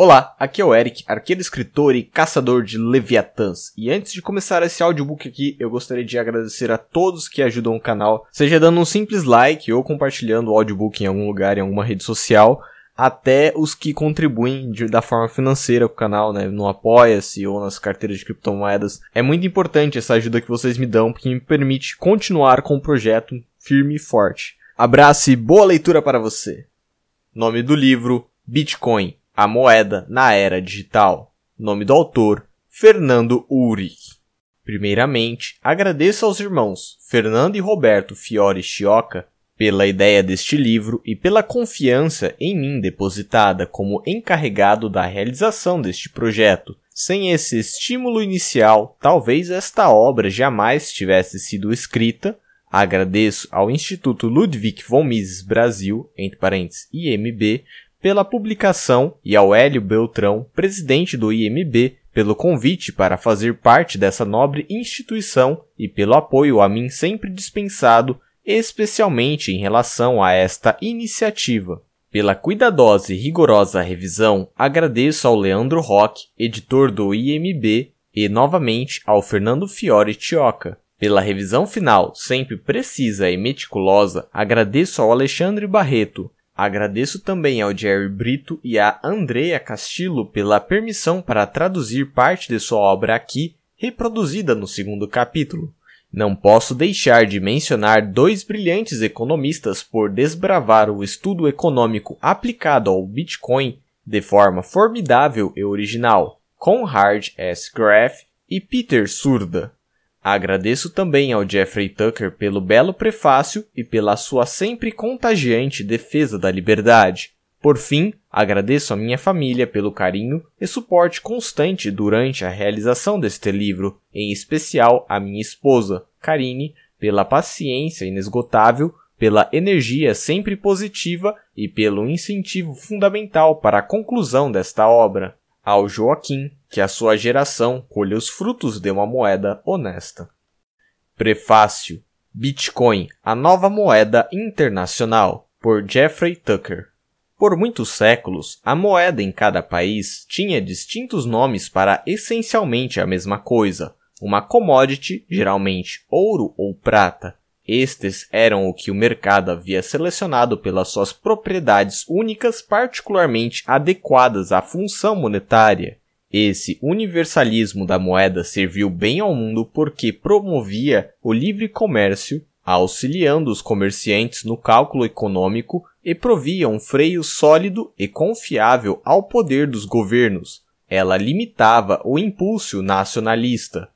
Olá, aqui é o Eric, arqueiro escritor e caçador de Leviatãs. E antes de começar esse audiobook aqui, eu gostaria de agradecer a todos que ajudam o canal, seja dando um simples like ou compartilhando o audiobook em algum lugar, em alguma rede social, até os que contribuem de, da forma financeira com o canal, né, no Apoia-se ou nas carteiras de criptomoedas. É muito importante essa ajuda que vocês me dão, porque me permite continuar com o projeto firme e forte. Abraço e boa leitura para você. Nome do livro: Bitcoin a moeda na era digital. Nome do autor: Fernando Urich. Primeiramente, agradeço aos irmãos Fernando e Roberto Fiore Chioca pela ideia deste livro e pela confiança em mim depositada como encarregado da realização deste projeto. Sem esse estímulo inicial, talvez esta obra jamais tivesse sido escrita. Agradeço ao Instituto Ludwig von Mises Brasil, entre parênteses IMB, pela publicação e ao Hélio Beltrão, presidente do IMB, pelo convite para fazer parte dessa nobre instituição e pelo apoio a mim sempre dispensado, especialmente em relação a esta iniciativa. Pela cuidadosa e rigorosa revisão, agradeço ao Leandro Roque, editor do IMB, e novamente ao Fernando Fiore Tioca. Pela revisão final, sempre precisa e meticulosa, agradeço ao Alexandre Barreto, Agradeço também ao Jerry Brito e a Andrea Castillo pela permissão para traduzir parte de sua obra aqui, reproduzida no segundo capítulo. Não posso deixar de mencionar dois brilhantes economistas por desbravar o estudo econômico aplicado ao Bitcoin de forma formidável e original, Conrad S. Graff e Peter Surda. Agradeço também ao Jeffrey Tucker pelo belo prefácio e pela sua sempre contagiante defesa da liberdade. Por fim, agradeço à minha família pelo carinho e suporte constante durante a realização deste livro, em especial à minha esposa, Karine, pela paciência inesgotável, pela energia sempre positiva e pelo incentivo fundamental para a conclusão desta obra ao Joaquim que a sua geração colhe os frutos de uma moeda honesta. Prefácio Bitcoin, a nova moeda internacional, por Jeffrey Tucker. Por muitos séculos, a moeda em cada país tinha distintos nomes para essencialmente a mesma coisa, uma commodity, geralmente ouro ou prata, estes eram o que o mercado havia selecionado pelas suas propriedades únicas particularmente adequadas à função monetária. Esse universalismo da moeda serviu bem ao mundo porque promovia o livre comércio, auxiliando os comerciantes no cálculo econômico e provia um freio sólido e confiável ao poder dos governos. Ela limitava o impulso nacionalista.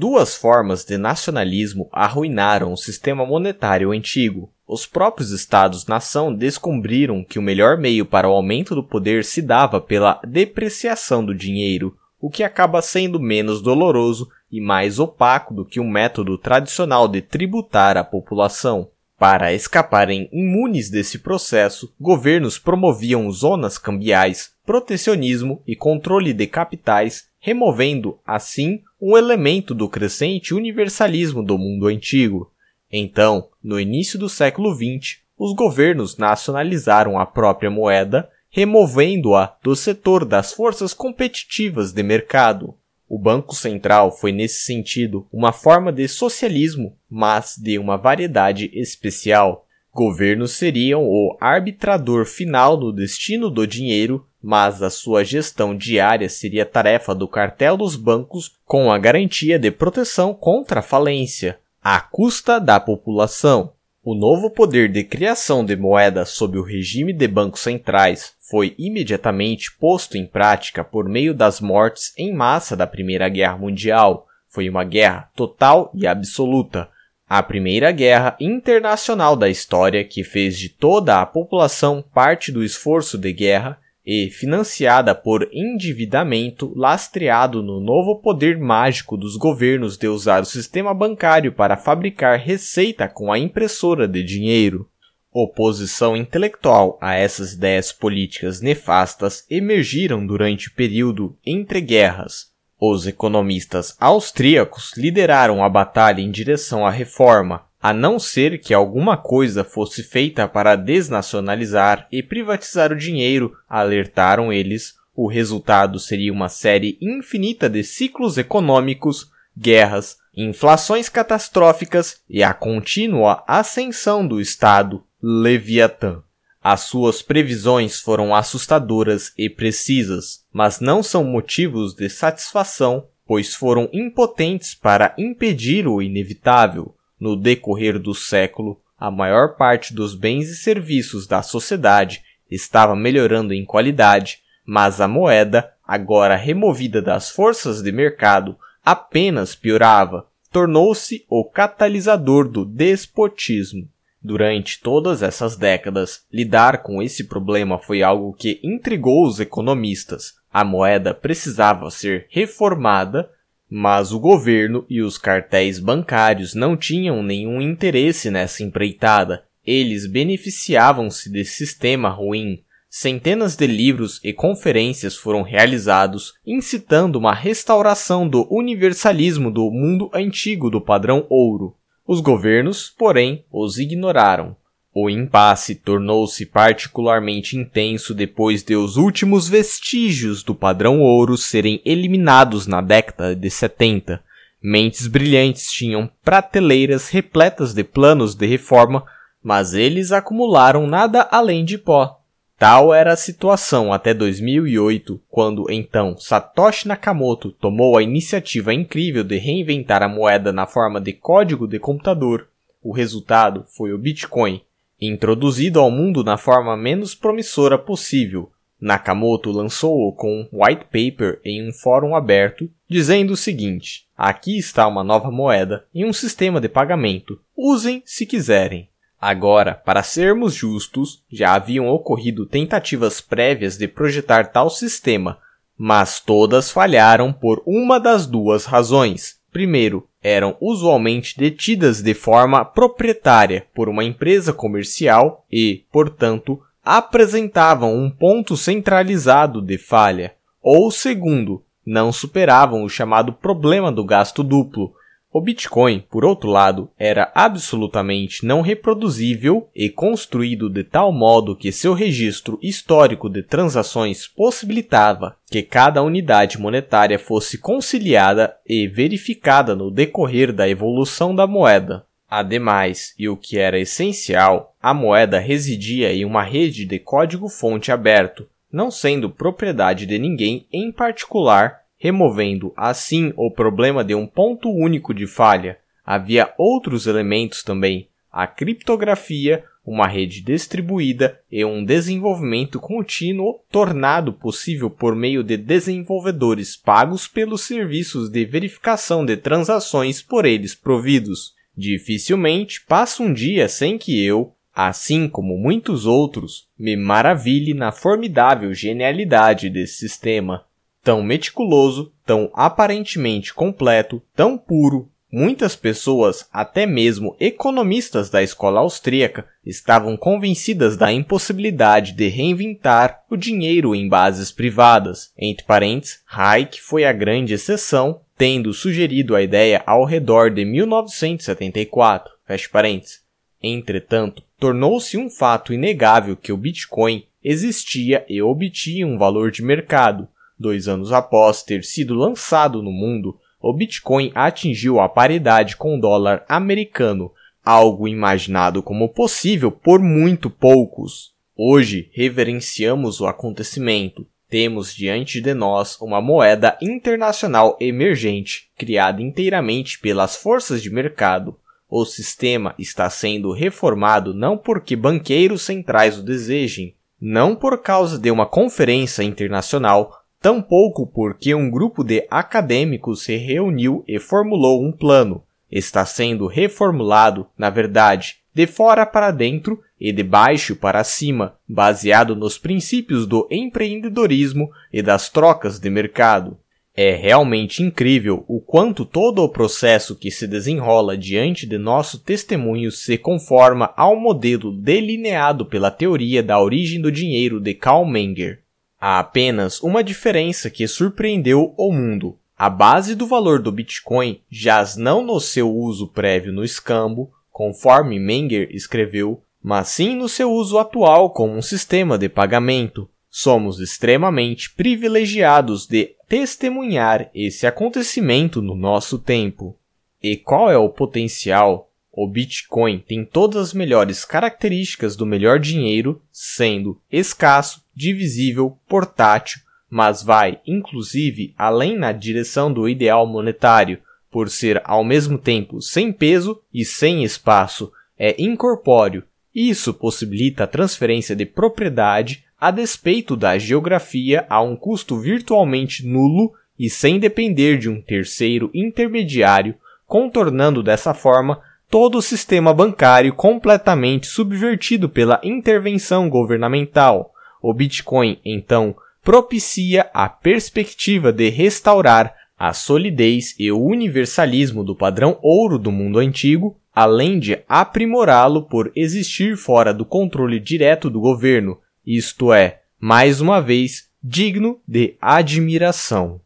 Duas formas de nacionalismo arruinaram o sistema monetário antigo. Os próprios Estados-nação descobriram que o melhor meio para o aumento do poder se dava pela depreciação do dinheiro, o que acaba sendo menos doloroso e mais opaco do que o método tradicional de tributar a população. Para escaparem imunes desse processo, governos promoviam zonas cambiais, protecionismo e controle de capitais, removendo, assim, um elemento do crescente universalismo do mundo antigo. Então, no início do século XX, os governos nacionalizaram a própria moeda, removendo-a do setor das forças competitivas de mercado. O Banco Central foi, nesse sentido, uma forma de socialismo, mas de uma variedade especial. Governos seriam o arbitrador final do destino do dinheiro mas a sua gestão diária seria tarefa do cartel dos bancos com a garantia de proteção contra a falência, à custa da população. O novo poder de criação de moeda sob o regime de bancos centrais foi imediatamente posto em prática por meio das mortes em massa da Primeira Guerra Mundial. Foi uma guerra total e absoluta, a primeira guerra internacional da história que fez de toda a população parte do esforço de guerra e financiada por endividamento lastreado no novo poder mágico dos governos de usar o sistema bancário para fabricar receita com a impressora de dinheiro. Oposição intelectual a essas ideias políticas nefastas emergiram durante o período entre guerras. Os economistas austríacos lideraram a batalha em direção à reforma, a não ser que alguma coisa fosse feita para desnacionalizar e privatizar o dinheiro, alertaram eles, O resultado seria uma série infinita de ciclos econômicos, guerras, inflações catastróficas e a contínua ascensão do Estado Leviatã. As suas previsões foram assustadoras e precisas, mas não são motivos de satisfação, pois foram impotentes para impedir o inevitável. No decorrer do século, a maior parte dos bens e serviços da sociedade estava melhorando em qualidade, mas a moeda, agora removida das forças de mercado, apenas piorava, tornou-se o catalisador do despotismo. Durante todas essas décadas, lidar com esse problema foi algo que intrigou os economistas. A moeda precisava ser reformada, mas o governo e os cartéis bancários não tinham nenhum interesse nessa empreitada. Eles beneficiavam-se desse sistema ruim, Centenas de livros e conferências foram realizados incitando uma restauração do universalismo do mundo antigo do padrão ouro. Os governos, porém, os ignoraram. O impasse tornou-se particularmente intenso depois de os últimos vestígios do padrão ouro serem eliminados na década de 70. Mentes brilhantes tinham prateleiras repletas de planos de reforma, mas eles acumularam nada além de pó. Tal era a situação até 2008, quando então Satoshi Nakamoto tomou a iniciativa incrível de reinventar a moeda na forma de código de computador. O resultado foi o Bitcoin, introduzido ao mundo na forma menos promissora possível. Nakamoto lançou-o com um white paper em um fórum aberto, dizendo o seguinte: Aqui está uma nova moeda e um sistema de pagamento. Usem se quiserem. Agora, para sermos justos, já haviam ocorrido tentativas prévias de projetar tal sistema, mas todas falharam por uma das duas razões. Primeiro, eram usualmente detidas de forma proprietária por uma empresa comercial e, portanto, apresentavam um ponto centralizado de falha. Ou segundo, não superavam o chamado problema do gasto duplo, o Bitcoin, por outro lado, era absolutamente não reproduzível e construído de tal modo que seu registro histórico de transações possibilitava que cada unidade monetária fosse conciliada e verificada no decorrer da evolução da moeda. Ademais, e o que era essencial, a moeda residia em uma rede de código-fonte aberto, não sendo propriedade de ninguém em particular removendo assim o problema de um ponto único de falha. Havia outros elementos também: a criptografia, uma rede distribuída e um desenvolvimento contínuo tornado possível por meio de desenvolvedores pagos pelos serviços de verificação de transações por eles providos. Dificilmente passa um dia sem que eu, assim como muitos outros, me maravilhe na formidável genialidade desse sistema tão meticuloso, tão aparentemente completo, tão puro, muitas pessoas, até mesmo economistas da escola austríaca, estavam convencidas da impossibilidade de reinventar o dinheiro em bases privadas. Entre parênteses, Hayek foi a grande exceção, tendo sugerido a ideia ao redor de 1974. Feche parênteses. Entretanto, tornou-se um fato inegável que o Bitcoin existia e obtinha um valor de mercado, Dois anos após ter sido lançado no mundo, o Bitcoin atingiu a paridade com o dólar americano, algo imaginado como possível por muito poucos. Hoje reverenciamos o acontecimento. Temos diante de nós uma moeda internacional emergente, criada inteiramente pelas forças de mercado. O sistema está sendo reformado não porque banqueiros centrais o desejem, não por causa de uma conferência internacional, tampouco porque um grupo de acadêmicos se reuniu e formulou um plano. Está sendo reformulado, na verdade, de fora para dentro e de baixo para cima, baseado nos princípios do empreendedorismo e das trocas de mercado. É realmente incrível o quanto todo o processo que se desenrola diante de nosso testemunho se conforma ao modelo delineado pela teoria da origem do dinheiro de Karl Menger. Há apenas uma diferença que surpreendeu o mundo. A base do valor do Bitcoin jaz não no seu uso prévio no escambo, conforme Menger escreveu, mas sim no seu uso atual como um sistema de pagamento. Somos extremamente privilegiados de testemunhar esse acontecimento no nosso tempo. E qual é o potencial? O Bitcoin tem todas as melhores características do melhor dinheiro, sendo escasso, divisível, portátil, mas vai, inclusive, além na direção do ideal monetário, por ser ao mesmo tempo sem peso e sem espaço, é incorpóreo. Isso possibilita a transferência de propriedade a despeito da geografia a um custo virtualmente nulo e sem depender de um terceiro intermediário, contornando dessa forma todo o sistema bancário completamente subvertido pela intervenção governamental. O Bitcoin, então, propicia a perspectiva de restaurar a solidez e o universalismo do padrão ouro do mundo antigo, além de aprimorá-lo por existir fora do controle direto do governo, isto é, mais uma vez, digno de admiração.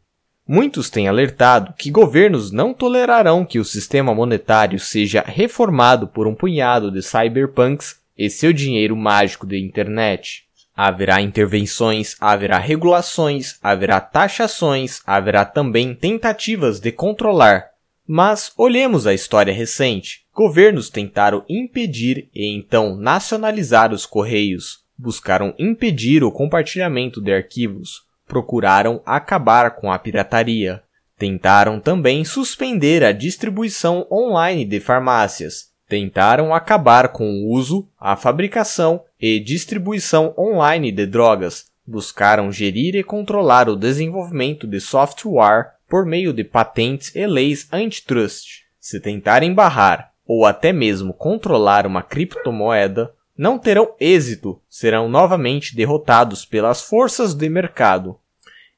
Muitos têm alertado que governos não tolerarão que o sistema monetário seja reformado por um punhado de cyberpunks e seu dinheiro mágico de internet. Haverá intervenções, haverá regulações, haverá taxações, haverá também tentativas de controlar. Mas olhemos a história recente. Governos tentaram impedir e então nacionalizar os correios, buscaram impedir o compartilhamento de arquivos, procuraram acabar com a pirataria, tentaram também suspender a distribuição online de farmácias, tentaram acabar com o uso, a fabricação e distribuição online de drogas, buscaram gerir e controlar o desenvolvimento de software por meio de patentes e leis antitrust. Se tentarem barrar ou até mesmo controlar uma criptomoeda, não terão êxito, serão novamente derrotados pelas forças de mercado.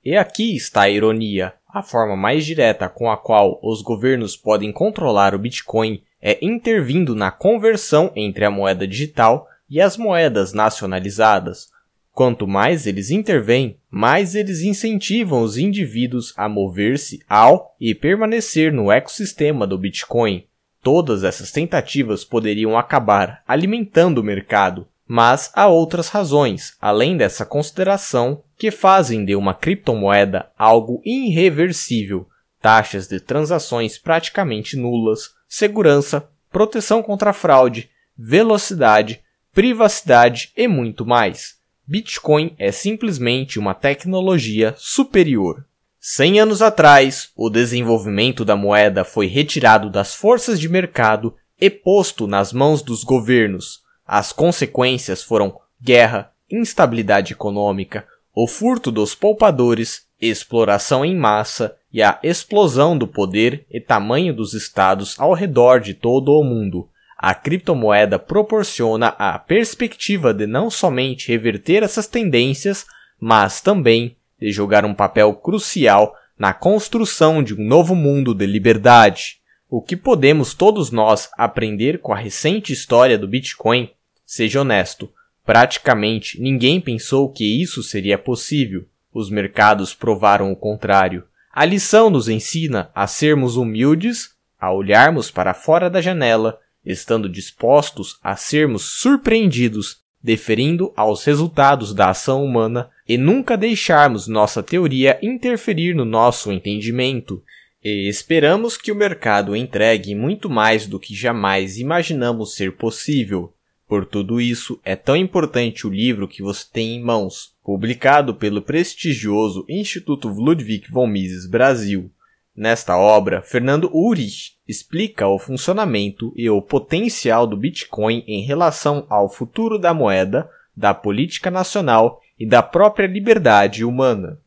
E aqui está a ironia. A forma mais direta com a qual os governos podem controlar o Bitcoin é intervindo na conversão entre a moeda digital e as moedas nacionalizadas. Quanto mais eles intervêm, mais eles incentivam os indivíduos a mover-se ao e permanecer no ecossistema do Bitcoin. Todas essas tentativas poderiam acabar alimentando o mercado, mas há outras razões, além dessa consideração, que fazem de uma criptomoeda algo irreversível, taxas de transações praticamente nulas, segurança, proteção contra fraude, velocidade, privacidade e muito mais. Bitcoin é simplesmente uma tecnologia superior. Cem anos atrás, o desenvolvimento da moeda foi retirado das forças de mercado e posto nas mãos dos governos. As consequências foram guerra, instabilidade econômica, o furto dos poupadores, exploração em massa e a explosão do poder e tamanho dos estados ao redor de todo o mundo. A criptomoeda proporciona a perspectiva de não somente reverter essas tendências, mas também de jogar um papel crucial na construção de um novo mundo de liberdade. O que podemos todos nós aprender com a recente história do Bitcoin? Seja honesto, praticamente ninguém pensou que isso seria possível. Os mercados provaram o contrário. A lição nos ensina a sermos humildes, a olharmos para fora da janela estando dispostos a sermos surpreendidos, deferindo aos resultados da ação humana e nunca deixarmos nossa teoria interferir no nosso entendimento. E esperamos que o mercado entregue muito mais do que jamais imaginamos ser possível. Por tudo isso, é tão importante o livro que você tem em mãos, publicado pelo prestigioso Instituto Ludwig von Mises Brasil, Nesta obra, Fernando Urich explica o funcionamento e o potencial do Bitcoin em relação ao futuro da moeda, da política nacional e da própria liberdade humana.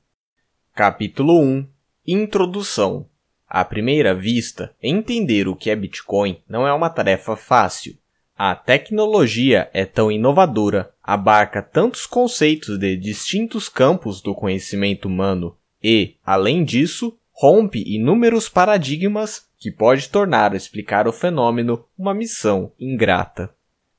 Capítulo 1 Introdução À primeira vista, entender o que é Bitcoin não é uma tarefa fácil. A tecnologia é tão inovadora, abarca tantos conceitos de distintos campos do conhecimento humano e, além disso, rompe inúmeros paradigmas que pode tornar explicar o fenômeno uma missão ingrata.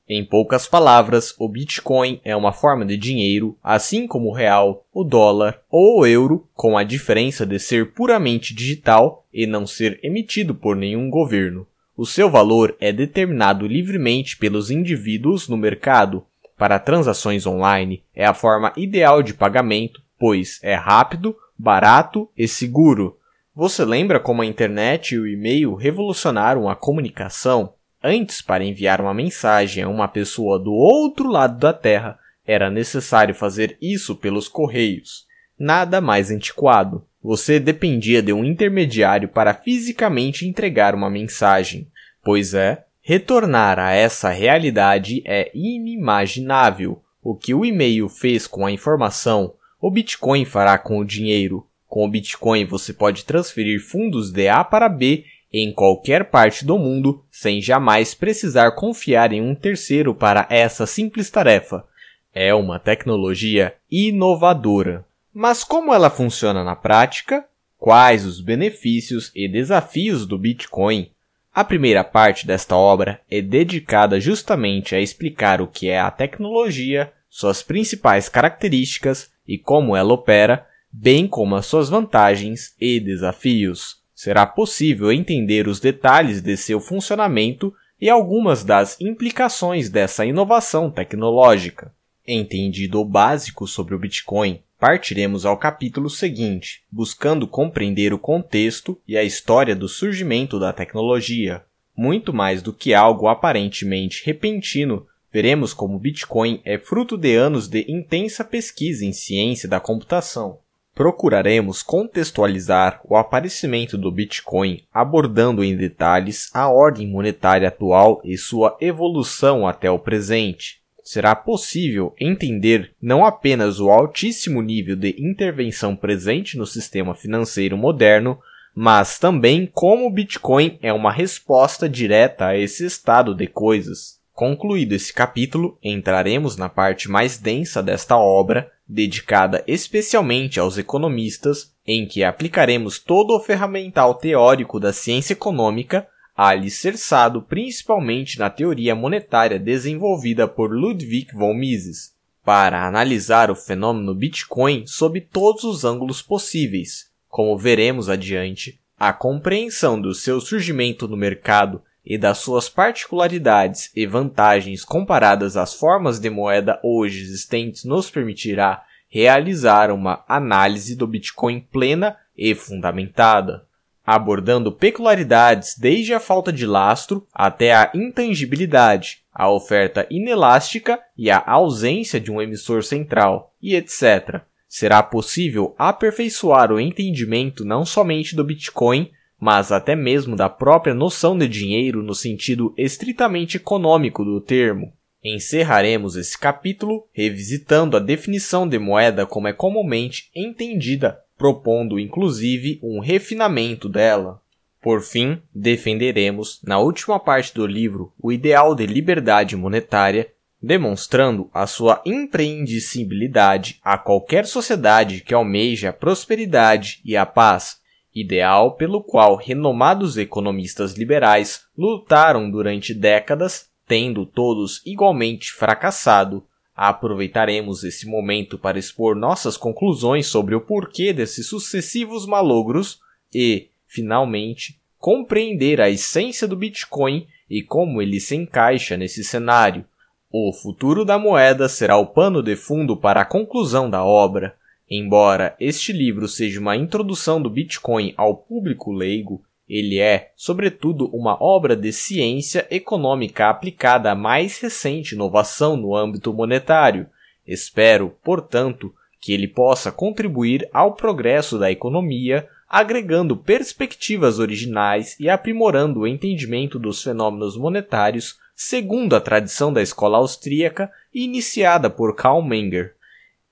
Em poucas palavras, o Bitcoin é uma forma de dinheiro, assim como o real, o dólar ou o euro, com a diferença de ser puramente digital e não ser emitido por nenhum governo. O seu valor é determinado livremente pelos indivíduos no mercado, para transações online é a forma ideal de pagamento, pois é rápido, barato e seguro. Você lembra como a internet e o e-mail revolucionaram a comunicação? Antes, para enviar uma mensagem a uma pessoa do outro lado da Terra, era necessário fazer isso pelos correios. Nada mais antiquado. Você dependia de um intermediário para fisicamente entregar uma mensagem. Pois é, retornar a essa realidade é inimaginável. O que o e-mail fez com a informação, o Bitcoin fará com o dinheiro. Com o Bitcoin você pode transferir fundos de A para B em qualquer parte do mundo sem jamais precisar confiar em um terceiro para essa simples tarefa. É uma tecnologia inovadora. Mas como ela funciona na prática? Quais os benefícios e desafios do Bitcoin? A primeira parte desta obra é dedicada justamente a explicar o que é a tecnologia, suas principais características e como ela opera, bem como as suas vantagens e desafios. Será possível entender os detalhes de seu funcionamento e algumas das implicações dessa inovação tecnológica. Entendido o básico sobre o Bitcoin, partiremos ao capítulo seguinte, buscando compreender o contexto e a história do surgimento da tecnologia. Muito mais do que algo aparentemente repentino, veremos como Bitcoin é fruto de anos de intensa pesquisa em ciência da computação. Procuraremos contextualizar o aparecimento do Bitcoin, abordando em detalhes a ordem monetária atual e sua evolução até o presente será possível entender não apenas o altíssimo nível de intervenção presente no sistema financeiro moderno, mas também como o Bitcoin é uma resposta direta a esse estado de coisas. Concluído esse capítulo, entraremos na parte mais densa desta obra, dedicada especialmente aos economistas, em que aplicaremos todo o ferramental teórico da ciência econômica alicerçado principalmente na teoria monetária desenvolvida por Ludwig von Mises, para analisar o fenômeno Bitcoin sob todos os ângulos possíveis. Como veremos adiante, a compreensão do seu surgimento no mercado e das suas particularidades e vantagens comparadas às formas de moeda hoje existentes nos permitirá realizar uma análise do Bitcoin plena e fundamentada abordando peculiaridades desde a falta de lastro até a intangibilidade, a oferta inelástica e a ausência de um emissor central, e etc. Será possível aperfeiçoar o entendimento não somente do Bitcoin, mas até mesmo da própria noção de dinheiro no sentido estritamente econômico do termo. Encerraremos esse capítulo revisitando a definição de moeda como é comumente entendida propondo inclusive um refinamento dela. Por fim, defenderemos, na última parte do livro, o ideal de liberdade monetária, demonstrando a sua impreendicibilidade a qualquer sociedade que almeja a prosperidade e a paz, ideal pelo qual renomados economistas liberais lutaram durante décadas, tendo todos igualmente fracassado Aproveitaremos esse momento para expor nossas conclusões sobre o porquê desses sucessivos malogros e, finalmente, compreender a essência do Bitcoin e como ele se encaixa nesse cenário. O futuro da moeda será o pano de fundo para a conclusão da obra. Embora este livro seja uma introdução do Bitcoin ao público leigo, ele é, sobretudo, uma obra de ciência econômica aplicada à mais recente inovação no âmbito monetário. Espero, portanto, que ele possa contribuir ao progresso da economia, agregando perspectivas originais e aprimorando o entendimento dos fenômenos monetários segundo a tradição da escola austríaca iniciada por Karl Menger.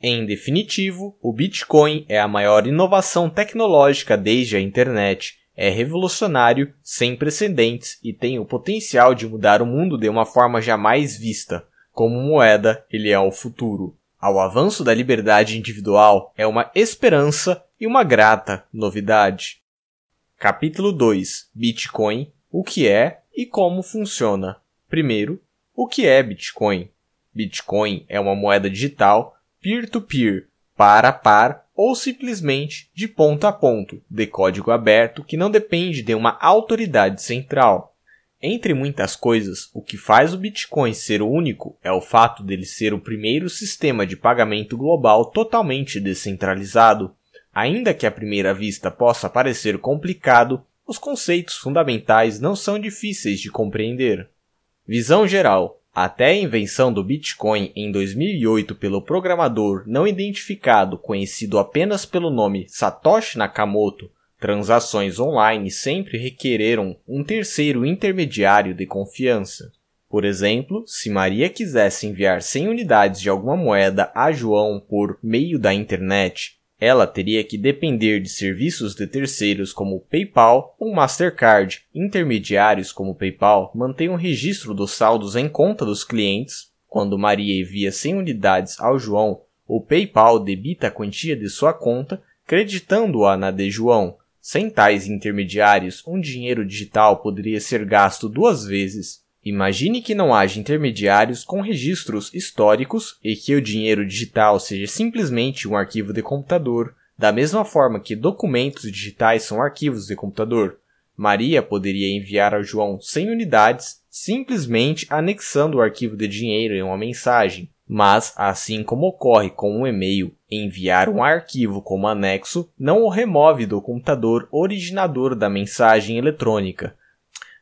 Em definitivo, o Bitcoin é a maior inovação tecnológica desde a internet é revolucionário, sem precedentes e tem o potencial de mudar o mundo de uma forma jamais vista. Como moeda, ele é o futuro. Ao avanço da liberdade individual é uma esperança e uma grata novidade. Capítulo 2 Bitcoin: O que é e como funciona. Primeiro, o que é Bitcoin? Bitcoin é uma moeda digital peer-to-peer, par a par ou simplesmente de ponto a ponto, de código aberto que não depende de uma autoridade central. Entre muitas coisas, o que faz o Bitcoin ser único é o fato dele ser o primeiro sistema de pagamento global totalmente descentralizado. Ainda que à primeira vista possa parecer complicado, os conceitos fundamentais não são difíceis de compreender. Visão geral: até a invenção do Bitcoin em 2008 pelo programador não identificado conhecido apenas pelo nome Satoshi Nakamoto, transações online sempre requereram um terceiro intermediário de confiança. Por exemplo, se Maria quisesse enviar 100 unidades de alguma moeda a João por meio da internet, ela teria que depender de serviços de terceiros como PayPal ou Mastercard. Intermediários como PayPal mantêm um registro dos saldos em conta dos clientes. Quando Maria envia 100 unidades ao João, o PayPal debita a quantia de sua conta, creditando-a na de João. Sem tais intermediários, um dinheiro digital poderia ser gasto duas vezes. Imagine que não haja intermediários com registros históricos e que o dinheiro digital seja simplesmente um arquivo de computador, da mesma forma que documentos digitais são arquivos de computador. Maria poderia enviar a João 100 unidades simplesmente anexando o arquivo de dinheiro em uma mensagem. Mas, assim como ocorre com um e-mail, enviar um arquivo como anexo não o remove do computador originador da mensagem eletrônica.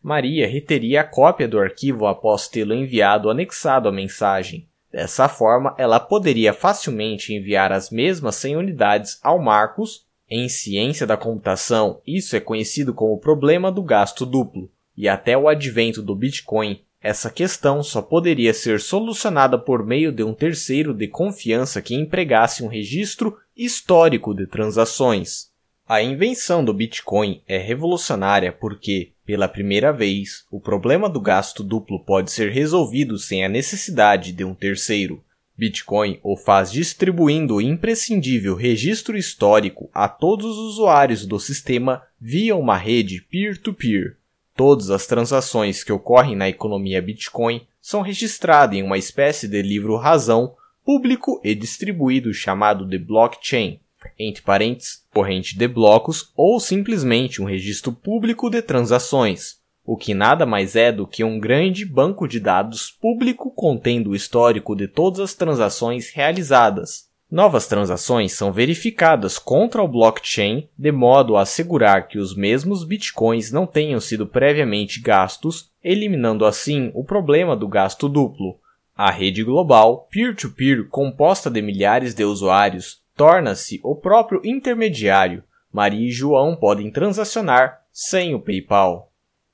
Maria reteria a cópia do arquivo após tê-lo enviado anexado à mensagem. Dessa forma, ela poderia facilmente enviar as mesmas 100 unidades ao Marcos. Em ciência da computação, isso é conhecido como o problema do gasto duplo, e até o advento do Bitcoin, essa questão só poderia ser solucionada por meio de um terceiro de confiança que empregasse um registro histórico de transações. A invenção do Bitcoin é revolucionária porque, pela primeira vez, o problema do gasto duplo pode ser resolvido sem a necessidade de um terceiro. Bitcoin o faz distribuindo o imprescindível registro histórico a todos os usuários do sistema via uma rede peer-to-peer. Todas as transações que ocorrem na economia Bitcoin são registradas em uma espécie de livro-razão público e distribuído chamado de blockchain entre parênteses, corrente de blocos ou simplesmente um registro público de transações, o que nada mais é do que um grande banco de dados público contendo o histórico de todas as transações realizadas. Novas transações são verificadas contra o blockchain de modo a assegurar que os mesmos bitcoins não tenham sido previamente gastos, eliminando assim o problema do gasto duplo. A rede global, peer-to-peer, -peer, composta de milhares de usuários, torna-se o próprio intermediário. Maria e João podem transacionar sem o PayPal.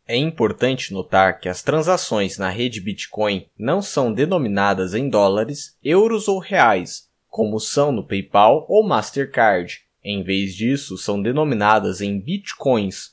É importante notar que as transações na rede Bitcoin não são denominadas em dólares, euros ou reais, como são no PayPal ou Mastercard. Em vez disso, são denominadas em bitcoins.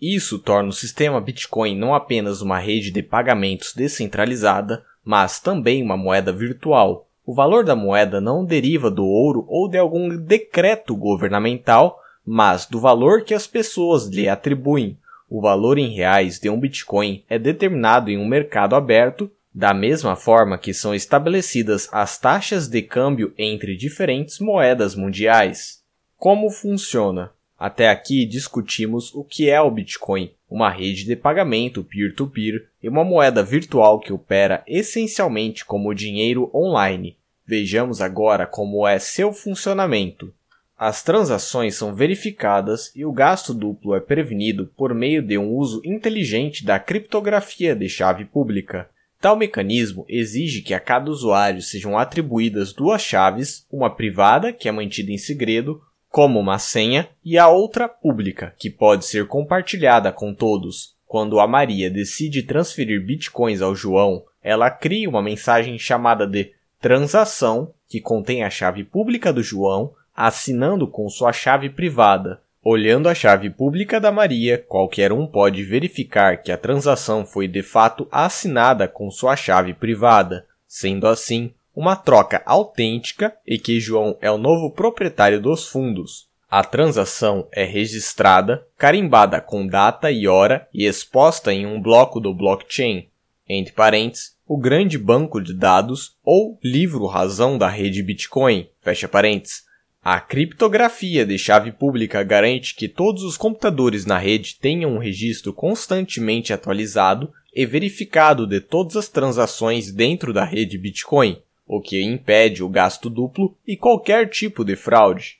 Isso torna o sistema Bitcoin não apenas uma rede de pagamentos descentralizada, mas também uma moeda virtual, o valor da moeda não deriva do ouro ou de algum decreto governamental, mas do valor que as pessoas lhe atribuem. O valor em reais de um Bitcoin é determinado em um mercado aberto, da mesma forma que são estabelecidas as taxas de câmbio entre diferentes moedas mundiais. Como funciona? Até aqui discutimos o que é o Bitcoin, uma rede de pagamento peer-to-peer -peer e uma moeda virtual que opera essencialmente como dinheiro online. Vejamos agora como é seu funcionamento. As transações são verificadas e o gasto duplo é prevenido por meio de um uso inteligente da criptografia de chave pública. Tal mecanismo exige que a cada usuário sejam atribuídas duas chaves, uma privada, que é mantida em segredo, como uma senha, e a outra pública, que pode ser compartilhada com todos. Quando a Maria decide transferir bitcoins ao João, ela cria uma mensagem chamada de transação, que contém a chave pública do João, assinando com sua chave privada. Olhando a chave pública da Maria, qualquer um pode verificar que a transação foi de fato assinada com sua chave privada, sendo assim uma troca autêntica e que João é o novo proprietário dos fundos. A transação é registrada, carimbada com data e hora e exposta em um bloco do blockchain. Entre parênteses, o grande banco de dados ou livro-razão da rede Bitcoin, fecha parênteses. A criptografia de chave pública garante que todos os computadores na rede tenham um registro constantemente atualizado e verificado de todas as transações dentro da rede Bitcoin, o que impede o gasto duplo e qualquer tipo de fraude.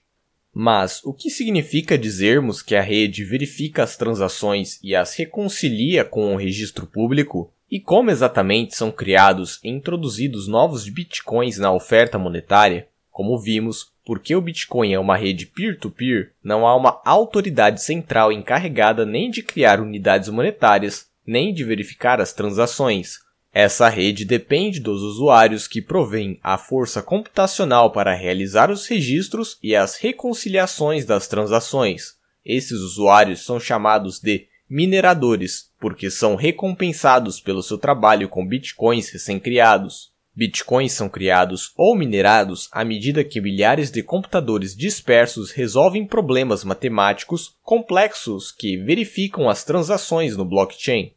Mas o que significa dizermos que a rede verifica as transações e as reconcilia com o registro público? E como exatamente são criados e introduzidos novos bitcoins na oferta monetária? Como vimos, porque o Bitcoin é uma rede peer-to-peer, -peer, não há uma autoridade central encarregada nem de criar unidades monetárias, nem de verificar as transações. Essa rede depende dos usuários que provêm a força computacional para realizar os registros e as reconciliações das transações. Esses usuários são chamados de mineradores, porque são recompensados pelo seu trabalho com bitcoins recém-criados. Bitcoins são criados ou minerados à medida que milhares de computadores dispersos resolvem problemas matemáticos complexos que verificam as transações no blockchain.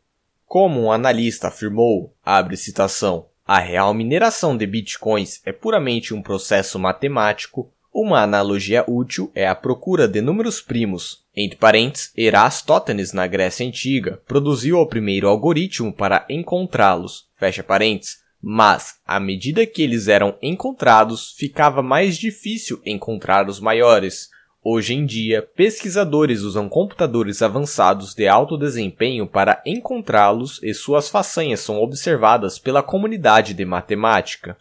Como um analista afirmou, abre citação, a real mineração de bitcoins é puramente um processo matemático. Uma analogia útil é a procura de números primos. Entre parênteses, Erastótenes, na Grécia Antiga, produziu o primeiro algoritmo para encontrá-los. Fecha parênteses. Mas, à medida que eles eram encontrados, ficava mais difícil encontrar os maiores. Hoje em dia, pesquisadores usam computadores avançados de alto desempenho para encontrá-los e suas façanhas são observadas pela comunidade de matemática.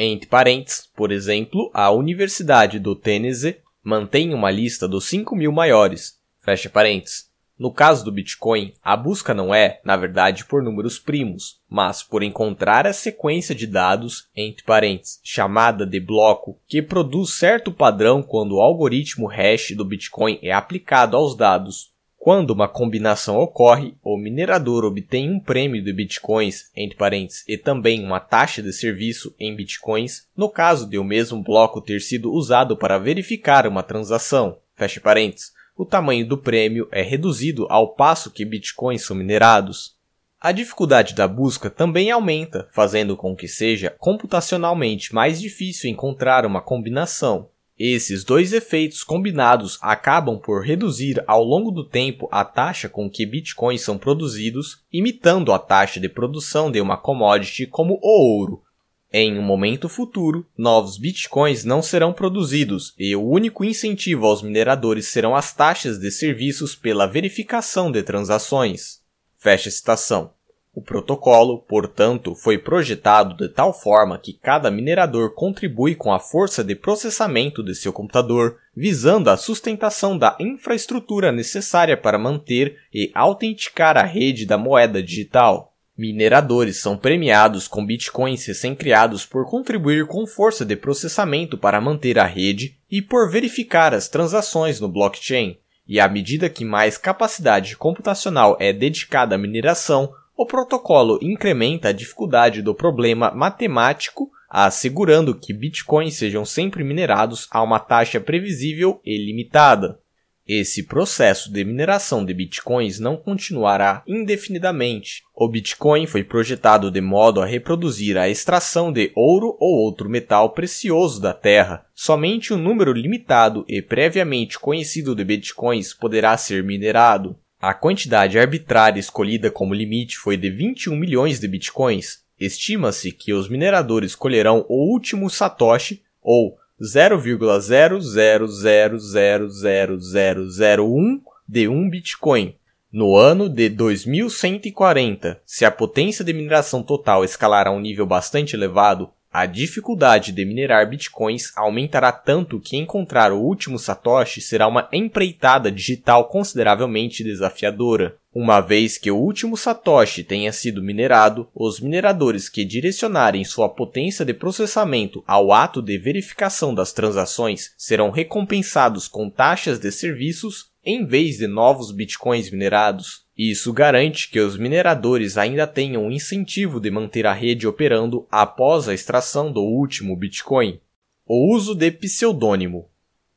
Entre parênteses, por exemplo, a Universidade do Tennessee mantém uma lista dos 5 mil maiores. Fecha parênteses. No caso do Bitcoin, a busca não é, na verdade, por números primos, mas por encontrar a sequência de dados, entre parênteses, chamada de bloco, que produz certo padrão quando o algoritmo hash do Bitcoin é aplicado aos dados. Quando uma combinação ocorre, o minerador obtém um prêmio de bitcoins, entre parênteses, e também uma taxa de serviço em bitcoins, no caso de o mesmo bloco ter sido usado para verificar uma transação, fecha parênteses o tamanho do prêmio é reduzido ao passo que bitcoins são minerados. A dificuldade da busca também aumenta, fazendo com que seja computacionalmente mais difícil encontrar uma combinação. Esses dois efeitos combinados acabam por reduzir ao longo do tempo a taxa com que bitcoins são produzidos, imitando a taxa de produção de uma commodity como o ouro, em um momento futuro, novos bitcoins não serão produzidos e o único incentivo aos mineradores serão as taxas de serviços pela verificação de transações. Fecha citação. O protocolo, portanto, foi projetado de tal forma que cada minerador contribui com a força de processamento de seu computador, visando a sustentação da infraestrutura necessária para manter e autenticar a rede da moeda digital. Mineradores são premiados com bitcoins recém-criados por contribuir com força de processamento para manter a rede e por verificar as transações no blockchain. E à medida que mais capacidade computacional é dedicada à mineração, o protocolo incrementa a dificuldade do problema matemático, assegurando que bitcoins sejam sempre minerados a uma taxa previsível e limitada. Esse processo de mineração de bitcoins não continuará indefinidamente. O Bitcoin foi projetado de modo a reproduzir a extração de ouro ou outro metal precioso da Terra. Somente um número limitado e previamente conhecido de bitcoins poderá ser minerado. A quantidade arbitrária escolhida como limite foi de 21 milhões de bitcoins. Estima-se que os mineradores colherão o último satoshi, ou 0,00000001 de um Bitcoin. No ano de 2140, se a potência de mineração total escalar a um nível bastante elevado, a dificuldade de minerar bitcoins aumentará tanto que encontrar o último Satoshi será uma empreitada digital consideravelmente desafiadora. Uma vez que o último Satoshi tenha sido minerado, os mineradores que direcionarem sua potência de processamento ao ato de verificação das transações serão recompensados com taxas de serviços em vez de novos bitcoins minerados. Isso garante que os mineradores ainda tenham incentivo de manter a rede operando após a extração do último Bitcoin. O uso de pseudônimo.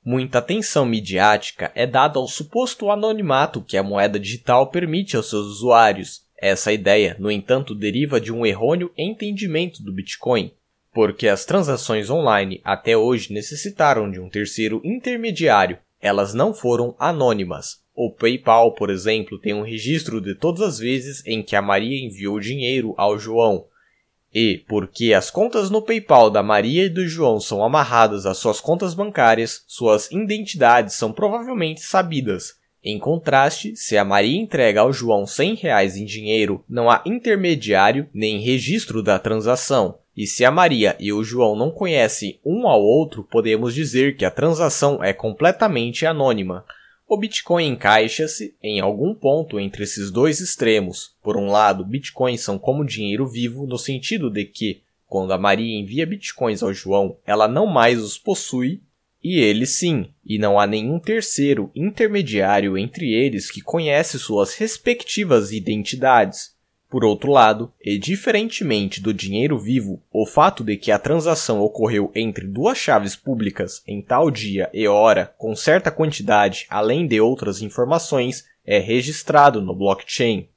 Muita atenção midiática é dada ao suposto anonimato que a moeda digital permite aos seus usuários. Essa ideia, no entanto, deriva de um errôneo entendimento do Bitcoin, porque as transações online até hoje necessitaram de um terceiro intermediário, elas não foram anônimas. O PayPal, por exemplo, tem um registro de todas as vezes em que a Maria enviou dinheiro ao João. E, porque as contas no PayPal da Maria e do João são amarradas às suas contas bancárias, suas identidades são provavelmente sabidas. Em contraste, se a Maria entrega ao João 100 reais em dinheiro, não há intermediário nem registro da transação. E se a Maria e o João não conhecem um ao outro, podemos dizer que a transação é completamente anônima. O Bitcoin encaixa-se em algum ponto entre esses dois extremos. Por um lado, bitcoins são como dinheiro vivo, no sentido de que, quando a Maria envia bitcoins ao João, ela não mais os possui, e ele sim, e não há nenhum terceiro intermediário entre eles que conhece suas respectivas identidades. Por outro lado, e diferentemente do dinheiro vivo, o fato de que a transação ocorreu entre duas chaves públicas em tal dia e hora com certa quantidade, além de outras informações, é registrado no blockchain.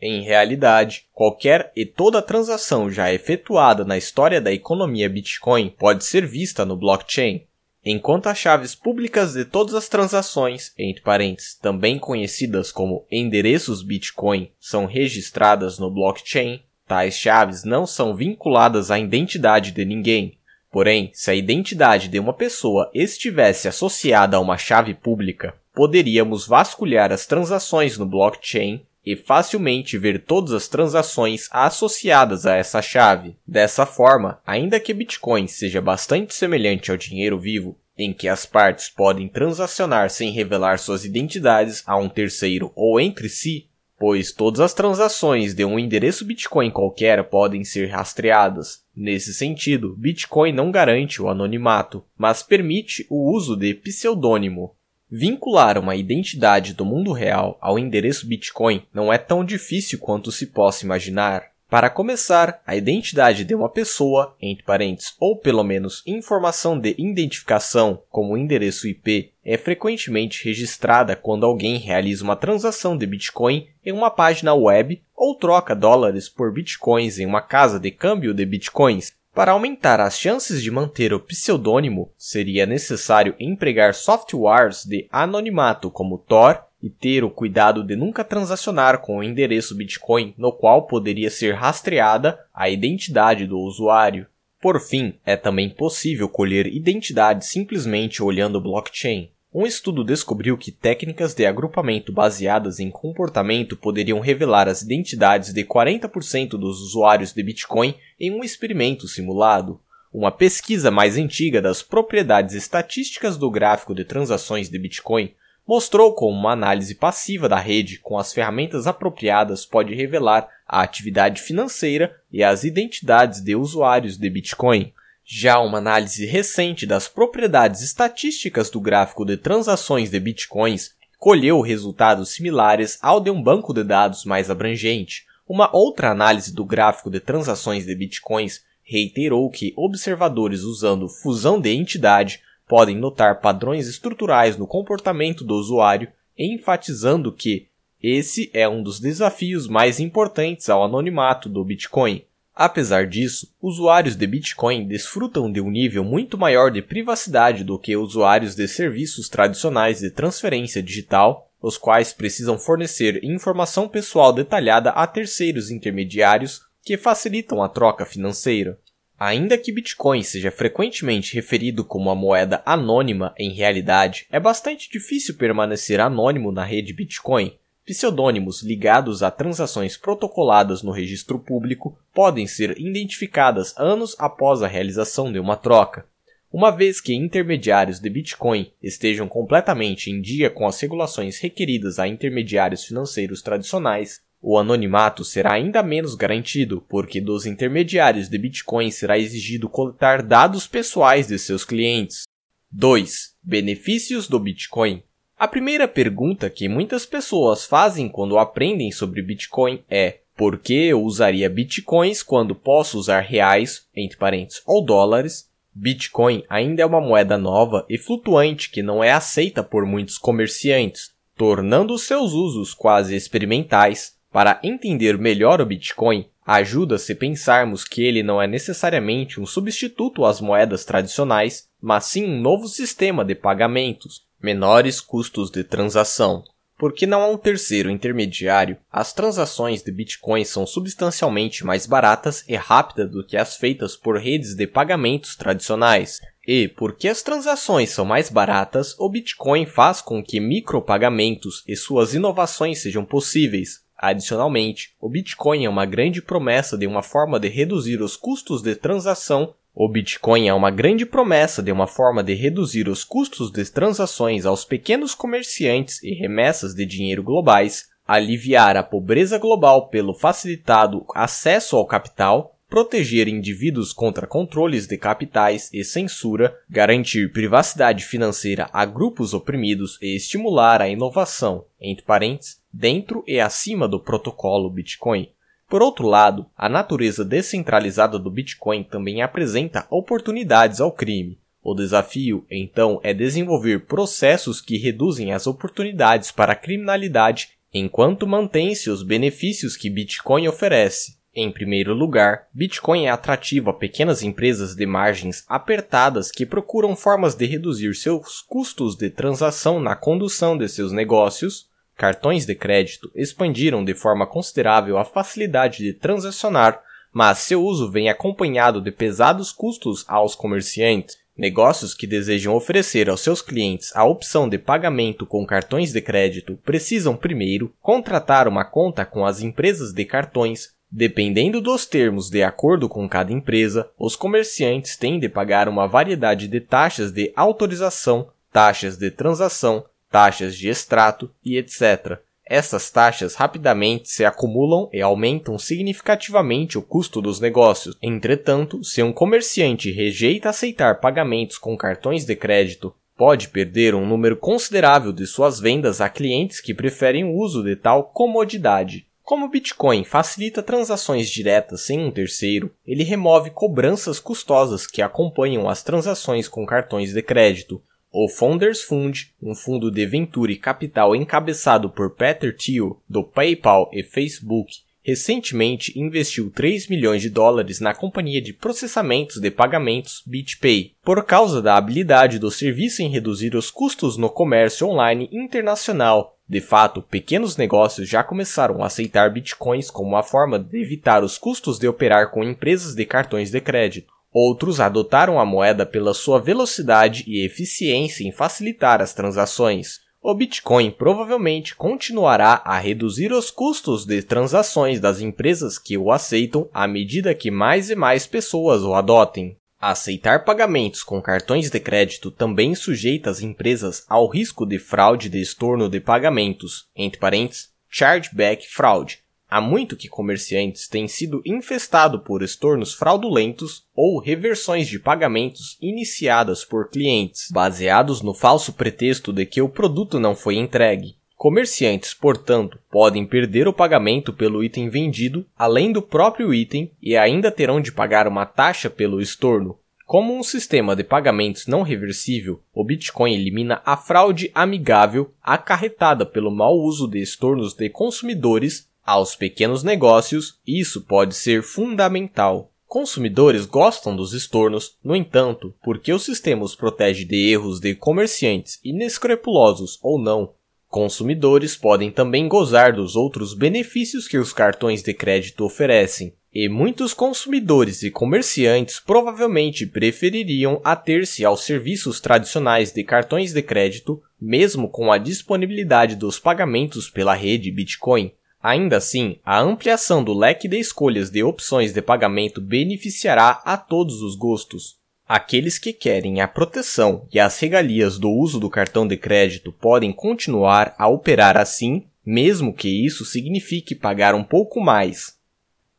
Em realidade, qualquer e toda transação já efetuada na história da economia Bitcoin pode ser vista no blockchain. Enquanto as chaves públicas de todas as transações, entre parênteses, também conhecidas como endereços Bitcoin, são registradas no blockchain, tais chaves não são vinculadas à identidade de ninguém. Porém, se a identidade de uma pessoa estivesse associada a uma chave pública, poderíamos vasculhar as transações no blockchain e facilmente ver todas as transações associadas a essa chave. Dessa forma, ainda que Bitcoin seja bastante semelhante ao dinheiro vivo, em que as partes podem transacionar sem revelar suas identidades a um terceiro ou entre si, pois todas as transações de um endereço Bitcoin qualquer podem ser rastreadas. Nesse sentido, Bitcoin não garante o anonimato, mas permite o uso de pseudônimo. Vincular uma identidade do mundo real ao endereço Bitcoin não é tão difícil quanto se possa imaginar. Para começar, a identidade de uma pessoa, entre parênteses, ou pelo menos informação de identificação, como endereço IP, é frequentemente registrada quando alguém realiza uma transação de Bitcoin em uma página web ou troca dólares por Bitcoins em uma casa de câmbio de Bitcoins. Para aumentar as chances de manter o pseudônimo, seria necessário empregar softwares de anonimato como Tor e ter o cuidado de nunca transacionar com o endereço Bitcoin no qual poderia ser rastreada a identidade do usuário. Por fim, é também possível colher identidade simplesmente olhando o blockchain. Um estudo descobriu que técnicas de agrupamento baseadas em comportamento poderiam revelar as identidades de 40% dos usuários de Bitcoin em um experimento simulado. Uma pesquisa mais antiga das propriedades estatísticas do gráfico de transações de Bitcoin mostrou como uma análise passiva da rede com as ferramentas apropriadas pode revelar a atividade financeira e as identidades de usuários de Bitcoin. Já uma análise recente das propriedades estatísticas do gráfico de transações de bitcoins colheu resultados similares ao de um banco de dados mais abrangente. Uma outra análise do gráfico de transações de bitcoins reiterou que observadores usando fusão de entidade podem notar padrões estruturais no comportamento do usuário, enfatizando que esse é um dos desafios mais importantes ao anonimato do Bitcoin. Apesar disso, usuários de Bitcoin desfrutam de um nível muito maior de privacidade do que usuários de serviços tradicionais de transferência digital, os quais precisam fornecer informação pessoal detalhada a terceiros intermediários que facilitam a troca financeira. Ainda que Bitcoin seja frequentemente referido como uma moeda anônima, em realidade é bastante difícil permanecer anônimo na rede Bitcoin, Pseudônimos ligados a transações protocoladas no registro público podem ser identificadas anos após a realização de uma troca. Uma vez que intermediários de Bitcoin estejam completamente em dia com as regulações requeridas a intermediários financeiros tradicionais, o anonimato será ainda menos garantido, porque dos intermediários de Bitcoin será exigido coletar dados pessoais de seus clientes. 2. Benefícios do Bitcoin a primeira pergunta que muitas pessoas fazem quando aprendem sobre Bitcoin é: por que eu usaria Bitcoins quando posso usar reais, entre parênteses, ou dólares? Bitcoin ainda é uma moeda nova e flutuante que não é aceita por muitos comerciantes, tornando seus usos quase experimentais. Para entender melhor o Bitcoin, ajuda se pensarmos que ele não é necessariamente um substituto às moedas tradicionais, mas sim um novo sistema de pagamentos menores custos de transação. Porque não há um terceiro intermediário, as transações de Bitcoin são substancialmente mais baratas e rápidas do que as feitas por redes de pagamentos tradicionais. E, porque as transações são mais baratas, o Bitcoin faz com que micropagamentos e suas inovações sejam possíveis. Adicionalmente, o Bitcoin é uma grande promessa de uma forma de reduzir os custos de transação o Bitcoin é uma grande promessa de uma forma de reduzir os custos de transações aos pequenos comerciantes e remessas de dinheiro globais, aliviar a pobreza global pelo facilitado acesso ao capital, proteger indivíduos contra controles de capitais e censura, garantir privacidade financeira a grupos oprimidos e estimular a inovação, entre parênteses, dentro e acima do protocolo Bitcoin. Por outro lado, a natureza descentralizada do Bitcoin também apresenta oportunidades ao crime. O desafio, então, é desenvolver processos que reduzem as oportunidades para a criminalidade enquanto mantém-se os benefícios que Bitcoin oferece. Em primeiro lugar, Bitcoin é atrativo a pequenas empresas de margens apertadas que procuram formas de reduzir seus custos de transação na condução de seus negócios, cartões de crédito expandiram de forma considerável a facilidade de transacionar, mas seu uso vem acompanhado de pesados custos aos comerciantes. Negócios que desejam oferecer aos seus clientes a opção de pagamento com cartões de crédito precisam primeiro contratar uma conta com as empresas de cartões. Dependendo dos termos de acordo com cada empresa, os comerciantes têm de pagar uma variedade de taxas de autorização, taxas de transação, taxas de extrato e etc. Essas taxas rapidamente se acumulam e aumentam significativamente o custo dos negócios. Entretanto, se um comerciante rejeita aceitar pagamentos com cartões de crédito, pode perder um número considerável de suas vendas a clientes que preferem o uso de tal comodidade. Como o Bitcoin facilita transações diretas sem um terceiro, ele remove cobranças custosas que acompanham as transações com cartões de crédito, o Founders Fund, um fundo de venture capital encabeçado por Peter Thiel, do PayPal e Facebook, recentemente investiu 3 milhões de dólares na companhia de processamentos de pagamentos BitPay, por causa da habilidade do serviço em reduzir os custos no comércio online internacional. De fato, pequenos negócios já começaram a aceitar bitcoins como uma forma de evitar os custos de operar com empresas de cartões de crédito. Outros adotaram a moeda pela sua velocidade e eficiência em facilitar as transações. O Bitcoin provavelmente continuará a reduzir os custos de transações das empresas que o aceitam à medida que mais e mais pessoas o adotem. Aceitar pagamentos com cartões de crédito também sujeita as empresas ao risco de fraude de estorno de pagamentos, entre parênteses, chargeback fraud, Há muito que comerciantes têm sido infestados por estornos fraudulentos ou reversões de pagamentos iniciadas por clientes, baseados no falso pretexto de que o produto não foi entregue. Comerciantes, portanto, podem perder o pagamento pelo item vendido, além do próprio item, e ainda terão de pagar uma taxa pelo estorno. Como um sistema de pagamentos não reversível, o Bitcoin elimina a fraude amigável acarretada pelo mau uso de estornos de consumidores aos pequenos negócios, isso pode ser fundamental. Consumidores gostam dos estornos, no entanto, porque o sistema os protege de erros de comerciantes inescrupulosos ou não. Consumidores podem também gozar dos outros benefícios que os cartões de crédito oferecem, e muitos consumidores e comerciantes provavelmente prefeririam ater-se aos serviços tradicionais de cartões de crédito, mesmo com a disponibilidade dos pagamentos pela rede Bitcoin. Ainda assim, a ampliação do leque de escolhas de opções de pagamento beneficiará a todos os gostos. Aqueles que querem a proteção e as regalias do uso do cartão de crédito podem continuar a operar assim, mesmo que isso signifique pagar um pouco mais.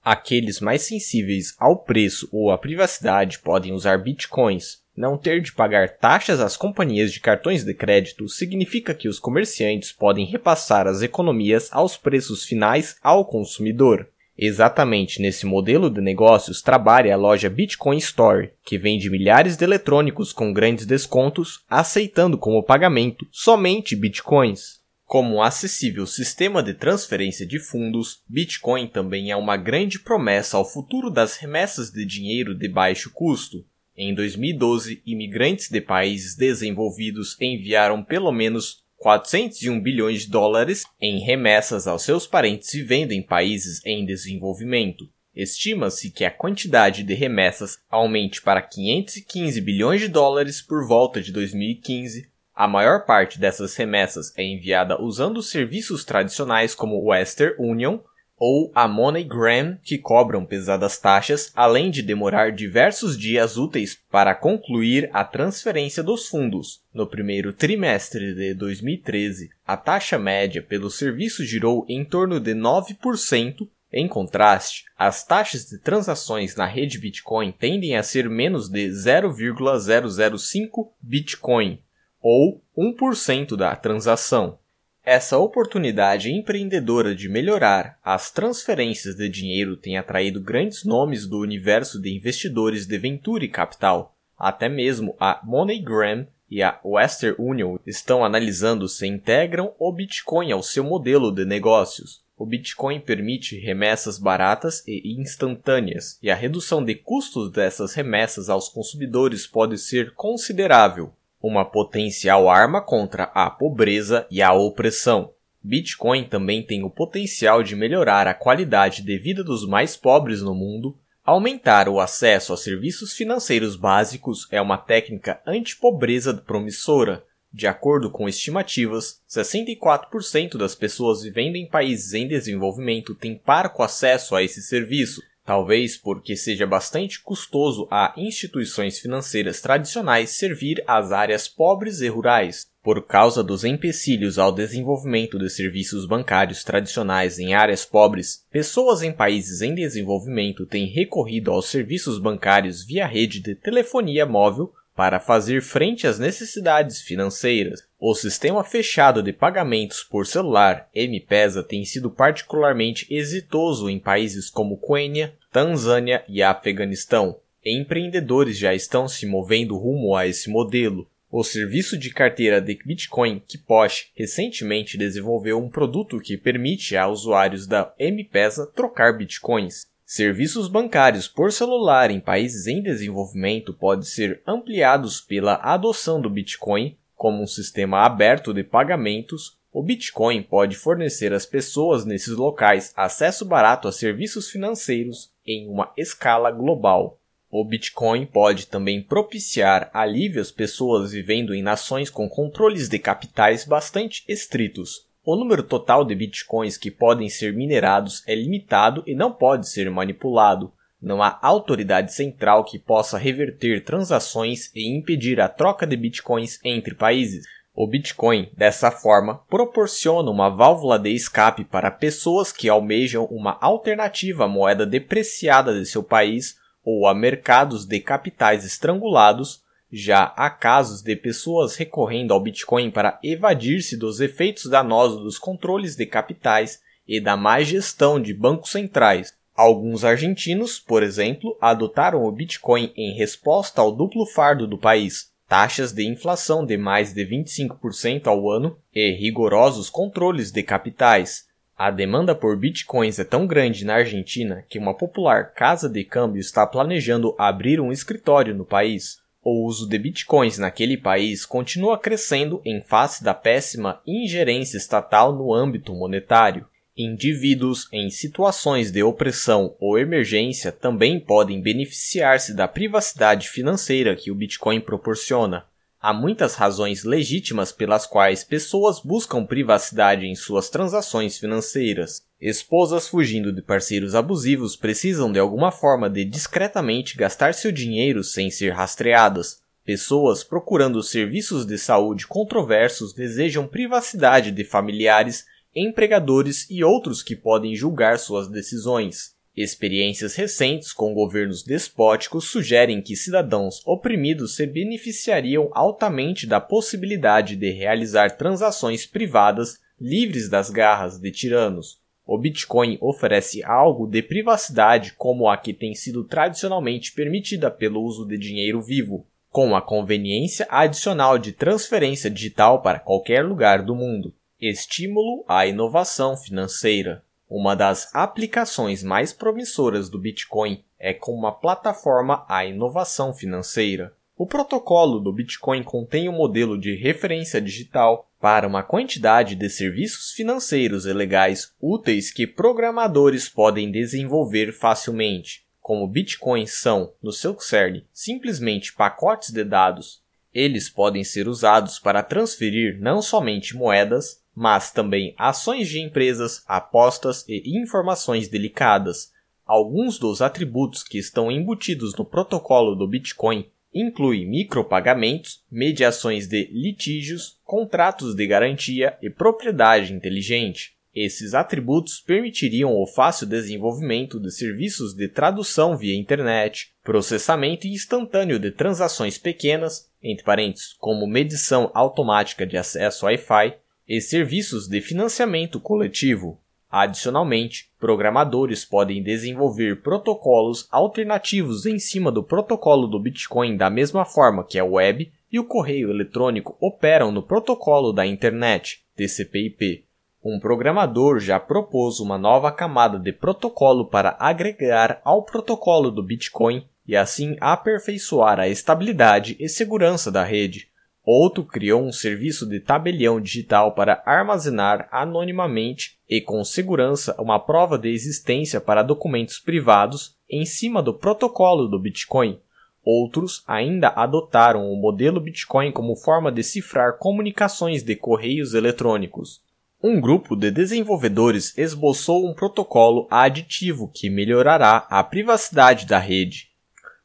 Aqueles mais sensíveis ao preço ou à privacidade podem usar bitcoins, não ter de pagar taxas às companhias de cartões de crédito significa que os comerciantes podem repassar as economias aos preços finais ao consumidor. Exatamente nesse modelo de negócios trabalha a loja Bitcoin Store, que vende milhares de eletrônicos com grandes descontos, aceitando como pagamento somente bitcoins. Como um acessível sistema de transferência de fundos, Bitcoin também é uma grande promessa ao futuro das remessas de dinheiro de baixo custo, em 2012, imigrantes de países desenvolvidos enviaram pelo menos 401 bilhões de dólares em remessas aos seus parentes vivendo em países em desenvolvimento. Estima-se que a quantidade de remessas aumente para 515 bilhões de dólares por volta de 2015. A maior parte dessas remessas é enviada usando serviços tradicionais como Western Union ou a MoneyGram, que cobram pesadas taxas, além de demorar diversos dias úteis para concluir a transferência dos fundos. No primeiro trimestre de 2013, a taxa média pelo serviço girou em torno de 9%, em contraste, as taxas de transações na rede Bitcoin tendem a ser menos de 0,005 Bitcoin, ou 1% da transação. Essa oportunidade empreendedora de melhorar as transferências de dinheiro tem atraído grandes nomes do universo de investidores de venture capital. Até mesmo a MoneyGram e a Western Union estão analisando se integram o Bitcoin ao seu modelo de negócios. O Bitcoin permite remessas baratas e instantâneas, e a redução de custos dessas remessas aos consumidores pode ser considerável, uma potencial arma contra a pobreza e a opressão. Bitcoin também tem o potencial de melhorar a qualidade de vida dos mais pobres no mundo. Aumentar o acesso a serviços financeiros básicos é uma técnica antipobreza promissora, de acordo com estimativas, 64% das pessoas vivendo em países em desenvolvimento têm parco acesso a esse serviço, talvez porque seja bastante custoso a instituições financeiras tradicionais servir às áreas pobres e rurais. Por causa dos empecilhos ao desenvolvimento de serviços bancários tradicionais em áreas pobres, pessoas em países em desenvolvimento têm recorrido aos serviços bancários via rede de telefonia móvel para fazer frente às necessidades financeiras. O sistema fechado de pagamentos por celular M-Pesa tem sido particularmente exitoso em países como Quênia, Tanzânia e Afeganistão. Empreendedores já estão se movendo rumo a esse modelo. O serviço de carteira de Bitcoin Kiposh recentemente desenvolveu um produto que permite a usuários da M-Pesa trocar bitcoins. Serviços bancários por celular em países em desenvolvimento podem ser ampliados pela adoção do Bitcoin como um sistema aberto de pagamentos. O Bitcoin pode fornecer às pessoas nesses locais acesso barato a serviços financeiros em uma escala global. O Bitcoin pode também propiciar alívio às pessoas vivendo em nações com controles de capitais bastante estritos, o número total de bitcoins que podem ser minerados é limitado e não pode ser manipulado. Não há autoridade central que possa reverter transações e impedir a troca de bitcoins entre países. O Bitcoin, dessa forma, proporciona uma válvula de escape para pessoas que almejam uma alternativa à moeda depreciada de seu país ou a mercados de capitais estrangulados já há casos de pessoas recorrendo ao Bitcoin para evadir-se dos efeitos danosos dos controles de capitais e da má gestão de bancos centrais. Alguns argentinos, por exemplo, adotaram o Bitcoin em resposta ao duplo fardo do país, taxas de inflação de mais de 25% ao ano e rigorosos controles de capitais. A demanda por bitcoins é tão grande na Argentina que uma popular casa de câmbio está planejando abrir um escritório no país. O uso de bitcoins naquele país continua crescendo em face da péssima ingerência estatal no âmbito monetário. Indivíduos em situações de opressão ou emergência também podem beneficiar-se da privacidade financeira que o Bitcoin proporciona. Há muitas razões legítimas pelas quais pessoas buscam privacidade em suas transações financeiras. Esposas fugindo de parceiros abusivos precisam de alguma forma de discretamente gastar seu dinheiro sem ser rastreadas. Pessoas procurando serviços de saúde controversos desejam privacidade de familiares, empregadores e outros que podem julgar suas decisões. Experiências recentes com governos despóticos sugerem que cidadãos oprimidos se beneficiariam altamente da possibilidade de realizar transações privadas livres das garras de tiranos. O Bitcoin oferece algo de privacidade como a que tem sido tradicionalmente permitida pelo uso de dinheiro vivo, com a conveniência adicional de transferência digital para qualquer lugar do mundo. Estímulo à inovação financeira. Uma das aplicações mais promissoras do Bitcoin é como uma plataforma à inovação financeira. O protocolo do Bitcoin contém um modelo de referência digital para uma quantidade de serviços financeiros e legais úteis que programadores podem desenvolver facilmente, como bitcoins são, no seu cerne, simplesmente pacotes de dados. Eles podem ser usados para transferir não somente moedas, mas também ações de empresas, apostas e informações delicadas. Alguns dos atributos que estão embutidos no protocolo do Bitcoin inclui micropagamentos, mediações de litígios, contratos de garantia e propriedade inteligente. Esses atributos permitiriam o fácil desenvolvimento de serviços de tradução via internet, processamento instantâneo de transações pequenas, entre parênteses, como medição automática de acesso Wi-Fi, e serviços de financiamento coletivo. Adicionalmente, programadores podem desenvolver protocolos alternativos em cima do protocolo do Bitcoin da mesma forma que a web e o correio eletrônico operam no protocolo da internet, TCP/IP. Um programador já propôs uma nova camada de protocolo para agregar ao protocolo do Bitcoin e assim aperfeiçoar a estabilidade e segurança da rede. Outro criou um serviço de tabelião digital para armazenar anonimamente e com segurança uma prova de existência para documentos privados em cima do protocolo do Bitcoin. Outros ainda adotaram o modelo Bitcoin como forma de cifrar comunicações de correios eletrônicos. Um grupo de desenvolvedores esboçou um protocolo aditivo que melhorará a privacidade da rede.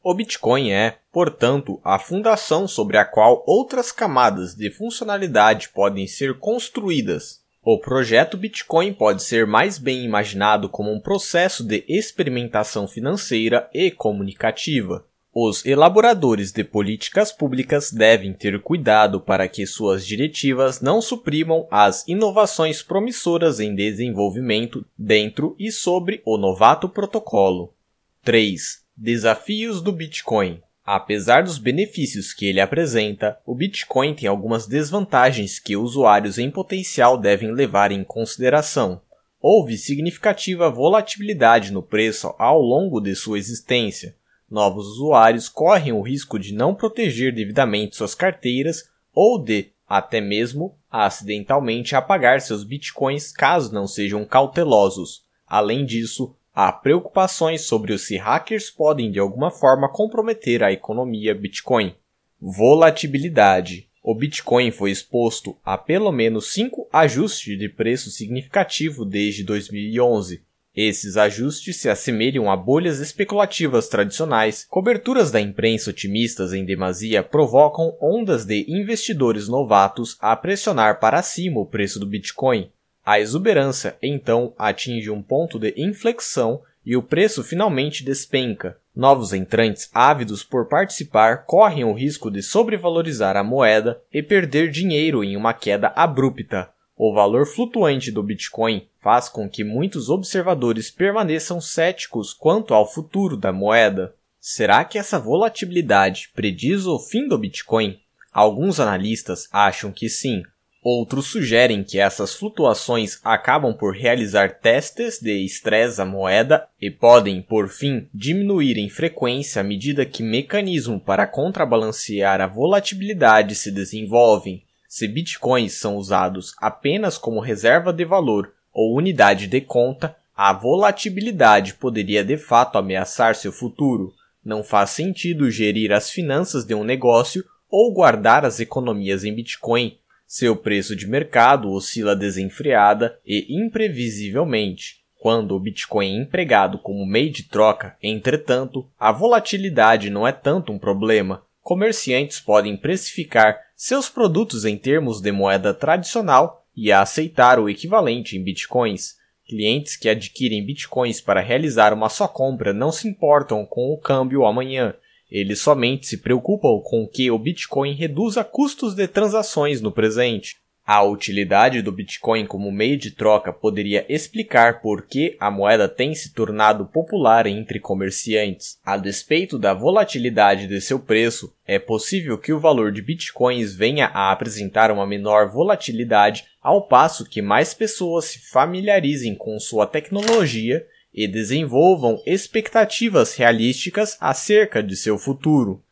O Bitcoin é, portanto, a fundação sobre a qual outras camadas de funcionalidade podem ser construídas. O projeto Bitcoin pode ser mais bem imaginado como um processo de experimentação financeira e comunicativa. Os elaboradores de políticas públicas devem ter cuidado para que suas diretivas não suprimam as inovações promissoras em desenvolvimento dentro e sobre o novato protocolo. 3. Desafios do Bitcoin. Apesar dos benefícios que ele apresenta, o Bitcoin tem algumas desvantagens que usuários em potencial devem levar em consideração. Houve significativa volatilidade no preço ao longo de sua existência. Novos usuários correm o risco de não proteger devidamente suas carteiras ou de, até mesmo, acidentalmente apagar seus bitcoins caso não sejam cautelosos. Além disso, Há preocupações sobre se hackers podem de alguma forma comprometer a economia Bitcoin. Volatilidade. O Bitcoin foi exposto a pelo menos cinco ajustes de preço significativo desde 2011. Esses ajustes se assemelham a bolhas especulativas tradicionais. Coberturas da imprensa otimistas em demasia provocam ondas de investidores novatos a pressionar para cima o preço do Bitcoin. A exuberância então atinge um ponto de inflexão e o preço finalmente despenca. Novos entrantes ávidos por participar correm o risco de sobrevalorizar a moeda e perder dinheiro em uma queda abrupta. O valor flutuante do Bitcoin faz com que muitos observadores permaneçam céticos quanto ao futuro da moeda. Será que essa volatilidade prediz o fim do Bitcoin? Alguns analistas acham que sim, Outros sugerem que essas flutuações acabam por realizar testes de estresse à moeda e podem, por fim, diminuir em frequência à medida que mecanismos para contrabalancear a volatilidade se desenvolvem. Se bitcoins são usados apenas como reserva de valor ou unidade de conta, a volatilidade poderia de fato ameaçar seu futuro. Não faz sentido gerir as finanças de um negócio ou guardar as economias em Bitcoin seu preço de mercado oscila desenfreada e imprevisivelmente. Quando o Bitcoin é empregado como meio de troca, entretanto, a volatilidade não é tanto um problema. Comerciantes podem precificar seus produtos em termos de moeda tradicional e aceitar o equivalente em bitcoins. Clientes que adquirem bitcoins para realizar uma só compra não se importam com o câmbio amanhã eles somente se preocupam com que o Bitcoin reduza custos de transações no presente. A utilidade do Bitcoin como meio de troca poderia explicar por que a moeda tem se tornado popular entre comerciantes. A despeito da volatilidade de seu preço, é possível que o valor de Bitcoins venha a apresentar uma menor volatilidade ao passo que mais pessoas se familiarizem com sua tecnologia e desenvolvam expectativas realísticas acerca de seu futuro.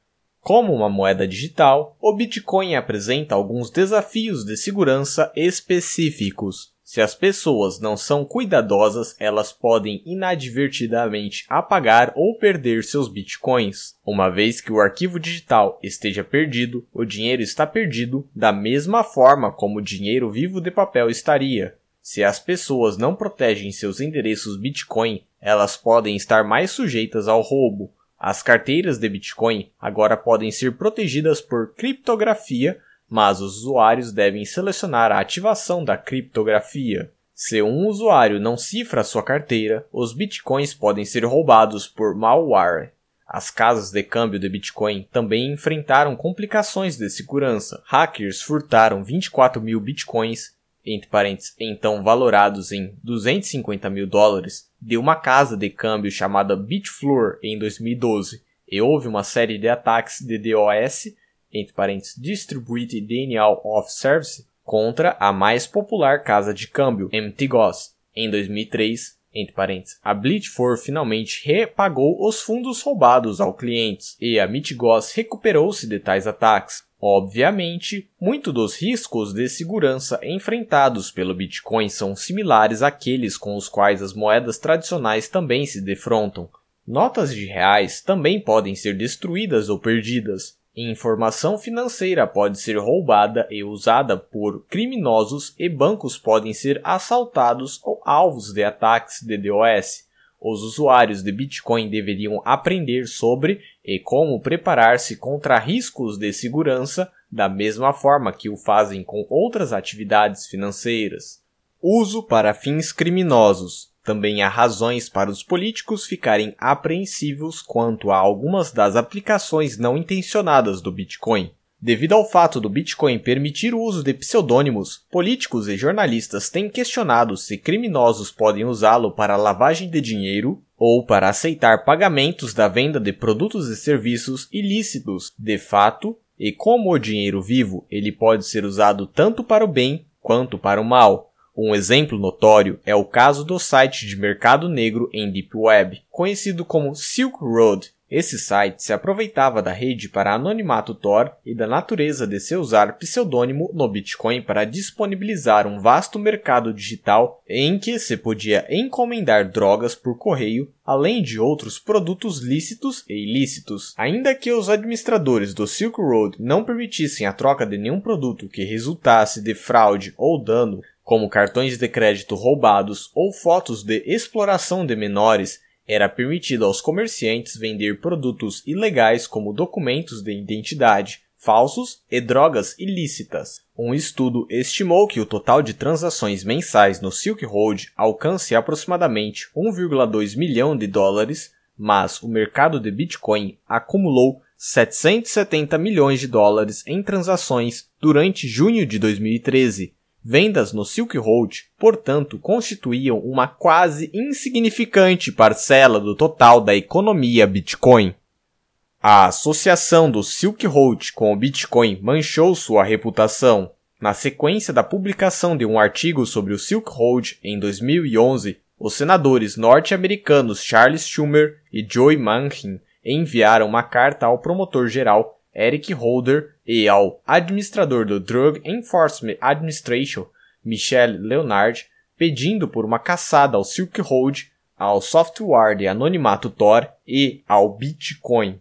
Como uma moeda digital, o Bitcoin apresenta alguns desafios de segurança específicos. Se as pessoas não são cuidadosas, elas podem inadvertidamente apagar ou perder seus bitcoins. Uma vez que o arquivo digital esteja perdido, o dinheiro está perdido da mesma forma como o dinheiro vivo de papel estaria. Se as pessoas não protegem seus endereços Bitcoin, elas podem estar mais sujeitas ao roubo. As carteiras de Bitcoin agora podem ser protegidas por criptografia mas os usuários devem selecionar a ativação da criptografia. Se um usuário não cifra sua carteira, os bitcoins podem ser roubados por malware. As casas de câmbio de Bitcoin também enfrentaram complicações de segurança. Hackers furtaram 24 mil bitcoins, entre parênteses, então valorados em 250 mil dólares, de uma casa de câmbio chamada Bitfloor em 2012, e houve uma série de ataques de DOS entre parênteses, Distributed Denial of Service, contra a mais popular casa de câmbio, MTGOS. Em 2003, entre parênteses, a Bleach4 finalmente repagou os fundos roubados aos clientes e a MTGOS recuperou-se de tais ataques. Obviamente, muitos dos riscos de segurança enfrentados pelo Bitcoin são similares àqueles com os quais as moedas tradicionais também se defrontam. Notas de reais também podem ser destruídas ou perdidas. Informação financeira pode ser roubada e usada por criminosos e bancos podem ser assaltados ou alvos de ataques de DOS. Os usuários de Bitcoin deveriam aprender sobre e como preparar-se contra riscos de segurança da mesma forma que o fazem com outras atividades financeiras. Uso para fins criminosos. Também há razões para os políticos ficarem apreensivos quanto a algumas das aplicações não intencionadas do Bitcoin. Devido ao fato do Bitcoin permitir o uso de pseudônimos, políticos e jornalistas têm questionado se criminosos podem usá-lo para lavagem de dinheiro ou para aceitar pagamentos da venda de produtos e serviços ilícitos. De fato, e como o dinheiro vivo, ele pode ser usado tanto para o bem quanto para o mal. Um exemplo notório é o caso do site de mercado negro em Deep Web, conhecido como Silk Road. Esse site se aproveitava da rede para anonimato Tor e da natureza de se usar pseudônimo no Bitcoin para disponibilizar um vasto mercado digital em que se podia encomendar drogas por correio, além de outros produtos lícitos e ilícitos. Ainda que os administradores do Silk Road não permitissem a troca de nenhum produto que resultasse de fraude ou dano, como cartões de crédito roubados ou fotos de exploração de menores, era permitido aos comerciantes vender produtos ilegais como documentos de identidade, falsos e drogas ilícitas. Um estudo estimou que o total de transações mensais no Silk Road alcance aproximadamente 1,2 milhão de dólares, mas o mercado de Bitcoin acumulou 770 milhões de dólares em transações durante junho de 2013, Vendas no Silk Road, portanto, constituíam uma quase insignificante parcela do total da economia Bitcoin. A associação do Silk Road com o Bitcoin manchou sua reputação. Na sequência da publicação de um artigo sobre o Silk Road em 2011, os senadores norte-americanos Charles Schumer e Joe Manchin enviaram uma carta ao promotor-geral Eric Holder e ao administrador do Drug Enforcement Administration, Michelle Leonard, pedindo por uma caçada ao Silk Road, ao software de anonimato Tor e ao Bitcoin.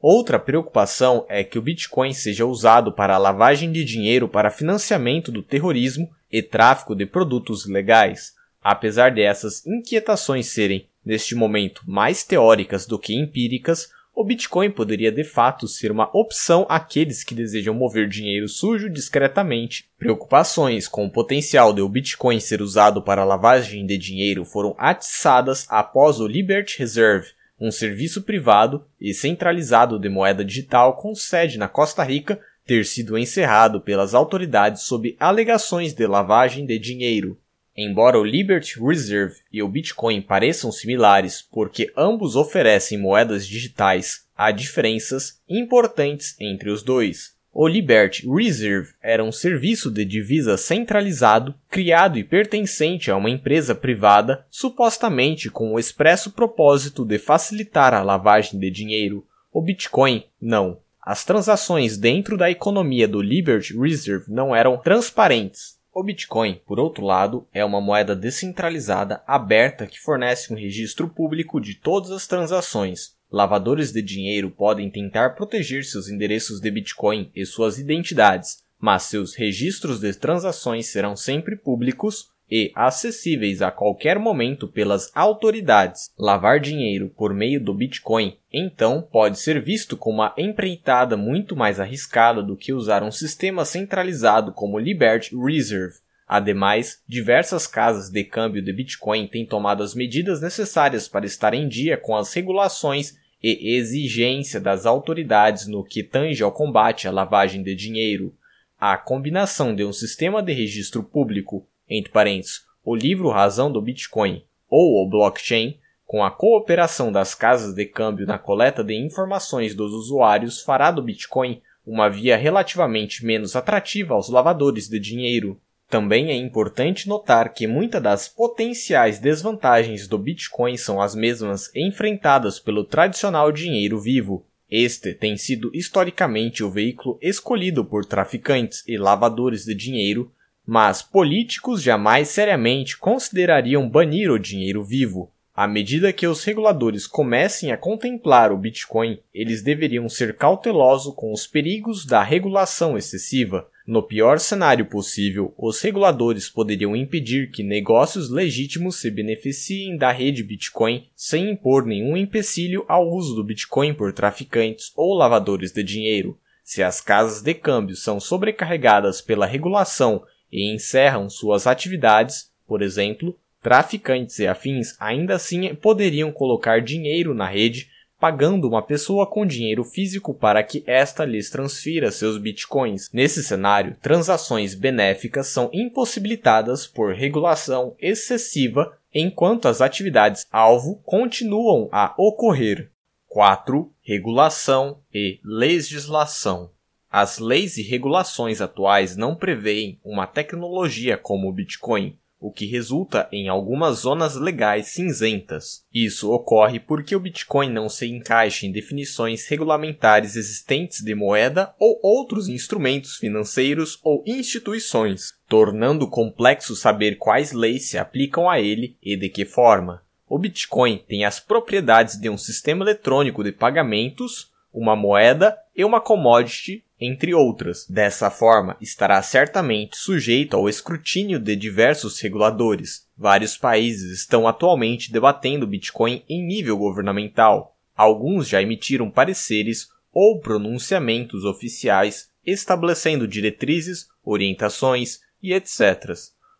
Outra preocupação é que o Bitcoin seja usado para lavagem de dinheiro para financiamento do terrorismo e tráfico de produtos ilegais. Apesar dessas inquietações serem, neste momento, mais teóricas do que empíricas, o Bitcoin poderia de fato ser uma opção àqueles que desejam mover dinheiro sujo discretamente. Preocupações com o potencial de o Bitcoin ser usado para lavagem de dinheiro foram atiçadas após o Liberty Reserve, um serviço privado e centralizado de moeda digital com sede na Costa Rica, ter sido encerrado pelas autoridades sob alegações de lavagem de dinheiro. Embora o Liberty Reserve e o Bitcoin pareçam similares porque ambos oferecem moedas digitais, há diferenças importantes entre os dois. O Liberty Reserve era um serviço de divisa centralizado, criado e pertencente a uma empresa privada, supostamente com o expresso propósito de facilitar a lavagem de dinheiro. O Bitcoin não. As transações dentro da economia do Liberty Reserve não eram transparentes. O Bitcoin, por outro lado, é uma moeda descentralizada aberta que fornece um registro público de todas as transações. Lavadores de dinheiro podem tentar proteger seus endereços de Bitcoin e suas identidades, mas seus registros de transações serão sempre públicos e acessíveis a qualquer momento pelas autoridades. Lavar dinheiro por meio do Bitcoin, então, pode ser visto como uma empreitada muito mais arriscada do que usar um sistema centralizado como Liberty Reserve. Ademais, diversas casas de câmbio de Bitcoin têm tomado as medidas necessárias para estar em dia com as regulações e exigência das autoridades no que tange ao combate à lavagem de dinheiro. A combinação de um sistema de registro público entre parênteses, o livro razão do Bitcoin ou o blockchain, com a cooperação das casas de câmbio na coleta de informações dos usuários, fará do Bitcoin uma via relativamente menos atrativa aos lavadores de dinheiro. Também é importante notar que muitas das potenciais desvantagens do Bitcoin são as mesmas enfrentadas pelo tradicional dinheiro vivo. Este tem sido historicamente o veículo escolhido por traficantes e lavadores de dinheiro mas políticos jamais seriamente considerariam banir o dinheiro vivo. À medida que os reguladores comecem a contemplar o Bitcoin, eles deveriam ser cautelosos com os perigos da regulação excessiva. No pior cenário possível, os reguladores poderiam impedir que negócios legítimos se beneficiem da rede Bitcoin sem impor nenhum empecilho ao uso do Bitcoin por traficantes ou lavadores de dinheiro. Se as casas de câmbio são sobrecarregadas pela regulação e encerram suas atividades, por exemplo, traficantes e afins ainda assim poderiam colocar dinheiro na rede pagando uma pessoa com dinheiro físico para que esta lhes transfira seus bitcoins. Nesse cenário, transações benéficas são impossibilitadas por regulação excessiva enquanto as atividades alvo continuam a ocorrer. 4. Regulação e legislação. As leis e regulações atuais não preveem uma tecnologia como o Bitcoin, o que resulta em algumas zonas legais cinzentas. Isso ocorre porque o Bitcoin não se encaixa em definições regulamentares existentes de moeda ou outros instrumentos financeiros ou instituições, tornando complexo saber quais leis se aplicam a ele e de que forma. O Bitcoin tem as propriedades de um sistema eletrônico de pagamentos, uma moeda e uma commodity entre outras. Dessa forma, estará certamente sujeito ao escrutínio de diversos reguladores. Vários países estão atualmente debatendo Bitcoin em nível governamental. Alguns já emitiram pareceres ou pronunciamentos oficiais estabelecendo diretrizes, orientações e etc.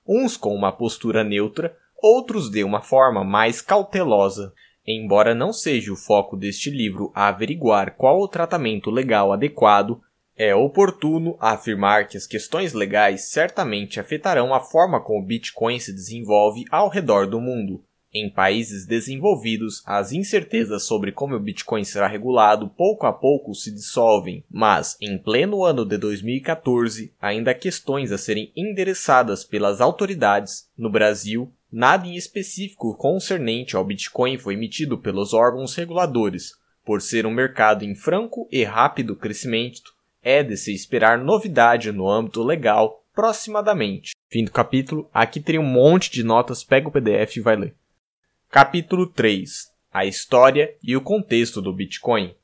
Uns com uma postura neutra, outros de uma forma mais cautelosa. Embora não seja o foco deste livro averiguar qual o tratamento legal adequado, é oportuno afirmar que as questões legais certamente afetarão a forma como o Bitcoin se desenvolve ao redor do mundo. Em países desenvolvidos, as incertezas sobre como o Bitcoin será regulado pouco a pouco se dissolvem, mas em pleno ano de 2014, ainda há questões a serem endereçadas pelas autoridades. No Brasil, nada em específico concernente ao Bitcoin foi emitido pelos órgãos reguladores, por ser um mercado em franco e rápido crescimento é de se esperar novidade no âmbito legal proximadamente. Fim do capítulo. Aqui tem um monte de notas, pega o PDF e vai ler. Capítulo 3. A história e o contexto do Bitcoin.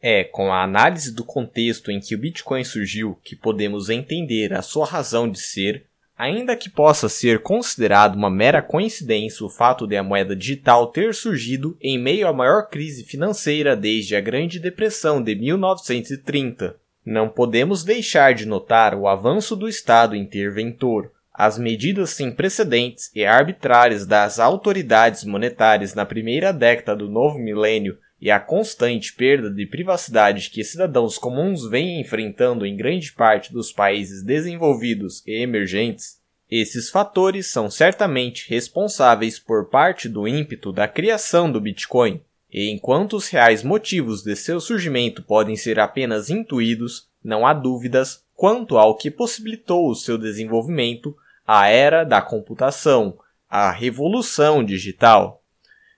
É com a análise do contexto em que o Bitcoin surgiu que podemos entender a sua razão de ser, ainda que possa ser considerado uma mera coincidência o fato de a moeda digital ter surgido em meio à maior crise financeira desde a Grande Depressão de 1930. Não podemos deixar de notar o avanço do Estado interventor, as medidas sem precedentes e arbitrárias das autoridades monetárias na primeira década do novo milênio e a constante perda de privacidade que cidadãos comuns vêm enfrentando em grande parte dos países desenvolvidos e emergentes, esses fatores são certamente responsáveis por parte do ímpeto da criação do Bitcoin. E enquanto os reais motivos de seu surgimento podem ser apenas intuídos, não há dúvidas quanto ao que possibilitou o seu desenvolvimento, a era da computação, a revolução digital.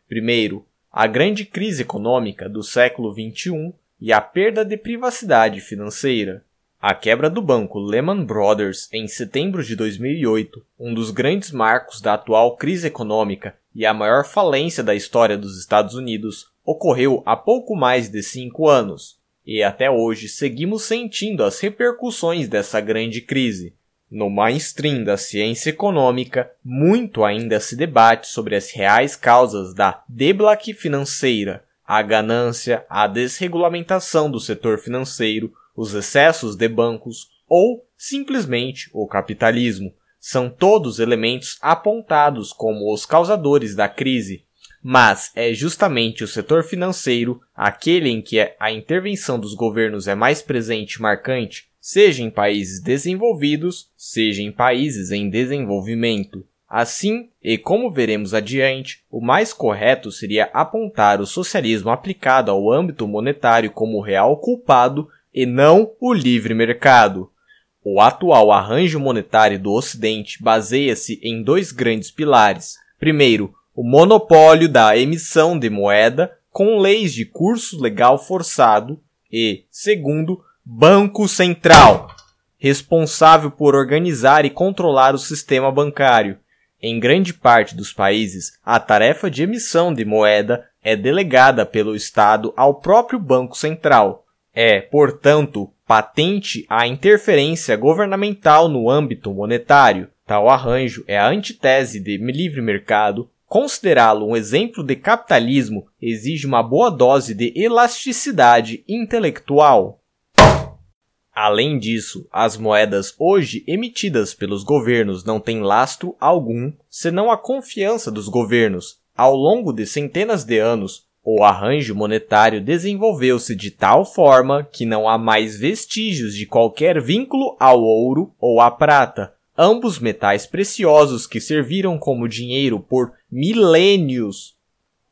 Primeiro, a grande crise econômica do século XXI e a perda de privacidade financeira. A quebra do banco Lehman Brothers em setembro de 2008, um dos grandes marcos da atual crise econômica e a maior falência da história dos Estados Unidos, ocorreu há pouco mais de cinco anos, e até hoje seguimos sentindo as repercussões dessa grande crise. No mainstream da ciência econômica, muito ainda se debate sobre as reais causas da deblaque financeira, a ganância, a desregulamentação do setor financeiro, os excessos de bancos ou simplesmente o capitalismo. São todos elementos apontados como os causadores da crise, mas é justamente o setor financeiro aquele em que a intervenção dos governos é mais presente e marcante, seja em países desenvolvidos, seja em países em desenvolvimento. Assim, e como veremos adiante, o mais correto seria apontar o socialismo aplicado ao âmbito monetário como real culpado e não o livre mercado. O atual arranjo monetário do Ocidente baseia-se em dois grandes pilares. Primeiro, o monopólio da emissão de moeda com leis de curso legal forçado e, segundo, Banco Central, responsável por organizar e controlar o sistema bancário. Em grande parte dos países, a tarefa de emissão de moeda é delegada pelo Estado ao próprio Banco Central. É, portanto, patente a interferência governamental no âmbito monetário. Tal arranjo é a antítese de livre mercado. Considerá-lo um exemplo de capitalismo exige uma boa dose de elasticidade intelectual. Além disso, as moedas hoje emitidas pelos governos não têm lastro algum, senão a confiança dos governos. Ao longo de centenas de anos, o arranjo monetário desenvolveu-se de tal forma que não há mais vestígios de qualquer vínculo ao ouro ou à prata, ambos metais preciosos que serviram como dinheiro por milênios.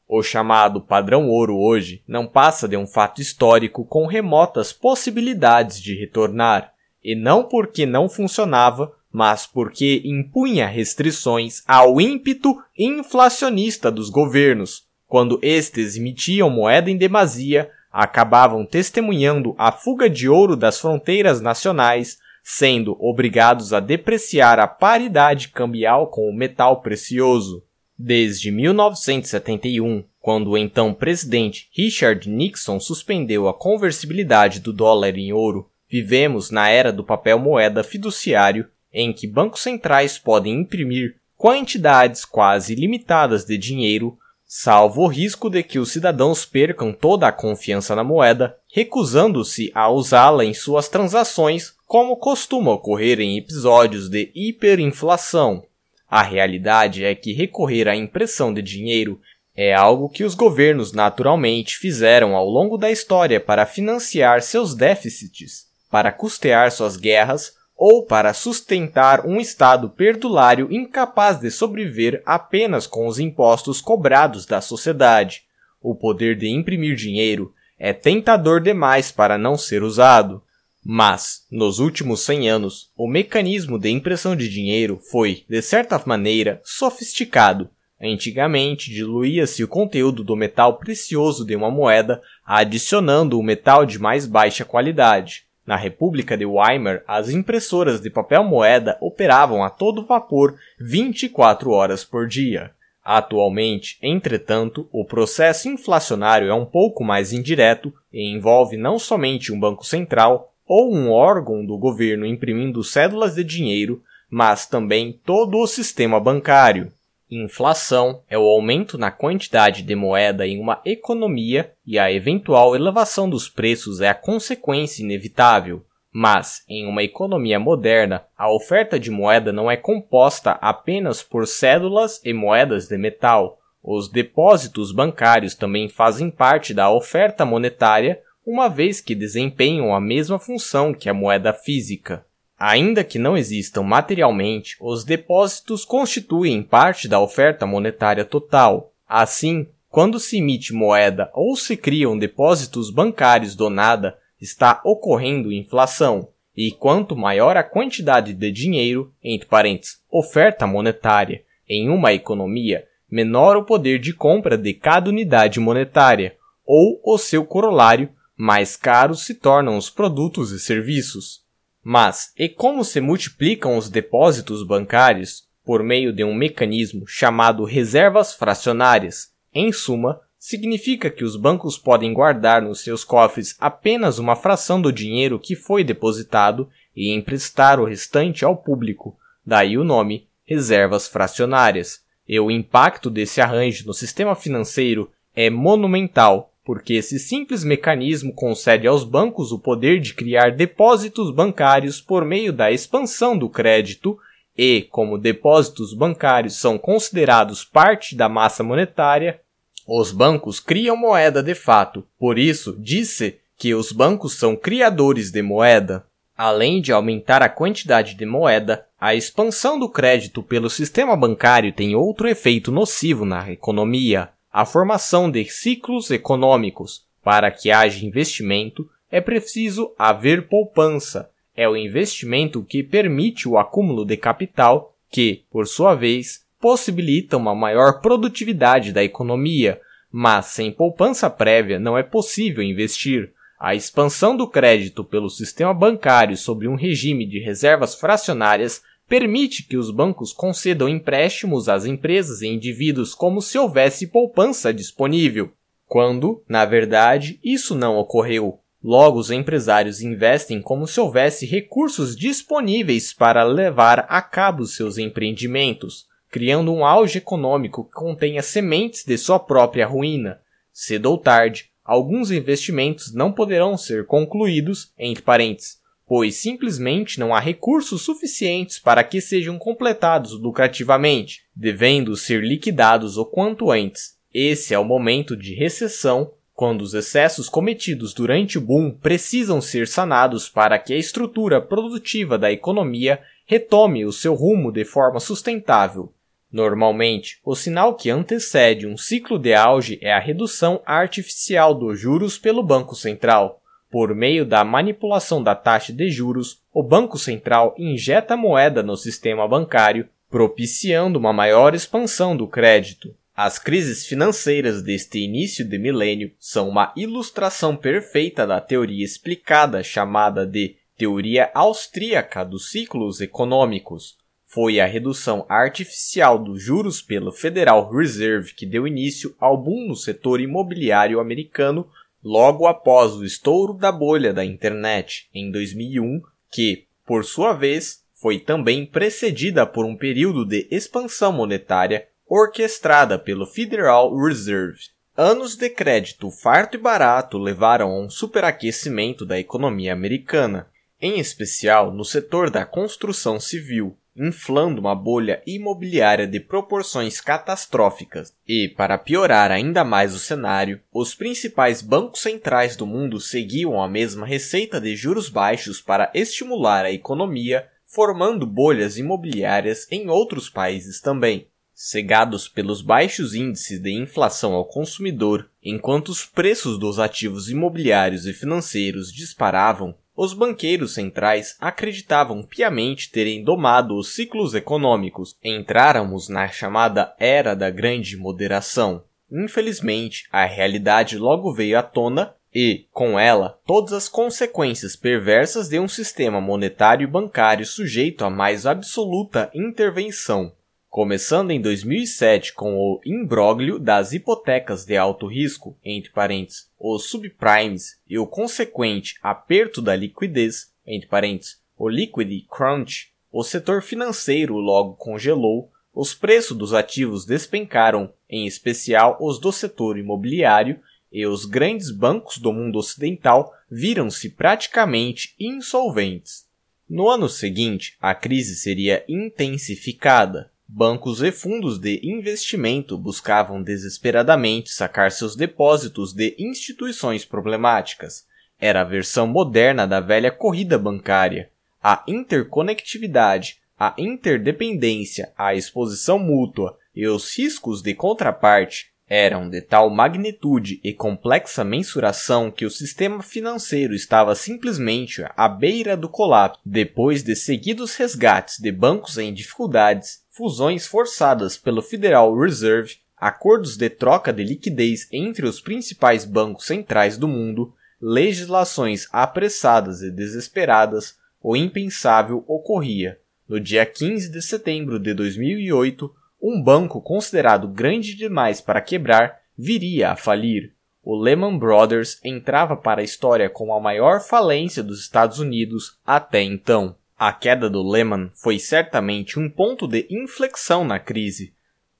O chamado padrão ouro hoje não passa de um fato histórico com remotas possibilidades de retornar, e não porque não funcionava, mas porque impunha restrições ao ímpeto inflacionista dos governos, quando estes emitiam moeda em demasia, acabavam testemunhando a fuga de ouro das fronteiras nacionais, sendo obrigados a depreciar a paridade cambial com o metal precioso. Desde 1971, quando o então presidente Richard Nixon suspendeu a conversibilidade do dólar em ouro, vivemos na era do papel moeda fiduciário, em que bancos centrais podem imprimir quantidades quase ilimitadas de dinheiro salvo o risco de que os cidadãos percam toda a confiança na moeda, recusando-se a usá-la em suas transações, como costuma ocorrer em episódios de hiperinflação. A realidade é que recorrer à impressão de dinheiro é algo que os governos naturalmente fizeram ao longo da história para financiar seus déficits, para custear suas guerras ou para sustentar um Estado perdulário incapaz de sobreviver apenas com os impostos cobrados da sociedade. O poder de imprimir dinheiro é tentador demais para não ser usado. Mas, nos últimos 100 anos, o mecanismo de impressão de dinheiro foi, de certa maneira, sofisticado. Antigamente, diluía-se o conteúdo do metal precioso de uma moeda, adicionando o metal de mais baixa qualidade. Na República de Weimar, as impressoras de papel moeda operavam a todo vapor 24 horas por dia. Atualmente, entretanto, o processo inflacionário é um pouco mais indireto e envolve não somente um banco central ou um órgão do governo imprimindo cédulas de dinheiro, mas também todo o sistema bancário. Inflação é o aumento na quantidade de moeda em uma economia e a eventual elevação dos preços é a consequência inevitável. Mas, em uma economia moderna, a oferta de moeda não é composta apenas por cédulas e moedas de metal. Os depósitos bancários também fazem parte da oferta monetária, uma vez que desempenham a mesma função que a moeda física. Ainda que não existam materialmente, os depósitos constituem parte da oferta monetária total. Assim, quando se emite moeda ou se criam depósitos bancários do nada, está ocorrendo inflação. E quanto maior a quantidade de dinheiro, entre parênteses, oferta monetária, em uma economia, menor o poder de compra de cada unidade monetária, ou o seu corolário, mais caros se tornam os produtos e serviços. Mas, e como se multiplicam os depósitos bancários? Por meio de um mecanismo chamado reservas fracionárias. Em suma, significa que os bancos podem guardar nos seus cofres apenas uma fração do dinheiro que foi depositado e emprestar o restante ao público. Daí o nome reservas fracionárias. E o impacto desse arranjo no sistema financeiro é monumental, porque esse simples mecanismo concede aos bancos o poder de criar depósitos bancários por meio da expansão do crédito e, como depósitos bancários são considerados parte da massa monetária, os bancos criam moeda de fato. Por isso, disse que os bancos são criadores de moeda. Além de aumentar a quantidade de moeda, a expansão do crédito pelo sistema bancário tem outro efeito nocivo na economia, a formação de ciclos econômicos. Para que haja investimento, é preciso haver poupança. É o investimento que permite o acúmulo de capital, que, por sua vez, possibilita uma maior produtividade da economia, mas sem poupança prévia não é possível investir. A expansão do crédito pelo sistema bancário sobre um regime de reservas fracionárias permite que os bancos concedam empréstimos às empresas e indivíduos como se houvesse poupança disponível, quando, na verdade, isso não ocorreu. Logo, os empresários investem como se houvesse recursos disponíveis para levar a cabo seus empreendimentos, criando um auge econômico que contenha sementes de sua própria ruína. Cedo ou tarde, alguns investimentos não poderão ser concluídos, entre parênteses, pois simplesmente não há recursos suficientes para que sejam completados lucrativamente, devendo ser liquidados o quanto antes. Esse é o momento de recessão, quando os excessos cometidos durante o boom precisam ser sanados para que a estrutura produtiva da economia retome o seu rumo de forma sustentável. Normalmente, o sinal que antecede um ciclo de auge é a redução artificial dos juros pelo Banco Central. Por meio da manipulação da taxa de juros, o Banco Central injeta moeda no sistema bancário, propiciando uma maior expansão do crédito. As crises financeiras deste início de milênio são uma ilustração perfeita da teoria explicada chamada de teoria austríaca dos ciclos econômicos. Foi a redução artificial dos juros pelo Federal Reserve que deu início ao boom no setor imobiliário americano logo após o estouro da bolha da internet em 2001, que, por sua vez, foi também precedida por um período de expansão monetária orquestrada pelo Federal Reserve. Anos de crédito farto e barato levaram a um superaquecimento da economia americana, em especial no setor da construção civil, inflando uma bolha imobiliária de proporções catastróficas. E, para piorar ainda mais o cenário, os principais bancos centrais do mundo seguiam a mesma receita de juros baixos para estimular a economia, formando bolhas imobiliárias em outros países também. Cegados pelos baixos índices de inflação ao consumidor, enquanto os preços dos ativos imobiliários e financeiros disparavam, os banqueiros centrais acreditavam piamente terem domado os ciclos econômicos. Entráramos na chamada Era da Grande Moderação. Infelizmente, a realidade logo veio à tona e, com ela, todas as consequências perversas de um sistema monetário e bancário sujeito à mais absoluta intervenção começando em 2007 com o imbróglio das hipotecas de alto risco, entre parênteses, os subprimes e o consequente aperto da liquidez, entre parênteses, o liquid crunch, o setor financeiro logo congelou, os preços dos ativos despencaram, em especial os do setor imobiliário, e os grandes bancos do mundo ocidental viram-se praticamente insolventes. No ano seguinte, a crise seria intensificada, Bancos e fundos de investimento buscavam desesperadamente sacar seus depósitos de instituições problemáticas. Era a versão moderna da velha corrida bancária. A interconectividade, a interdependência, a exposição mútua e os riscos de contraparte eram de tal magnitude e complexa mensuração que o sistema financeiro estava simplesmente à beira do colapso depois de seguidos resgates de bancos em dificuldades fusões forçadas pelo Federal Reserve, acordos de troca de liquidez entre os principais bancos centrais do mundo, legislações apressadas e desesperadas, o impensável ocorria. No dia 15 de setembro de 2008, um banco considerado grande demais para quebrar viria a falir. O Lehman Brothers entrava para a história como a maior falência dos Estados Unidos até então. A queda do Lehman foi certamente um ponto de inflexão na crise.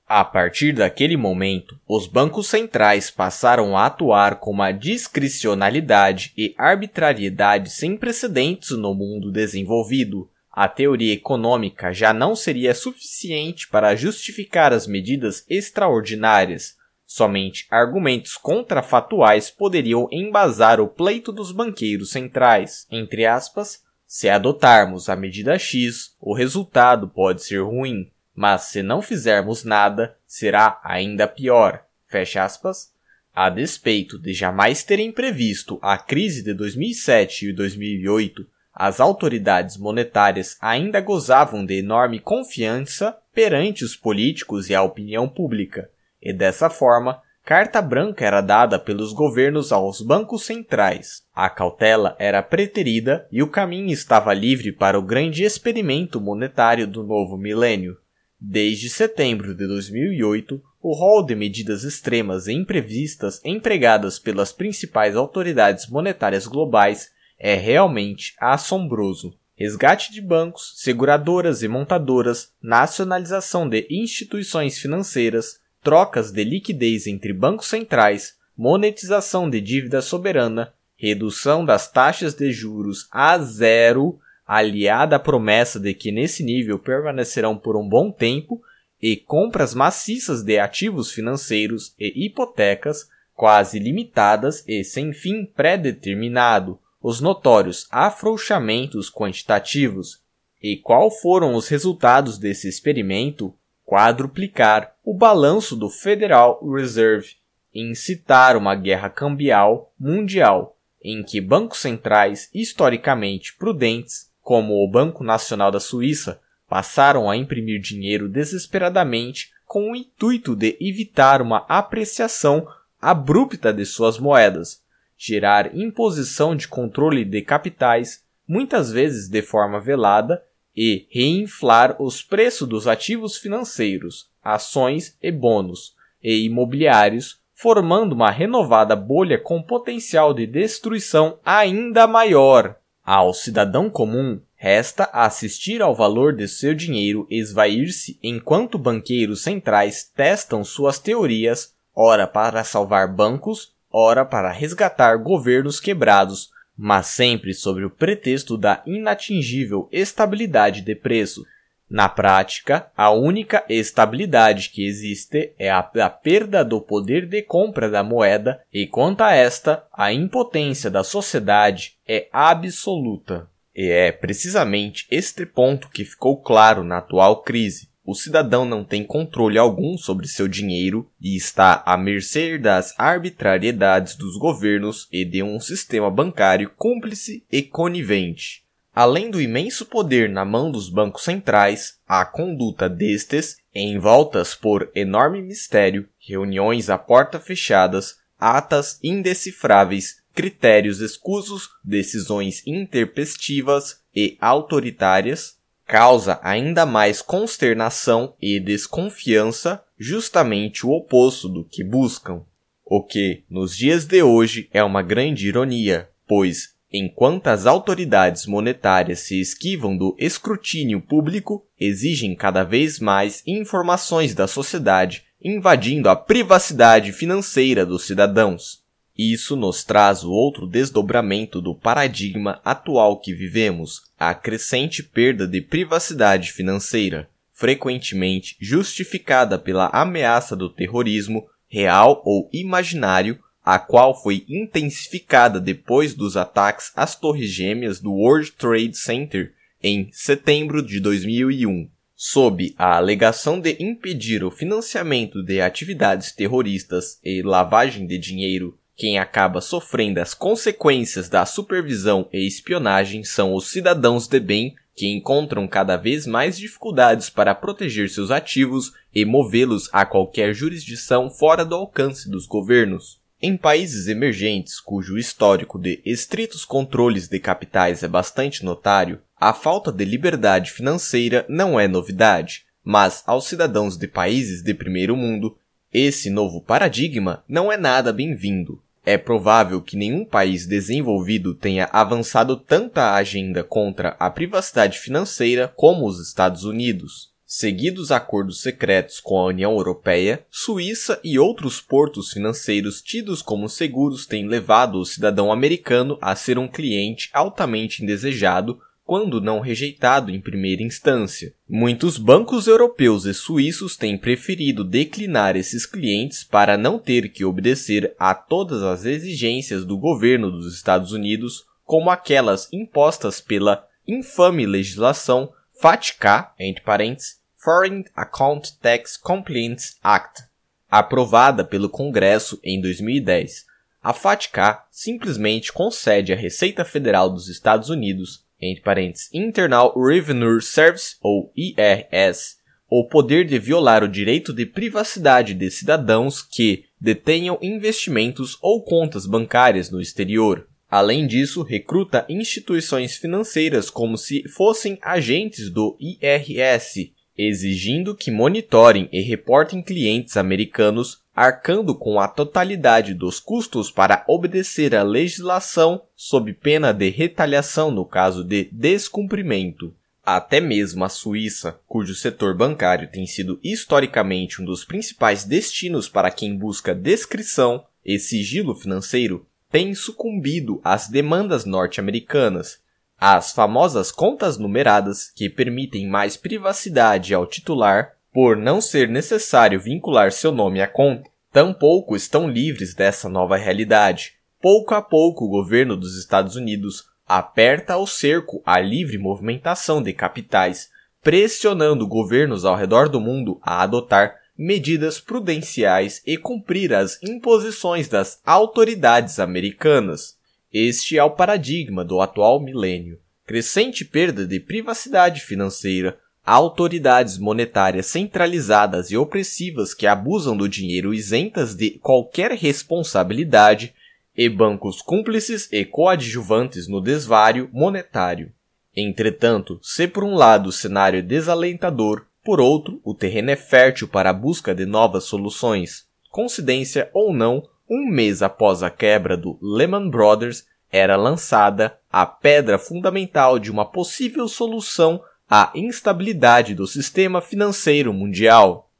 A partir daquele momento, os bancos centrais passaram a atuar com uma discricionalidade e arbitrariedade sem precedentes no mundo desenvolvido. A teoria econômica já não seria suficiente para justificar as medidas extraordinárias. Somente argumentos contrafatuais poderiam embasar o pleito dos banqueiros centrais. Entre aspas, se adotarmos a medida X, o resultado pode ser ruim mas se não fizermos nada, será ainda pior. Fecha aspas. A despeito de jamais terem previsto a crise de 2007 e 2008, as autoridades monetárias ainda gozavam de enorme confiança perante os políticos e a opinião pública, e dessa forma, carta branca era dada pelos governos aos bancos centrais. A cautela era preterida e o caminho estava livre para o grande experimento monetário do novo milênio. Desde setembro de 2008, o rol de medidas extremas e imprevistas empregadas pelas principais autoridades monetárias globais é realmente assombroso. Resgate de bancos, seguradoras e montadoras, nacionalização de instituições financeiras, trocas de liquidez entre bancos centrais, monetização de dívida soberana, redução das taxas de juros a zero aliada à promessa de que nesse nível permanecerão por um bom tempo, e compras maciças de ativos financeiros e hipotecas quase limitadas e sem fim pré-determinado, os notórios afrouxamentos quantitativos. E qual foram os resultados desse experimento? Quadruplicar o balanço do Federal Reserve, incitar uma guerra cambial mundial, em que bancos centrais historicamente prudentes como o Banco Nacional da Suíça, passaram a imprimir dinheiro desesperadamente com o intuito de evitar uma apreciação abrupta de suas moedas, gerar imposição de controle de capitais, muitas vezes de forma velada, e reinflar os preços dos ativos financeiros, ações e bônus, e imobiliários, formando uma renovada bolha com potencial de destruição ainda maior. Ao cidadão comum, resta assistir ao valor de seu dinheiro esvair-se enquanto banqueiros centrais testam suas teorias, ora para salvar bancos, ora para resgatar governos quebrados, mas sempre sob o pretexto da inatingível estabilidade de preço. Na prática, a única estabilidade que existe é a da perda do poder de compra da moeda, e quanto a esta, a impotência da sociedade é absoluta. E é precisamente este ponto que ficou claro na atual crise. O cidadão não tem controle algum sobre seu dinheiro e está à mercê das arbitrariedades dos governos e de um sistema bancário cúmplice e conivente. Além do imenso poder na mão dos bancos centrais, a conduta destes, envoltas por enorme mistério, reuniões a porta fechadas, atas indecifráveis, critérios escusos, decisões intempestivas e autoritárias, causa ainda mais consternação e desconfiança, justamente o oposto do que buscam. O que, nos dias de hoje, é uma grande ironia, pois Enquanto as autoridades monetárias se esquivam do escrutínio público, exigem cada vez mais informações da sociedade, invadindo a privacidade financeira dos cidadãos. Isso nos traz o outro desdobramento do paradigma atual que vivemos, a crescente perda de privacidade financeira, frequentemente justificada pela ameaça do terrorismo, real ou imaginário, a qual foi intensificada depois dos ataques às Torres Gêmeas do World Trade Center em setembro de 2001, sob a alegação de impedir o financiamento de atividades terroristas e lavagem de dinheiro. Quem acaba sofrendo as consequências da supervisão e espionagem são os cidadãos de bem que encontram cada vez mais dificuldades para proteger seus ativos e movê-los a qualquer jurisdição fora do alcance dos governos. Em países emergentes, cujo histórico de estritos controles de capitais é bastante notário, a falta de liberdade financeira não é novidade, mas aos cidadãos de países de primeiro mundo, esse novo paradigma não é nada bem-vindo. É provável que nenhum país desenvolvido tenha avançado tanta agenda contra a privacidade financeira como os Estados Unidos. Seguidos acordos secretos com a União Europeia, Suíça e outros portos financeiros tidos como seguros têm levado o cidadão americano a ser um cliente altamente indesejado quando não rejeitado em primeira instância. Muitos bancos europeus e suíços têm preferido declinar esses clientes para não ter que obedecer a todas as exigências do governo dos Estados Unidos, como aquelas impostas pela infame legislação FATCA, entre parênteses, Foreign Account Tax Compliance Act, aprovada pelo Congresso em 2010. A FATCA simplesmente concede à Receita Federal dos Estados Unidos entre parênteses, Internal Revenue Service, ou IRS, o poder de violar o direito de privacidade de cidadãos que detenham investimentos ou contas bancárias no exterior. Além disso, recruta instituições financeiras como se fossem agentes do IRS, exigindo que monitorem e reportem clientes americanos arcando com a totalidade dos custos para obedecer à legislação sob pena de retaliação no caso de descumprimento. Até mesmo a Suíça, cujo setor bancário tem sido historicamente um dos principais destinos para quem busca descrição e sigilo financeiro, tem sucumbido às demandas norte-americanas. As famosas contas numeradas, que permitem mais privacidade ao titular, por não ser necessário vincular seu nome à conta, tampouco estão livres dessa nova realidade. Pouco a pouco, o governo dos Estados Unidos aperta o cerco à livre movimentação de capitais, pressionando governos ao redor do mundo a adotar medidas prudenciais e cumprir as imposições das autoridades americanas. Este é o paradigma do atual milênio. Crescente perda de privacidade financeira, autoridades monetárias centralizadas e opressivas que abusam do dinheiro isentas de qualquer responsabilidade e bancos cúmplices e coadjuvantes no desvário monetário. Entretanto, se por um lado o cenário é desalentador, por outro, o terreno é fértil para a busca de novas soluções. Coincidência ou não, um mês após a quebra do Lehman Brothers, era lançada a pedra fundamental de uma possível solução a instabilidade do sistema financeiro mundial.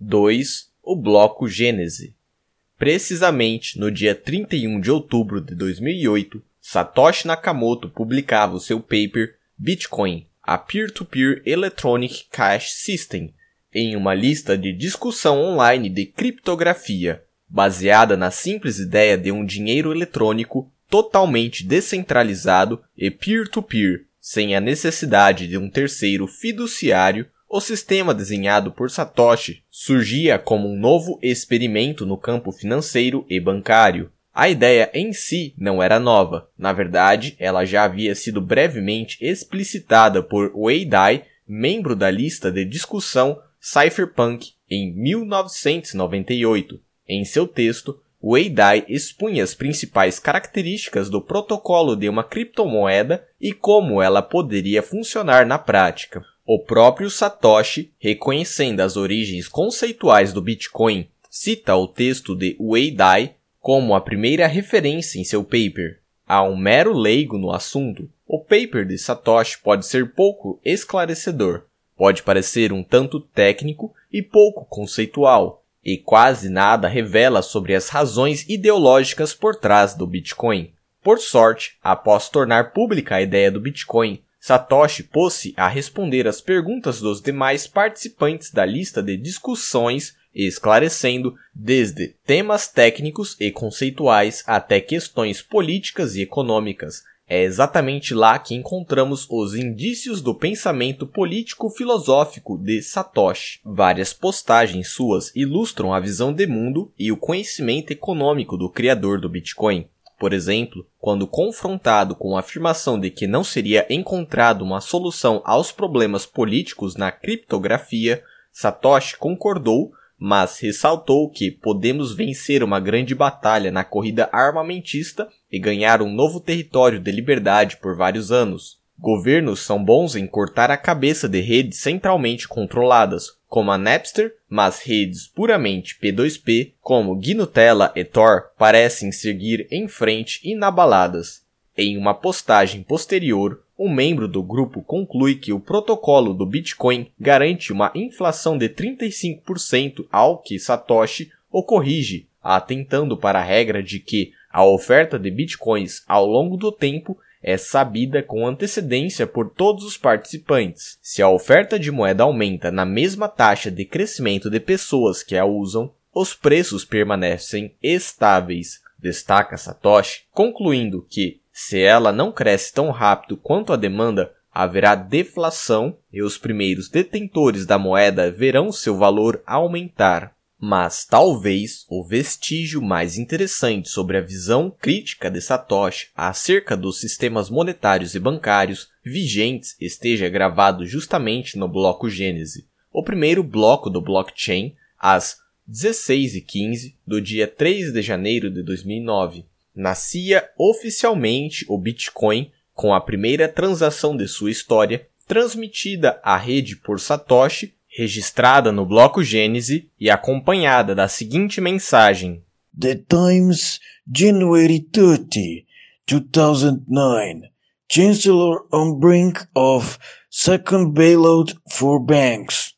2. O bloco Gênese. Precisamente no dia 31 de outubro de 2008, Satoshi Nakamoto publicava o seu paper Bitcoin, a Peer-to-Peer Electronic Cash System, em uma lista de discussão online de criptografia, baseada na simples ideia de um dinheiro eletrônico totalmente descentralizado e peer-to-peer, sem a necessidade de um terceiro fiduciário, o sistema desenhado por Satoshi surgia como um novo experimento no campo financeiro e bancário. A ideia em si não era nova, na verdade, ela já havia sido brevemente explicitada por Wei Dai, membro da lista de discussão Cypherpunk, em 1998, em seu texto Wei Dai expunha as principais características do protocolo de uma criptomoeda e como ela poderia funcionar na prática. O próprio Satoshi, reconhecendo as origens conceituais do Bitcoin, cita o texto de Wei Dai como a primeira referência em seu paper. A um mero leigo no assunto, o paper de Satoshi pode ser pouco esclarecedor, pode parecer um tanto técnico e pouco conceitual, e quase nada revela sobre as razões ideológicas por trás do Bitcoin. Por sorte, após tornar pública a ideia do Bitcoin, Satoshi pôs-se a responder às perguntas dos demais participantes da lista de discussões, esclarecendo desde temas técnicos e conceituais até questões políticas e econômicas, é exatamente lá que encontramos os indícios do pensamento político-filosófico de Satoshi. Várias postagens suas ilustram a visão de mundo e o conhecimento econômico do criador do Bitcoin. Por exemplo, quando confrontado com a afirmação de que não seria encontrado uma solução aos problemas políticos na criptografia, Satoshi concordou mas ressaltou que podemos vencer uma grande batalha na corrida armamentista e ganhar um novo território de liberdade por vários anos. Governos são bons em cortar a cabeça de redes centralmente controladas, como a Napster, mas redes puramente P2P, como GNUtella e Tor, parecem seguir em frente inabaladas. Em uma postagem posterior, um membro do grupo conclui que o protocolo do Bitcoin garante uma inflação de 35% ao que Satoshi o corrige, atentando para a regra de que a oferta de bitcoins ao longo do tempo é sabida com antecedência por todos os participantes. Se a oferta de moeda aumenta na mesma taxa de crescimento de pessoas que a usam, os preços permanecem estáveis, destaca Satoshi, concluindo que se ela não cresce tão rápido quanto a demanda, haverá deflação e os primeiros detentores da moeda verão seu valor aumentar. Mas talvez o vestígio mais interessante sobre a visão crítica de Satoshi acerca dos sistemas monetários e bancários vigentes esteja gravado justamente no bloco Gênese, o primeiro bloco do blockchain, às 16h15 do dia 3 de janeiro de 2009 nascia oficialmente o Bitcoin com a primeira transação de sua história, transmitida à rede por Satoshi, registrada no bloco Gênese e acompanhada da seguinte mensagem: The Times, January 30, 2009. Chancellor on brink of second bailout for banks.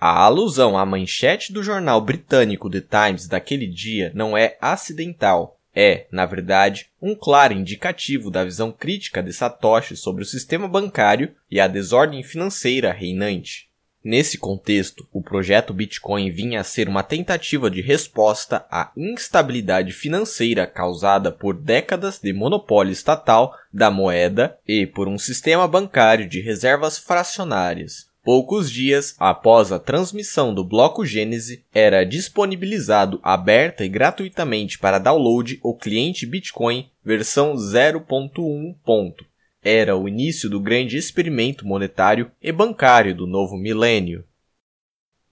A alusão à manchete do jornal britânico The Times daquele dia não é acidental é, na verdade, um claro indicativo da visão crítica de Satoshi sobre o sistema bancário e a desordem financeira reinante. Nesse contexto, o projeto Bitcoin vinha a ser uma tentativa de resposta à instabilidade financeira causada por décadas de monopólio estatal da moeda e por um sistema bancário de reservas fracionárias. Poucos dias após a transmissão do bloco Gênese, era disponibilizado aberta e gratuitamente para download o cliente Bitcoin versão 0.1. Era o início do grande experimento monetário e bancário do novo milênio.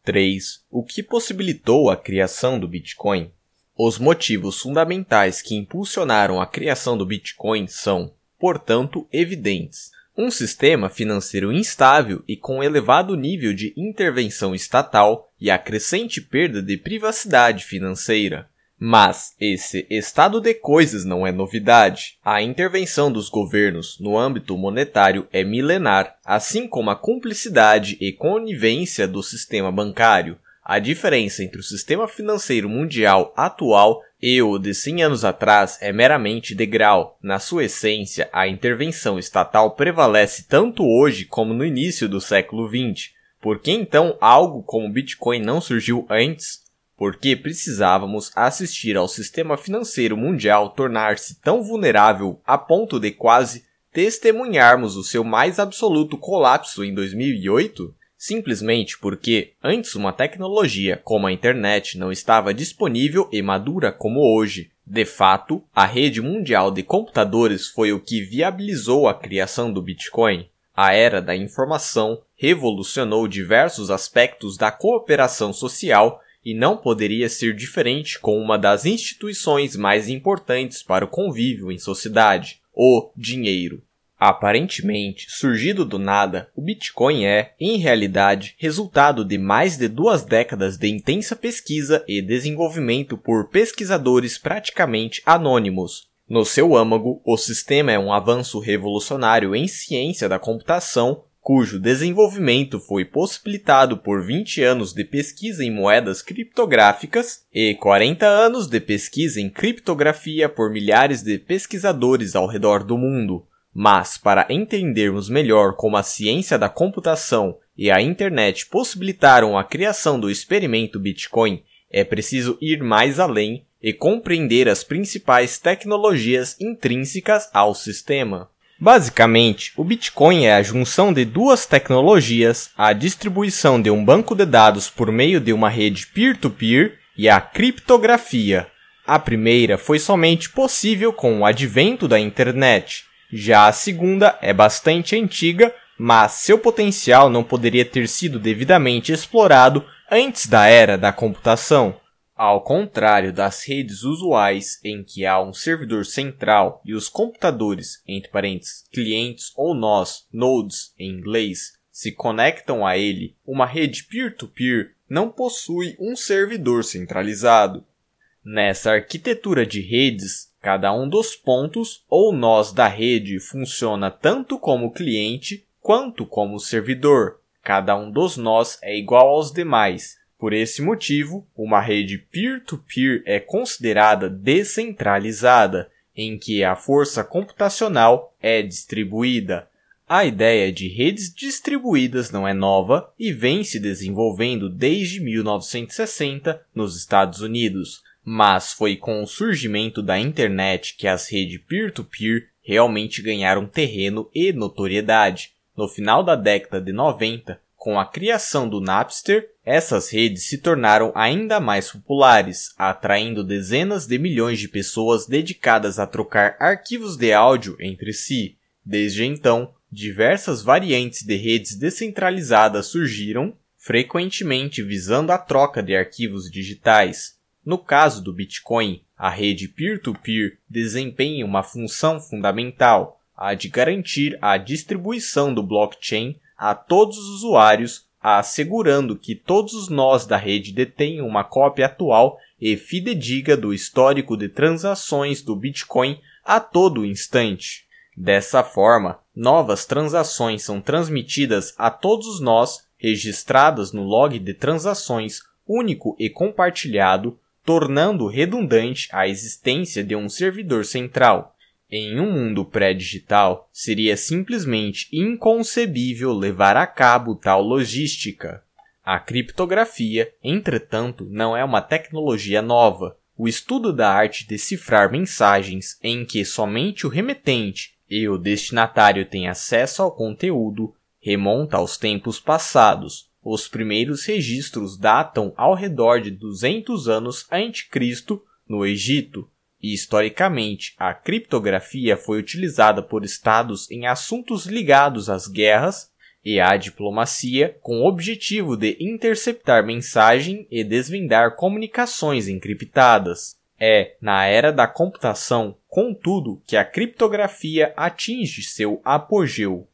3. O que possibilitou a criação do Bitcoin? Os motivos fundamentais que impulsionaram a criação do Bitcoin são, portanto, evidentes. Um sistema financeiro instável e com elevado nível de intervenção estatal e a crescente perda de privacidade financeira. Mas esse estado de coisas não é novidade. A intervenção dos governos no âmbito monetário é milenar, assim como a cumplicidade e conivência do sistema bancário. A diferença entre o sistema financeiro mundial atual e o de 100 anos atrás é meramente degrau. Na sua essência, a intervenção estatal prevalece tanto hoje como no início do século XX. Por que então algo como Bitcoin não surgiu antes? Porque precisávamos assistir ao sistema financeiro mundial tornar-se tão vulnerável a ponto de quase testemunharmos o seu mais absoluto colapso em 2008? Simplesmente porque antes uma tecnologia como a internet não estava disponível e madura como hoje. De fato, a rede mundial de computadores foi o que viabilizou a criação do Bitcoin. A era da informação revolucionou diversos aspectos da cooperação social e não poderia ser diferente com uma das instituições mais importantes para o convívio em sociedade, o dinheiro. Aparentemente, surgido do nada, o Bitcoin é, em realidade, resultado de mais de duas décadas de intensa pesquisa e desenvolvimento por pesquisadores praticamente anônimos. No seu âmago, o sistema é um avanço revolucionário em ciência da computação, cujo desenvolvimento foi possibilitado por 20 anos de pesquisa em moedas criptográficas e 40 anos de pesquisa em criptografia por milhares de pesquisadores ao redor do mundo. Mas, para entendermos melhor como a ciência da computação e a internet possibilitaram a criação do experimento Bitcoin, é preciso ir mais além e compreender as principais tecnologias intrínsecas ao sistema. Basicamente, o Bitcoin é a junção de duas tecnologias, a distribuição de um banco de dados por meio de uma rede peer-to-peer -peer e a criptografia. A primeira foi somente possível com o advento da internet, já a segunda é bastante antiga, mas seu potencial não poderia ter sido devidamente explorado Antes da era da computação, ao contrário das redes usuais em que há um servidor central e os computadores, entre parênteses, clientes ou nós, nodes em inglês, se conectam a ele, uma rede peer-to-peer -peer não possui um servidor centralizado. Nessa arquitetura de redes, cada um dos pontos ou nós da rede funciona tanto como cliente quanto como servidor. Cada um dos nós é igual aos demais, por esse motivo, uma rede peer-to-peer -peer é considerada descentralizada, em que a força computacional é distribuída. A ideia de redes distribuídas não é nova e vem se desenvolvendo desde 1960 nos Estados Unidos, mas foi com o surgimento da internet que as redes peer-to-peer -peer realmente ganharam terreno e notoriedade. No final da década de 90, com a criação do Napster, essas redes se tornaram ainda mais populares, atraindo dezenas de milhões de pessoas dedicadas a trocar arquivos de áudio entre si. Desde então, diversas variantes de redes descentralizadas surgiram, frequentemente visando a troca de arquivos digitais. No caso do Bitcoin, a rede peer-to-peer -peer desempenha uma função fundamental, a de garantir a distribuição do blockchain a todos os usuários, assegurando que todos os nós da rede detenham uma cópia atual e fidedigna do histórico de transações do Bitcoin a todo instante. Dessa forma, novas transações são transmitidas a todos os nós registradas no log de transações único e compartilhado, tornando redundante a existência de um servidor central, em um mundo pré-digital, seria simplesmente inconcebível levar a cabo tal logística. A criptografia, entretanto, não é uma tecnologia nova. O estudo da arte de decifrar mensagens em que somente o remetente e o destinatário têm acesso ao conteúdo remonta aos tempos passados. Os primeiros registros datam ao redor de 200 anos a.C. no Egito, e historicamente, a criptografia foi utilizada por estados em assuntos ligados às guerras e à diplomacia, com o objetivo de interceptar mensagem e desvendar comunicações encriptadas. É na era da computação, contudo, que a criptografia atinge seu apogeu.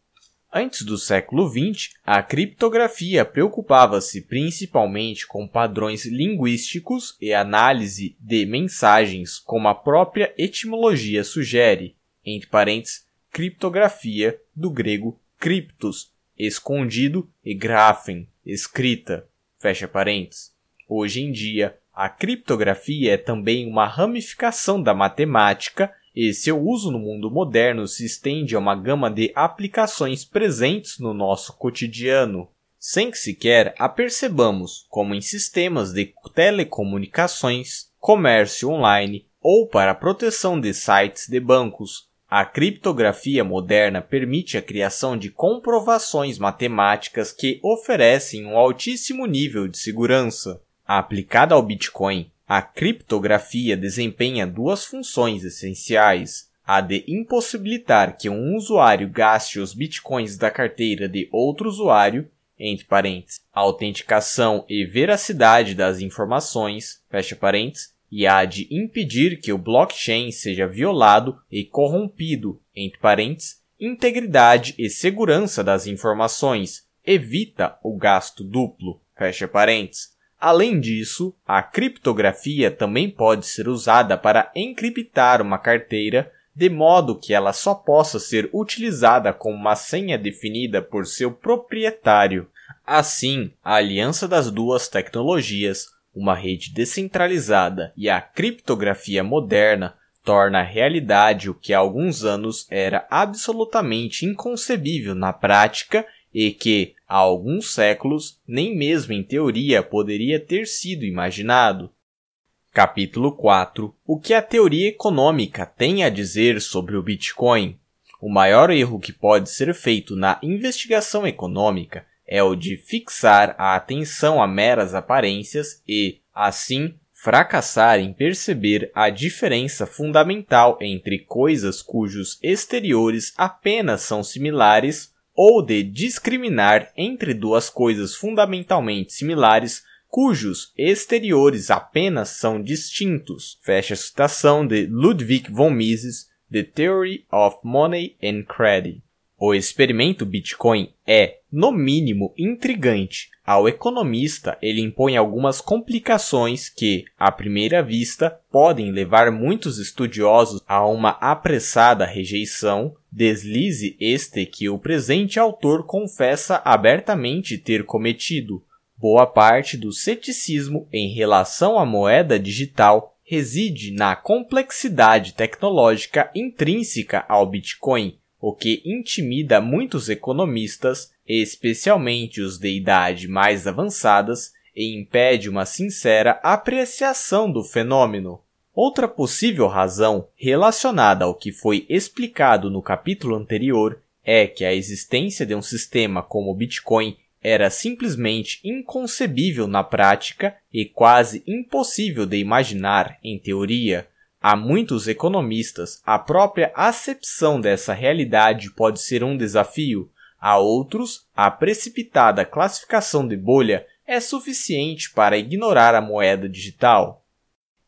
Antes do século XX, a criptografia preocupava-se principalmente com padrões linguísticos e análise de mensagens, como a própria etimologia sugere, entre parênteses, criptografia do grego cryptos, escondido, e graphen, escrita, fecha parênteses. Hoje em dia, a criptografia é também uma ramificação da matemática e seu uso no mundo moderno se estende a uma gama de aplicações presentes no nosso cotidiano, sem que sequer a percebamos, como em sistemas de telecomunicações, comércio online ou para a proteção de sites de bancos. A criptografia moderna permite a criação de comprovações matemáticas que oferecem um altíssimo nível de segurança. Aplicada ao Bitcoin, a criptografia desempenha duas funções essenciais: a de impossibilitar que um usuário gaste os bitcoins da carteira de outro usuário, entre parênteses, autenticação e veracidade das informações, fecha parênteses, e a de impedir que o blockchain seja violado e corrompido, entre parênteses, integridade e segurança das informações, evita o gasto duplo, fecha parênteses. Além disso, a criptografia também pode ser usada para encriptar uma carteira de modo que ela só possa ser utilizada com uma senha definida por seu proprietário. Assim, a aliança das duas tecnologias, uma rede descentralizada e a criptografia moderna, torna realidade o que há alguns anos era absolutamente inconcebível na prática e que, há alguns séculos, nem mesmo em teoria poderia ter sido imaginado. Capítulo 4 O que a teoria econômica tem a dizer sobre o Bitcoin? O maior erro que pode ser feito na investigação econômica é o de fixar a atenção a meras aparências e, assim, fracassar em perceber a diferença fundamental entre coisas cujos exteriores apenas são similares ou de discriminar entre duas coisas fundamentalmente similares cujos exteriores apenas são distintos. Fecha a citação de Ludwig von Mises, The Theory of Money and Credit. O experimento Bitcoin é, no mínimo, intrigante. Ao economista, ele impõe algumas complicações que, à primeira vista, podem levar muitos estudiosos a uma apressada rejeição, deslize este que o presente autor confessa abertamente ter cometido. Boa parte do ceticismo em relação à moeda digital reside na complexidade tecnológica intrínseca ao Bitcoin o que intimida muitos economistas, especialmente os de idade mais avançadas, e impede uma sincera apreciação do fenômeno. Outra possível razão, relacionada ao que foi explicado no capítulo anterior, é que a existência de um sistema como o Bitcoin era simplesmente inconcebível na prática e quase impossível de imaginar em teoria. A muitos economistas, a própria acepção dessa realidade pode ser um desafio. A outros, a precipitada classificação de bolha é suficiente para ignorar a moeda digital.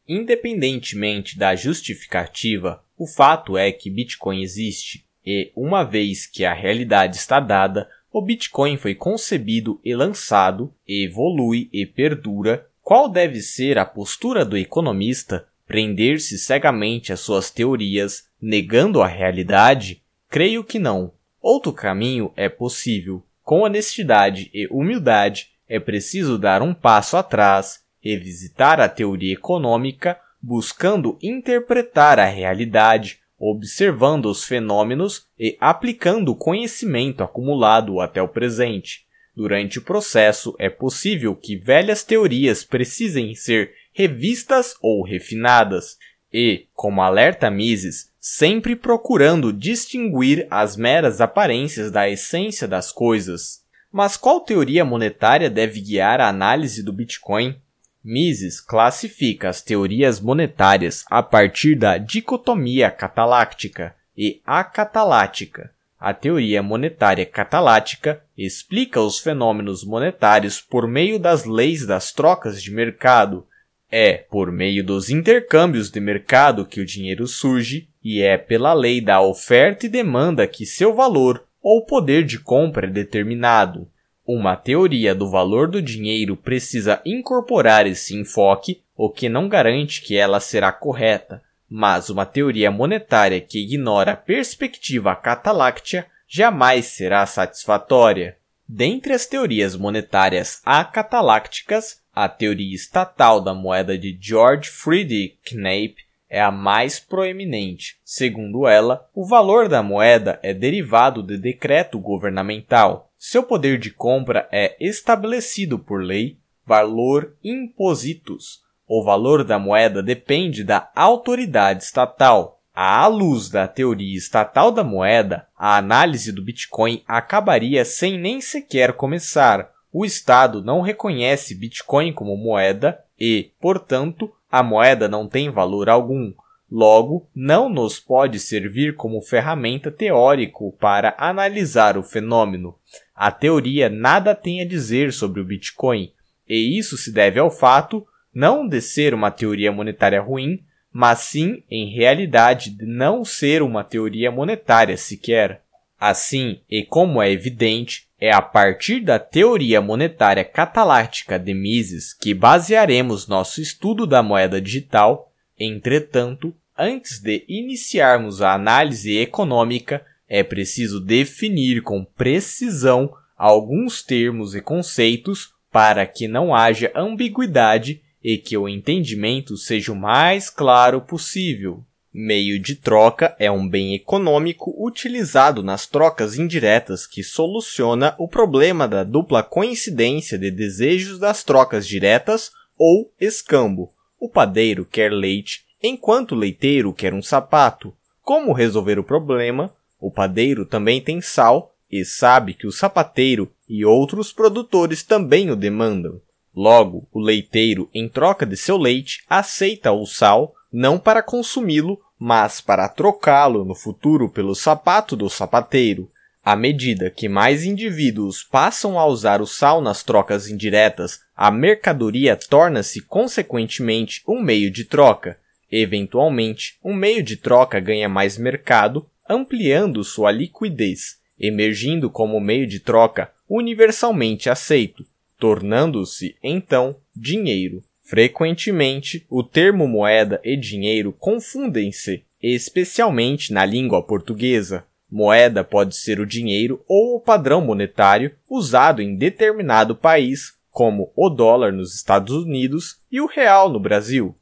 Independentemente da justificativa, o fato é que Bitcoin existe e, uma vez que a realidade está dada, o Bitcoin foi concebido e lançado, evolui e perdura. Qual deve ser a postura do economista Prender-se cegamente às suas teorias, negando a realidade? Creio que não. Outro caminho é possível. Com honestidade e humildade, é preciso dar um passo atrás, revisitar a teoria econômica, buscando interpretar a realidade, observando os fenômenos e aplicando o conhecimento acumulado até o presente. Durante o processo, é possível que velhas teorias precisem ser revistas ou refinadas, e, como alerta Mises, sempre procurando distinguir as meras aparências da essência das coisas. Mas qual teoria monetária deve guiar a análise do Bitcoin? Mises classifica as teorias monetárias a partir da dicotomia cataláctica e acatalática. A teoria monetária catalática explica os fenômenos monetários por meio das leis das trocas de mercado, é por meio dos intercâmbios de mercado que o dinheiro surge e é pela lei da oferta e demanda que seu valor ou poder de compra é determinado. Uma teoria do valor do dinheiro precisa incorporar esse enfoque, o que não garante que ela será correta, mas uma teoria monetária que ignora a perspectiva cataláctea jamais será satisfatória. Dentre as teorias monetárias acatalácticas, a teoria estatal da moeda de George Friedrich Knapp é a mais proeminente. Segundo ela, o valor da moeda é derivado de decreto governamental. Seu poder de compra é estabelecido por lei, valor impositos. O valor da moeda depende da autoridade estatal. À luz da teoria estatal da moeda, a análise do Bitcoin acabaria sem nem sequer começar, o Estado não reconhece Bitcoin como moeda e, portanto, a moeda não tem valor algum. Logo, não nos pode servir como ferramenta teórico para analisar o fenômeno. A teoria nada tem a dizer sobre o Bitcoin, e isso se deve ao fato não de ser uma teoria monetária ruim, mas sim, em realidade, de não ser uma teoria monetária sequer. Assim, e como é evidente, é a partir da teoria monetária cataláctica de Mises que basearemos nosso estudo da moeda digital. Entretanto, antes de iniciarmos a análise econômica, é preciso definir com precisão alguns termos e conceitos para que não haja ambiguidade e que o entendimento seja o mais claro possível. Meio de troca é um bem econômico utilizado nas trocas indiretas que soluciona o problema da dupla coincidência de desejos das trocas diretas ou escambo. O padeiro quer leite, enquanto o leiteiro quer um sapato. Como resolver o problema? O padeiro também tem sal e sabe que o sapateiro e outros produtores também o demandam. Logo, o leiteiro, em troca de seu leite, aceita o sal não para consumi-lo, mas para trocá-lo no futuro pelo sapato do sapateiro. À medida que mais indivíduos passam a usar o sal nas trocas indiretas, a mercadoria torna-se consequentemente um meio de troca. Eventualmente, um meio de troca ganha mais mercado, ampliando sua liquidez, emergindo como meio de troca universalmente aceito, tornando-se então dinheiro. Frequentemente, o termo moeda e dinheiro confundem-se, especialmente na língua portuguesa. Moeda pode ser o dinheiro ou o padrão monetário usado em determinado país, como o dólar nos Estados Unidos e o real no Brasil.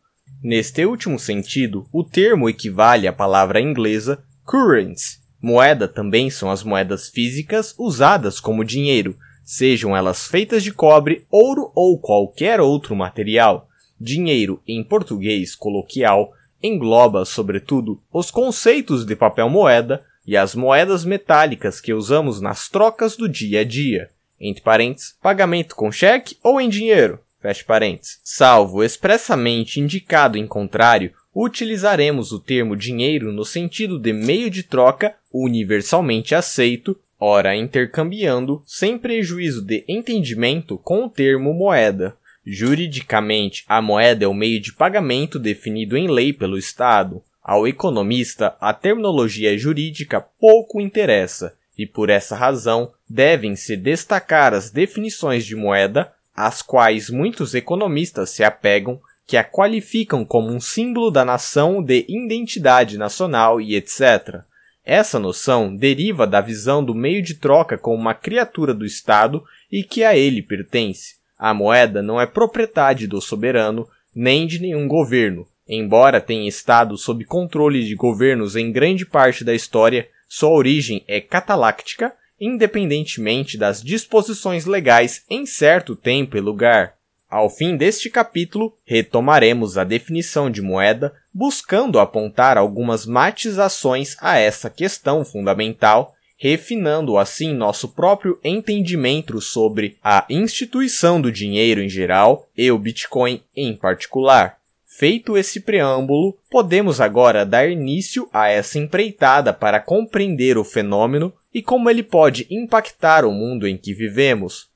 Neste último sentido, o termo equivale à palavra inglesa currency. Moeda também são as moedas físicas usadas como dinheiro, sejam elas feitas de cobre, ouro ou qualquer outro material. Dinheiro, em português coloquial, engloba, sobretudo, os conceitos de papel moeda, e as moedas metálicas que usamos nas trocas do dia a dia, entre parênteses, pagamento com cheque ou em dinheiro, fecha parênteses. Salvo expressamente indicado em contrário, utilizaremos o termo dinheiro no sentido de meio de troca universalmente aceito, ora intercambiando, sem prejuízo de entendimento com o termo moeda. Juridicamente, a moeda é o meio de pagamento definido em lei pelo Estado. Ao economista, a terminologia jurídica pouco interessa, e por essa razão devem-se destacar as definições de moeda, às quais muitos economistas se apegam, que a qualificam como um símbolo da nação de identidade nacional e etc. Essa noção deriva da visão do meio de troca como uma criatura do Estado e que a ele pertence. A moeda não é propriedade do soberano nem de nenhum governo, Embora tenha estado sob controle de governos em grande parte da história, sua origem é cataláctica, independentemente das disposições legais em certo tempo e lugar. Ao fim deste capítulo, retomaremos a definição de moeda, buscando apontar algumas matizações a essa questão fundamental, refinando assim nosso próprio entendimento sobre a instituição do dinheiro em geral e o Bitcoin em particular. Feito esse preâmbulo, podemos agora dar início a essa empreitada para compreender o fenômeno e como ele pode impactar o mundo em que vivemos.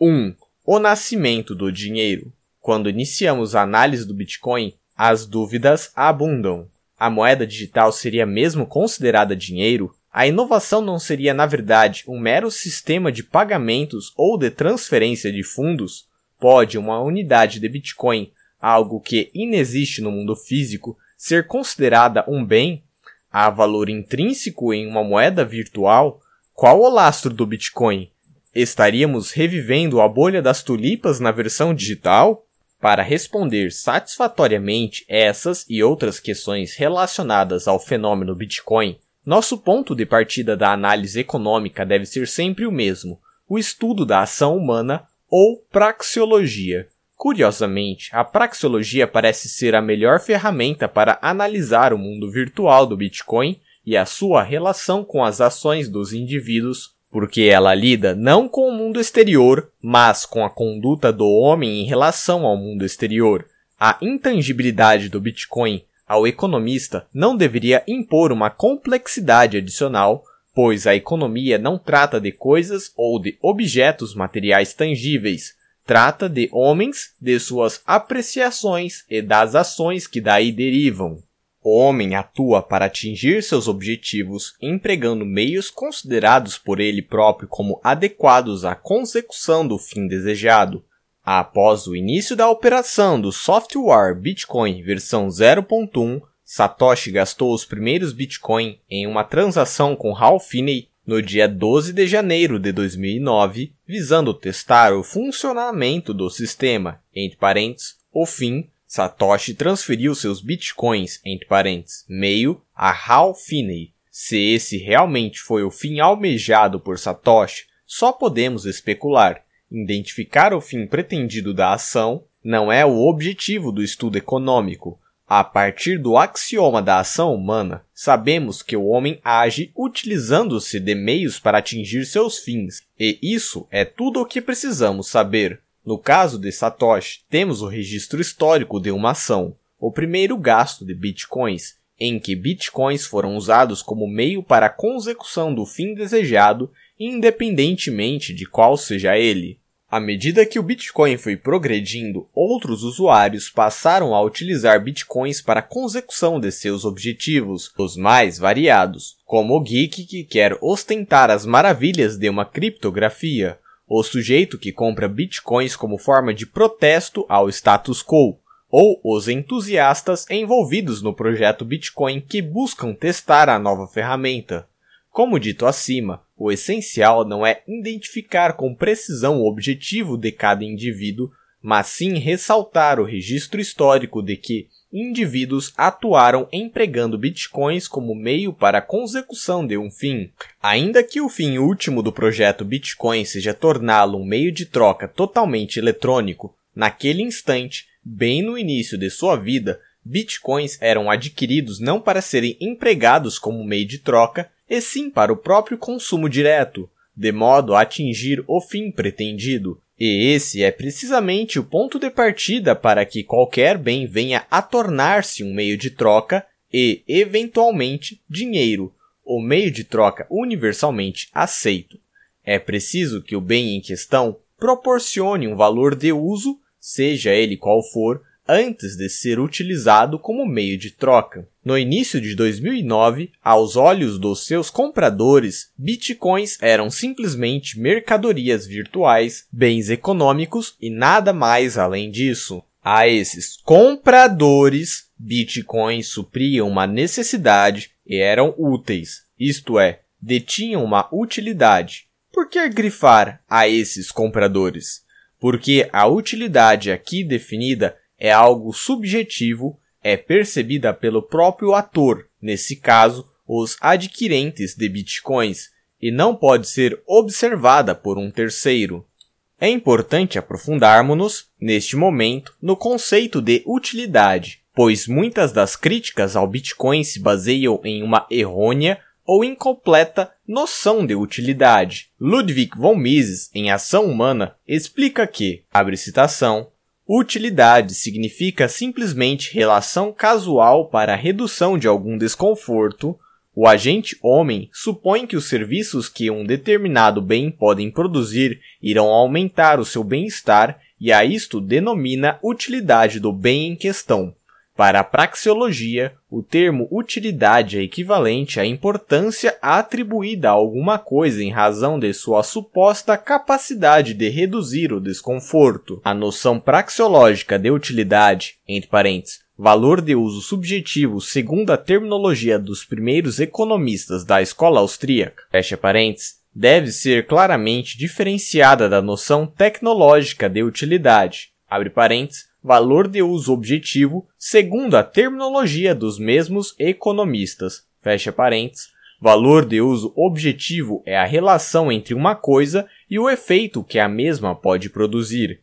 1. Um, o nascimento do dinheiro. Quando iniciamos a análise do Bitcoin, as dúvidas abundam. A moeda digital seria mesmo considerada dinheiro? A inovação não seria, na verdade, um mero sistema de pagamentos ou de transferência de fundos? Pode uma unidade de Bitcoin algo que inexiste no mundo físico, ser considerada um bem, há valor intrínseco em uma moeda virtual, qual o lastro do Bitcoin? Estaríamos revivendo a bolha das tulipas na versão digital? Para responder satisfatoriamente essas e outras questões relacionadas ao fenômeno Bitcoin, nosso ponto de partida da análise econômica deve ser sempre o mesmo: o estudo da ação humana ou praxeologia. Curiosamente, a praxeologia parece ser a melhor ferramenta para analisar o mundo virtual do Bitcoin e a sua relação com as ações dos indivíduos, porque ela lida não com o mundo exterior, mas com a conduta do homem em relação ao mundo exterior. A intangibilidade do Bitcoin ao economista não deveria impor uma complexidade adicional, pois a economia não trata de coisas ou de objetos materiais tangíveis, trata de homens, de suas apreciações e das ações que daí derivam. O homem atua para atingir seus objetivos empregando meios considerados por ele próprio como adequados à consecução do fim desejado. Após o início da operação do software Bitcoin versão 0.1, Satoshi gastou os primeiros Bitcoin em uma transação com Hal Finney no dia 12 de janeiro de 2009, visando testar o funcionamento do sistema. Entre parênteses, o fim, Satoshi transferiu seus bitcoins, entre parênteses, meio a Hal Finney. Se esse realmente foi o fim almejado por Satoshi, só podemos especular. Identificar o fim pretendido da ação não é o objetivo do estudo econômico, a partir do axioma da ação humana, sabemos que o homem age utilizando-se de meios para atingir seus fins, e isso é tudo o que precisamos saber. No caso de Satoshi, temos o registro histórico de uma ação, o primeiro gasto de bitcoins, em que bitcoins foram usados como meio para a consecução do fim desejado, independentemente de qual seja ele. À medida que o Bitcoin foi progredindo, outros usuários passaram a utilizar bitcoins para a consecução de seus objetivos, os mais variados, como o geek que quer ostentar as maravilhas de uma criptografia, o sujeito que compra bitcoins como forma de protesto ao status quo, ou os entusiastas envolvidos no projeto Bitcoin que buscam testar a nova ferramenta. Como dito acima, o essencial não é identificar com precisão o objetivo de cada indivíduo, mas sim ressaltar o registro histórico de que indivíduos atuaram empregando bitcoins como meio para a consecução de um fim. Ainda que o fim último do projeto Bitcoin seja torná-lo um meio de troca totalmente eletrônico, naquele instante, bem no início de sua vida, bitcoins eram adquiridos não para serem empregados como meio de troca, e sim para o próprio consumo direto, de modo a atingir o fim pretendido. E esse é precisamente o ponto de partida para que qualquer bem venha a tornar-se um meio de troca e, eventualmente, dinheiro, o meio de troca universalmente aceito. É preciso que o bem em questão proporcione um valor de uso, seja ele qual for, antes de ser utilizado como meio de troca. No início de 2009, aos olhos dos seus compradores, bitcoins eram simplesmente mercadorias virtuais, bens econômicos e nada mais além disso. A esses compradores, bitcoins supriam uma necessidade e eram úteis, isto é, detinham uma utilidade. Por que grifar a esses compradores? Porque a utilidade aqui definida é algo subjetivo, é percebida pelo próprio ator, nesse caso, os adquirentes de bitcoins, e não pode ser observada por um terceiro. É importante aprofundarmos-nos, neste momento, no conceito de utilidade, pois muitas das críticas ao Bitcoin se baseiam em uma errônea ou incompleta noção de utilidade. Ludwig von Mises, em Ação Humana, explica que, abre citação, Utilidade significa simplesmente relação casual para a redução de algum desconforto. O agente homem supõe que os serviços que um determinado bem podem produzir irão aumentar o seu bem-estar e a isto denomina utilidade do bem em questão. Para a praxeologia, o termo utilidade é equivalente à importância atribuída a alguma coisa em razão de sua suposta capacidade de reduzir o desconforto. A noção praxeológica de utilidade, entre parênteses, valor de uso subjetivo segundo a terminologia dos primeiros economistas da escola austríaca, fecha parênteses, deve ser claramente diferenciada da noção tecnológica de utilidade, abre parênteses, valor de uso objetivo, segundo a terminologia dos mesmos economistas. Fecha parênteses. Valor de uso objetivo é a relação entre uma coisa e o efeito que a mesma pode produzir.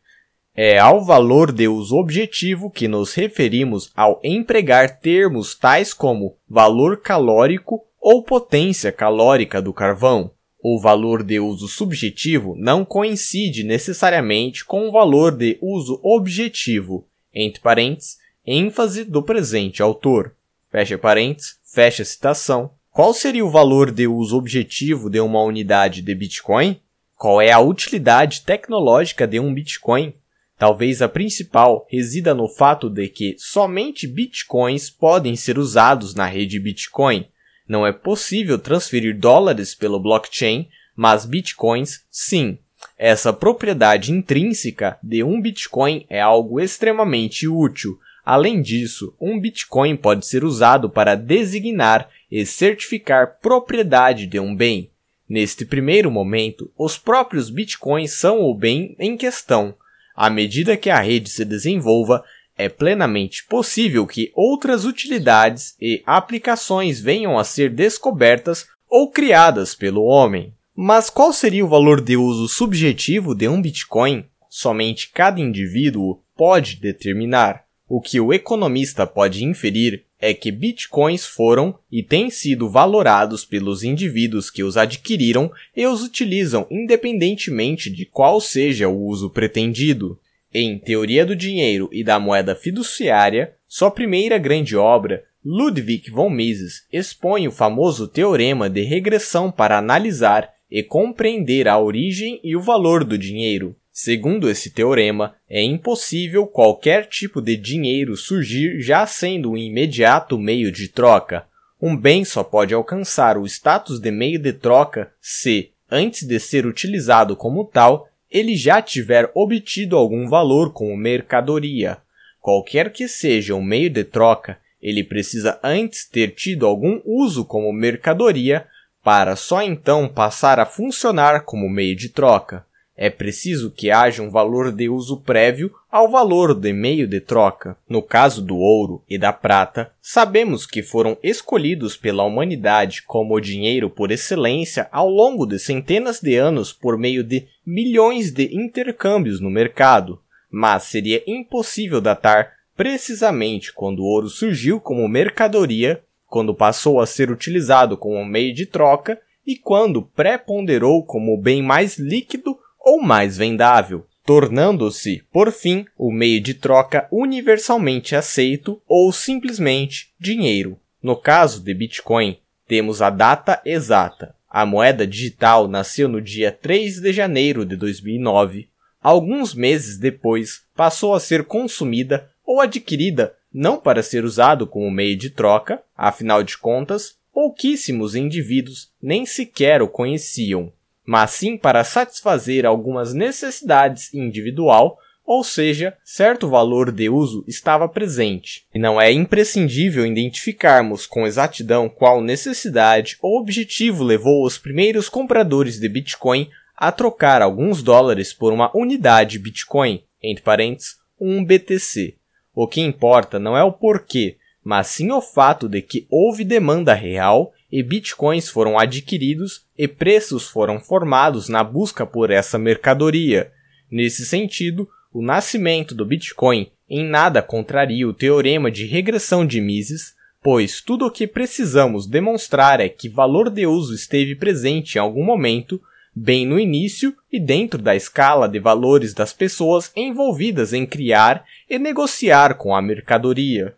É ao valor de uso objetivo que nos referimos ao empregar termos tais como valor calórico ou potência calórica do carvão. O valor de uso subjetivo não coincide necessariamente com o valor de uso objetivo, entre parênteses, ênfase do presente autor. Fecha parênteses, fecha citação. Qual seria o valor de uso objetivo de uma unidade de Bitcoin? Qual é a utilidade tecnológica de um Bitcoin? Talvez a principal resida no fato de que somente Bitcoins podem ser usados na rede Bitcoin, não é possível transferir dólares pelo blockchain, mas bitcoins sim. Essa propriedade intrínseca de um bitcoin é algo extremamente útil. Além disso, um bitcoin pode ser usado para designar e certificar propriedade de um bem. Neste primeiro momento, os próprios bitcoins são o bem em questão. À medida que a rede se desenvolva, é plenamente possível que outras utilidades e aplicações venham a ser descobertas ou criadas pelo homem. Mas qual seria o valor de uso subjetivo de um Bitcoin? Somente cada indivíduo pode determinar. O que o economista pode inferir é que bitcoins foram e têm sido valorados pelos indivíduos que os adquiriram e os utilizam independentemente de qual seja o uso pretendido. Em Teoria do Dinheiro e da Moeda Fiduciária, sua primeira grande obra, Ludwig von Mises expõe o famoso teorema de regressão para analisar e compreender a origem e o valor do dinheiro. Segundo esse teorema, é impossível qualquer tipo de dinheiro surgir já sendo um imediato meio de troca. Um bem só pode alcançar o status de meio de troca se, antes de ser utilizado como tal, ele já tiver obtido algum valor como mercadoria. Qualquer que seja o meio de troca, ele precisa antes ter tido algum uso como mercadoria para só então passar a funcionar como meio de troca. É preciso que haja um valor de uso prévio ao valor de meio de troca. No caso do ouro e da prata, sabemos que foram escolhidos pela humanidade como o dinheiro por excelência ao longo de centenas de anos por meio de milhões de intercâmbios no mercado. Mas seria impossível datar precisamente quando o ouro surgiu como mercadoria, quando passou a ser utilizado como meio de troca e quando preponderou como bem mais líquido ou mais vendável, tornando-se, por fim, o meio de troca universalmente aceito ou simplesmente dinheiro. No caso de Bitcoin, temos a data exata. A moeda digital nasceu no dia 3 de janeiro de 2009. Alguns meses depois, passou a ser consumida ou adquirida não para ser usado como meio de troca, afinal de contas, pouquíssimos indivíduos nem sequer o conheciam mas sim para satisfazer algumas necessidades individual, ou seja, certo valor de uso estava presente. E não é imprescindível identificarmos com exatidão qual necessidade ou objetivo levou os primeiros compradores de Bitcoin a trocar alguns dólares por uma unidade Bitcoin, entre parênteses, um BTC. O que importa não é o porquê, mas sim o fato de que houve demanda real e bitcoins foram adquiridos e preços foram formados na busca por essa mercadoria. Nesse sentido, o nascimento do Bitcoin em nada contraria o teorema de regressão de Mises, pois tudo o que precisamos demonstrar é que valor de uso esteve presente em algum momento, bem no início e dentro da escala de valores das pessoas envolvidas em criar e negociar com a mercadoria.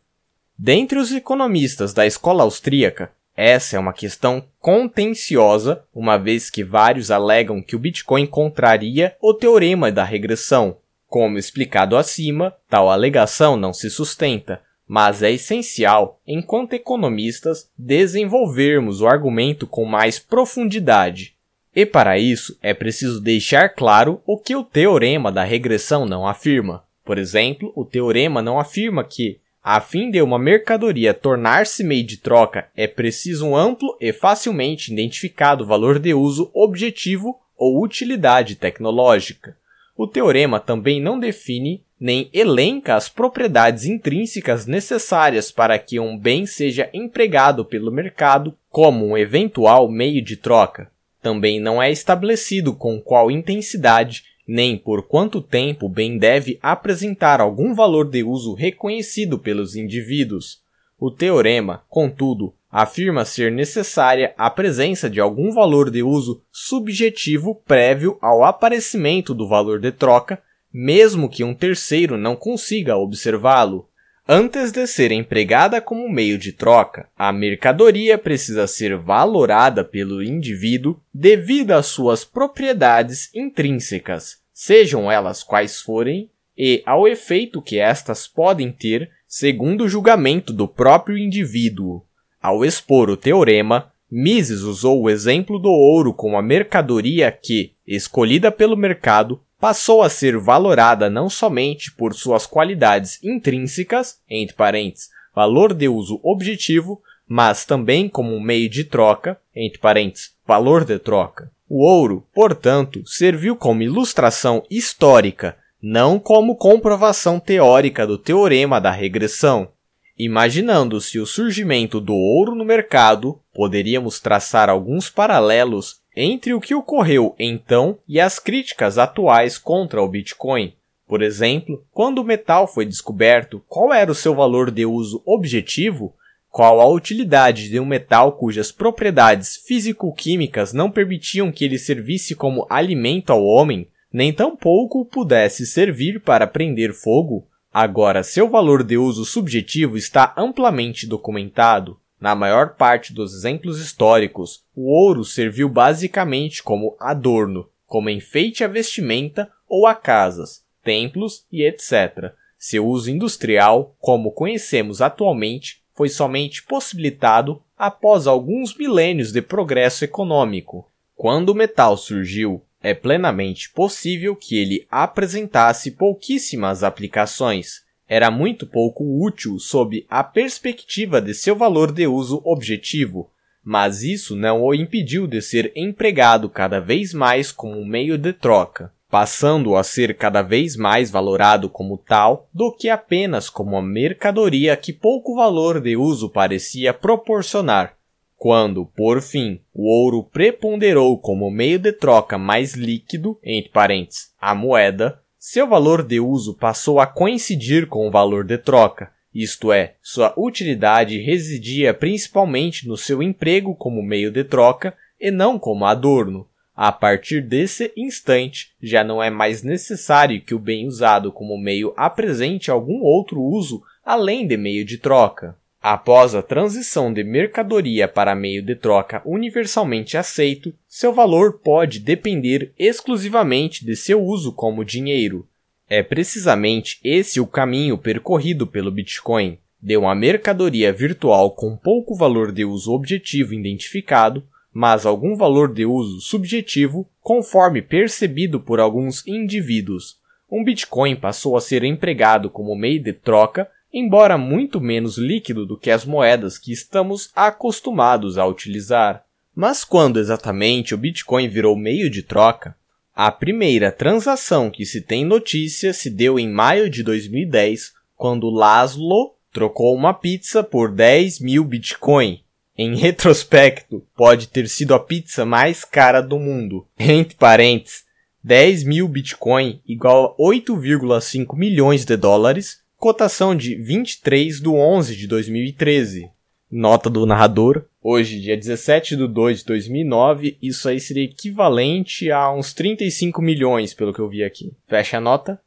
Dentre os economistas da escola austríaca, essa é uma questão contenciosa, uma vez que vários alegam que o Bitcoin contraria o teorema da regressão. Como explicado acima, tal alegação não se sustenta, mas é essencial, enquanto economistas, desenvolvermos o argumento com mais profundidade. E para isso é preciso deixar claro o que o teorema da regressão não afirma. Por exemplo, o teorema não afirma que a fim de uma mercadoria tornar-se meio de troca, é preciso um amplo e facilmente identificado valor de uso objetivo ou utilidade tecnológica. O teorema também não define nem elenca as propriedades intrínsecas necessárias para que um bem seja empregado pelo mercado como um eventual meio de troca. Também não é estabelecido com qual intensidade nem por quanto tempo o bem deve apresentar algum valor de uso reconhecido pelos indivíduos. O teorema, contudo, afirma ser necessária a presença de algum valor de uso subjetivo prévio ao aparecimento do valor de troca, mesmo que um terceiro não consiga observá-lo. Antes de ser empregada como meio de troca, a mercadoria precisa ser valorada pelo indivíduo devido às suas propriedades intrínsecas sejam elas quais forem, e ao efeito que estas podem ter, segundo o julgamento do próprio indivíduo. Ao expor o teorema, Mises usou o exemplo do ouro como a mercadoria que, escolhida pelo mercado, passou a ser valorada não somente por suas qualidades intrínsecas, entre parênteses, valor de uso objetivo, mas também como um meio de troca, entre parênteses, valor de troca. O ouro, portanto, serviu como ilustração histórica, não como comprovação teórica do teorema da regressão. Imaginando-se o surgimento do ouro no mercado, poderíamos traçar alguns paralelos entre o que ocorreu então e as críticas atuais contra o Bitcoin. Por exemplo, quando o metal foi descoberto, qual era o seu valor de uso objetivo qual a utilidade de um metal cujas propriedades físico-químicas não permitiam que ele servisse como alimento ao homem, nem tampouco pudesse servir para prender fogo. Agora, seu valor de uso subjetivo está amplamente documentado. Na maior parte dos exemplos históricos, o ouro serviu basicamente como adorno, como enfeite à vestimenta ou a casas, templos e etc. Seu uso industrial, como conhecemos atualmente, foi somente possibilitado após alguns milênios de progresso econômico. Quando o metal surgiu, é plenamente possível que ele apresentasse pouquíssimas aplicações. Era muito pouco útil sob a perspectiva de seu valor de uso objetivo, mas isso não o impediu de ser empregado cada vez mais como meio de troca, passando a ser cada vez mais valorado como tal do que apenas como uma mercadoria que pouco valor de uso parecia proporcionar. Quando, por fim, o ouro preponderou como meio de troca mais líquido, entre parênteses, a moeda, seu valor de uso passou a coincidir com o valor de troca, isto é, sua utilidade residia principalmente no seu emprego como meio de troca e não como adorno. A partir desse instante, já não é mais necessário que o bem usado como meio apresente algum outro uso além de meio de troca. Após a transição de mercadoria para meio de troca universalmente aceito, seu valor pode depender exclusivamente de seu uso como dinheiro. É precisamente esse o caminho percorrido pelo Bitcoin, de uma mercadoria virtual com pouco valor de uso objetivo identificado, mas algum valor de uso subjetivo, conforme percebido por alguns indivíduos. Um Bitcoin passou a ser empregado como meio de troca embora muito menos líquido do que as moedas que estamos acostumados a utilizar. Mas quando exatamente o Bitcoin virou meio de troca? A primeira transação que se tem notícia se deu em maio de 2010, quando Laszlo trocou uma pizza por 10 mil Bitcoin. Em retrospecto, pode ter sido a pizza mais cara do mundo. Entre parênteses, 10 mil Bitcoin igual a 8,5 milhões de dólares, cotação de 23 de 11 de 2013. Nota do narrador, hoje, dia 17 de 2 de 2009, isso aí seria equivalente a uns 35 milhões, pelo que eu vi aqui. Fecha a nota.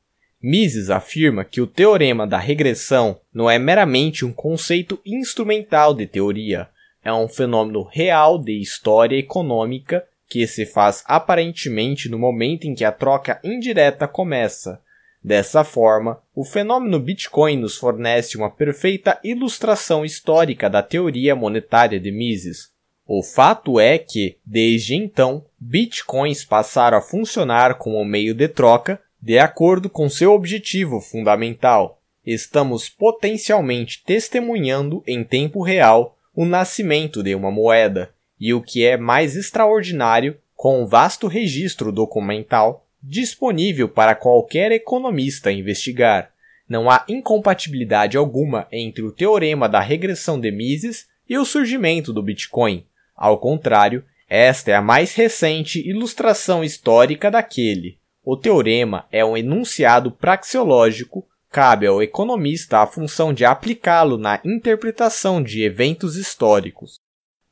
Mises afirma que o teorema da regressão não é meramente um conceito instrumental de teoria, é um fenômeno real de história econômica que se faz aparentemente no momento em que a troca indireta começa, Dessa forma, o fenômeno Bitcoin nos fornece uma perfeita ilustração histórica da teoria monetária de Mises. O fato é que, desde então, bitcoins passaram a funcionar como meio de troca de acordo com seu objetivo fundamental. Estamos potencialmente testemunhando em tempo real o nascimento de uma moeda, e o que é mais extraordinário, com um vasto registro documental, disponível para qualquer economista investigar. Não há incompatibilidade alguma entre o teorema da regressão de Mises e o surgimento do Bitcoin. Ao contrário, esta é a mais recente ilustração histórica daquele. O teorema é um enunciado praxeológico, cabe ao economista a função de aplicá-lo na interpretação de eventos históricos.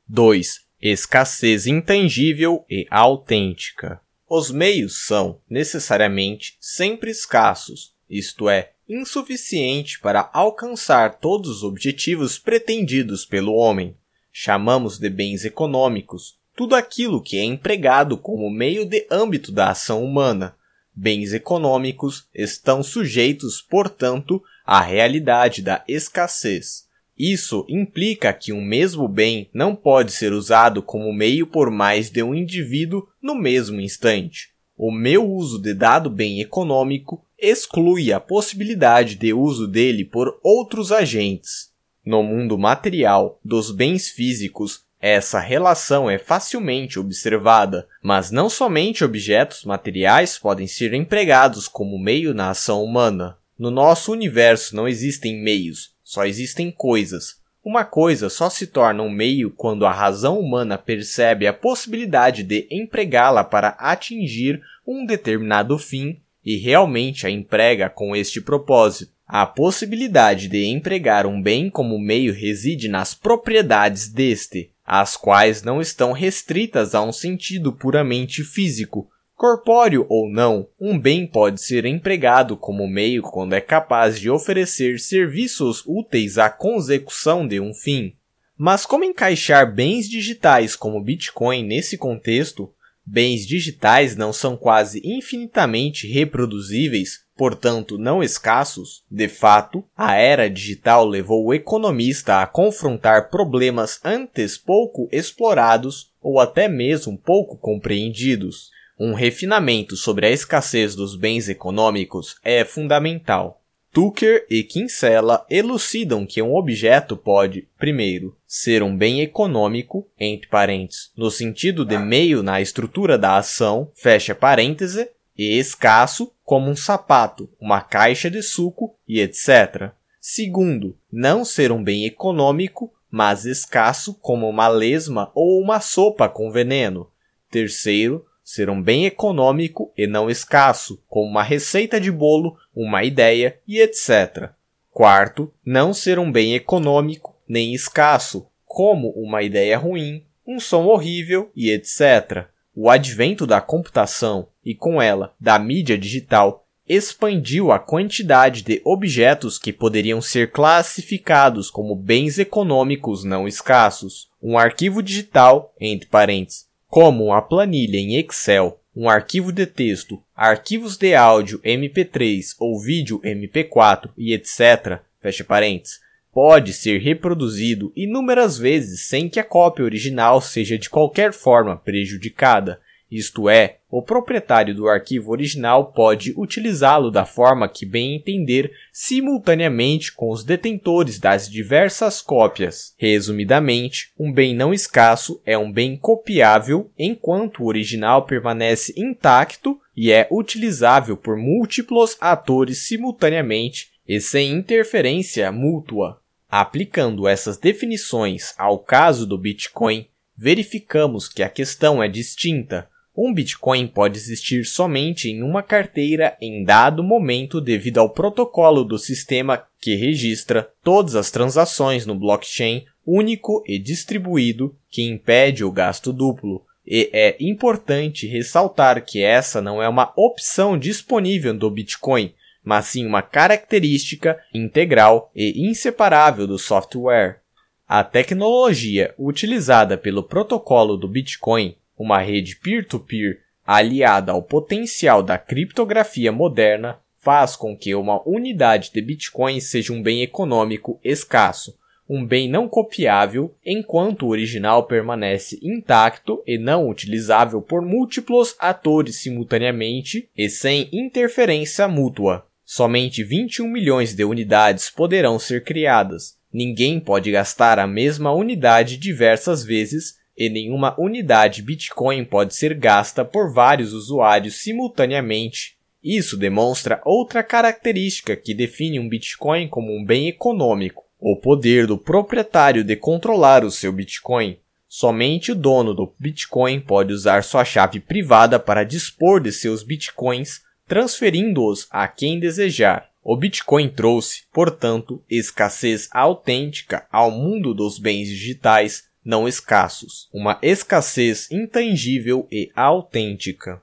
2. Escassez intangível e autêntica. Os meios são, necessariamente, sempre escassos, isto é, insuficiente para alcançar todos os objetivos pretendidos pelo homem. Chamamos de bens econômicos tudo aquilo que é empregado como meio de âmbito da ação humana. Bens econômicos estão sujeitos, portanto, à realidade da escassez. Isso implica que um mesmo bem não pode ser usado como meio por mais de um indivíduo no mesmo instante. O meu uso de dado bem econômico exclui a possibilidade de uso dele por outros agentes. No mundo material dos bens físicos, essa relação é facilmente observada, mas não somente objetos materiais podem ser empregados como meio na ação humana. No nosso universo não existem meios, só existem coisas. Uma coisa só se torna um meio quando a razão humana percebe a possibilidade de empregá-la para atingir um determinado fim e realmente a emprega com este propósito. A possibilidade de empregar um bem como meio reside nas propriedades deste, as quais não estão restritas a um sentido puramente físico, Corpóreo ou não, um bem pode ser empregado como meio quando é capaz de oferecer serviços úteis à consecução de um fim. Mas como encaixar bens digitais como Bitcoin nesse contexto? Bens digitais não são quase infinitamente reproduzíveis, portanto não escassos. De fato, a era digital levou o economista a confrontar problemas antes pouco explorados ou até mesmo pouco compreendidos. Um refinamento sobre a escassez dos bens econômicos é fundamental. Tucker e Kinsella elucidam que um objeto pode, primeiro, ser um bem econômico, entre parênteses, no sentido de meio na estrutura da ação, fecha parêntese, e escasso, como um sapato, uma caixa de suco e etc. Segundo, não ser um bem econômico, mas escasso, como uma lesma ou uma sopa com veneno. Terceiro, ser um bem econômico e não escasso, como uma receita de bolo, uma ideia e etc. Quarto, não ser um bem econômico nem escasso, como uma ideia ruim, um som horrível e etc. O advento da computação e com ela da mídia digital expandiu a quantidade de objetos que poderiam ser classificados como bens econômicos não escassos. Um arquivo digital, entre parênteses, como uma planilha em Excel, um arquivo de texto, arquivos de áudio MP3 ou vídeo MP4 e etc., fecha parênteses, pode ser reproduzido inúmeras vezes sem que a cópia original seja de qualquer forma prejudicada. Isto é, o proprietário do arquivo original pode utilizá-lo da forma que bem entender simultaneamente com os detentores das diversas cópias. Resumidamente, um bem não escasso é um bem copiável enquanto o original permanece intacto e é utilizável por múltiplos atores simultaneamente e sem interferência mútua. Aplicando essas definições ao caso do Bitcoin, verificamos que a questão é distinta um Bitcoin pode existir somente em uma carteira em dado momento devido ao protocolo do sistema que registra todas as transações no blockchain único e distribuído que impede o gasto duplo. E é importante ressaltar que essa não é uma opção disponível do Bitcoin, mas sim uma característica integral e inseparável do software. A tecnologia utilizada pelo protocolo do Bitcoin uma rede peer-to-peer -peer aliada ao potencial da criptografia moderna faz com que uma unidade de Bitcoin seja um bem econômico escasso, um bem não copiável, enquanto o original permanece intacto e não utilizável por múltiplos atores simultaneamente e sem interferência mútua. Somente 21 milhões de unidades poderão ser criadas. Ninguém pode gastar a mesma unidade diversas vezes e nenhuma unidade Bitcoin pode ser gasta por vários usuários simultaneamente. Isso demonstra outra característica que define um Bitcoin como um bem econômico: o poder do proprietário de controlar o seu Bitcoin. Somente o dono do Bitcoin pode usar sua chave privada para dispor de seus Bitcoins, transferindo-os a quem desejar. O Bitcoin trouxe, portanto, escassez autêntica ao mundo dos bens digitais, não escassos, uma escassez intangível e autêntica.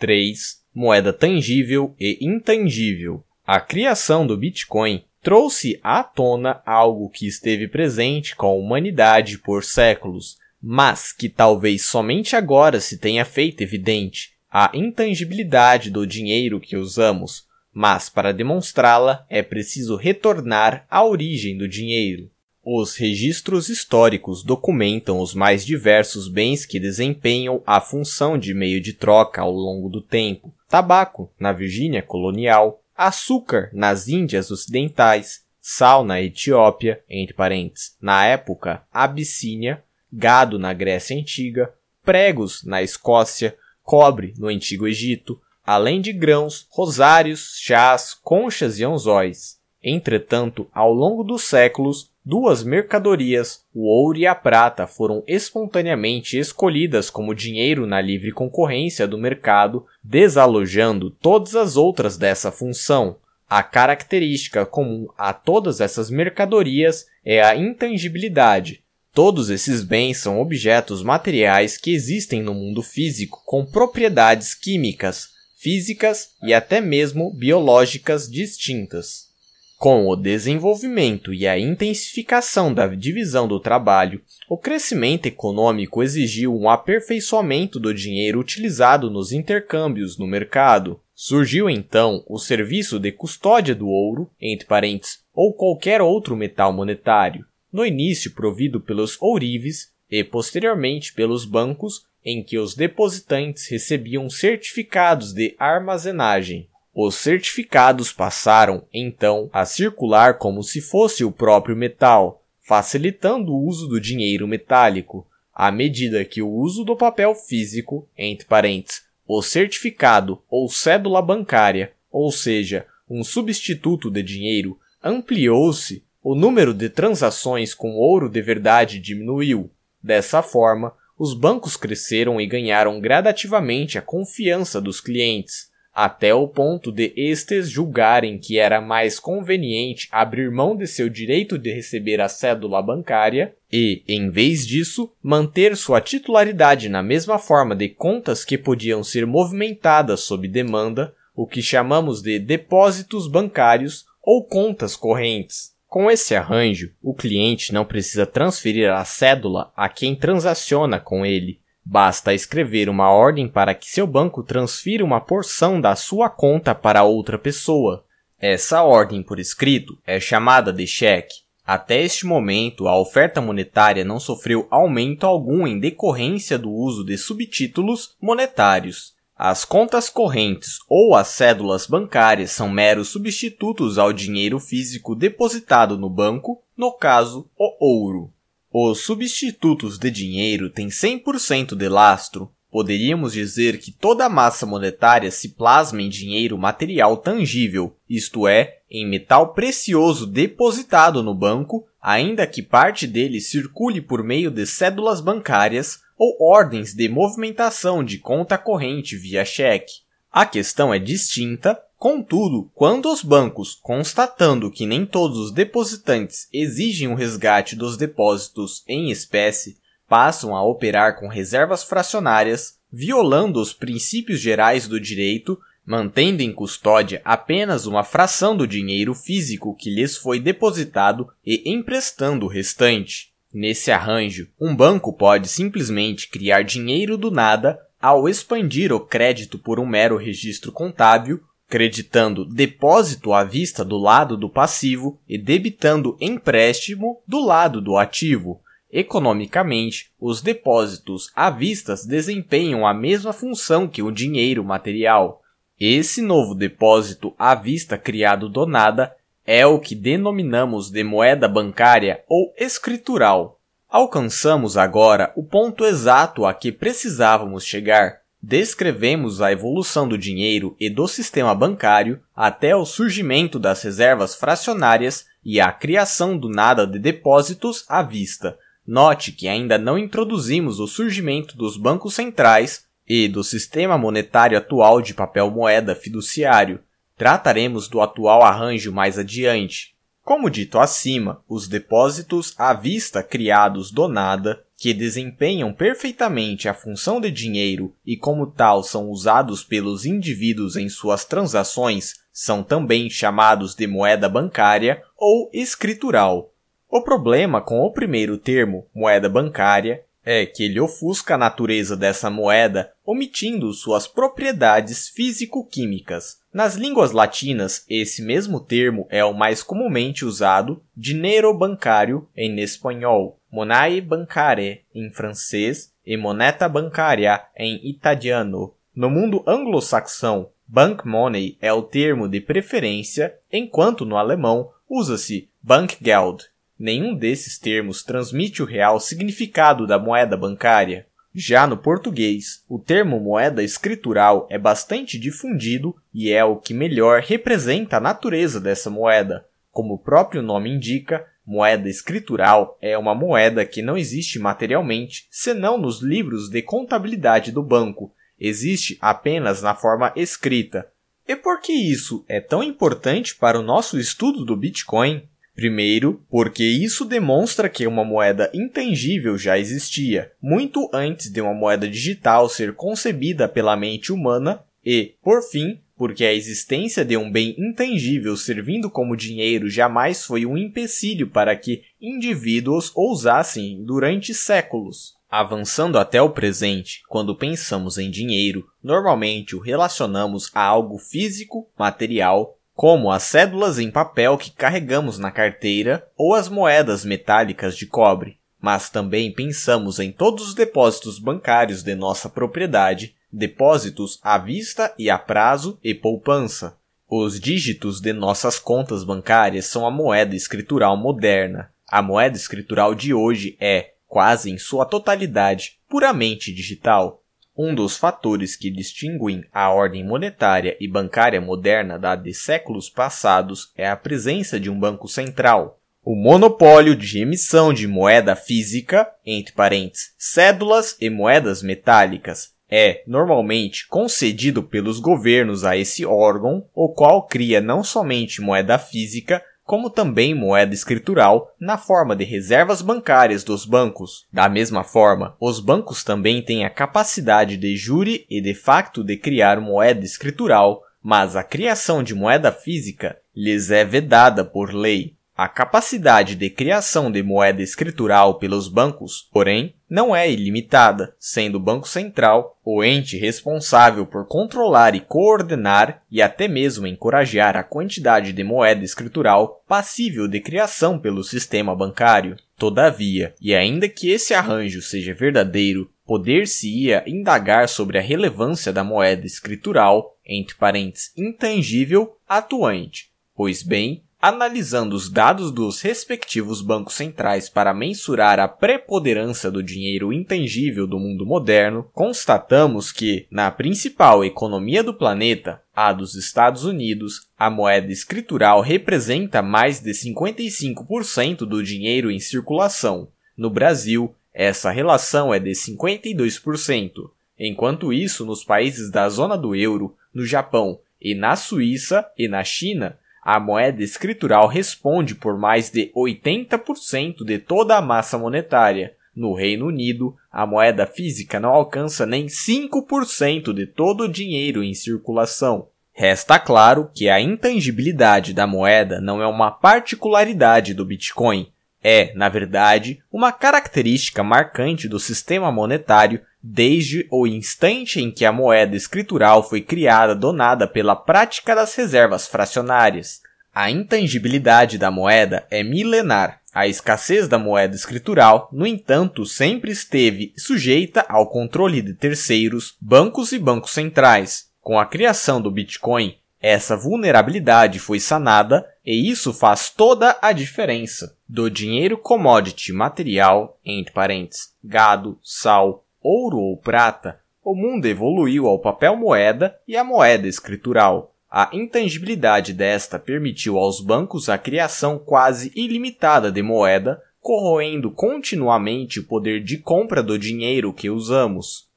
3. Moeda tangível e intangível. A criação do Bitcoin trouxe à tona algo que esteve presente com a humanidade por séculos, mas que talvez somente agora se tenha feito evidente a intangibilidade do dinheiro que usamos, mas para demonstrá-la é preciso retornar à origem do dinheiro. Os registros históricos documentam os mais diversos bens que desempenham a função de meio de troca ao longo do tempo. Tabaco, na Virgínia colonial, açúcar nas Índias Ocidentais, sal na Etiópia, entre parênteses, na época Abissínia, gado na Grécia Antiga, pregos na Escócia, cobre no Antigo Egito, além de grãos, rosários, chás, conchas e anzóis. Entretanto, ao longo dos séculos, Duas mercadorias, o ouro e a prata, foram espontaneamente escolhidas como dinheiro na livre concorrência do mercado, desalojando todas as outras dessa função. A característica comum a todas essas mercadorias é a intangibilidade. Todos esses bens são objetos materiais que existem no mundo físico com propriedades químicas, físicas e até mesmo biológicas distintas. Com o desenvolvimento e a intensificação da divisão do trabalho, o crescimento econômico exigiu um aperfeiçoamento do dinheiro utilizado nos intercâmbios no mercado. Surgiu então o serviço de custódia do ouro, entre parênteses, ou qualquer outro metal monetário no início provido pelos ourives e posteriormente pelos bancos, em que os depositantes recebiam certificados de armazenagem. Os certificados passaram, então, a circular como se fosse o próprio metal, facilitando o uso do dinheiro metálico, à medida que o uso do papel físico, entre parênteses, o certificado ou cédula bancária, ou seja, um substituto de dinheiro, ampliou-se o número de transações com ouro de verdade diminuiu. Dessa forma, os bancos cresceram e ganharam gradativamente a confiança dos clientes, até o ponto de estes julgarem que era mais conveniente abrir mão de seu direito de receber a cédula bancária e, em vez disso, manter sua titularidade na mesma forma de contas que podiam ser movimentadas sob demanda, o que chamamos de depósitos bancários ou contas correntes. Com esse arranjo, o cliente não precisa transferir a cédula a quem transaciona com ele. Basta escrever uma ordem para que seu banco transfira uma porção da sua conta para outra pessoa. Essa ordem por escrito é chamada de cheque. Até este momento, a oferta monetária não sofreu aumento algum em decorrência do uso de subtítulos monetários. As contas correntes ou as cédulas bancárias são meros substitutos ao dinheiro físico depositado no banco, no caso, o ouro. Os substitutos de dinheiro têm 100% de lastro. Poderíamos dizer que toda a massa monetária se plasma em dinheiro material tangível, isto é, em metal precioso depositado no banco, ainda que parte dele circule por meio de cédulas bancárias ou ordens de movimentação de conta corrente via cheque. A questão é distinta, contudo, quando os bancos, constatando que nem todos os depositantes exigem o resgate dos depósitos em espécie, passam a operar com reservas fracionárias, violando os princípios gerais do direito, mantendo em custódia apenas uma fração do dinheiro físico que lhes foi depositado e emprestando o restante. Nesse arranjo, um banco pode simplesmente criar dinheiro do nada ao expandir o crédito por um mero registro contábil, creditando depósito à vista do lado do passivo e debitando empréstimo do lado do ativo. Economicamente, os depósitos à vista desempenham a mesma função que o dinheiro material. Esse novo depósito à vista criado do nada é o que denominamos de moeda bancária ou escritural. Alcançamos agora o ponto exato a que precisávamos chegar. Descrevemos a evolução do dinheiro e do sistema bancário até o surgimento das reservas fracionárias e a criação do nada de depósitos à vista. Note que ainda não introduzimos o surgimento dos bancos centrais e do sistema monetário atual de papel moeda fiduciário, Trataremos do atual arranjo mais adiante. Como dito acima, os depósitos à vista criados do nada, que desempenham perfeitamente a função de dinheiro e como tal são usados pelos indivíduos em suas transações, são também chamados de moeda bancária ou escritural. O problema com o primeiro termo, moeda bancária, é que ele ofusca a natureza dessa moeda, omitindo suas propriedades físico-químicas. Nas línguas latinas, esse mesmo termo é o mais comumente usado, dinheiro bancário em espanhol, monnaie bancare em francês e moneta bancária em italiano. No mundo anglo-saxão, bank money é o termo de preferência, enquanto no alemão usa-se Bankgeld. Nenhum desses termos transmite o real significado da moeda bancária. Já no português, o termo moeda escritural é bastante difundido e é o que melhor representa a natureza dessa moeda. Como o próprio nome indica, moeda escritural é uma moeda que não existe materialmente, senão nos livros de contabilidade do banco, existe apenas na forma escrita. E por que isso é tão importante para o nosso estudo do Bitcoin? Primeiro, porque isso demonstra que uma moeda intangível já existia, muito antes de uma moeda digital ser concebida pela mente humana, e, por fim, porque a existência de um bem intangível servindo como dinheiro jamais foi um empecilho para que indivíduos ousassem durante séculos. Avançando até o presente, quando pensamos em dinheiro, normalmente o relacionamos a algo físico, material, como as cédulas em papel que carregamos na carteira ou as moedas metálicas de cobre. Mas também pensamos em todos os depósitos bancários de nossa propriedade, depósitos à vista e a prazo e poupança. Os dígitos de nossas contas bancárias são a moeda escritural moderna. A moeda escritural de hoje é, quase em sua totalidade, puramente digital. Um dos fatores que distinguem a ordem monetária e bancária moderna da de séculos passados é a presença de um banco central. O monopólio de emissão de moeda física, entre parênteses, cédulas e moedas metálicas, é normalmente concedido pelos governos a esse órgão, o qual cria não somente moeda física, como também moeda escritural na forma de reservas bancárias dos bancos. Da mesma forma, os bancos também têm a capacidade de jure e de facto de criar moeda escritural, mas a criação de moeda física lhes é vedada por lei. A capacidade de criação de moeda escritural pelos bancos, porém, não é ilimitada, sendo o Banco Central o ente responsável por controlar e coordenar e até mesmo encorajar a quantidade de moeda escritural passível de criação pelo sistema bancário. Todavia, e ainda que esse arranjo seja verdadeiro, poder-se-ia indagar sobre a relevância da moeda escritural, entre parênteses, intangível, atuante, pois bem, analisando os dados dos respectivos bancos centrais para mensurar a preponderância do dinheiro intangível do mundo moderno, constatamos que, na principal economia do planeta, a dos Estados Unidos, a moeda escritural representa mais de 55% do dinheiro em circulação. No Brasil, essa relação é de 52%. Enquanto isso, nos países da zona do euro, no Japão e na Suíça e na China, a moeda escritural responde por mais de 80% de toda a massa monetária. No Reino Unido, a moeda física não alcança nem 5% de todo o dinheiro em circulação. Resta claro que a intangibilidade da moeda não é uma particularidade do Bitcoin. É, na verdade, uma característica marcante do sistema monetário desde o instante em que a moeda escritural foi criada donada pela prática das reservas fracionárias. A intangibilidade da moeda é milenar. A escassez da moeda escritural, no entanto, sempre esteve sujeita ao controle de terceiros, bancos e bancos centrais. Com a criação do Bitcoin, essa vulnerabilidade foi sanada e isso faz toda a diferença. Do dinheiro commodity material, entre parênteses, gado, sal, ouro ou prata, o mundo evoluiu ao papel moeda e à moeda escritural. A intangibilidade desta permitiu aos bancos a criação quase ilimitada de moeda, corroendo continuamente o poder de compra do dinheiro que usamos.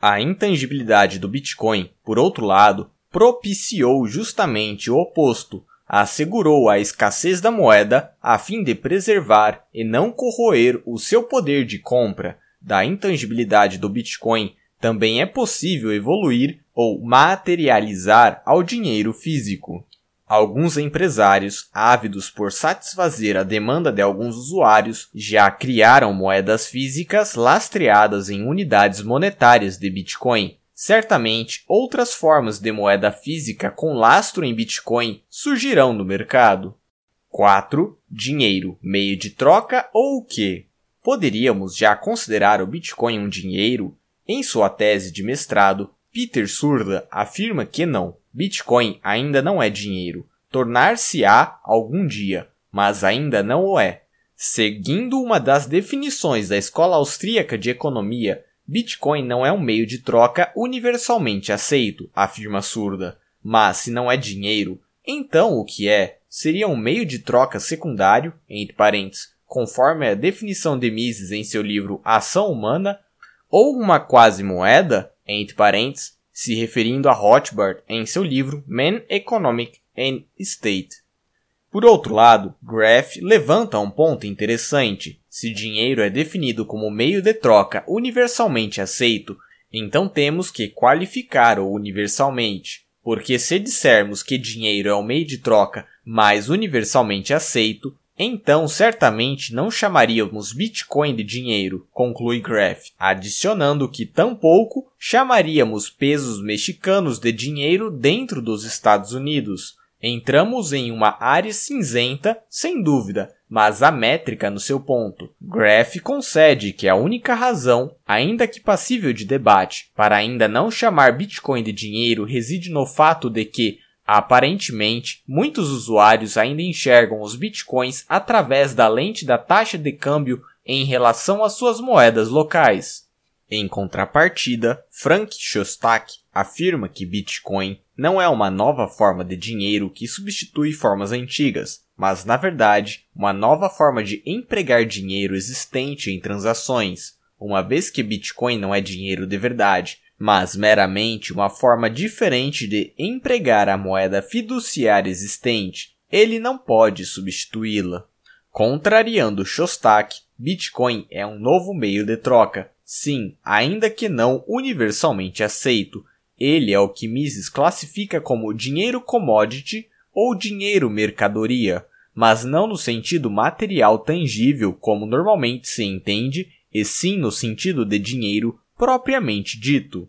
A intangibilidade do Bitcoin, por outro lado, propiciou justamente o oposto, assegurou a escassez da moeda a fim de preservar e não corroer o seu poder de compra, da intangibilidade do Bitcoin, também é possível evoluir ou materializar ao dinheiro físico. Alguns empresários, ávidos por satisfazer a demanda de alguns usuários, já criaram moedas físicas lastreadas em unidades monetárias de Bitcoin. Certamente, outras formas de moeda física com lastro em Bitcoin surgirão no mercado. 4. Dinheiro, meio de troca ou o que? Poderíamos já considerar o Bitcoin um dinheiro? Em sua tese de mestrado, Peter Surda afirma que não. Bitcoin ainda não é dinheiro. Tornar-se-á algum dia, mas ainda não o é. Seguindo uma das definições da Escola Austríaca de Economia, Bitcoin não é um meio de troca universalmente aceito, afirma Surda. Mas se não é dinheiro, então o que é? Seria um meio de troca secundário, entre parênteses, conforme a definição de Mises em seu livro Ação Humana, ou uma quase moeda, entre parênteses, se referindo a Rothbard em seu livro Man Economic and State. Por outro lado, Graf levanta um ponto interessante. Se dinheiro é definido como meio de troca universalmente aceito, então temos que qualificar o universalmente. Porque se dissermos que dinheiro é o meio de troca mais universalmente aceito, então certamente não chamaríamos Bitcoin de dinheiro, conclui Graf, adicionando que tampouco chamaríamos pesos mexicanos de dinheiro dentro dos Estados Unidos, Entramos em uma área cinzenta, sem dúvida, mas amétrica no seu ponto. Graff concede que a única razão, ainda que passível de debate, para ainda não chamar Bitcoin de dinheiro reside no fato de que, aparentemente, muitos usuários ainda enxergam os bitcoins através da lente da taxa de câmbio em relação às suas moedas locais. Em contrapartida, Frank Shostak afirma que Bitcoin não é uma nova forma de dinheiro que substitui formas antigas, mas, na verdade, uma nova forma de empregar dinheiro existente em transações, uma vez que Bitcoin não é dinheiro de verdade, mas meramente uma forma diferente de empregar a moeda fiduciária existente. Ele não pode substituí-la. Contrariando Shostak, Bitcoin é um novo meio de troca, Sim, ainda que não universalmente aceito, ele é o que Mises classifica como dinheiro commodity ou dinheiro mercadoria, mas não no sentido material tangível como normalmente se entende, e sim no sentido de dinheiro propriamente dito.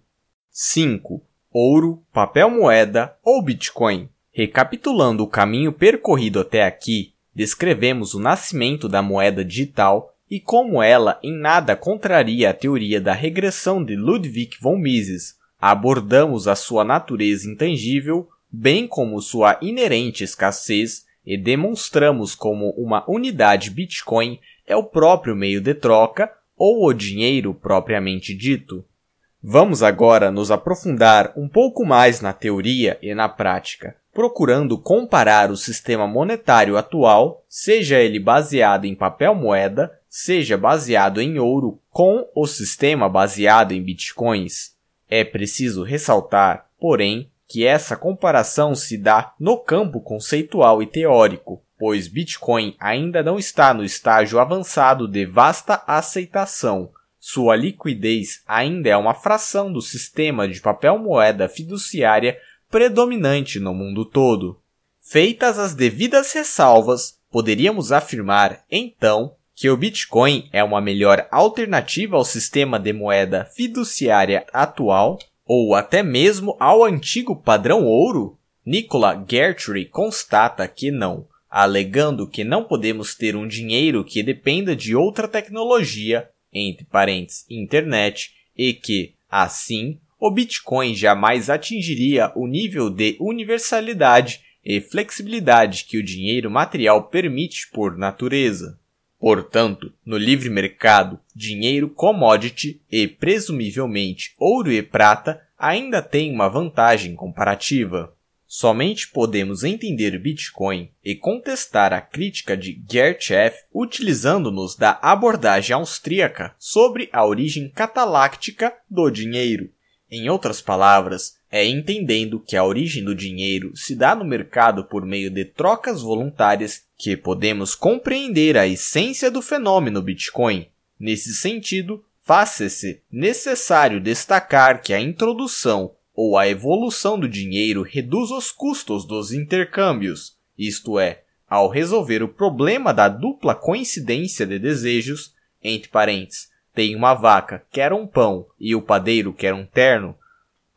5. Ouro, papel moeda ou Bitcoin. Recapitulando o caminho percorrido até aqui, descrevemos o nascimento da moeda digital e como ela em nada contraria a teoria da regressão de Ludwig von Mises, abordamos a sua natureza intangível, bem como sua inerente escassez, e demonstramos como uma unidade Bitcoin é o próprio meio de troca ou o dinheiro propriamente dito. Vamos agora nos aprofundar um pouco mais na teoria e na prática, procurando comparar o sistema monetário atual, seja ele baseado em papel moeda, seja baseado em ouro com o sistema baseado em bitcoins. É preciso ressaltar, porém, que essa comparação se dá no campo conceitual e teórico, pois Bitcoin ainda não está no estágio avançado de vasta aceitação. Sua liquidez ainda é uma fração do sistema de papel moeda fiduciária predominante no mundo todo. Feitas as devidas ressalvas, poderíamos afirmar, então, que o Bitcoin é uma melhor alternativa ao sistema de moeda fiduciária atual ou até mesmo ao antigo padrão ouro? Nicola Gertrude constata que não, alegando que não podemos ter um dinheiro que dependa de outra tecnologia, entre parênteses, internet, e que, assim, o Bitcoin jamais atingiria o nível de universalidade e flexibilidade que o dinheiro material permite por natureza. Portanto, no livre mercado, dinheiro commodity e presumivelmente ouro e prata ainda têm uma vantagem comparativa. Somente podemos entender Bitcoin e contestar a crítica de Gertchev utilizando-nos da abordagem austríaca sobre a origem cataláctica do dinheiro. Em outras palavras, é entendendo que a origem do dinheiro se dá no mercado por meio de trocas voluntárias que podemos compreender a essência do fenômeno Bitcoin. Nesse sentido, faz-se necessário destacar que a introdução ou a evolução do dinheiro reduz os custos dos intercâmbios, isto é, ao resolver o problema da dupla coincidência de desejos, entre parênteses, tem uma vaca, quer um pão, e o padeiro quer um terno,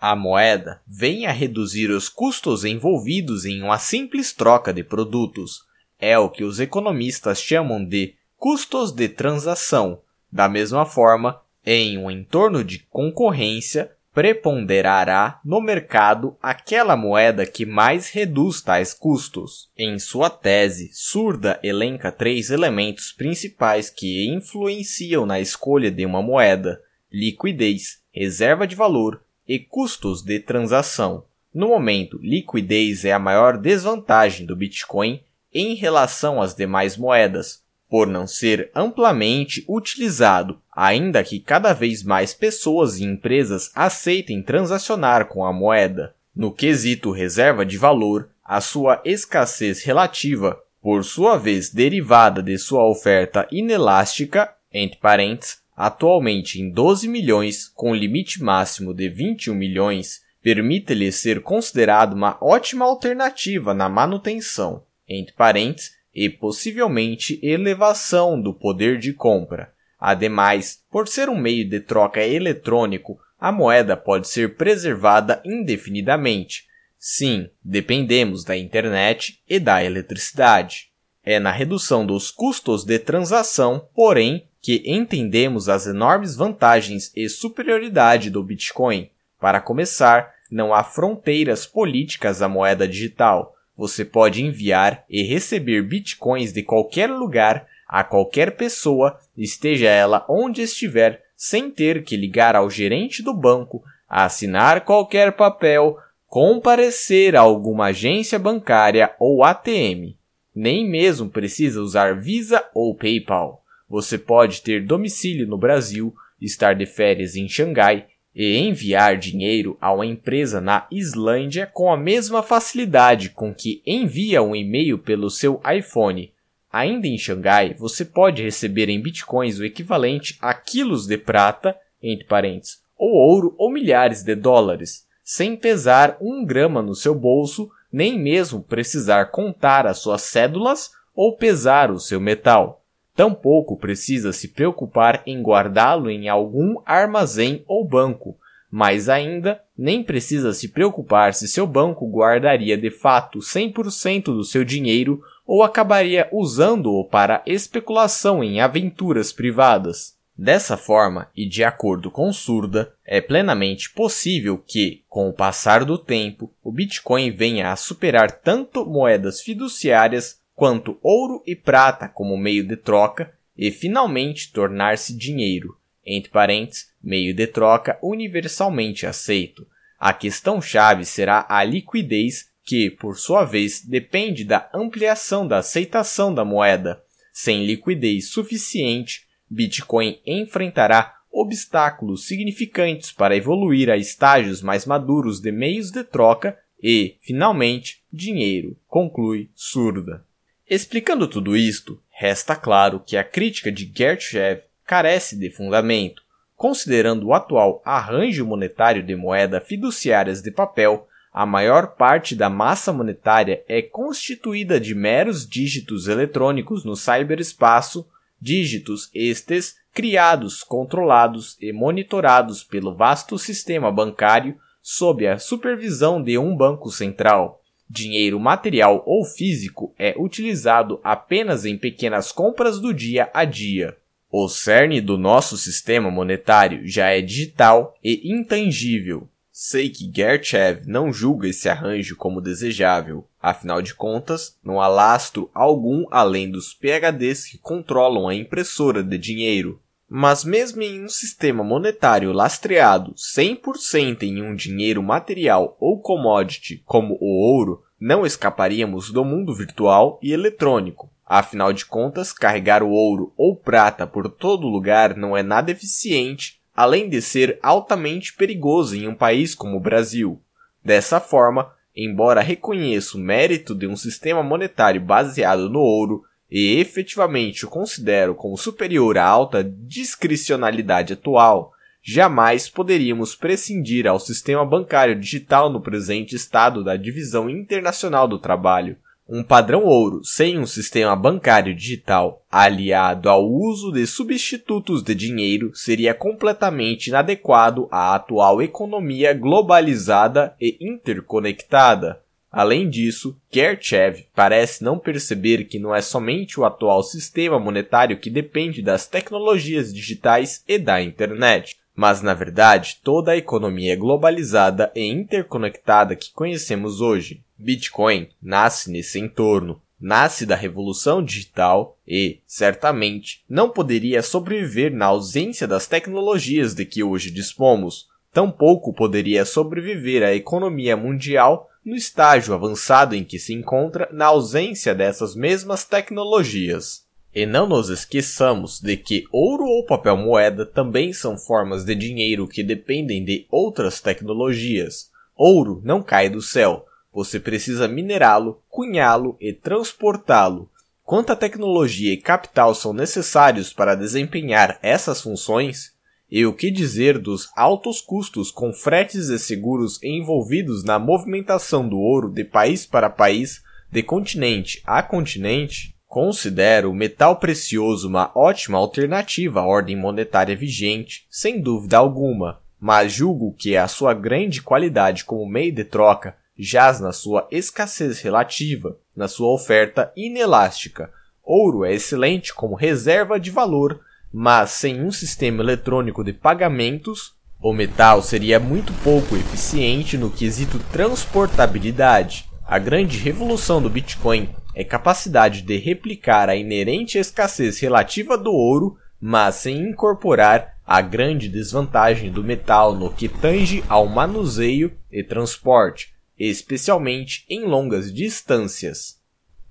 a moeda vem a reduzir os custos envolvidos em uma simples troca de produtos. É o que os economistas chamam de custos de transação. Da mesma forma, em um entorno de concorrência, preponderará no mercado aquela moeda que mais reduz tais custos. Em sua tese, Surda elenca três elementos principais que influenciam na escolha de uma moeda: liquidez, reserva de valor e custos de transação. No momento, liquidez é a maior desvantagem do Bitcoin em relação às demais moedas, por não ser amplamente utilizado, ainda que cada vez mais pessoas e empresas aceitem transacionar com a moeda. No quesito reserva de valor, a sua escassez relativa, por sua vez derivada de sua oferta inelástica, entre parênteses, atualmente em 12 milhões, com limite máximo de 21 milhões, permite-lhe ser considerado uma ótima alternativa na manutenção, entre parênteses, e possivelmente elevação do poder de compra. Ademais, por ser um meio de troca eletrônico, a moeda pode ser preservada indefinidamente. Sim, dependemos da internet e da eletricidade. É na redução dos custos de transação, porém, que entendemos as enormes vantagens e superioridade do Bitcoin. Para começar, não há fronteiras políticas à moeda digital. Você pode enviar e receber bitcoins de qualquer lugar a qualquer pessoa, esteja ela onde estiver, sem ter que ligar ao gerente do banco, assinar qualquer papel, comparecer a alguma agência bancária ou ATM. Nem mesmo precisa usar Visa ou PayPal. Você pode ter domicílio no Brasil, estar de férias em Xangai e enviar dinheiro a uma empresa na Islândia com a mesma facilidade com que envia um e-mail pelo seu iPhone. Ainda em Xangai, você pode receber em bitcoins o equivalente a quilos de prata, entre parênteses, ou ouro ou milhares de dólares, sem pesar um grama no seu bolso, nem mesmo precisar contar as suas cédulas ou pesar o seu metal. Tampouco precisa se preocupar em guardá-lo em algum armazém ou banco, mas ainda nem precisa se preocupar se seu banco guardaria de fato 100% do seu dinheiro ou acabaria usando-o para especulação em aventuras privadas. Dessa forma, e de acordo com Surda, é plenamente possível que, com o passar do tempo, o Bitcoin venha a superar tanto moedas fiduciárias quanto ouro e prata como meio de troca e finalmente tornar-se dinheiro, entre parênteses, meio de troca universalmente aceito. A questão chave será a liquidez, que, por sua vez, depende da ampliação da aceitação da moeda. Sem liquidez suficiente, Bitcoin enfrentará obstáculos significantes para evoluir a estágios mais maduros de meios de troca e, finalmente, dinheiro, conclui Surda. Explicando tudo isto, resta claro que a crítica de Gertchev carece de fundamento, considerando o atual arranjo monetário de moeda fiduciárias de papel, a maior parte da massa monetária é constituída de meros dígitos eletrônicos no cyberespaço, dígitos estes criados, controlados e monitorados pelo vasto sistema bancário sob a supervisão de um banco central. Dinheiro material ou físico é utilizado apenas em pequenas compras do dia a dia. O cerne do nosso sistema monetário já é digital e intangível. Sei que Gertchev não julga esse arranjo como desejável, afinal de contas, não há lastro algum além dos PHDs que controlam a impressora de dinheiro. Mas mesmo em um sistema monetário lastreado 100% em um dinheiro material ou commodity como o ouro, não escaparíamos do mundo virtual e eletrônico. Afinal de contas, carregar o ouro ou prata por todo lugar não é nada eficiente, além de ser altamente perigoso em um país como o Brasil. Dessa forma, embora reconheça o mérito de um sistema monetário baseado no ouro e efetivamente o considero como superior à alta discricionalidade atual, jamais poderíamos prescindir ao sistema bancário digital no presente estado da divisão internacional do trabalho. Um padrão ouro sem um sistema bancário digital aliado ao uso de substitutos de dinheiro seria completamente inadequado à atual economia globalizada e interconectada. Além disso, Kerchev parece não perceber que não é somente o atual sistema monetário que depende das tecnologias digitais e da internet, mas na verdade toda a economia globalizada e interconectada que conhecemos hoje. Bitcoin nasce nesse entorno, nasce da revolução digital e, certamente, não poderia sobreviver na ausência das tecnologias de que hoje dispomos. Tampouco poderia sobreviver a economia mundial no estágio avançado em que se encontra na ausência dessas mesmas tecnologias. E não nos esqueçamos de que ouro ou papel moeda também são formas de dinheiro que dependem de outras tecnologias. Ouro não cai do céu, você precisa minerá-lo, cunhá-lo e transportá-lo. quanta tecnologia e capital são necessários para desempenhar essas funções, e o que dizer dos altos custos com fretes e seguros envolvidos na movimentação do ouro de país para país, de continente a continente, considero o metal precioso uma ótima alternativa à ordem monetária vigente, sem dúvida alguma, mas julgo que a sua grande qualidade como meio de troca jaz na sua escassez relativa, na sua oferta inelástica. Ouro é excelente como reserva de valor, mas sem um sistema eletrônico de pagamentos, o metal seria muito pouco eficiente no quesito transportabilidade. A grande revolução do Bitcoin é capacidade de replicar a inerente escassez relativa do ouro, mas sem incorporar a grande desvantagem do metal no que tange ao manuseio e transporte, especialmente em longas distâncias.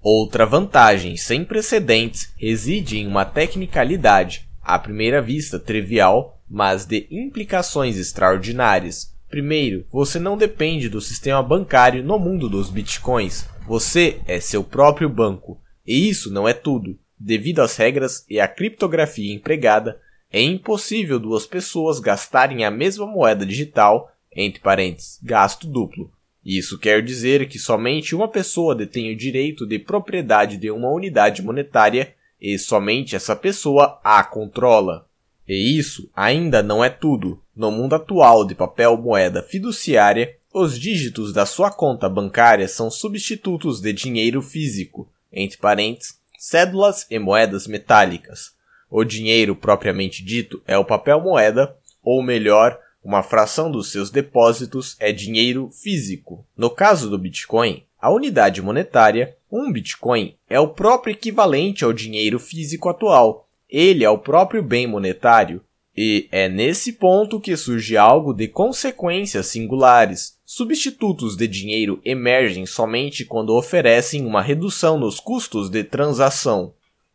Outra vantagem sem precedentes reside em uma tecnicalidade, à primeira vista trivial, mas de implicações extraordinárias. Primeiro, você não depende do sistema bancário no mundo dos bitcoins. Você é seu próprio banco. E isso não é tudo. Devido às regras e à criptografia empregada, é impossível duas pessoas gastarem a mesma moeda digital, entre parênteses, gasto duplo, isso quer dizer que somente uma pessoa detém o direito de propriedade de uma unidade monetária e somente essa pessoa a controla. E isso ainda não é tudo. No mundo atual de papel moeda fiduciária, os dígitos da sua conta bancária são substitutos de dinheiro físico, entre parênteses, cédulas e moedas metálicas. O dinheiro propriamente dito é o papel moeda, ou melhor, uma fração dos seus depósitos é dinheiro físico. No caso do Bitcoin, a unidade monetária, um Bitcoin, é o próprio equivalente ao dinheiro físico atual. Ele é o próprio bem monetário. E é nesse ponto que surge algo de consequências singulares. Substitutos de dinheiro emergem somente quando oferecem uma redução nos custos de transação.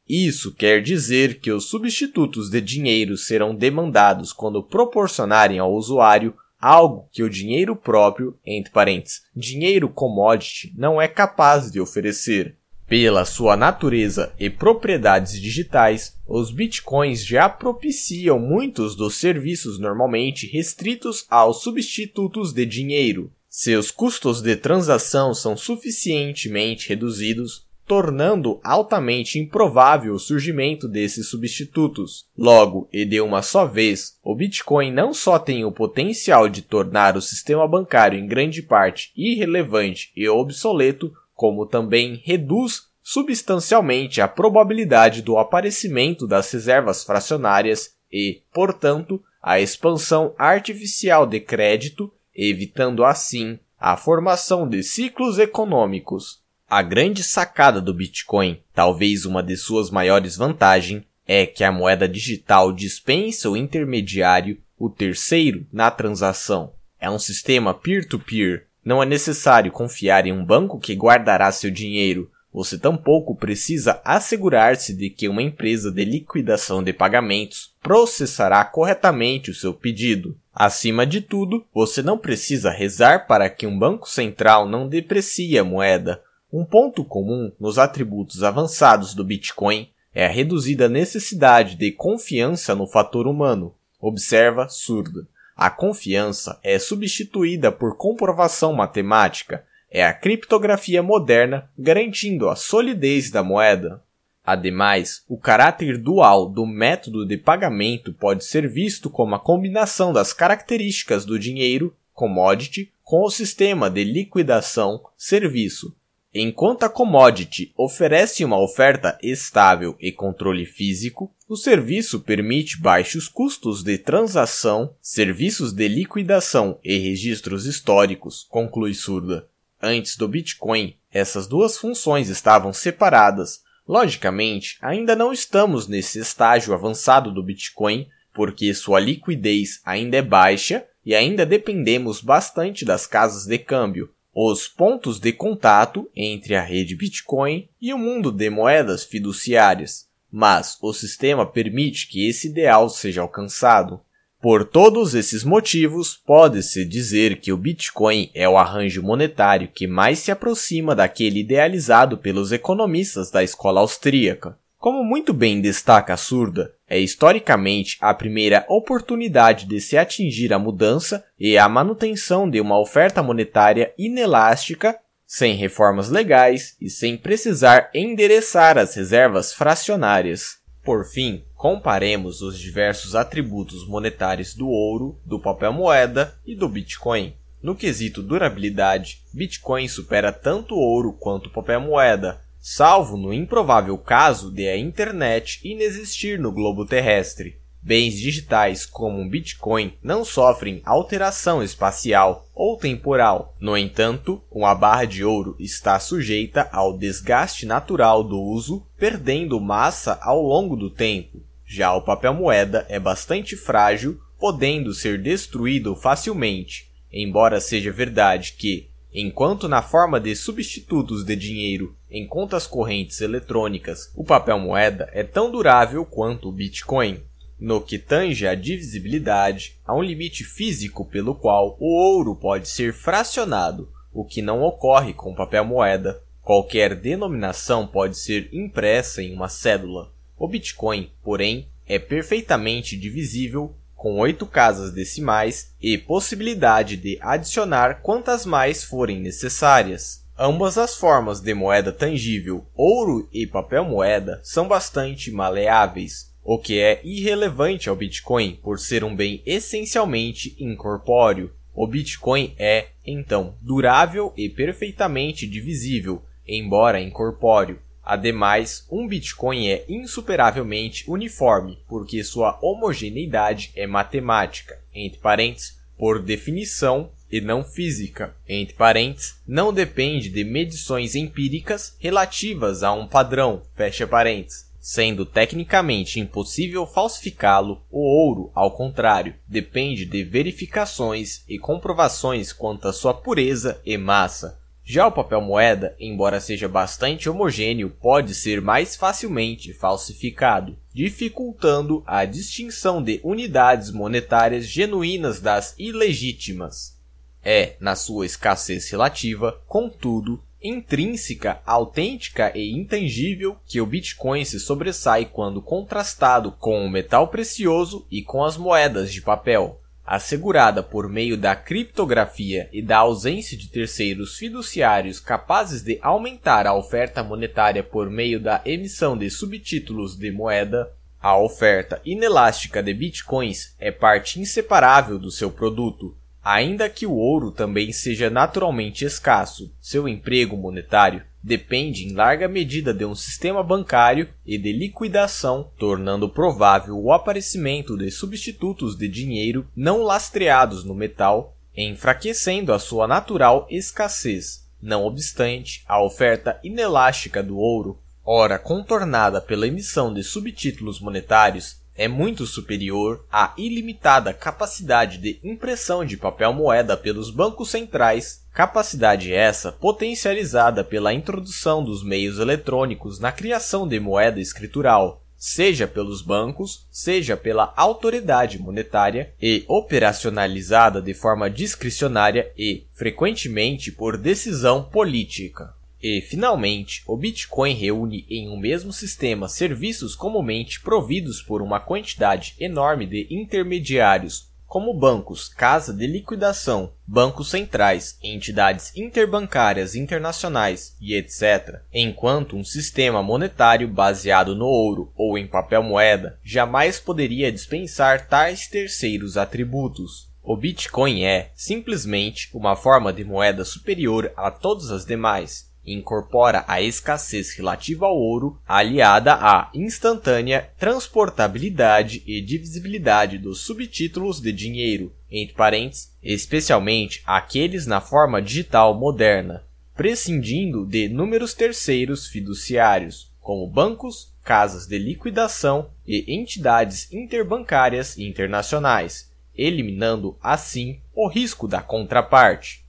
Isso quer dizer que os substitutos de dinheiro serão demandados quando proporcionarem ao usuário algo que o dinheiro próprio, entre parênteses, dinheiro commodity, não é capaz de oferecer. Pela sua natureza e propriedades digitais, os bitcoins já propiciam muitos dos serviços normalmente restritos aos substitutos de dinheiro. Seus custos de transação são suficientemente reduzidos tornando altamente improvável o surgimento desses substitutos. Logo, e de uma só vez, o Bitcoin não só tem o potencial de tornar o sistema bancário em grande parte irrelevante e obsoleto, como também reduz substancialmente a probabilidade do aparecimento das reservas fracionárias e, portanto, a expansão artificial de crédito, evitando assim a formação de ciclos econômicos. A grande sacada do Bitcoin, talvez uma de suas maiores vantagens, é que a moeda digital dispensa o intermediário, o terceiro, na transação. É um sistema peer-to-peer. -peer. Não é necessário confiar em um banco que guardará seu dinheiro. Você tampouco precisa assegurar-se de que uma empresa de liquidação de pagamentos processará corretamente o seu pedido. Acima de tudo, você não precisa rezar para que um banco central não deprecie a moeda um ponto comum nos atributos avançados do Bitcoin é a reduzida necessidade de confiança no fator humano. Observa surda. A confiança é substituída por comprovação matemática. É a criptografia moderna garantindo a solidez da moeda. Ademais, o caráter dual do método de pagamento pode ser visto como a combinação das características do dinheiro, commodity, com o sistema de liquidação, serviço, Enquanto a commodity oferece uma oferta estável e controle físico, o serviço permite baixos custos de transação, serviços de liquidação e registros históricos, conclui Surda. Antes do Bitcoin, essas duas funções estavam separadas. Logicamente, ainda não estamos nesse estágio avançado do Bitcoin, porque sua liquidez ainda é baixa e ainda dependemos bastante das casas de câmbio, os pontos de contato entre a rede Bitcoin e o mundo de moedas fiduciárias, mas o sistema permite que esse ideal seja alcançado. Por todos esses motivos, pode-se dizer que o Bitcoin é o arranjo monetário que mais se aproxima daquele idealizado pelos economistas da escola austríaca. Como muito bem destaca a Surda, é historicamente a primeira oportunidade de se atingir a mudança e a manutenção de uma oferta monetária inelástica, sem reformas legais e sem precisar endereçar as reservas fracionárias. Por fim, comparemos os diversos atributos monetários do ouro, do papel moeda e do Bitcoin. No quesito durabilidade, Bitcoin supera tanto ouro quanto o papel moeda, salvo no improvável caso de a internet inexistir no globo terrestre. Bens digitais como um Bitcoin não sofrem alteração espacial ou temporal. No entanto, uma barra de ouro está sujeita ao desgaste natural do uso, perdendo massa ao longo do tempo. Já o papel moeda é bastante frágil, podendo ser destruído facilmente. Embora seja verdade que, enquanto na forma de substitutos de dinheiro em contas correntes eletrônicas, o papel moeda é tão durável quanto o Bitcoin. No que tange à divisibilidade, há um limite físico pelo qual o ouro pode ser fracionado, o que não ocorre com papel moeda. Qualquer denominação pode ser impressa em uma cédula. O Bitcoin, porém, é perfeitamente divisível com oito casas decimais e possibilidade de adicionar quantas mais forem necessárias. Ambas as formas de moeda tangível, ouro e papel moeda, são bastante maleáveis, o que é irrelevante ao Bitcoin por ser um bem essencialmente incorpóreo. O Bitcoin é, então, durável e perfeitamente divisível, embora incorpóreo. Ademais, um Bitcoin é insuperavelmente uniforme, porque sua homogeneidade é matemática, entre parênteses, por definição e não física, entre parênteses, não depende de medições empíricas relativas a um padrão, fecha parênteses sendo tecnicamente impossível falsificá-lo, o ouro, ao contrário, depende de verificações e comprovações quanto à sua pureza e massa. Já o papel moeda, embora seja bastante homogêneo, pode ser mais facilmente falsificado, dificultando a distinção de unidades monetárias genuínas das ilegítimas. É, na sua escassez relativa, contudo, intrínseca, autêntica e intangível que o Bitcoin se sobressai quando contrastado com o metal precioso e com as moedas de papel, assegurada por meio da criptografia e da ausência de terceiros fiduciários capazes de aumentar a oferta monetária por meio da emissão de subtítulos de moeda. A oferta inelástica de bitcoins é parte inseparável do seu produto, Ainda que o ouro também seja naturalmente escasso, seu emprego monetário depende em larga medida de um sistema bancário e de liquidação, tornando provável o aparecimento de substitutos de dinheiro não lastreados no metal, enfraquecendo a sua natural escassez. Não obstante, a oferta inelástica do ouro, ora contornada pela emissão de subtítulos monetários, é muito superior à ilimitada capacidade de impressão de papel moeda pelos bancos centrais, capacidade essa potencializada pela introdução dos meios eletrônicos na criação de moeda escritural, seja pelos bancos, seja pela autoridade monetária e operacionalizada de forma discricionária e, frequentemente, por decisão política. E, finalmente, o Bitcoin reúne em um mesmo sistema serviços comumente providos por uma quantidade enorme de intermediários, como bancos, casa de liquidação, bancos centrais, entidades interbancárias internacionais e etc., enquanto um sistema monetário baseado no ouro ou em papel moeda jamais poderia dispensar tais terceiros atributos. O Bitcoin é, simplesmente, uma forma de moeda superior a todas as demais, incorpora a escassez relativa ao ouro, aliada à instantânea transportabilidade e divisibilidade dos subtítulos de dinheiro, entre parênteses, especialmente aqueles na forma digital moderna, prescindindo de números terceiros fiduciários, como bancos, casas de liquidação e entidades interbancárias internacionais, eliminando assim o risco da contraparte.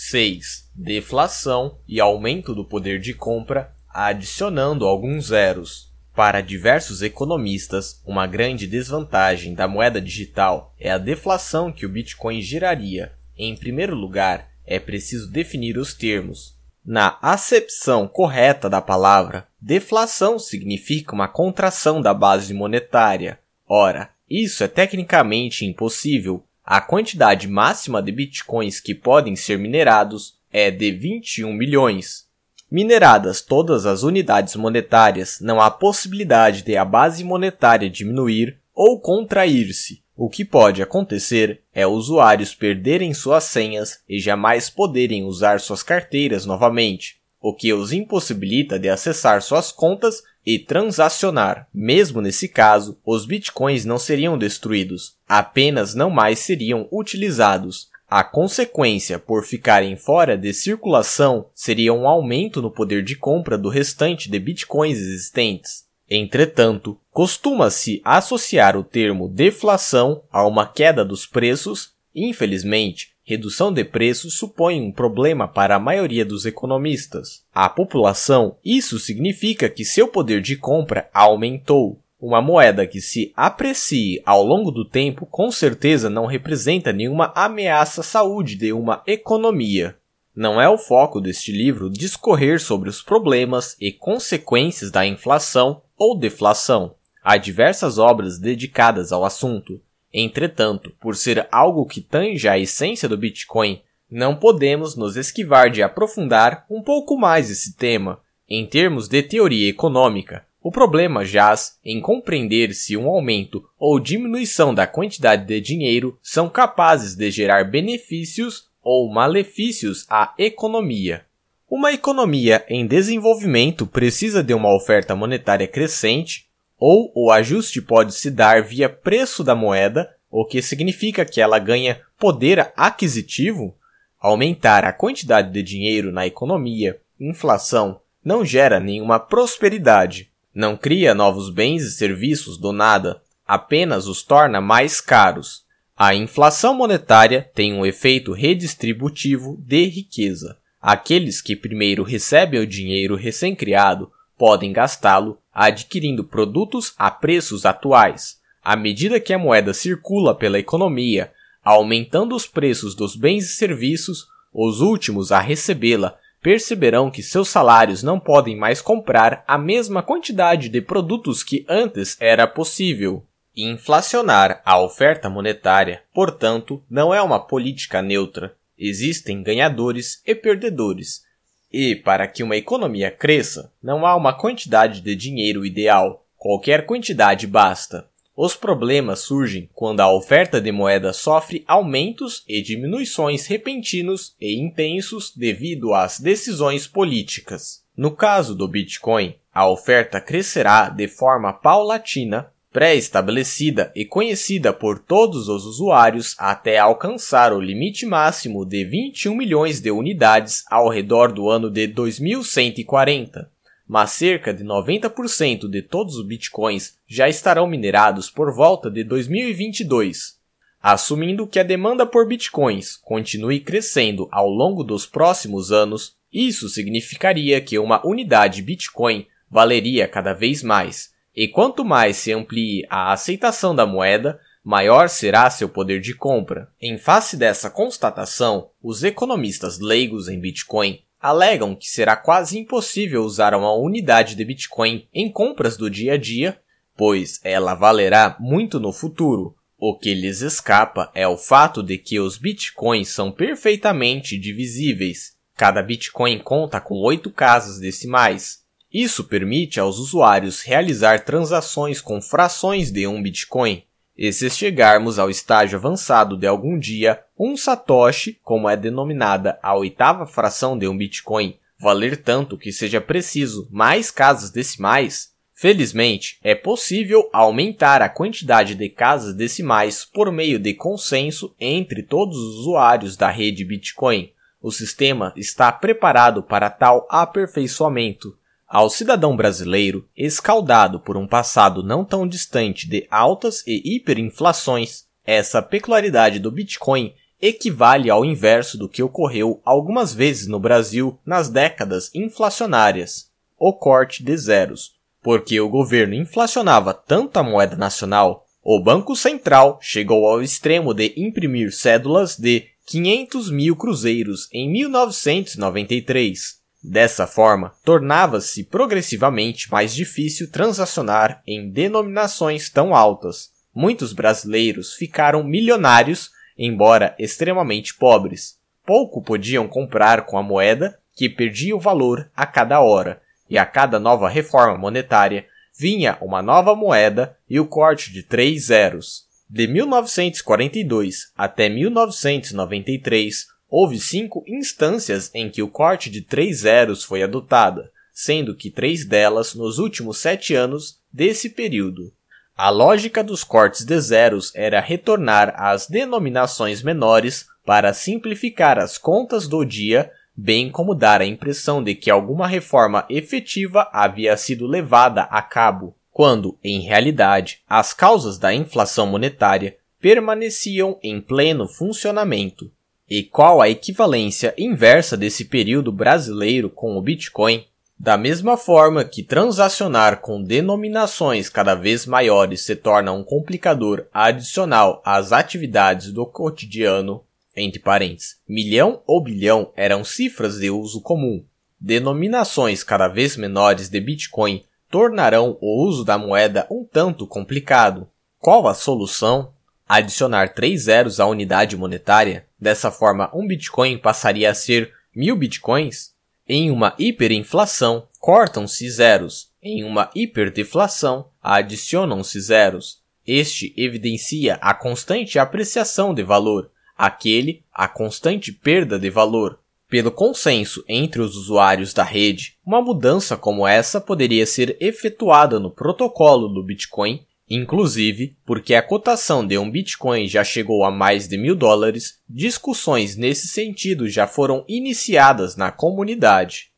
6. Deflação e aumento do poder de compra, adicionando alguns zeros. Para diversos economistas, uma grande desvantagem da moeda digital é a deflação que o Bitcoin geraria. Em primeiro lugar, é preciso definir os termos. Na acepção correta da palavra, deflação significa uma contração da base monetária. Ora, isso é tecnicamente impossível. A quantidade máxima de bitcoins que podem ser minerados é de 21 milhões. Mineradas todas as unidades monetárias, não há possibilidade de a base monetária diminuir ou contrair-se. O que pode acontecer é usuários perderem suas senhas e jamais poderem usar suas carteiras novamente, o que os impossibilita de acessar suas contas e transacionar. Mesmo nesse caso, os bitcoins não seriam destruídos, apenas não mais seriam utilizados. A consequência por ficarem fora de circulação seria um aumento no poder de compra do restante de bitcoins existentes. Entretanto, costuma-se associar o termo deflação a uma queda dos preços. Infelizmente, redução de preços supõe um problema para a maioria dos economistas. A população, isso significa que seu poder de compra aumentou. Uma moeda que se aprecie ao longo do tempo com certeza não representa nenhuma ameaça à saúde de uma economia. Não é o foco deste livro discorrer sobre os problemas e consequências da inflação ou deflação. Há diversas obras dedicadas ao assunto. Entretanto, por ser algo que tange a essência do Bitcoin, não podemos nos esquivar de aprofundar um pouco mais esse tema. Em termos de teoria econômica, o problema jaz em compreender se um aumento ou diminuição da quantidade de dinheiro são capazes de gerar benefícios ou malefícios à economia. Uma economia em desenvolvimento precisa de uma oferta monetária crescente, ou o ajuste pode se dar via preço da moeda, o que significa que ela ganha poder aquisitivo. Aumentar a quantidade de dinheiro na economia, inflação, não gera nenhuma prosperidade. Não cria novos bens e serviços do nada, apenas os torna mais caros. A inflação monetária tem um efeito redistributivo de riqueza. Aqueles que primeiro recebem o dinheiro recém-criado podem gastá-lo adquirindo produtos a preços atuais. À medida que a moeda circula pela economia, aumentando os preços dos bens e serviços, os últimos a recebê-la perceberão que seus salários não podem mais comprar a mesma quantidade de produtos que antes era possível. Inflacionar a oferta monetária, portanto, não é uma política neutra. Existem ganhadores e perdedores. E, para que uma economia cresça, não há uma quantidade de dinheiro ideal. Qualquer quantidade basta. Os problemas surgem quando a oferta de moeda sofre aumentos e diminuições repentinos e intensos devido às decisões políticas. No caso do Bitcoin, a oferta crescerá de forma paulatina, pré-estabelecida e conhecida por todos os usuários até alcançar o limite máximo de 21 milhões de unidades ao redor do ano de 2140 mas cerca de 90% de todos os bitcoins já estarão minerados por volta de 2022. Assumindo que a demanda por bitcoins continue crescendo ao longo dos próximos anos, isso significaria que uma unidade Bitcoin valeria cada vez mais, e quanto mais se amplie a aceitação da moeda, maior será seu poder de compra. Em face dessa constatação, os economistas leigos em Bitcoin alegam que será quase impossível usar uma unidade de Bitcoin em compras do dia a dia, pois ela valerá muito no futuro. O que lhes escapa é o fato de que os bitcoins são perfeitamente divisíveis. Cada bitcoin conta com oito casas decimais. Isso permite aos usuários realizar transações com frações de um bitcoin. E se chegarmos ao estágio avançado de algum dia, um satoshi, como é denominada a oitava fração de um Bitcoin, valer tanto que seja preciso mais casas decimais, felizmente é possível aumentar a quantidade de casas decimais por meio de consenso entre todos os usuários da rede Bitcoin. O sistema está preparado para tal aperfeiçoamento. Ao cidadão brasileiro, escaldado por um passado não tão distante de altas e hiperinflações, essa peculiaridade do Bitcoin equivale ao inverso do que ocorreu algumas vezes no Brasil nas décadas inflacionárias, o corte de zeros. porque o governo inflacionava tanto a moeda nacional, o Banco Central chegou ao extremo de imprimir cédulas de 500 mil cruzeiros em 1993. Dessa forma, tornava-se progressivamente mais difícil transacionar em denominações tão altas. Muitos brasileiros ficaram milionários, embora extremamente pobres. Pouco podiam comprar com a moeda, que perdia o valor a cada hora, e a cada nova reforma monetária vinha uma nova moeda e o corte de três zeros. De 1942 até 1993, houve cinco instâncias em que o corte de três zeros foi adotada, sendo que três delas nos últimos sete anos desse período. A lógica dos cortes de zeros era retornar às denominações menores para simplificar as contas do dia, bem como dar a impressão de que alguma reforma efetiva havia sido levada a cabo quando, em realidade, as causas da inflação monetária permaneciam em pleno funcionamento. E qual a equivalência inversa desse período brasileiro com o Bitcoin? Da mesma forma que transacionar com denominações cada vez maiores se torna um complicador adicional às atividades do cotidiano, entre parênteses, milhão ou bilhão eram cifras de uso comum. Denominações cada vez menores de Bitcoin tornarão o uso da moeda um tanto complicado. Qual a solução? Adicionar três zeros à unidade monetária? Dessa forma, um Bitcoin passaria a ser mil Bitcoins? Em uma hiperinflação, cortam-se zeros. Em uma hiperdeflação, adicionam-se zeros. Este evidencia a constante apreciação de valor, aquele a constante perda de valor. Pelo consenso entre os usuários da rede, uma mudança como essa poderia ser efetuada no protocolo do Bitcoin, inclusive porque a cotação de um Bitcoin já chegou a mais de mil dólares, discussões nesse sentido já foram iniciadas na comunidade.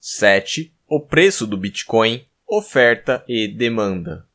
7. O preço do Bitcoin, oferta e demanda.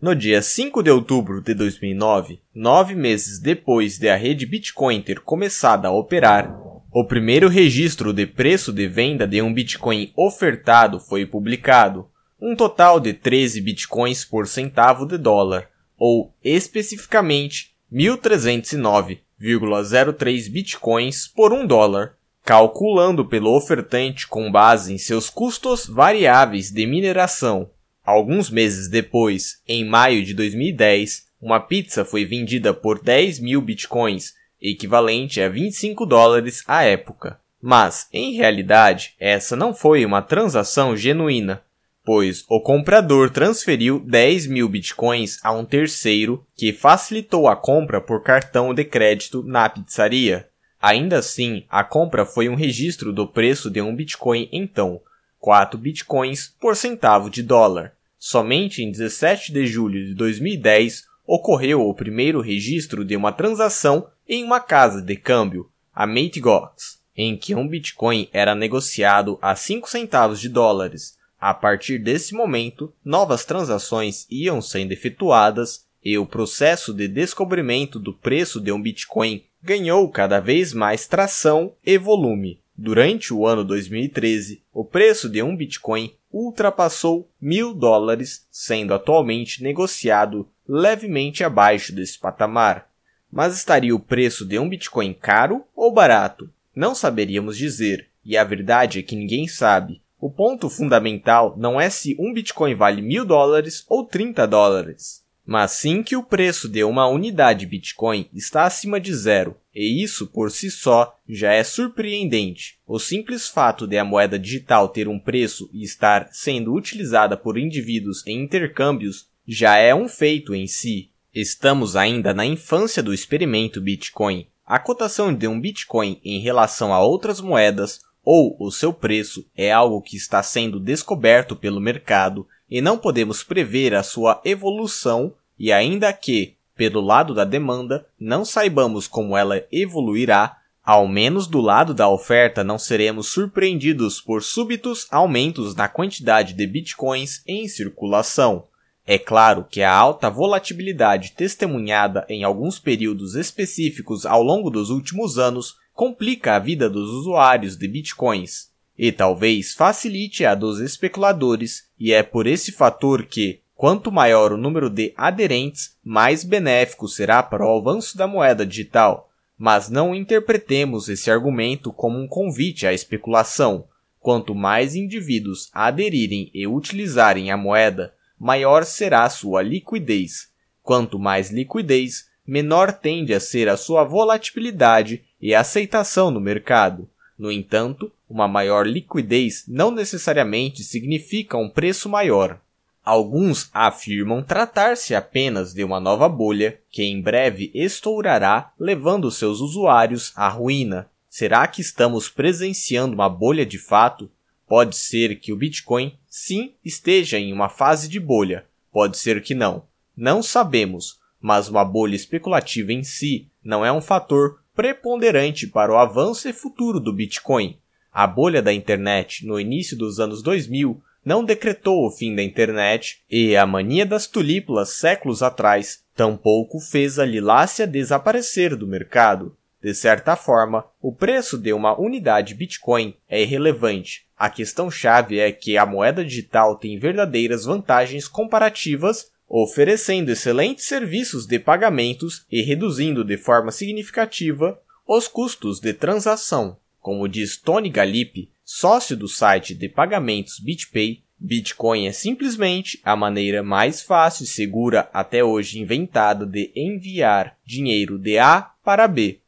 No dia 5 de outubro de 2009, nove meses depois de a rede Bitcoin ter começado a operar, o primeiro registro de preço de venda de um Bitcoin ofertado foi publicado, um total de 13 Bitcoins por centavo de dólar, ou especificamente 1.309,03 Bitcoins por um dólar, calculando pelo ofertante com base em seus custos variáveis de mineração. Alguns meses depois, em maio de 2010, uma pizza foi vendida por 10 mil bitcoins equivalente a 25 dólares à época. Mas, em realidade, essa não foi uma transação genuína, pois o comprador transferiu 10 mil bitcoins a um terceiro que facilitou a compra por cartão de crédito na pizzaria. Ainda assim, a compra foi um registro do preço de um bitcoin então, 4 bitcoins por centavo de dólar. Somente em 17 de julho de 2010 ocorreu o primeiro registro de uma transação em uma casa de câmbio, a Mategox, em que um Bitcoin era negociado a 5 centavos de dólares. A partir desse momento, novas transações iam sendo efetuadas e o processo de descobrimento do preço de um Bitcoin ganhou cada vez mais tração e volume. Durante o ano 2013, o preço de um Bitcoin ultrapassou mil dólares, sendo atualmente negociado levemente abaixo desse patamar. Mas estaria o preço de um Bitcoin caro ou barato? Não saberíamos dizer, e a verdade é que ninguém sabe. O ponto fundamental não é se um Bitcoin vale mil dólares ou 30 dólares, mas sim que o preço de uma unidade Bitcoin está acima de zero, e isso por si só já é surpreendente. O simples fato de a moeda digital ter um preço e estar sendo utilizada por indivíduos em intercâmbios já é um feito em si. Estamos ainda na infância do experimento Bitcoin. A cotação de um Bitcoin em relação a outras moedas ou o seu preço é algo que está sendo descoberto pelo mercado e não podemos prever a sua evolução e ainda que, pelo lado da demanda, não saibamos como ela evoluirá, ao menos do lado da oferta não seremos surpreendidos por súbitos aumentos na quantidade de bitcoins em circulação. É claro que a alta volatilidade testemunhada em alguns períodos específicos ao longo dos últimos anos complica a vida dos usuários de bitcoins. e talvez facilite a dos especuladores, e é por esse fator que, quanto maior o número de aderentes, mais benéfico será para o avanço da moeda digital. Mas não interpretemos esse argumento como um convite à especulação. Quanto mais indivíduos aderirem e utilizarem a moeda, maior será sua liquidez. Quanto mais liquidez, menor tende a ser a sua volatilidade e aceitação no mercado. No entanto, uma maior liquidez não necessariamente significa um preço maior. Alguns afirmam tratar-se apenas de uma nova bolha que em breve estourará, levando seus usuários à ruína. Será que estamos presenciando uma bolha de fato? Pode ser que o Bitcoin sim esteja em uma fase de bolha, pode ser que não. Não sabemos, mas uma bolha especulativa em si não é um fator preponderante para o avanço e futuro do Bitcoin. A bolha da internet no início dos anos 2000 não decretou o fim da internet e a mania das tulípulas séculos atrás tampouco fez a lilácia desaparecer do mercado. De certa forma, o preço de uma unidade Bitcoin é irrelevante. A questão-chave é que a moeda digital tem verdadeiras vantagens comparativas, oferecendo excelentes serviços de pagamentos e reduzindo de forma significativa os custos de transação. Como diz Tony Galip, sócio do site de pagamentos BitPay, Bitcoin é simplesmente a maneira mais fácil e segura até hoje inventada de enviar dinheiro de A para B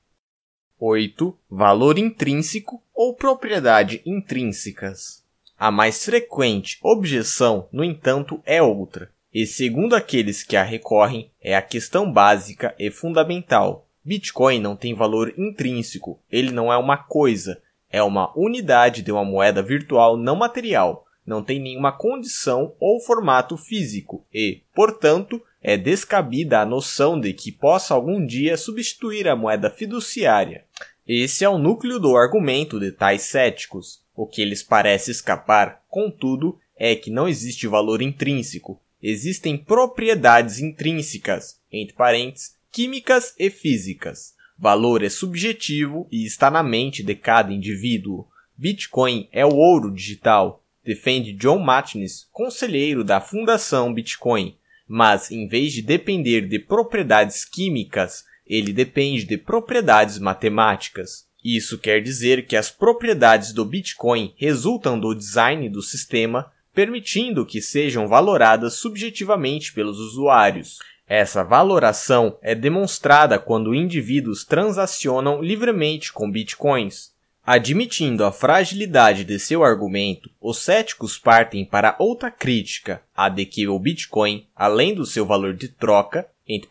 8. Valor intrínseco ou propriedade intrínsecas. A mais frequente objeção, no entanto, é outra, e segundo aqueles que a recorrem, é a questão básica e fundamental. Bitcoin não tem valor intrínseco, ele não é uma coisa, é uma unidade de uma moeda virtual não material, não tem nenhuma condição ou formato físico e, portanto, é descabida a noção de que possa algum dia substituir a moeda fiduciária. Esse é o núcleo do argumento de tais céticos. O que eles parece escapar, contudo, é que não existe valor intrínseco, existem propriedades intrínsecas, entre parênteses, químicas e físicas. Valor é subjetivo e está na mente de cada indivíduo. Bitcoin é o ouro digital, defende John Matnis, conselheiro da Fundação Bitcoin. Mas, em vez de depender de propriedades químicas, ele depende de propriedades matemáticas. Isso quer dizer que as propriedades do Bitcoin resultam do design do sistema, permitindo que sejam valoradas subjetivamente pelos usuários. Essa valoração é demonstrada quando indivíduos transacionam livremente com bitcoins. Admitindo a fragilidade de seu argumento, os céticos partem para outra crítica, a de que o Bitcoin, além do seu valor de troca, entre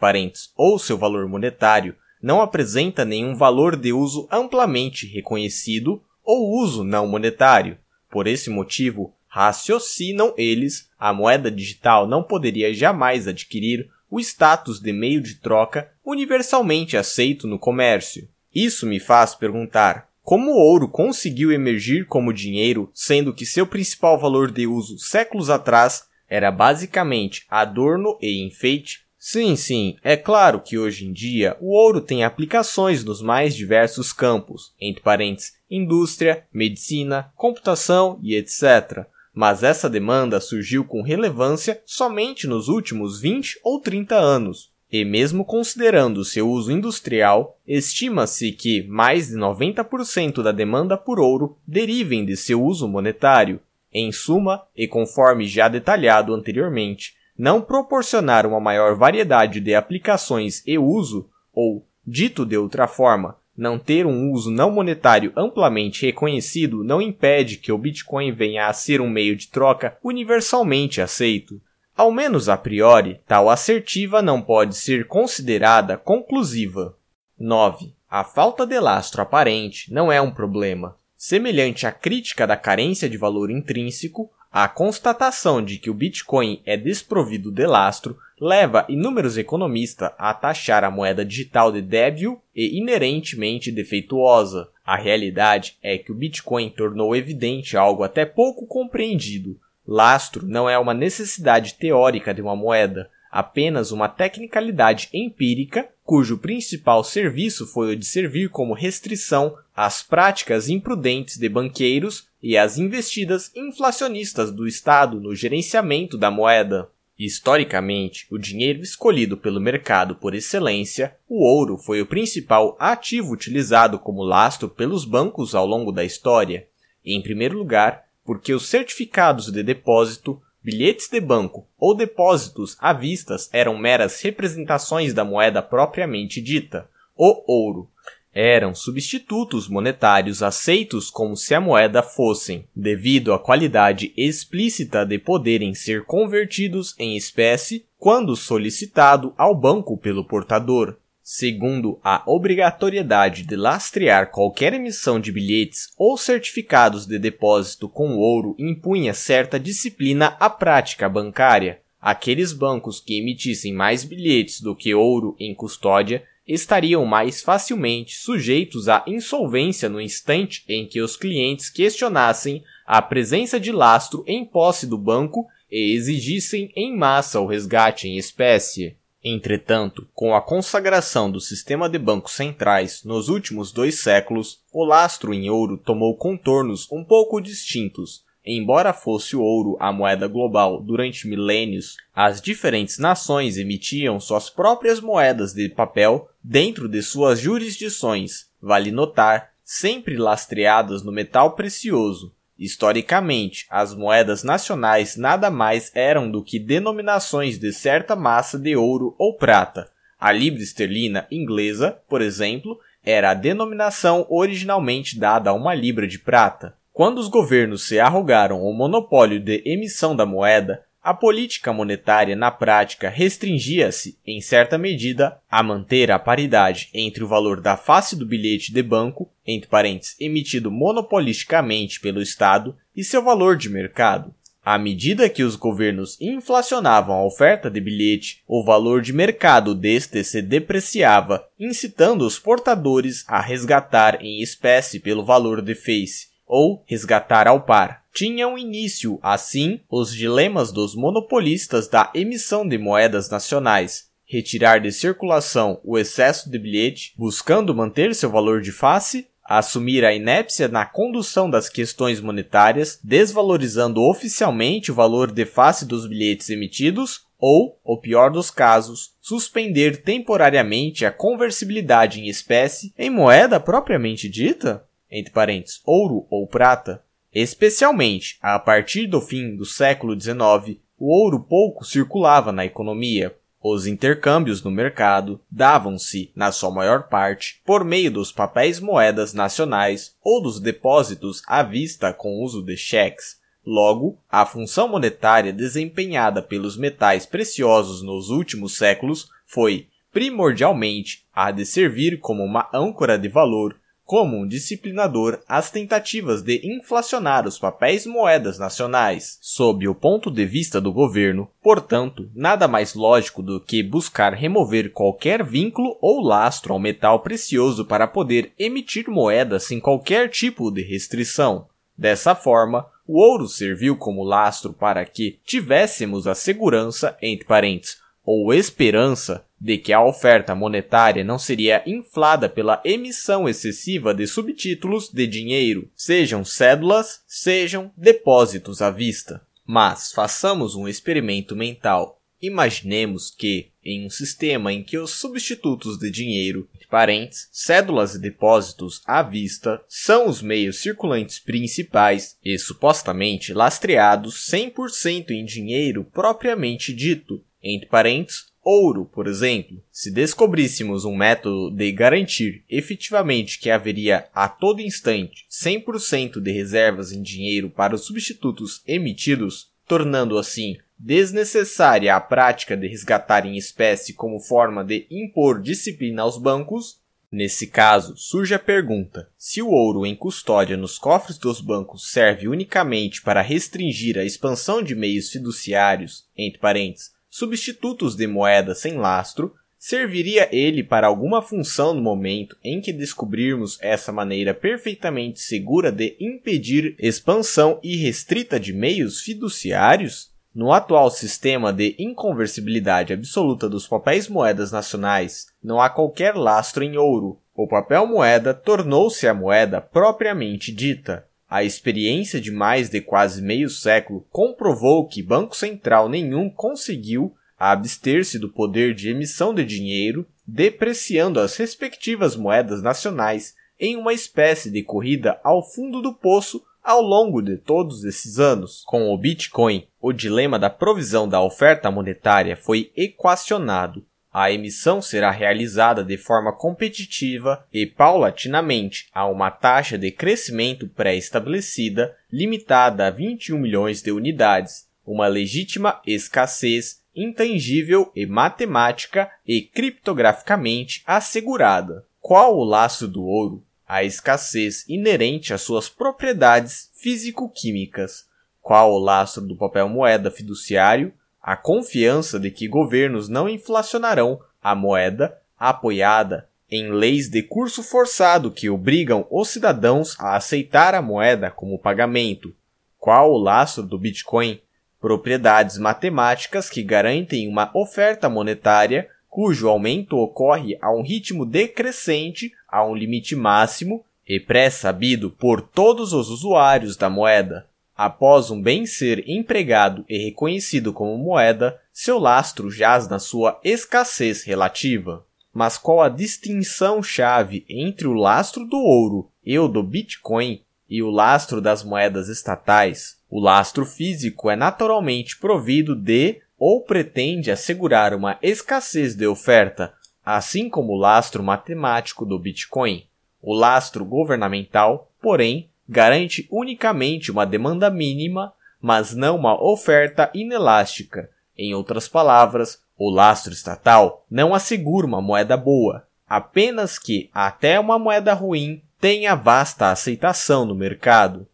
ou seu valor monetário, não apresenta nenhum valor de uso amplamente reconhecido ou uso não monetário. Por esse motivo, raciocinam eles, a moeda digital não poderia jamais adquirir o status de meio de troca universalmente aceito no comércio. Isso me faz perguntar: como o ouro conseguiu emergir como dinheiro, sendo que seu principal valor de uso séculos atrás era basicamente adorno e enfeite? Sim, sim, é claro que hoje em dia o ouro tem aplicações nos mais diversos campos, entre parênteses, indústria, medicina, computação e etc. Mas essa demanda surgiu com relevância somente nos últimos 20 ou 30 anos, e mesmo considerando seu uso industrial, estima-se que mais de 90% da demanda por ouro derivem de seu uso monetário. Em suma, e conforme já detalhado anteriormente, não proporcionar uma maior variedade de aplicações e uso, ou, dito de outra forma, não ter um uso não monetário amplamente reconhecido não impede que o Bitcoin venha a ser um meio de troca universalmente aceito. Ao menos a priori, tal assertiva não pode ser considerada conclusiva. 9. A falta de lastro aparente não é um problema. Semelhante à crítica da carência de valor intrínseco, a constatação de que o Bitcoin é desprovido de lastro leva inúmeros economistas a taxar a moeda digital de débil e inerentemente defeituosa. A realidade é que o Bitcoin tornou evidente algo até pouco compreendido, Lastro não é uma necessidade teórica de uma moeda, apenas uma tecnicalidade empírica cujo principal serviço foi o de servir como restrição às práticas imprudentes de banqueiros e as investidas inflacionistas do Estado no gerenciamento da moeda. Historicamente, o dinheiro escolhido pelo mercado por excelência, o ouro foi o principal ativo utilizado como lastro pelos bancos ao longo da história. Em primeiro lugar, porque os certificados de depósito, bilhetes de banco ou depósitos à vistas eram meras representações da moeda propriamente dita, o ouro, eram substitutos monetários aceitos como se a moeda fossem, devido à qualidade explícita de poderem ser convertidos em espécie quando solicitado ao banco pelo portador. Segundo a obrigatoriedade de lastrear qualquer emissão de bilhetes ou certificados de depósito com ouro impunha certa disciplina à prática bancária, aqueles bancos que emitissem mais bilhetes do que ouro em custódia estariam mais facilmente sujeitos à insolvência no instante em que os clientes questionassem a presença de lastro em posse do banco e exigissem em massa o resgate em espécie. Entretanto, com a consagração do sistema de bancos centrais nos últimos dois séculos, o lastro em ouro tomou contornos um pouco distintos, Embora fosse o ouro a moeda global durante milênios, as diferentes nações emitiam suas próprias moedas de papel dentro de suas jurisdições, vale notar, sempre lastreadas no metal precioso. Historicamente, as moedas nacionais nada mais eram do que denominações de certa massa de ouro ou prata. A libra esterlina inglesa, por exemplo, era a denominação originalmente dada a uma libra de prata. Quando os governos se arrogaram o monopólio de emissão da moeda, a política monetária na prática restringia-se, em certa medida, a manter a paridade entre o valor da face do bilhete de banco, entre parênteses, emitido monopolisticamente pelo Estado, e seu valor de mercado. À medida que os governos inflacionavam a oferta de bilhete, o valor de mercado deste se depreciava, incitando os portadores a resgatar em espécie pelo valor de face ou resgatar ao par. Tinham início, assim, os dilemas dos monopolistas da emissão de moedas nacionais. Retirar de circulação o excesso de bilhete, buscando manter seu valor de face, assumir a inépcia na condução das questões monetárias, desvalorizando oficialmente o valor de face dos bilhetes emitidos, ou, o pior dos casos, suspender temporariamente a conversibilidade em espécie em moeda propriamente dita? Entre parênteses, ouro ou prata, especialmente a partir do fim do século XIX, o ouro pouco circulava na economia. Os intercâmbios no mercado davam-se, na sua maior parte, por meio dos papéis moedas nacionais ou dos depósitos à vista com uso de cheques. Logo, a função monetária desempenhada pelos metais preciosos nos últimos séculos foi, primordialmente, a de servir como uma âncora de valor como um disciplinador às tentativas de inflacionar os papéis moedas nacionais. Sob o ponto de vista do governo, portanto, nada mais lógico do que buscar remover qualquer vínculo ou lastro ao metal precioso para poder emitir moedas sem qualquer tipo de restrição. Dessa forma, o ouro serviu como lastro para que tivéssemos a segurança, entre parênteses, ou esperança de que a oferta monetária não seria inflada pela emissão excessiva de subtítulos de dinheiro, sejam cédulas, sejam depósitos à vista. Mas façamos um experimento mental. Imaginemos que, em um sistema em que os substitutos de dinheiro, parentes, cédulas e depósitos à vista são os meios circulantes principais e supostamente lastreados 100% em dinheiro propriamente dito, entre parênteses, ouro, por exemplo. Se descobríssemos um método de garantir efetivamente que haveria a todo instante 100% de reservas em dinheiro para os substitutos emitidos, tornando assim desnecessária a prática de resgatar em espécie como forma de impor disciplina aos bancos, Nesse caso, surge a pergunta: se o ouro em custódia nos cofres dos bancos serve unicamente para restringir a expansão de meios fiduciários, entre parênteses, substitutos de moeda sem lastro, serviria ele para alguma função no momento em que descobrirmos essa maneira perfeitamente segura de impedir expansão irrestrita de meios fiduciários? No atual sistema de inconversibilidade absoluta dos papéis moedas nacionais, não há qualquer lastro em ouro. O papel moeda tornou-se a moeda propriamente dita. A experiência de mais de quase meio século comprovou que Banco Central nenhum conseguiu abster-se do poder de emissão de dinheiro, depreciando as respectivas moedas nacionais em uma espécie de corrida ao fundo do poço ao longo de todos esses anos. Com o Bitcoin, o dilema da provisão da oferta monetária foi equacionado a emissão será realizada de forma competitiva e paulatinamente a uma taxa de crescimento pré-estabelecida limitada a 21 milhões de unidades, uma legítima escassez intangível e matemática e criptograficamente assegurada. Qual o laço do ouro? A escassez inerente às suas propriedades físico-químicas. Qual o lastro do papel moeda fiduciário? A confiança de que governos não inflacionarão a moeda apoiada em leis de curso forçado que obrigam os cidadãos a aceitar a moeda como pagamento. Qual o laço do Bitcoin? Propriedades matemáticas que garantem uma oferta monetária cujo aumento ocorre a um ritmo decrescente a um limite máximo e pré-sabido por todos os usuários da moeda. Após um bem ser empregado e reconhecido como moeda, seu lastro jaz na sua escassez relativa. Mas qual a distinção-chave entre o lastro do ouro e o do Bitcoin e o lastro das moedas estatais? O lastro físico é naturalmente provido de ou pretende assegurar uma escassez de oferta, assim como o lastro matemático do Bitcoin. O lastro governamental, porém, garante unicamente uma demanda mínima, mas não uma oferta inelástica. Em outras palavras, o lastro estatal não assegura uma moeda boa, apenas que até uma moeda ruim tenha vasta aceitação no mercado.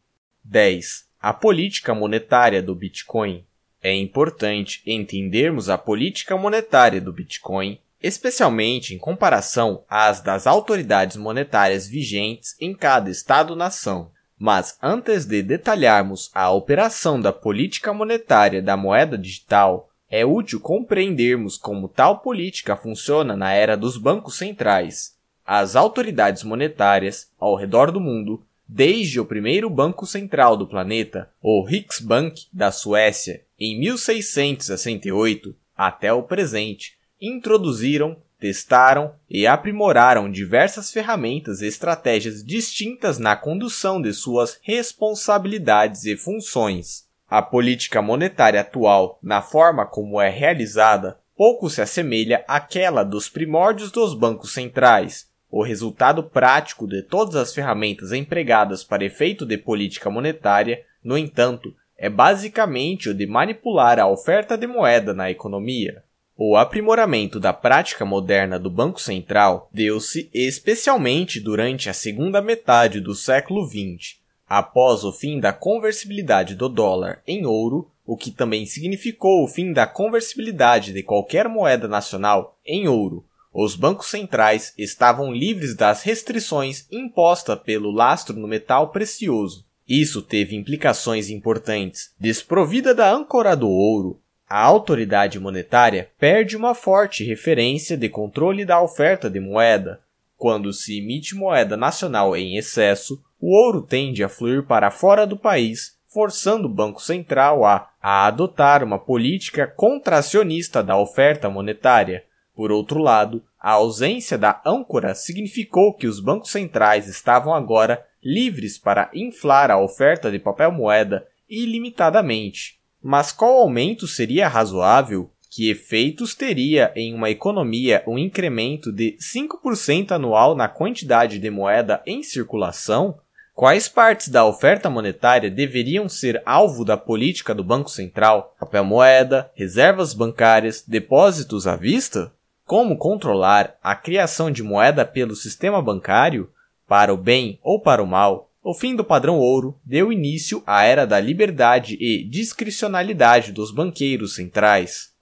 10. A política monetária do Bitcoin. É importante entendermos a política monetária do Bitcoin, especialmente em comparação às das autoridades monetárias vigentes em cada estado-nação. Mas antes de detalharmos a operação da política monetária da moeda digital, é útil compreendermos como tal política funciona na era dos bancos centrais. As autoridades monetárias, ao redor do mundo, desde o primeiro banco central do planeta, o Riksbank da Suécia, em 1668, até o presente, introduziram testaram e aprimoraram diversas ferramentas e estratégias distintas na condução de suas responsabilidades e funções. A política monetária atual, na forma como é realizada, pouco se assemelha àquela dos primórdios dos bancos centrais. O resultado prático de todas as ferramentas empregadas para efeito de política monetária, no entanto, é basicamente o de manipular a oferta de moeda na economia. O aprimoramento da prática moderna do Banco Central deu-se especialmente durante a segunda metade do século XX, após o fim da conversibilidade do dólar em ouro, o que também significou o fim da conversibilidade de qualquer moeda nacional em ouro. Os bancos centrais estavam livres das restrições impostas pelo lastro no metal precioso. Isso teve implicações importantes. Desprovida da âncora do ouro, a autoridade monetária perde uma forte referência de controle da oferta de moeda. Quando se emite moeda nacional em excesso, o ouro tende a fluir para fora do país, forçando o Banco Central a, a adotar uma política contracionista da oferta monetária. Por outro lado, a ausência da âncora significou que os bancos centrais estavam agora livres para inflar a oferta de papel moeda ilimitadamente. Mas qual aumento seria razoável? Que efeitos teria em uma economia um incremento de 5% anual na quantidade de moeda em circulação? Quais partes da oferta monetária deveriam ser alvo da política do Banco Central? Papel moeda, reservas bancárias, depósitos à vista? Como controlar a criação de moeda pelo sistema bancário? Para o bem ou para o mal? O fim do padrão ouro deu início à era da liberdade e discricionalidade dos banqueiros centrais.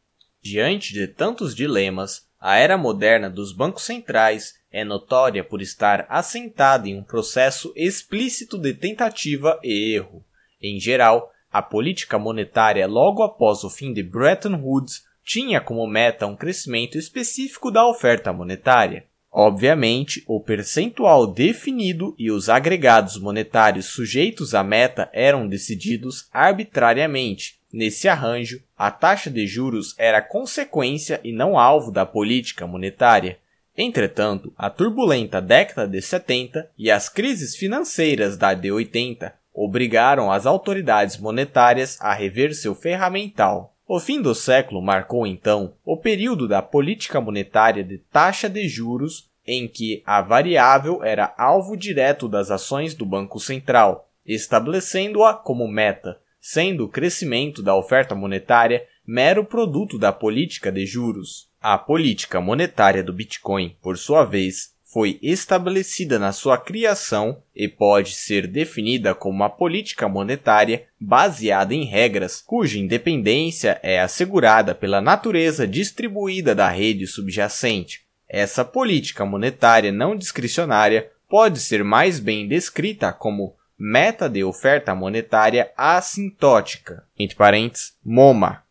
Diante de tantos dilemas, a era moderna dos bancos centrais é notória por estar assentada em um processo explícito de tentativa e erro. Em geral, a política monetária logo após o fim de Bretton Woods tinha como meta um crescimento específico da oferta monetária. Obviamente, o percentual definido e os agregados monetários sujeitos à meta eram decididos arbitrariamente. Nesse arranjo, a taxa de juros era consequência e não alvo da política monetária. Entretanto, a turbulenta década de 70 e as crises financeiras da de 80 obrigaram as autoridades monetárias a rever seu ferramental. O fim do século marcou então o período da política monetária de taxa de juros em que a variável era alvo direto das ações do Banco Central, estabelecendo-a como meta, sendo o crescimento da oferta monetária mero produto da política de juros. A política monetária do Bitcoin, por sua vez, foi estabelecida na sua criação e pode ser definida como uma política monetária baseada em regras cuja independência é assegurada pela natureza distribuída da rede subjacente. Essa política monetária não discricionária pode ser mais bem descrita como meta de oferta monetária assintótica, entre parênteses, MoMA,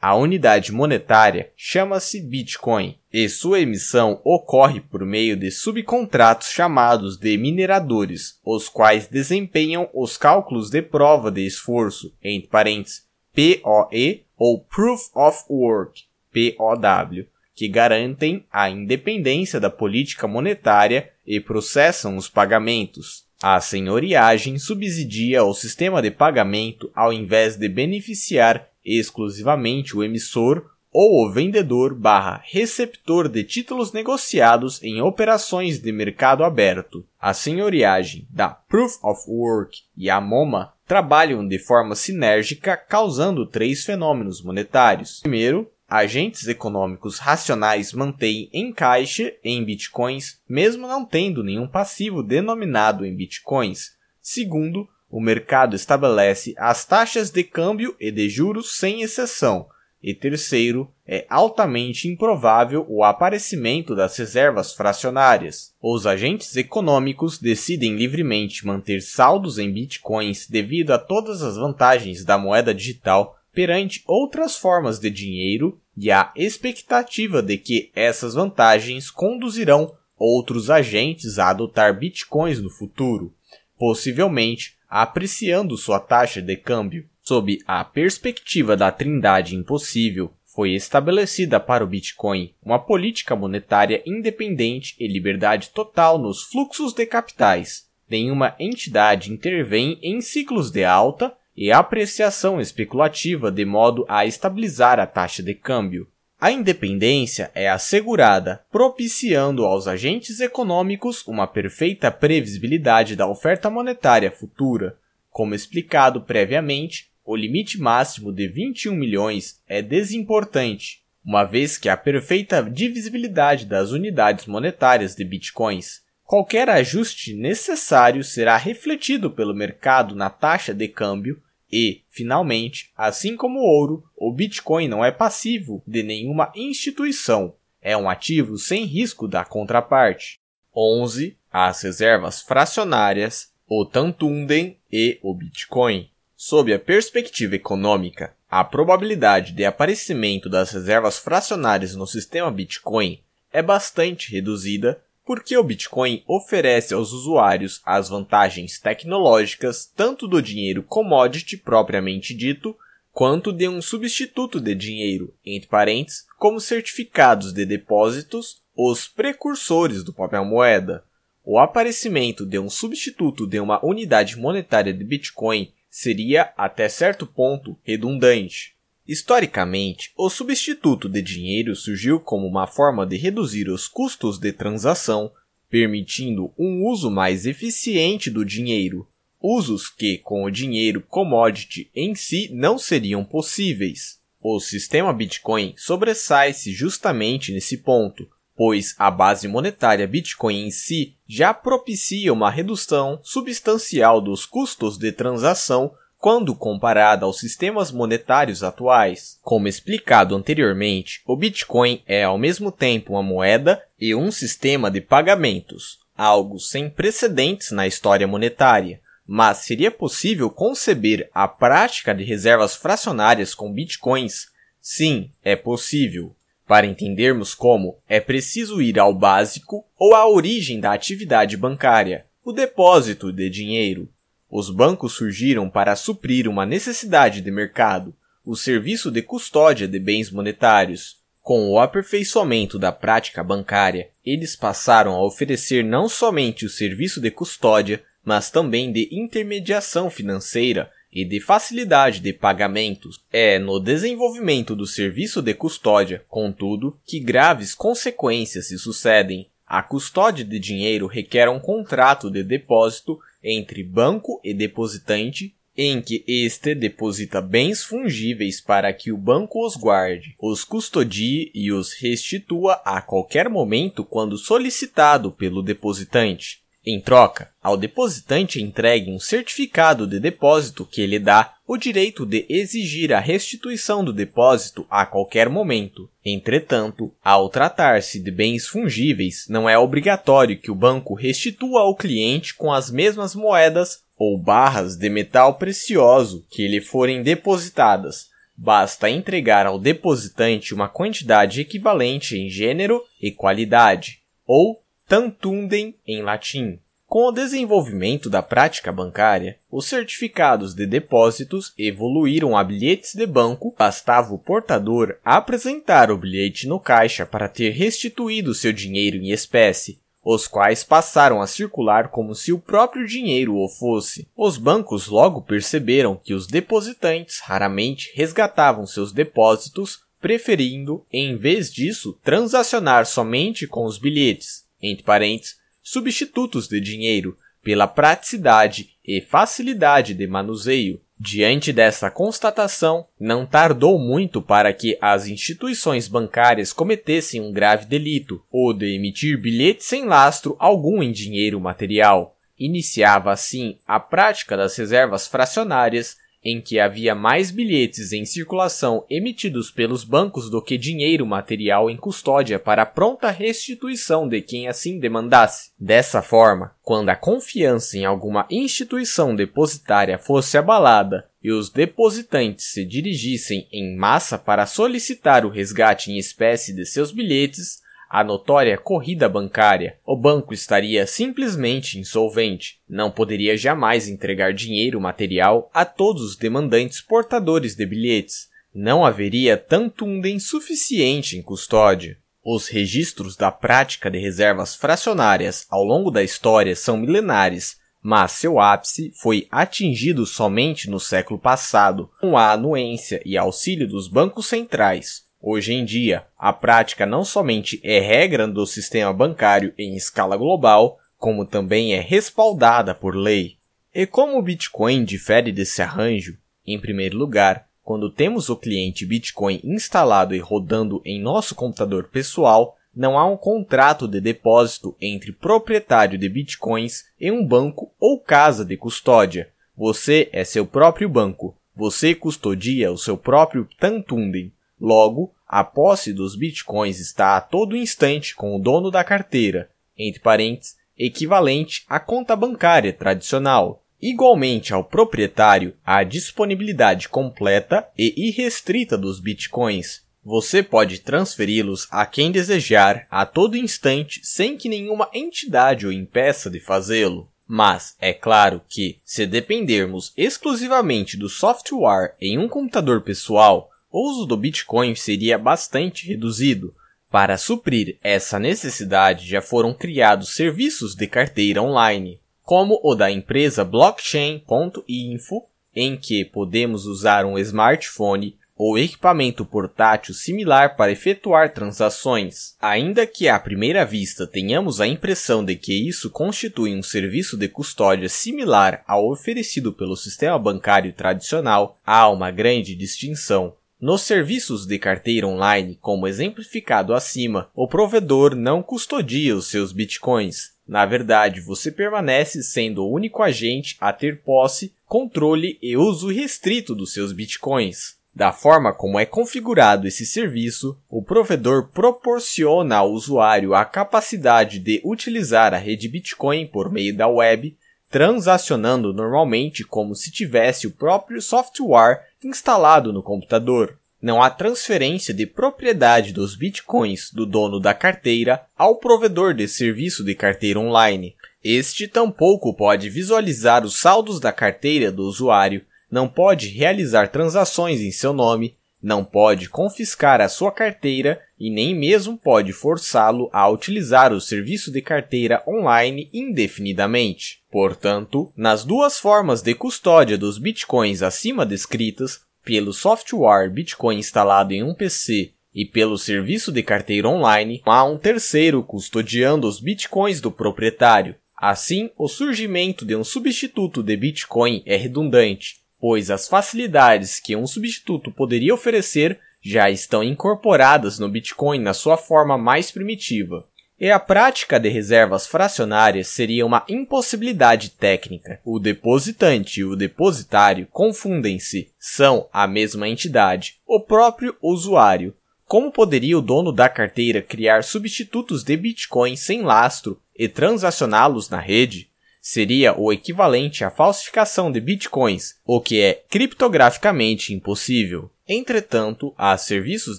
a unidade monetária chama-se Bitcoin e sua emissão ocorre por meio de subcontratos chamados de mineradores, os quais desempenham os cálculos de prova de esforço, entre parênteses, POE ou Proof of Work, POW, que garantem a independência da política monetária e processam os pagamentos. A senhoriagem subsidia o sistema de pagamento ao invés de beneficiar exclusivamente o emissor ou o vendedor barra receptor de títulos negociados em operações de mercado aberto. A senhoriagem da Proof of Work e a MoMA trabalham de forma sinérgica, causando três fenômenos monetários. Primeiro, agentes econômicos racionais mantêm em caixa em bitcoins, mesmo não tendo nenhum passivo denominado em bitcoins. Segundo, o mercado estabelece as taxas de câmbio e de juros sem exceção. E terceiro, é altamente improvável o aparecimento das reservas fracionárias. Os agentes econômicos decidem livremente manter saldos em bitcoins devido a todas as vantagens da moeda digital perante outras formas de dinheiro e a expectativa de que essas vantagens conduzirão outros agentes a adotar bitcoins no futuro, possivelmente apreciando sua taxa de câmbio. Sob a perspectiva da trindade impossível, foi estabelecida para o Bitcoin uma política monetária independente e liberdade total nos fluxos de capitais. Nenhuma entidade intervém em ciclos de alta e apreciação especulativa de modo a estabilizar a taxa de câmbio. A independência é assegurada, propiciando aos agentes econômicos uma perfeita previsibilidade da oferta monetária futura. Como explicado previamente, o limite máximo de 21 milhões é desimportante, uma vez que a perfeita divisibilidade das unidades monetárias de bitcoins. Qualquer ajuste necessário será refletido pelo mercado na taxa de câmbio e, finalmente, assim como o ouro, o Bitcoin não é passivo de nenhuma instituição, é um ativo sem risco da contraparte. 11. As reservas fracionárias, o Tantunden e o Bitcoin. Sob a perspectiva econômica, a probabilidade de aparecimento das reservas fracionárias no sistema Bitcoin é bastante reduzida porque o Bitcoin oferece aos usuários as vantagens tecnológicas tanto do dinheiro commodity propriamente dito, quanto de um substituto de dinheiro, entre parênteses, como certificados de depósitos, os precursores do papel moeda. O aparecimento de um substituto de uma unidade monetária de Bitcoin seria, até certo ponto, redundante. Historicamente, o substituto de dinheiro surgiu como uma forma de reduzir os custos de transação, permitindo um uso mais eficiente do dinheiro, usos que, com o dinheiro commodity em si, não seriam possíveis. O sistema Bitcoin sobressai-se justamente nesse ponto, pois a base monetária Bitcoin em si já propicia uma redução substancial dos custos de transação quando comparada aos sistemas monetários atuais. Como explicado anteriormente, o Bitcoin é ao mesmo tempo uma moeda e um sistema de pagamentos, algo sem precedentes na história monetária. Mas seria possível conceber a prática de reservas fracionárias com bitcoins? Sim, é possível. Para entendermos como, é preciso ir ao básico ou à origem da atividade bancária, o depósito de dinheiro. Os bancos surgiram para suprir uma necessidade de mercado, o serviço de custódia de bens monetários. Com o aperfeiçoamento da prática bancária, eles passaram a oferecer não somente o serviço de custódia, mas também de intermediação financeira e de facilidade de pagamentos. É no desenvolvimento do serviço de custódia, contudo, que graves consequências se sucedem. A custódia de dinheiro requer um contrato de depósito entre banco e depositante, em que este deposita bens fungíveis para que o banco os guarde, os custodie e os restitua a qualquer momento quando solicitado pelo depositante. Em troca, ao depositante entregue um certificado de depósito que lhe dá o direito de exigir a restituição do depósito a qualquer momento. Entretanto, ao tratar-se de bens fungíveis, não é obrigatório que o banco restitua ao cliente com as mesmas moedas ou barras de metal precioso que lhe forem depositadas. Basta entregar ao depositante uma quantidade equivalente em gênero e qualidade, ou tantundem em latim. Com o desenvolvimento da prática bancária, os certificados de depósitos evoluíram a bilhetes de banco, bastava o portador apresentar o bilhete no caixa para ter restituído seu dinheiro em espécie, os quais passaram a circular como se o próprio dinheiro o fosse. Os bancos logo perceberam que os depositantes raramente resgatavam seus depósitos, preferindo, em vez disso, transacionar somente com os bilhetes entre parênteses, substitutos de dinheiro, pela praticidade e facilidade de manuseio. Diante dessa constatação, não tardou muito para que as instituições bancárias cometessem um grave delito, o de emitir bilhetes sem lastro algum em dinheiro material. Iniciava assim a prática das reservas fracionárias em que havia mais bilhetes em circulação emitidos pelos bancos do que dinheiro material em custódia para pronta restituição de quem assim demandasse. Dessa forma, quando a confiança em alguma instituição depositária fosse abalada e os depositantes se dirigissem em massa para solicitar o resgate em espécie de seus bilhetes, a notória corrida bancária, o banco estaria simplesmente insolvente. Não poderia jamais entregar dinheiro material a todos os demandantes portadores de bilhetes. Não haveria tanto um bem suficiente em custódia. Os registros da prática de reservas fracionárias ao longo da história são milenares, mas seu ápice foi atingido somente no século passado, com a anuência e auxílio dos bancos centrais, Hoje em dia, a prática não somente é regra do sistema bancário em escala global, como também é respaldada por lei. E como o Bitcoin difere desse arranjo? Em primeiro lugar, quando temos o cliente Bitcoin instalado e rodando em nosso computador pessoal, não há um contrato de depósito entre proprietário de bitcoins e um banco ou casa de custódia. Você é seu próprio banco. Você custodia o seu próprio Tantunden. Logo, a posse dos bitcoins está a todo instante com o dono da carteira, entre parênteses, equivalente à conta bancária tradicional. Igualmente ao proprietário, a disponibilidade completa e irrestrita dos bitcoins. Você pode transferi-los a quem desejar a todo instante sem que nenhuma entidade o impeça de fazê-lo. Mas é claro que, se dependermos exclusivamente do software em um computador pessoal, o uso do Bitcoin seria bastante reduzido. Para suprir essa necessidade, já foram criados serviços de carteira online, como o da empresa Blockchain.info, em que podemos usar um smartphone ou equipamento portátil similar para efetuar transações. Ainda que à primeira vista tenhamos a impressão de que isso constitui um serviço de custódia similar ao oferecido pelo sistema bancário tradicional, há uma grande distinção. Nos serviços de carteira online, como exemplificado acima, o provedor não custodia os seus bitcoins. Na verdade, você permanece sendo o único agente a ter posse, controle e uso restrito dos seus bitcoins. Da forma como é configurado esse serviço, o provedor proporciona ao usuário a capacidade de utilizar a rede Bitcoin por meio da web, transacionando normalmente como se tivesse o próprio software instalado no computador. não há transferência de propriedade dos bitcoins do dono da carteira ao provedor de serviço de carteira online. Este tampouco pode visualizar os saldos da carteira do usuário, não pode realizar transações em seu nome, não pode confiscar a sua carteira e nem mesmo pode forçá-lo a utilizar o serviço de carteira online indefinidamente. Portanto, nas duas formas de custódia dos bitcoins acima descritas, pelo software Bitcoin instalado em um PC e pelo serviço de carteira online, há um terceiro custodiando os bitcoins do proprietário. Assim, o surgimento de um substituto de Bitcoin é redundante, pois as facilidades que um substituto poderia oferecer já estão incorporadas no Bitcoin na sua forma mais primitiva. E a prática de reservas fracionárias seria uma impossibilidade técnica. O depositante e o depositário confundem-se, são a mesma entidade, o próprio usuário. Como poderia o dono da carteira criar substitutos de Bitcoin sem lastro e transacioná-los na rede? seria o equivalente à falsificação de bitcoins, o que é criptograficamente impossível. Entretanto, há serviços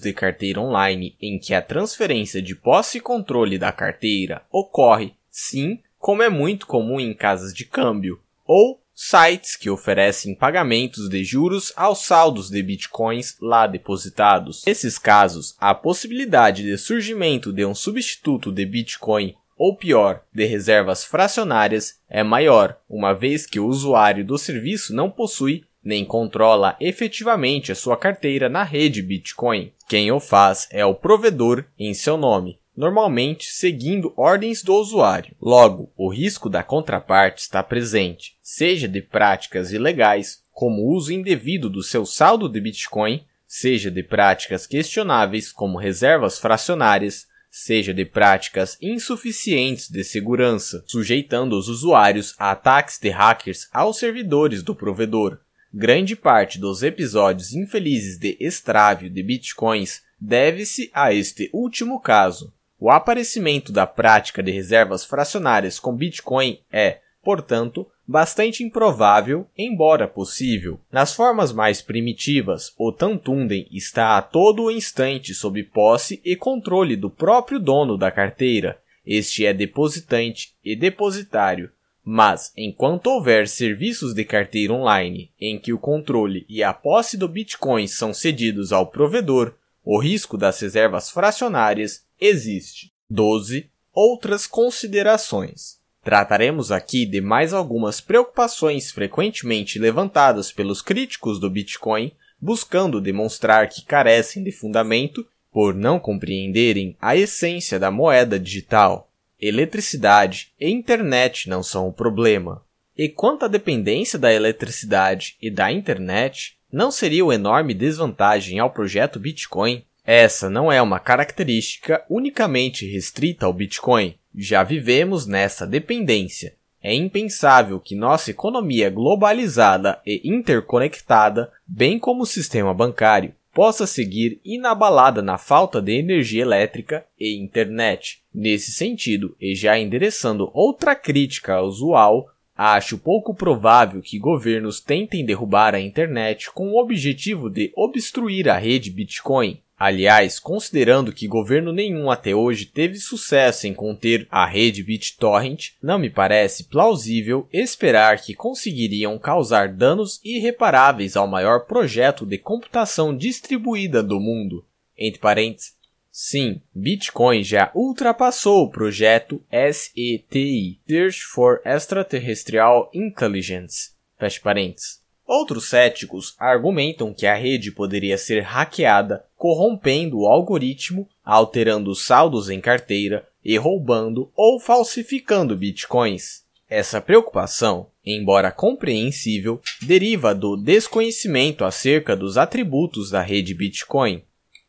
de carteira online em que a transferência de posse e controle da carteira ocorre, sim, como é muito comum em casas de câmbio, ou sites que oferecem pagamentos de juros aos saldos de bitcoins lá depositados. Nesses casos, a possibilidade de surgimento de um substituto de bitcoin ou pior, de reservas fracionárias é maior, uma vez que o usuário do serviço não possui nem controla efetivamente a sua carteira na rede Bitcoin. Quem o faz é o provedor em seu nome, normalmente seguindo ordens do usuário. Logo, o risco da contraparte está presente, seja de práticas ilegais, como o uso indevido do seu saldo de Bitcoin, seja de práticas questionáveis, como reservas fracionárias, seja de práticas insuficientes de segurança, sujeitando os usuários a ataques de hackers aos servidores do provedor. Grande parte dos episódios infelizes de extravio de bitcoins deve-se a este último caso. O aparecimento da prática de reservas fracionárias com Bitcoin é, portanto, bastante improvável, embora possível. Nas formas mais primitivas, o Tantunden está a todo instante sob posse e controle do próprio dono da carteira. Este é depositante e depositário. Mas, enquanto houver serviços de carteira online em que o controle e a posse do Bitcoin são cedidos ao provedor, o risco das reservas fracionárias existe. 12. Outras considerações. Trataremos aqui de mais algumas preocupações frequentemente levantadas pelos críticos do Bitcoin, buscando demonstrar que carecem de fundamento por não compreenderem a essência da moeda digital. Eletricidade e internet não são o problema. E quanto à dependência da eletricidade e da internet, não seria uma enorme desvantagem ao projeto Bitcoin? Essa não é uma característica unicamente restrita ao Bitcoin. Já vivemos nessa dependência. É impensável que nossa economia globalizada e interconectada, bem como o sistema bancário, possa seguir inabalada na falta de energia elétrica e internet. Nesse sentido, e já endereçando outra crítica usual, acho pouco provável que governos tentem derrubar a internet com o objetivo de obstruir a rede Bitcoin. Aliás, considerando que governo nenhum até hoje teve sucesso em conter a rede BitTorrent, não me parece plausível esperar que conseguiriam causar danos irreparáveis ao maior projeto de computação distribuída do mundo. Entre parênteses, sim, Bitcoin já ultrapassou o projeto SETI, Search for Extraterrestrial Intelligence. Feche parênteses. Outros céticos argumentam que a rede poderia ser hackeada, corrompendo o algoritmo, alterando os saldos em carteira e roubando ou falsificando bitcoins. Essa preocupação, embora compreensível, deriva do desconhecimento acerca dos atributos da rede Bitcoin.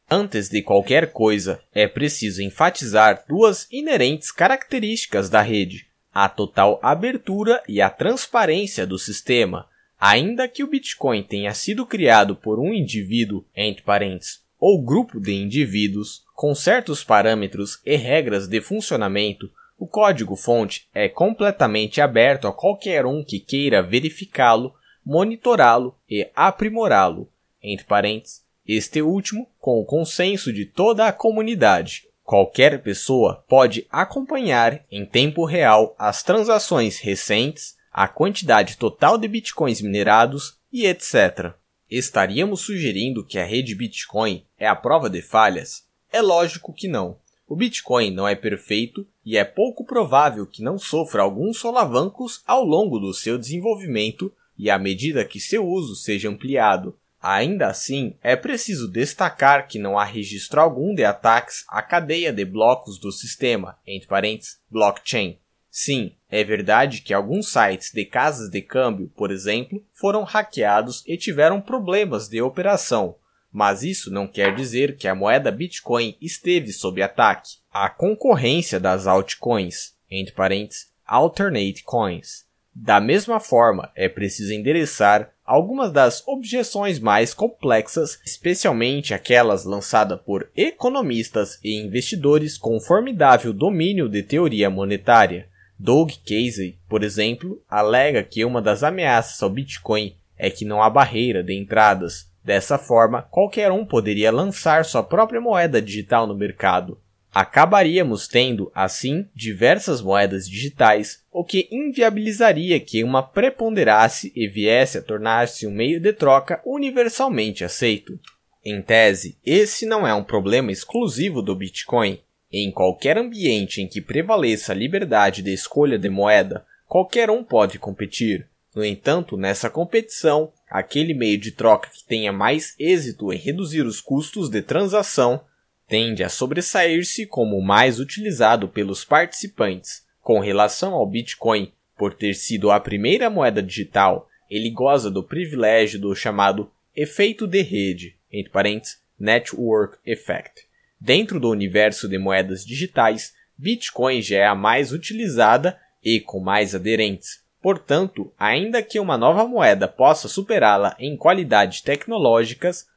Antes de qualquer coisa, é preciso enfatizar duas inerentes características da rede: a total abertura e a transparência do sistema, Ainda que o Bitcoin tenha sido criado por um indivíduo, entre parênteses, ou grupo de indivíduos, com certos parâmetros e regras de funcionamento, o código-fonte é completamente aberto a qualquer um que queira verificá-lo, monitorá-lo e aprimorá-lo, entre parênteses, Este último com o consenso de toda a comunidade. Qualquer pessoa pode acompanhar em tempo real as transações recentes, a quantidade total de bitcoins minerados e etc. Estaríamos sugerindo que a rede Bitcoin é a prova de falhas? É lógico que não. O Bitcoin não é perfeito e é pouco provável que não sofra alguns solavancos ao longo do seu desenvolvimento e à medida que seu uso seja ampliado. Ainda assim, é preciso destacar que não há registro algum de ataques à cadeia de blocos do sistema, entre parênteses, blockchain. Sim, é verdade que alguns sites de casas de câmbio, por exemplo, foram hackeados e tiveram problemas de operação, mas isso não quer dizer que a moeda Bitcoin esteve sob ataque. A concorrência das altcoins, entre parênteses, alternate coins. Da mesma forma, é preciso endereçar algumas das objeções mais complexas, especialmente aquelas lançadas por economistas e investidores com formidável domínio de teoria monetária. Doug Casey, por exemplo, alega que uma das ameaças ao Bitcoin é que não há barreira de entradas, Dessa forma, qualquer um poderia lançar sua própria moeda digital no mercado. Acabaríamos tendo, assim, diversas moedas digitais, o que inviabilizaria que uma preponderasse e viesse a tornar-se um meio de troca universalmente aceito. Em tese, esse não é um problema exclusivo do Bitcoin. Em qualquer ambiente em que prevaleça a liberdade de escolha de moeda, qualquer um pode competir. No entanto, nessa competição, aquele meio de troca que tenha mais êxito em reduzir os custos de transação tende a sobressair-se como o mais utilizado pelos participantes. Com relação ao Bitcoin, por ter sido a primeira moeda digital, ele goza do privilégio do chamado efeito de rede, entre parênteses, Network Effect. Dentro do universo de moedas digitais, Bitcoin já é a mais utilizada e com mais aderentes, Portanto, ainda que uma nova moeda possa superá-la em qualidades tecnológicas,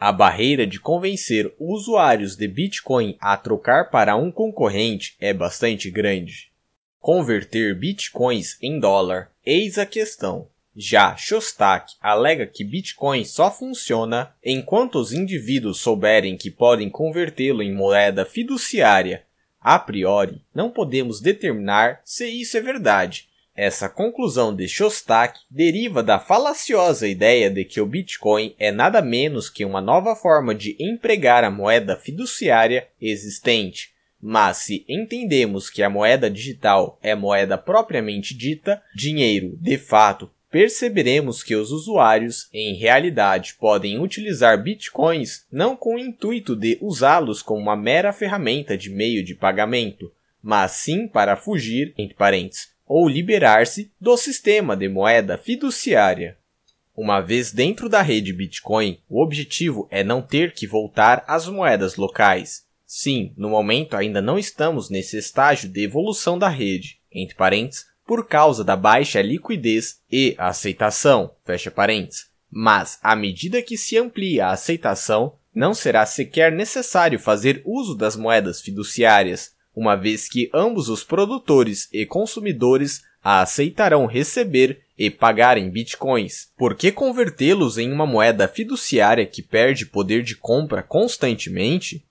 a barreira de convencer usuários de Bitcoin a trocar para um concorrente é bastante grande. Converter bitcoins em dólar, eis a questão. Já Shostak alega que Bitcoin só funciona enquanto os indivíduos souberem que podem convertê-lo em moeda fiduciária. A priori, não podemos determinar se isso é verdade, essa conclusão de Shostak deriva da falaciosa ideia de que o Bitcoin é nada menos que uma nova forma de empregar a moeda fiduciária existente. Mas se entendemos que a moeda digital é moeda propriamente dita, dinheiro, de fato, perceberemos que os usuários, em realidade, podem utilizar bitcoins não com o intuito de usá-los como uma mera ferramenta de meio de pagamento, mas sim para fugir, entre parênteses, ou liberar-se do sistema de moeda fiduciária. Uma vez dentro da rede Bitcoin, o objetivo é não ter que voltar às moedas locais. Sim, no momento ainda não estamos nesse estágio de evolução da rede, entre parênteses, por causa da baixa liquidez e aceitação, fecha parênteses. Mas, à medida que se amplia a aceitação, não será sequer necessário fazer uso das moedas fiduciárias, uma vez que ambos os produtores e consumidores a aceitarão receber e pagar em bitcoins. Por que convertê-los em uma moeda fiduciária que perde poder de compra constantemente?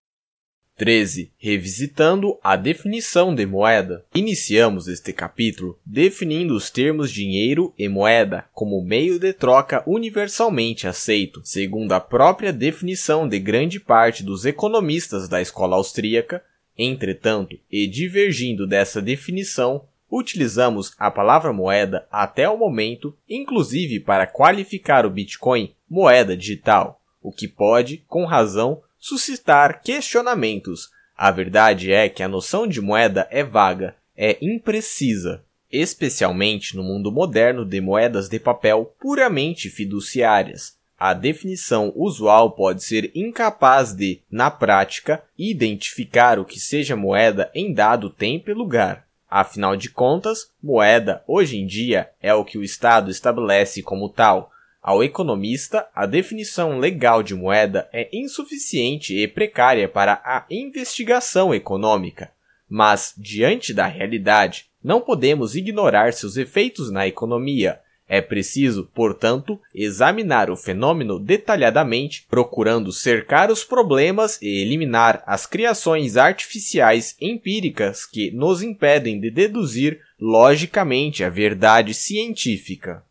13. Revisitando a definição de moeda. Iniciamos este capítulo definindo os termos dinheiro e moeda como meio de troca universalmente aceito, segundo a própria definição de grande parte dos economistas da escola austríaca, Entretanto, e divergindo dessa definição, utilizamos a palavra moeda até o momento, inclusive para qualificar o Bitcoin moeda digital, o que pode, com razão, suscitar questionamentos. A verdade é que a noção de moeda é vaga, é imprecisa, especialmente no mundo moderno de moedas de papel puramente fiduciárias. A definição usual pode ser incapaz de, na prática, identificar o que seja moeda em dado tempo e lugar. Afinal de contas, moeda, hoje em dia, é o que o Estado estabelece como tal. Ao economista, a definição legal de moeda é insuficiente e precária para a investigação econômica. Mas, diante da realidade, não podemos ignorar seus efeitos na economia, É preciso, portanto, examinar o fenômeno detalhadamente, procurando cercar os problemas e eliminar as criações artificiais empíricas que nos impedem de deduzir logicamente a verdade científica.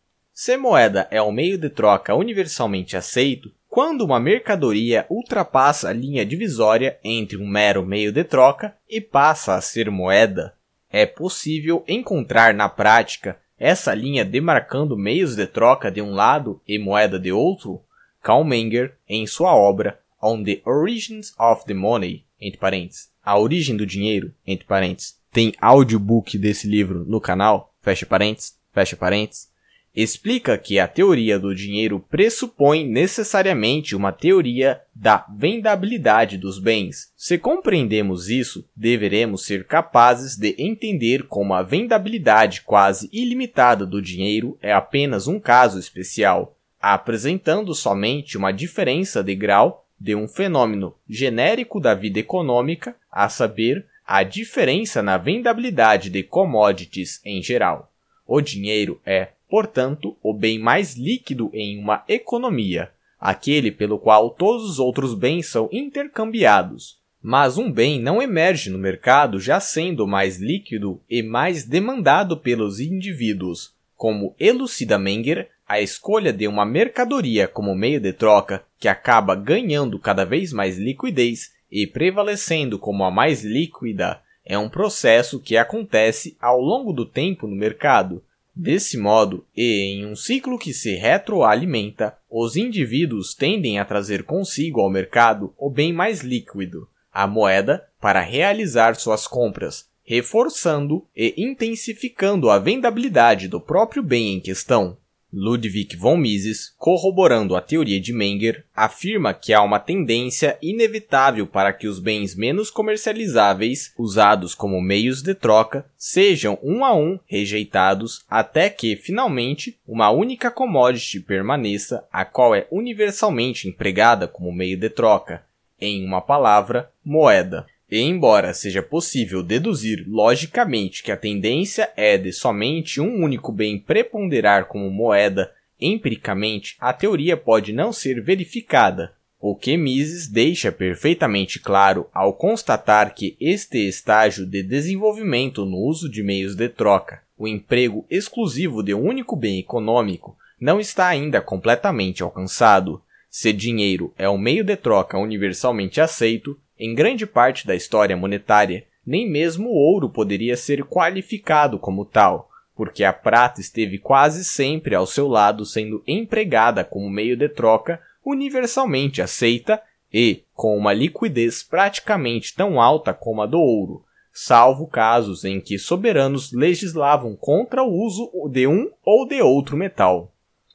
Se moeda é um meio de troca universalmente aceito, quando uma mercadoria ultrapassa a linha divisória entre um mero meio de troca e passa a ser moeda, é possível encontrar na prática essa linha demarcando meios de troca de um lado e moeda de outro? Karl Menger, em sua obra On the Origins of the Money, entre parênteses, A Origem do Dinheiro, entre parênteses, tem audiobook desse livro no canal, fecha parênteses, fecha parênteses, explica que a teoria do dinheiro pressupõe necessariamente uma teoria da vendabilidade dos bens. Se compreendemos isso, deveremos ser capazes de entender como a vendabilidade quase ilimitada do dinheiro é apenas um caso especial, apresentando somente uma diferença de grau de um fenômeno genérico da vida econômica, a saber, a diferença na vendabilidade de commodities em geral. O dinheiro é, portanto, o bem mais líquido em uma economia, aquele pelo qual todos os outros bens são intercambiados. Mas um bem não emerge no mercado já sendo mais líquido e mais demandado pelos indivíduos. Como elucida Menger, a escolha de uma mercadoria como meio de troca, que acaba ganhando cada vez mais liquidez e prevalecendo como a mais líquida, é um processo que acontece ao longo do tempo no mercado, Desse modo, e em um ciclo que se retroalimenta, os indivíduos tendem a trazer consigo ao mercado o bem mais líquido, a moeda, para realizar suas compras, reforçando e intensificando a vendabilidade do próprio bem em questão. Ludwig von Mises, corroborando a teoria de Menger, afirma que há uma tendência inevitável para que os bens menos comercializáveis, usados como meios de troca, sejam um a um rejeitados até que, finalmente, uma única commodity permaneça, a qual é universalmente empregada como meio de troca, em uma palavra, moeda. E embora seja possível deduzir logicamente que a tendência é de somente um único bem preponderar como moeda, empiricamente a teoria pode não ser verificada, o que Mises deixa perfeitamente claro ao constatar que este estágio de desenvolvimento no uso de meios de troca, o emprego exclusivo de um único bem econômico, não está ainda completamente alcançado. Se dinheiro é um meio de troca universalmente aceito, em grande parte da história monetária, nem mesmo o ouro poderia ser qualificado como tal, porque a prata esteve quase sempre ao seu lado sendo empregada como meio de troca universalmente aceita e com uma liquidez praticamente tão alta como a do ouro, salvo casos em que soberanos legislavam contra o uso de um ou de outro metal.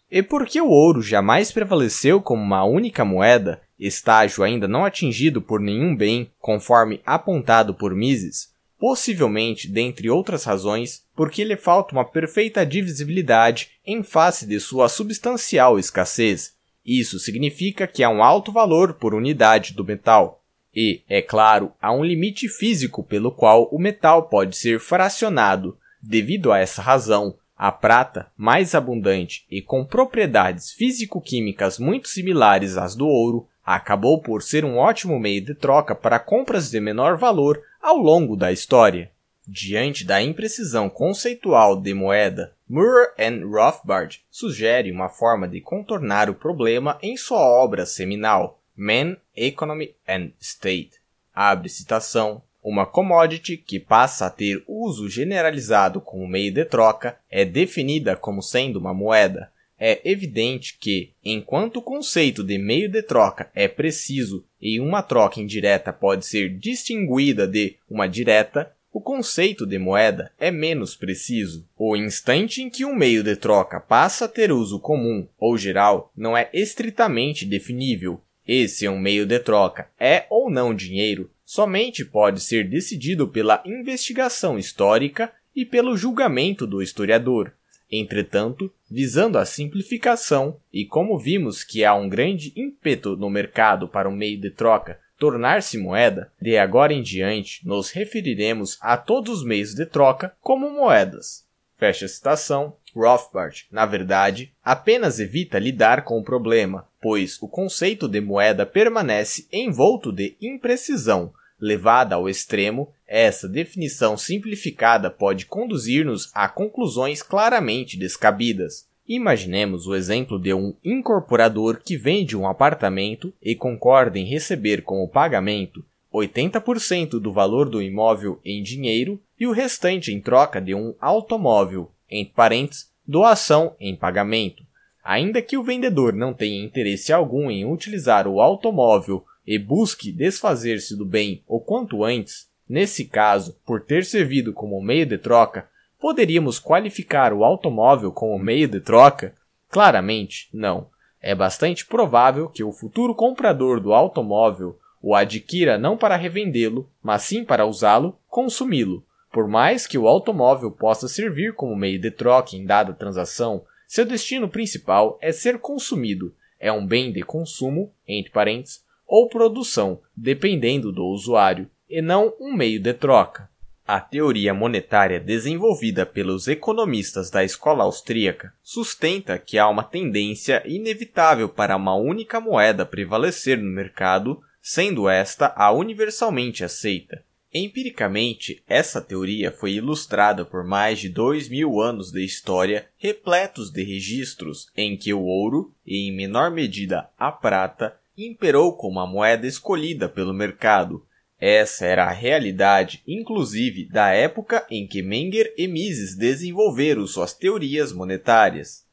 E porque o ouro jamais prevaleceu como uma única moeda, estágio ainda não atingido por nenhum bem, conforme apontado por Mises, possivelmente, dentre outras razões, porque lhe falta uma perfeita divisibilidade em face de sua substancial escassez. Isso significa que há um alto valor por unidade do metal. E, é claro, há um limite físico pelo qual o metal pode ser fracionado. Devido a essa razão, a prata, mais abundante e com propriedades físico-químicas muito similares às do ouro, acabou por ser um ótimo meio de troca para compras de menor valor ao longo da história. Diante da imprecisão conceitual de moeda, Moore and Rothbard sugere uma forma de contornar o problema em sua obra seminal, Man, Economy and State. Abre citação. Uma commodity que passa a ter uso generalizado como meio de troca é definida como sendo uma moeda, é evidente que, enquanto o conceito de meio de troca é preciso e uma troca indireta pode ser distinguida de uma direta, o conceito de moeda é menos preciso. O instante em que um meio de troca passa a ter uso comum ou geral não é estritamente definível. Esse é um meio de troca é ou não dinheiro somente pode ser decidido pela investigação histórica e pelo julgamento do historiador. Entretanto, visando a simplificação, e como vimos que há um grande ímpeto no mercado para o meio de troca tornar-se moeda, de agora em diante nos referiremos a todos os meios de troca como moedas. Fecha a citação. Rothbard, na verdade, apenas evita lidar com o problema, pois o conceito de moeda permanece envolto de imprecisão. Levada ao extremo, essa definição simplificada pode conduzir-nos a conclusões claramente descabidas. Imaginemos o exemplo de um incorporador que vende um apartamento e concorda em receber como pagamento 80% do valor do imóvel em dinheiro e o restante em troca de um automóvel, entre parênteses, doação em pagamento. Ainda que o vendedor não tenha interesse algum em utilizar o automóvel e busque desfazer-se do bem o quanto antes, nesse caso, por ter servido como meio de troca, poderíamos qualificar o automóvel como meio de troca? Claramente, não. É bastante provável que o futuro comprador do automóvel o adquira não para revendê-lo, mas sim para usá-lo, consumi-lo. Por mais que o automóvel possa servir como meio de troca em dada transação, seu destino principal é ser consumido. É um bem de consumo, entre parênteses, ou produção, dependendo do usuário, e não um meio de troca. A teoria monetária desenvolvida pelos economistas da escola austríaca sustenta que há uma tendência inevitável para uma única moeda prevalecer no mercado sendo esta a universalmente aceita. Empiricamente, essa teoria foi ilustrada por mais de dois mil anos de história repletos de registros em que o ouro, e em menor medida a prata, imperou como a moeda escolhida pelo mercado. Essa era a realidade, inclusive, da época em que Menger e Mises desenvolveram suas teorias monetárias.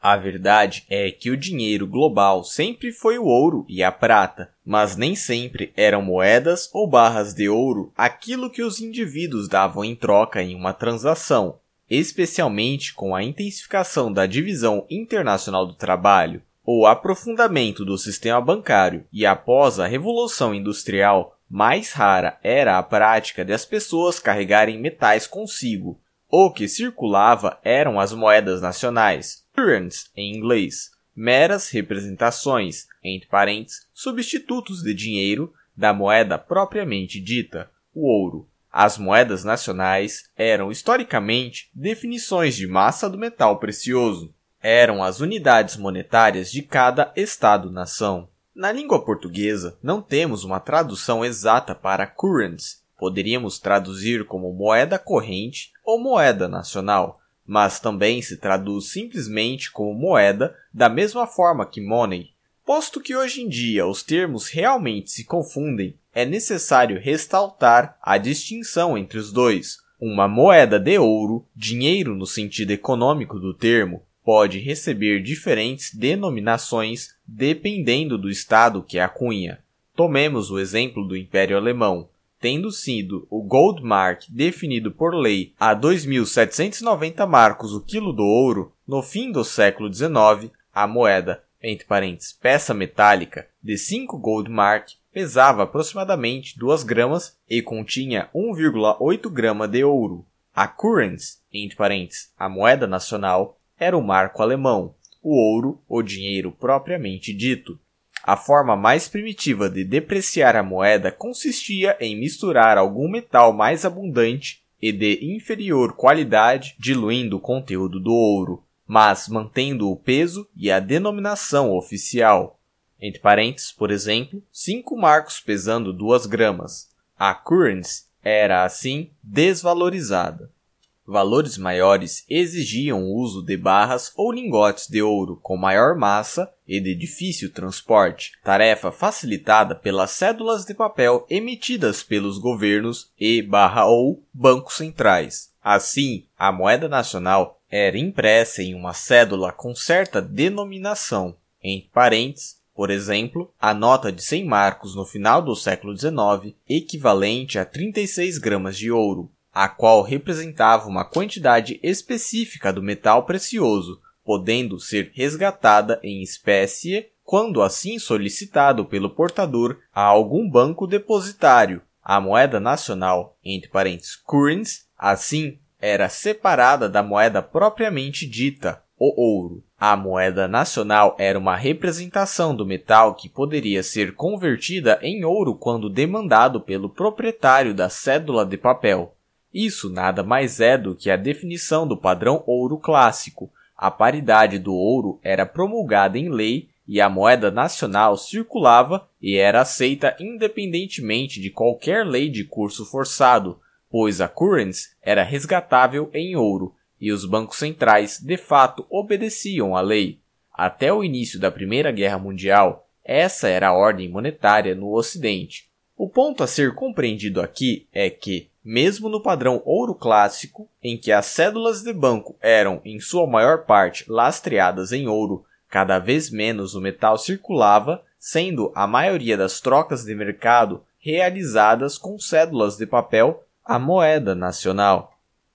A verdade é que o dinheiro global sempre foi o ouro e a prata, mas nem sempre eram moedas ou barras de ouro aquilo que os indivíduos davam em troca em uma transação, especialmente com a intensificação da divisão internacional do trabalho, o aprofundamento do sistema bancário e após a Revolução Industrial, mais rara era a prática de as pessoas carregarem metais consigo. O que circulava eram as moedas nacionais, currents em inglês, meras representações, entre parênteses, substitutos de dinheiro da moeda propriamente dita, o ouro. As moedas nacionais eram historicamente definições de massa do metal precioso. Eram as unidades monetárias de cada estado-nação. Na língua portuguesa, não temos uma tradução exata para currents. Poderíamos traduzir como moeda corrente ou moeda nacional, mas também se traduz simplesmente como moeda da mesma forma que money. Posto que hoje em dia os termos realmente se confundem, é necessário ressaltar a distinção entre os dois. Uma moeda de ouro, dinheiro no sentido econômico do termo, pode receber diferentes denominações dependendo do estado que a cunha. Tomemos o exemplo do Império Alemão tendo sido o Goldmark definido por lei a 2.790 marcos o quilo do ouro, no fim do século XIX, a moeda, entre parênteses, peça metálica, de 5 Goldmark pesava aproximadamente 2 gramas e continha 1,8 grama de ouro. A currency, entre parênteses, a moeda nacional, era o marco alemão, o ouro, o dinheiro propriamente dito. A forma mais primitiva de depreciar a moeda consistia em misturar algum metal mais abundante e de inferior qualidade, diluindo o conteúdo do ouro, mas mantendo o peso e a denominação oficial. Entre parênteses, por exemplo, 5 marcos pesando 2 gramas. A currency era, assim, desvalorizada. Valores maiores exigiam o uso de barras ou lingotes de ouro com maior massa e de difícil transporte, tarefa facilitada pelas cédulas de papel emitidas pelos governos e barra ou bancos centrais. Assim, a moeda nacional era impressa em uma cédula com certa denominação, entre parênteses, por exemplo, a nota de 100 marcos no final do século XIX, equivalente a 36 gramas de ouro, a qual representava uma quantidade específica do metal precioso, podendo ser resgatada em espécie quando assim solicitado pelo portador a algum banco depositário. A moeda nacional, entre parênteses currents, assim era separada da moeda propriamente dita, o ouro. A moeda nacional era uma representação do metal que poderia ser convertida em ouro quando demandado pelo proprietário da cédula de papel. Isso nada mais é do que a definição do padrão ouro clássico. A paridade do ouro era promulgada em lei e a moeda nacional circulava e era aceita independentemente de qualquer lei de curso forçado, pois a currency era resgatável em ouro e os bancos centrais de fato obedeciam à lei. Até o início da Primeira Guerra Mundial, essa era a ordem monetária no Ocidente. O ponto a ser compreendido aqui é que, mesmo no padrão ouro clássico, em que as cédulas de banco eram, em sua maior parte, lastreadas em ouro, cada vez menos o metal circulava, sendo a maioria das trocas de mercado realizadas com cédulas de papel, a moeda nacional.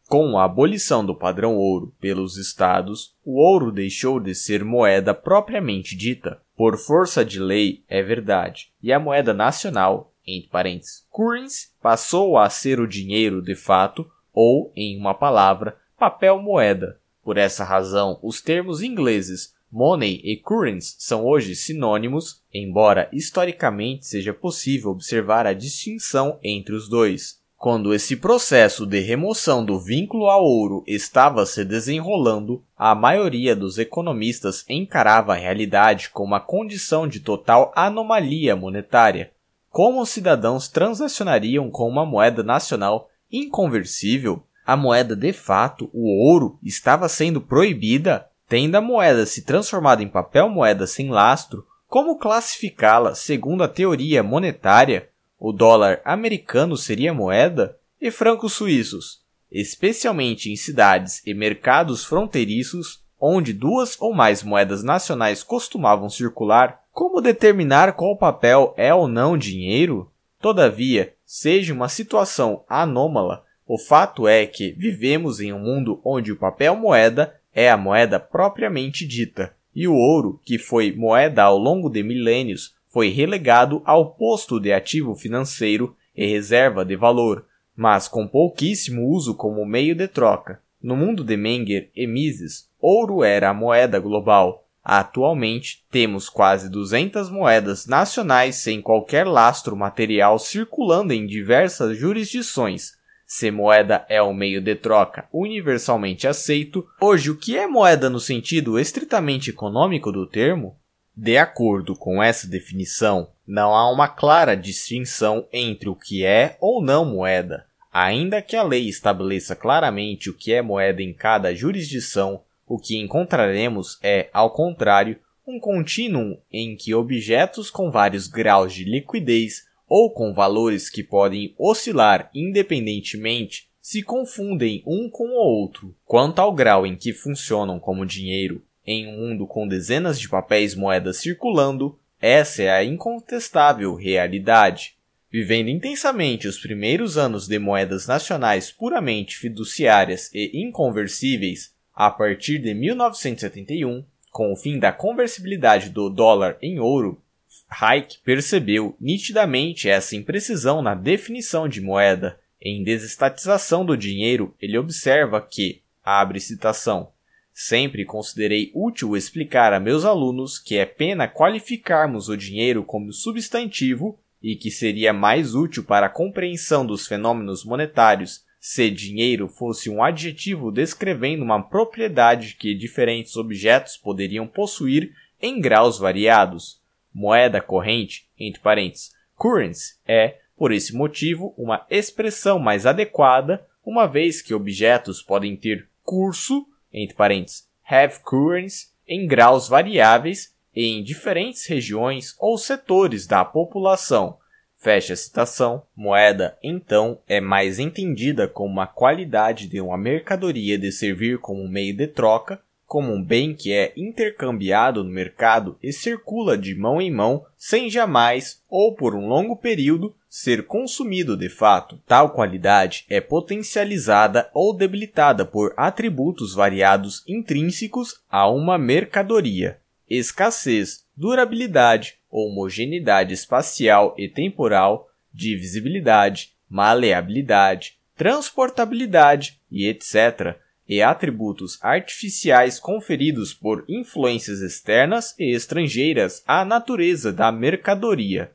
Com a abolição do padrão ouro pelos estados, o ouro deixou de ser moeda propriamente dita. Por força de lei, é verdade, e a moeda nacional, entre parênteses, currency, passou a ser o dinheiro de fato, ou, em uma palavra, papel moeda. Por essa razão, os termos ingleses money e currency são hoje sinônimos, embora historicamente seja possível observar a distinção entre os dois. Quando esse processo de remoção do vínculo ao ouro estava se desenrolando, a maioria dos economistas encarava a realidade como uma condição de total anomalia monetária. Como os cidadãos transacionariam com uma moeda nacional inconversível? A moeda de fato, o ouro, estava sendo proibida? Tendo a moeda se transformado em papel moeda sem lastro, como classificá-la segundo a teoria monetária? o dólar americano seria moeda e francos suíços, especialmente em cidades e mercados fronteiriços onde duas ou mais moedas nacionais costumavam circular, como determinar qual papel é ou não dinheiro? Todavia, seja uma situação anômala, o fato é que vivemos em um mundo onde o papel moeda é a moeda propriamente dita, e o ouro, que foi moeda ao longo de milênios, foi relegado ao posto de ativo financeiro e reserva de valor, mas com pouquíssimo uso como meio de troca. No mundo de Menger e Mises, ouro era a moeda global. Atualmente, temos quase 200 moedas nacionais sem qualquer lastro material circulando em diversas jurisdições. Se moeda é o meio de troca universalmente aceito, hoje o que é moeda no sentido estritamente econômico do termo? De acordo com essa definição, não há uma clara distinção entre o que é ou não moeda. Ainda que a lei estabeleça claramente o que é moeda em cada jurisdição, o que encontraremos é, ao contrário, um contínuo em que objetos com vários graus de liquidez ou com valores que podem oscilar independentemente se confundem um com o outro. Quanto ao grau em que funcionam como dinheiro em um mundo com dezenas de papéis moedas circulando, essa é a incontestável realidade. Vivendo intensamente os primeiros anos de moedas nacionais puramente fiduciárias e inconversíveis, a partir de 1971, com o fim da conversibilidade do dólar em ouro, Hayek percebeu nitidamente essa imprecisão na definição de moeda. Em Desestatização do Dinheiro, ele observa que, abre citação, Sempre considerei útil explicar a meus alunos que é pena qualificarmos o dinheiro como substantivo e que seria mais útil para a compreensão dos fenômenos monetários se dinheiro fosse um adjetivo descrevendo uma propriedade que diferentes objetos poderiam possuir em graus variados. Moeda corrente, entre parênteses, currency, é, por esse motivo, uma expressão mais adequada, uma vez que objetos podem ter curso entre parênteses, have currency em graus variáveis em diferentes regiões ou setores da população. Fecha a citação. Moeda, então, é mais entendida como uma qualidade de uma mercadoria de servir como meio de troca, como um bem que é intercambiado no mercado e circula de mão em mão sem jamais, ou por um longo período, ser consumido de fato. Tal qualidade é potencializada ou debilitada por atributos variados intrínsecos a uma mercadoria. Escassez, durabilidade, homogeneidade espacial e temporal, divisibilidade, maleabilidade, transportabilidade e etc. e atributos artificiais conferidos por influências externas e estrangeiras à natureza da mercadoria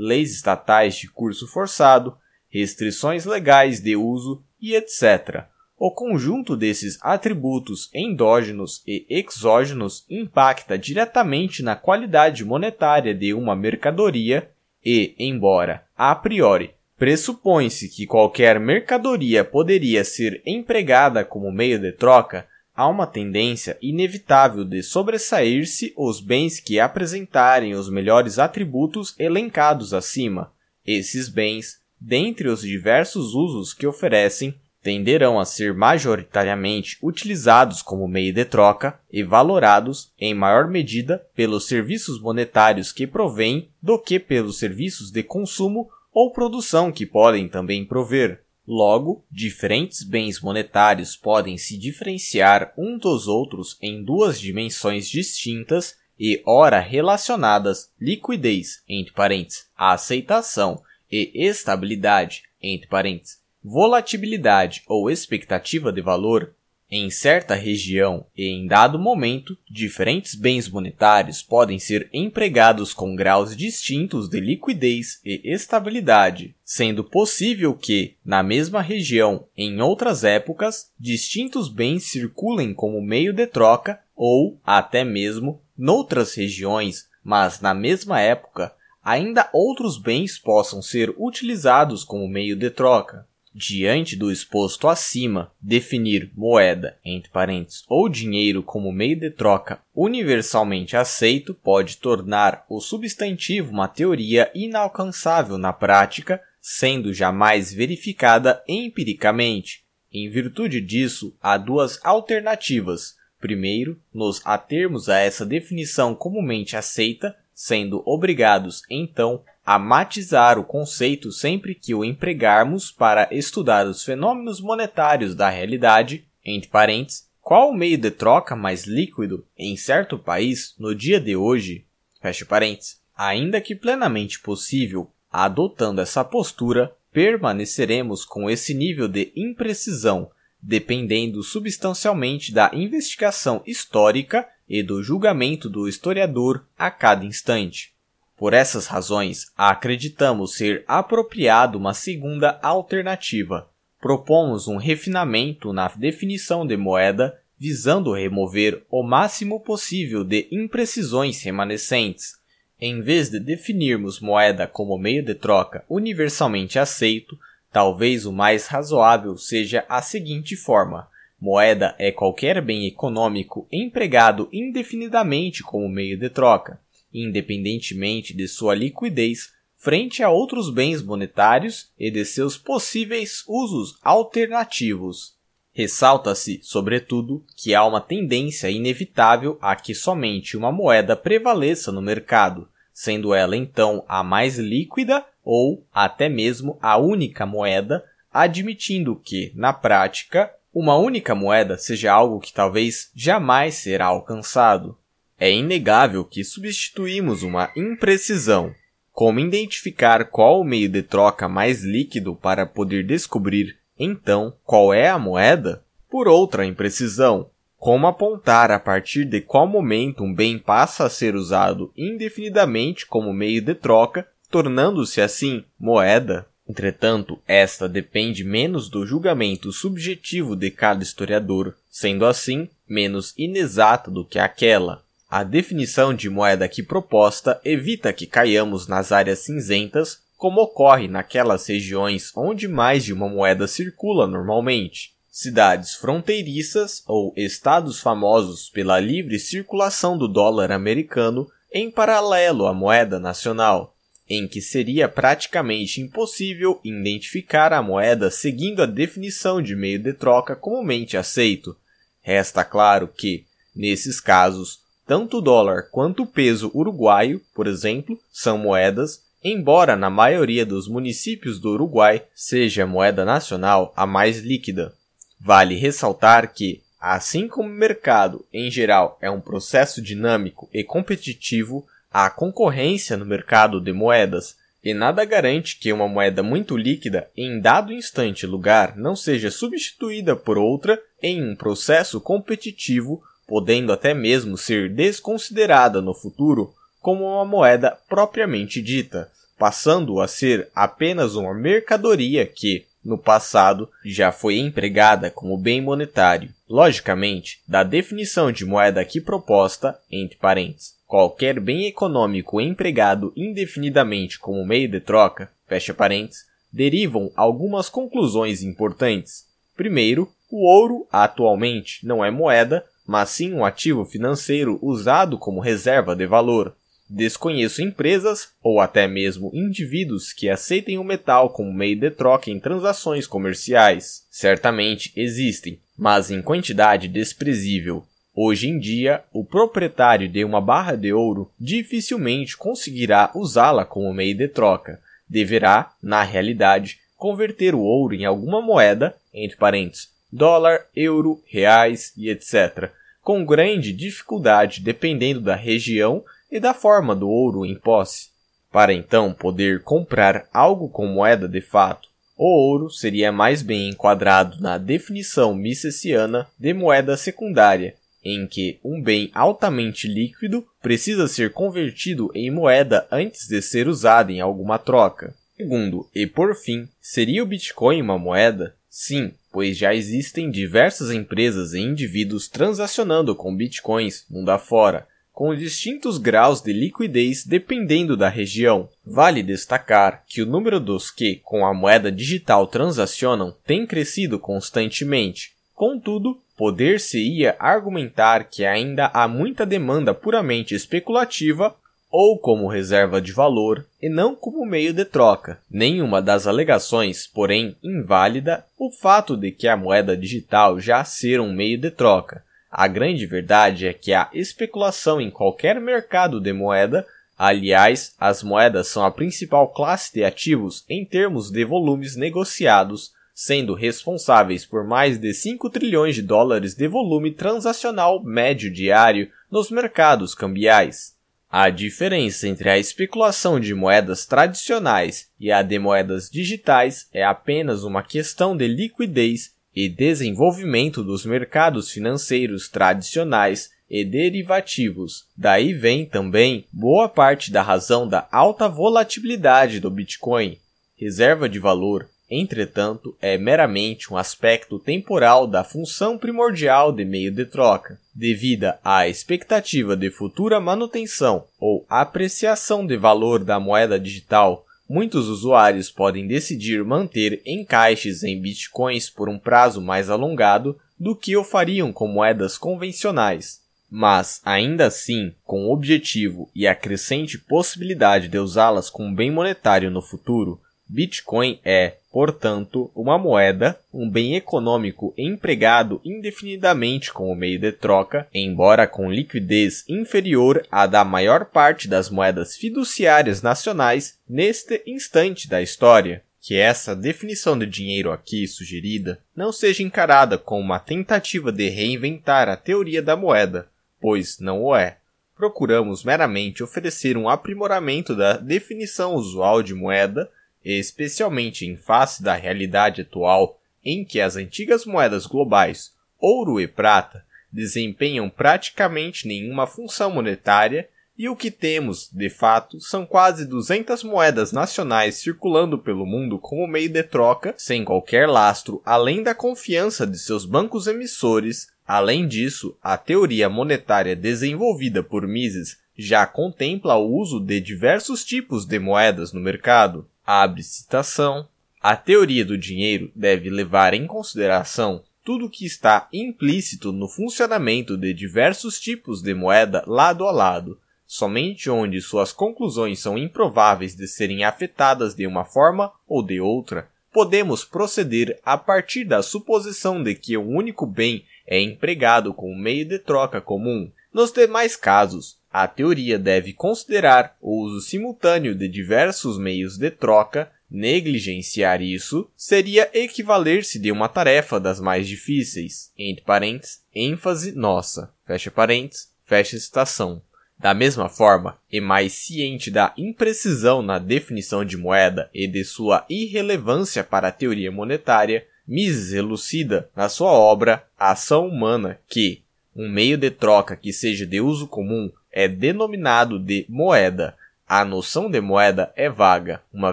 leis estatais de curso forçado, restrições legais de uso e etc. O conjunto desses atributos endógenos e exógenos impacta diretamente na qualidade monetária de uma mercadoria e, embora a priori pressupõe-se que qualquer mercadoria poderia ser empregada como meio de troca, há uma tendência inevitável de sobressair-se os bens que apresentarem os melhores atributos elencados acima. Esses bens, dentre os diversos usos que oferecem, tenderão a ser majoritariamente utilizados como meio de troca e valorados em maior medida pelos serviços monetários que provêm do que pelos serviços de consumo ou produção que podem também prover. Logo, diferentes bens monetários podem se diferenciar um dos outros em duas dimensões distintas e ora relacionadas liquidez entre parênteses, aceitação e estabilidade entre parênteses, volatilidade ou expectativa de valor, em certa região e em dado momento, diferentes bens monetários podem ser empregados com graus distintos de liquidez e estabilidade, sendo possível que, na mesma região, em outras épocas, distintos bens circulem como meio de troca ou, até mesmo, noutras regiões, mas na mesma época, ainda outros bens possam ser utilizados como meio de troca. Diante do exposto acima, definir moeda, entre parênteses, ou dinheiro como meio de troca universalmente aceito pode tornar o substantivo uma teoria inalcançável na prática, sendo jamais verificada empiricamente. Em virtude disso, há duas alternativas. Primeiro, nos atermos a essa definição comumente aceita, sendo obrigados, então, a matizar o conceito sempre que o empregarmos para estudar os fenômenos monetários da realidade, entre parênteses, qual o meio de troca mais líquido em certo país no dia de hoje, fecha parênteses, ainda que plenamente possível, adotando essa postura, permaneceremos com esse nível de imprecisão, dependendo substancialmente da investigação histórica e do julgamento do historiador a cada instante. Por essas razões, acreditamos ser apropriado uma segunda alternativa. Propomos um refinamento na definição de moeda, visando remover o máximo possível de imprecisões remanescentes. Em vez de definirmos moeda como meio de troca universalmente aceito, talvez o mais razoável seja a seguinte forma: moeda é qualquer bem econômico empregado indefinidamente como meio de troca independentemente de sua liquidez, frente a outros bens monetários e de seus possíveis usos alternativos. Ressalta-se, sobretudo, que há uma tendência inevitável a que somente uma moeda prevaleça no mercado, sendo ela então a mais líquida ou até mesmo a única moeda, admitindo que, na prática, uma única moeda seja algo que talvez jamais será alcançado. É inegável que substituímos uma imprecisão, como identificar qual o meio de troca mais líquido para poder descobrir, então, qual é a moeda, por outra imprecisão, como apontar a partir de qual momento um bem passa a ser usado indefinidamente como meio de troca, tornando-se assim moeda. Entretanto, esta depende menos do julgamento subjetivo de cada historiador, sendo assim menos inexata do que aquela. A definição de moeda aqui proposta evita que caiamos nas áreas cinzentas, como ocorre naquelas regiões onde mais de uma moeda circula normalmente. Cidades fronteiriças ou estados famosos pela livre circulação do dólar americano em paralelo à moeda nacional, em que seria praticamente impossível identificar a moeda seguindo a definição de meio de troca comumente aceito. Resta claro que, nesses casos, tanto o dólar quanto o peso uruguaio, por exemplo, são moedas, embora na maioria dos municípios do Uruguai seja a moeda nacional a mais líquida. Vale ressaltar que, assim como o mercado em geral é um processo dinâmico e competitivo, há concorrência no mercado de moedas, e nada garante que uma moeda muito líquida em dado instante lugar não seja substituída por outra em um processo competitivo podendo até mesmo ser desconsiderada no futuro como uma moeda propriamente dita, passando a ser apenas uma mercadoria que, no passado, já foi empregada como bem monetário. Logicamente, da definição de moeda aqui proposta, entre parênteses, qualquer bem econômico empregado indefinidamente como meio de troca, fecha parênteses, derivam algumas conclusões importantes. Primeiro, o ouro atualmente não é moeda, mas sim um ativo financeiro usado como reserva de valor. Desconheço empresas ou até mesmo indivíduos que aceitem o metal como meio de troca em transações comerciais. Certamente existem, mas em quantidade desprezível. Hoje em dia, o proprietário de uma barra de ouro dificilmente conseguirá usá-la como meio de troca. Deverá, na realidade, converter o ouro em alguma moeda, entre parênteses, dólar, euro, reais e etc., com grande dificuldade dependendo da região e da forma do ouro em posse. Para então poder comprar algo com moeda de fato, o ouro seria mais bem enquadrado na definição misesiana de moeda secundária, em que um bem altamente líquido precisa ser convertido em moeda antes de ser usado em alguma troca. Segundo, e por fim, seria o Bitcoin uma moeda? Sim, pois já existem diversas empresas e indivíduos transacionando com bitcoins mundo afora, com distintos graus de liquidez dependendo da região. Vale destacar que o número dos que com a moeda digital transacionam tem crescido constantemente. Contudo, poder-se-ia argumentar que ainda há muita demanda puramente especulativa ou como reserva de valor e não como meio de troca. Nenhuma das alegações, porém, inválida o fato de que a moeda digital já ser um meio de troca. A grande verdade é que a especulação em qualquer mercado de moeda Aliás, as moedas são a principal classe de ativos em termos de volumes negociados, sendo responsáveis por mais de 5 trilhões de dólares de volume transacional médio diário nos mercados cambiais. A diferença entre a especulação de moedas tradicionais e a de moedas digitais é apenas uma questão de liquidez e desenvolvimento dos mercados financeiros tradicionais e derivativos. Daí vem também boa parte da razão da alta volatilidade do Bitcoin. Reserva de valor entretanto, é meramente um aspecto temporal da função primordial de meio de troca. Devida à expectativa de futura manutenção ou apreciação de valor da moeda digital, muitos usuários podem decidir manter encaixes em bitcoins por um prazo mais alongado do que o fariam com moedas convencionais. Mas, ainda assim, com o objetivo e a crescente possibilidade de usá-las como bem monetário no futuro, Bitcoin é, portanto, uma moeda, um bem econômico empregado indefinidamente como meio de troca, embora com liquidez inferior à da maior parte das moedas fiduciárias nacionais neste instante da história. Que essa definição de dinheiro aqui sugerida não seja encarada como uma tentativa de reinventar a teoria da moeda, pois não o é. Procuramos meramente oferecer um aprimoramento da definição usual de moeda especialmente em face da realidade atual em que as antigas moedas globais, ouro e prata, desempenham praticamente nenhuma função monetária e o que temos, de fato, são quase 200 moedas nacionais circulando pelo mundo como meio de troca, sem qualquer lastro, além da confiança de seus bancos emissores. Além disso, a teoria monetária desenvolvida por Mises já contempla o uso de diversos tipos de moedas no mercado. Abre citação. A teoria do dinheiro deve levar em consideração tudo que está implícito no funcionamento de diversos tipos de moeda lado a lado, somente onde suas conclusões são improváveis de serem afetadas de uma forma ou de outra, podemos proceder a partir da suposição de que um único bem é empregado como meio de troca comum. Nos demais casos, a teoria deve considerar o uso simultâneo de diversos meios de troca. Negligenciar isso seria equivaler-se de uma tarefa das mais difíceis. Entre parênteses, ênfase nossa. Fecha parênteses, fecha citação. Da mesma forma, e mais ciente da imprecisão na definição de moeda e de sua irrelevância para a teoria monetária, Mises elucida na sua obra A Ação Humana que um meio de troca que seja de uso comum é denominado de moeda. A noção de moeda é vaga, uma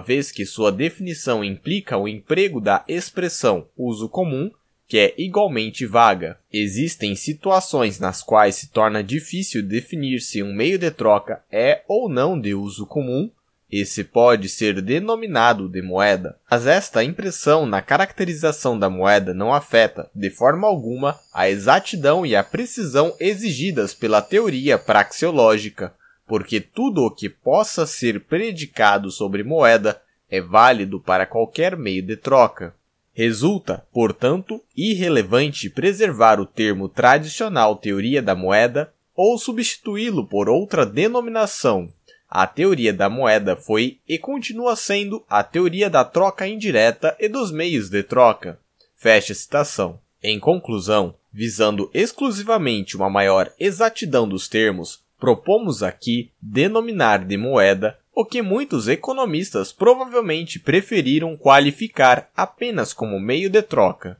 vez que sua definição implica o emprego da expressão uso comum, que é igualmente vaga. Existem situações nas quais se torna difícil definir se um meio de troca é ou não de uso comum, esse pode ser denominado de moeda, mas esta impressão na caracterização da moeda não afeta, de forma alguma, a exatidão e a precisão exigidas pela teoria praxeológica, porque tudo o que possa ser predicado sobre moeda é válido para qualquer meio de troca. Resulta, portanto, irrelevante preservar o termo tradicional teoria da moeda ou substituí-lo por outra denominação a teoria da moeda foi e continua sendo a teoria da troca indireta e dos meios de troca. Fecha citação. Em conclusão, visando exclusivamente uma maior exatidão dos termos, propomos aqui denominar de moeda o que muitos economistas provavelmente preferiram qualificar apenas como meio de troca.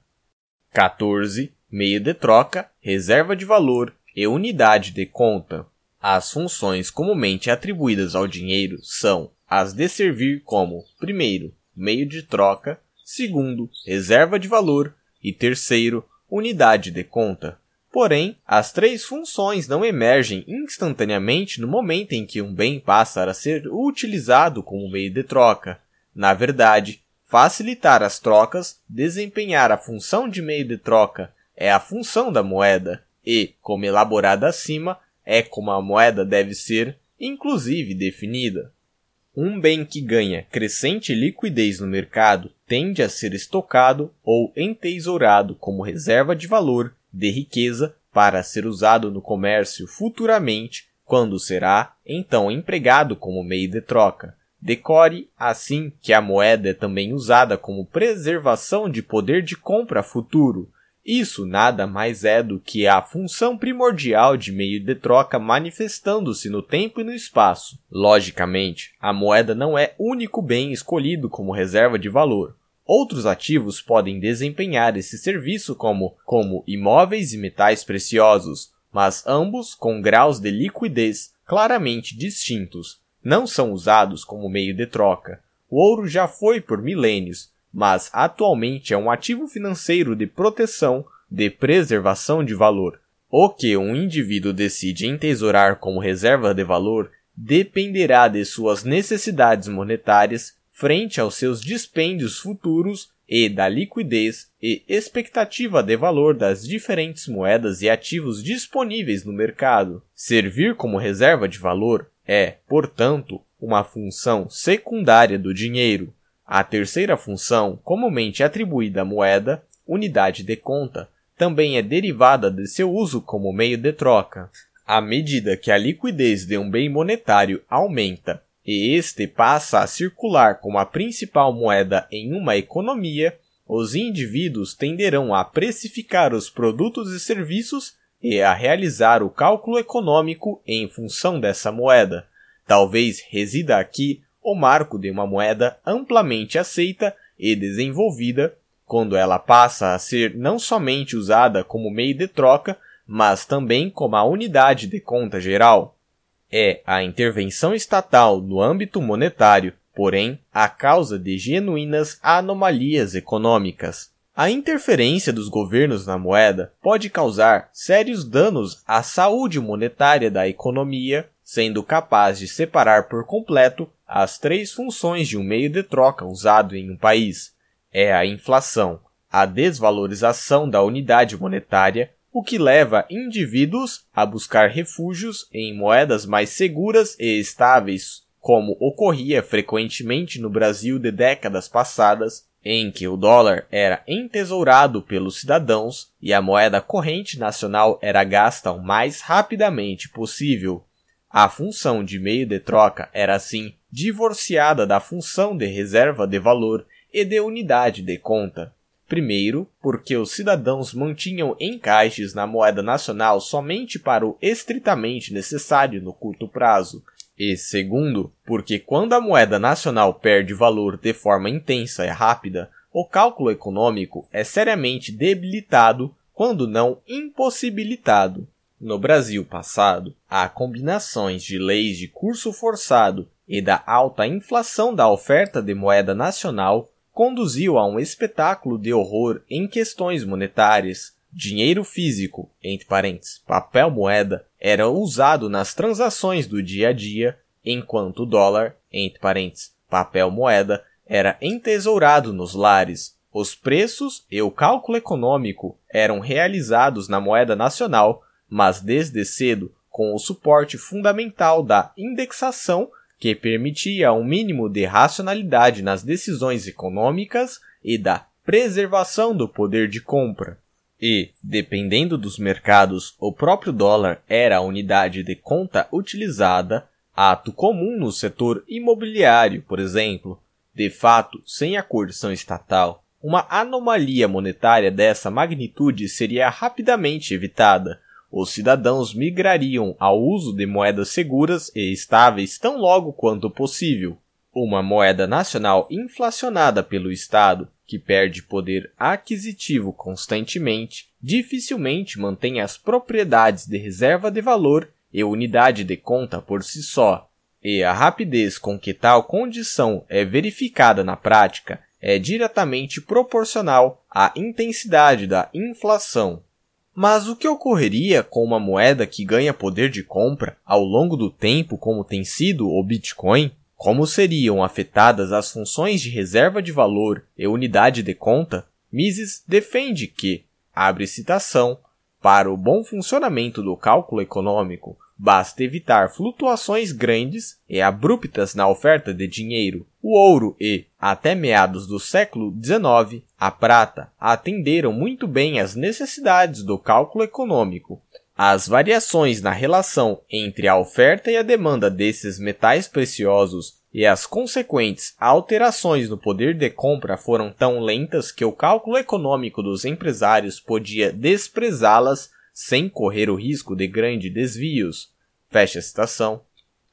14. Meio de troca, reserva de valor e unidade de conta. As funções comumente atribuídas ao dinheiro são as de servir como, primeiro, meio de troca, segundo, reserva de valor e terceiro, unidade de conta. Porém, as três funções não emergem instantaneamente no momento em que um bem passa a ser utilizado como meio de troca. Na verdade, facilitar as trocas, desempenhar a função de meio de troca, é a função da moeda e, como elaborada acima, é como a moeda deve ser, inclusive, definida. Um bem que ganha crescente liquidez no mercado tende a ser estocado ou entesourado como reserva de valor, de riqueza, para ser usado no comércio futuramente, quando será então empregado como meio de troca. Decore, assim, que a moeda é também usada como preservação de poder de compra futuro, isso nada mais é do que a função primordial de meio de troca manifestando-se no tempo e no espaço. Logicamente, a moeda não é único bem escolhido como reserva de valor. Outros ativos podem desempenhar esse serviço como, como imóveis e metais preciosos, mas ambos com graus de liquidez claramente distintos. Não são usados como meio de troca. O ouro já foi por milênios, mas atualmente é um ativo financeiro de proteção, de preservação de valor. O que um indivíduo decide entesourar como reserva de valor dependerá de suas necessidades monetárias frente aos seus dispêndios futuros e da liquidez e expectativa de valor das diferentes moedas e ativos disponíveis no mercado. Servir como reserva de valor é, portanto, uma função secundária do dinheiro, a terceira função, comumente atribuída à moeda, unidade de conta, também é derivada de seu uso como meio de troca. À medida que a liquidez de um bem monetário aumenta e este passa a circular como a principal moeda em uma economia, os indivíduos tenderão a precificar os produtos e serviços e a realizar o cálculo econômico em função dessa moeda. Talvez resida aqui o marco de uma moeda amplamente aceita e desenvolvida, quando ela passa a ser não somente usada como meio de troca, mas também como a unidade de conta geral. É a intervenção estatal no âmbito monetário, porém, a causa de genuínas anomalias econômicas. A interferência dos governos na moeda pode causar sérios danos à saúde monetária da economia, sendo capaz de separar por completo as três funções de um meio de troca usado em um país. É a inflação, a desvalorização da unidade monetária, o que leva indivíduos a buscar refúgios em moedas mais seguras e estáveis, como ocorria frequentemente no Brasil de décadas passadas, em que o dólar era entesourado pelos cidadãos e a moeda corrente nacional era gasta o mais rapidamente possível. A função de meio de troca era assim divorciada da função de reserva de valor e de unidade de conta. Primeiro, porque os cidadãos mantinham encaixes na moeda nacional somente para o estritamente necessário no curto prazo, e segundo, porque quando a moeda nacional perde valor de forma intensa e rápida, o cálculo econômico é seriamente debilitado, quando não impossibilitado. No Brasil passado, há combinações de leis de curso forçado e da alta inflação da oferta de moeda nacional conduziu a um espetáculo de horror em questões monetárias. Dinheiro físico, entre parênteses, papel moeda, era usado nas transações do dia a dia, enquanto o dólar, entre parênteses, papel moeda, era entesourado nos lares. Os preços e o cálculo econômico eram realizados na moeda nacional, mas desde cedo com o suporte fundamental da indexação que permitia um mínimo de racionalidade nas decisões econômicas e da preservação do poder de compra. E, dependendo dos mercados, o próprio dólar era a unidade de conta utilizada, ato comum no setor imobiliário, por exemplo. De fato, sem a coerção estatal, uma anomalia monetária dessa magnitude seria rapidamente evitada, os cidadãos migrariam ao uso de moedas seguras e estáveis tão logo quanto possível. Uma moeda nacional inflacionada pelo Estado, que perde poder aquisitivo constantemente, dificilmente mantém as propriedades de reserva de valor e unidade de conta por si só. E a rapidez com que tal condição é verificada na prática é diretamente proporcional à intensidade da inflação. Mas o que ocorreria com uma moeda que ganha poder de compra ao longo do tempo, como tem sido o Bitcoin? Como seriam afetadas as funções de reserva de valor e unidade de conta? Mises defende que, abre citação, para o bom funcionamento do cálculo econômico, Basta evitar flutuações grandes e abruptas na oferta de dinheiro. O ouro e, até meados do século XIX, a prata atenderam muito bem às necessidades do cálculo econômico. As variações na relação entre a oferta e a demanda desses metais preciosos e as consequentes alterações no poder de compra foram tão lentas que o cálculo econômico dos empresários podia desprezá-las sem correr o risco de grandes desvios. Fecha a citação.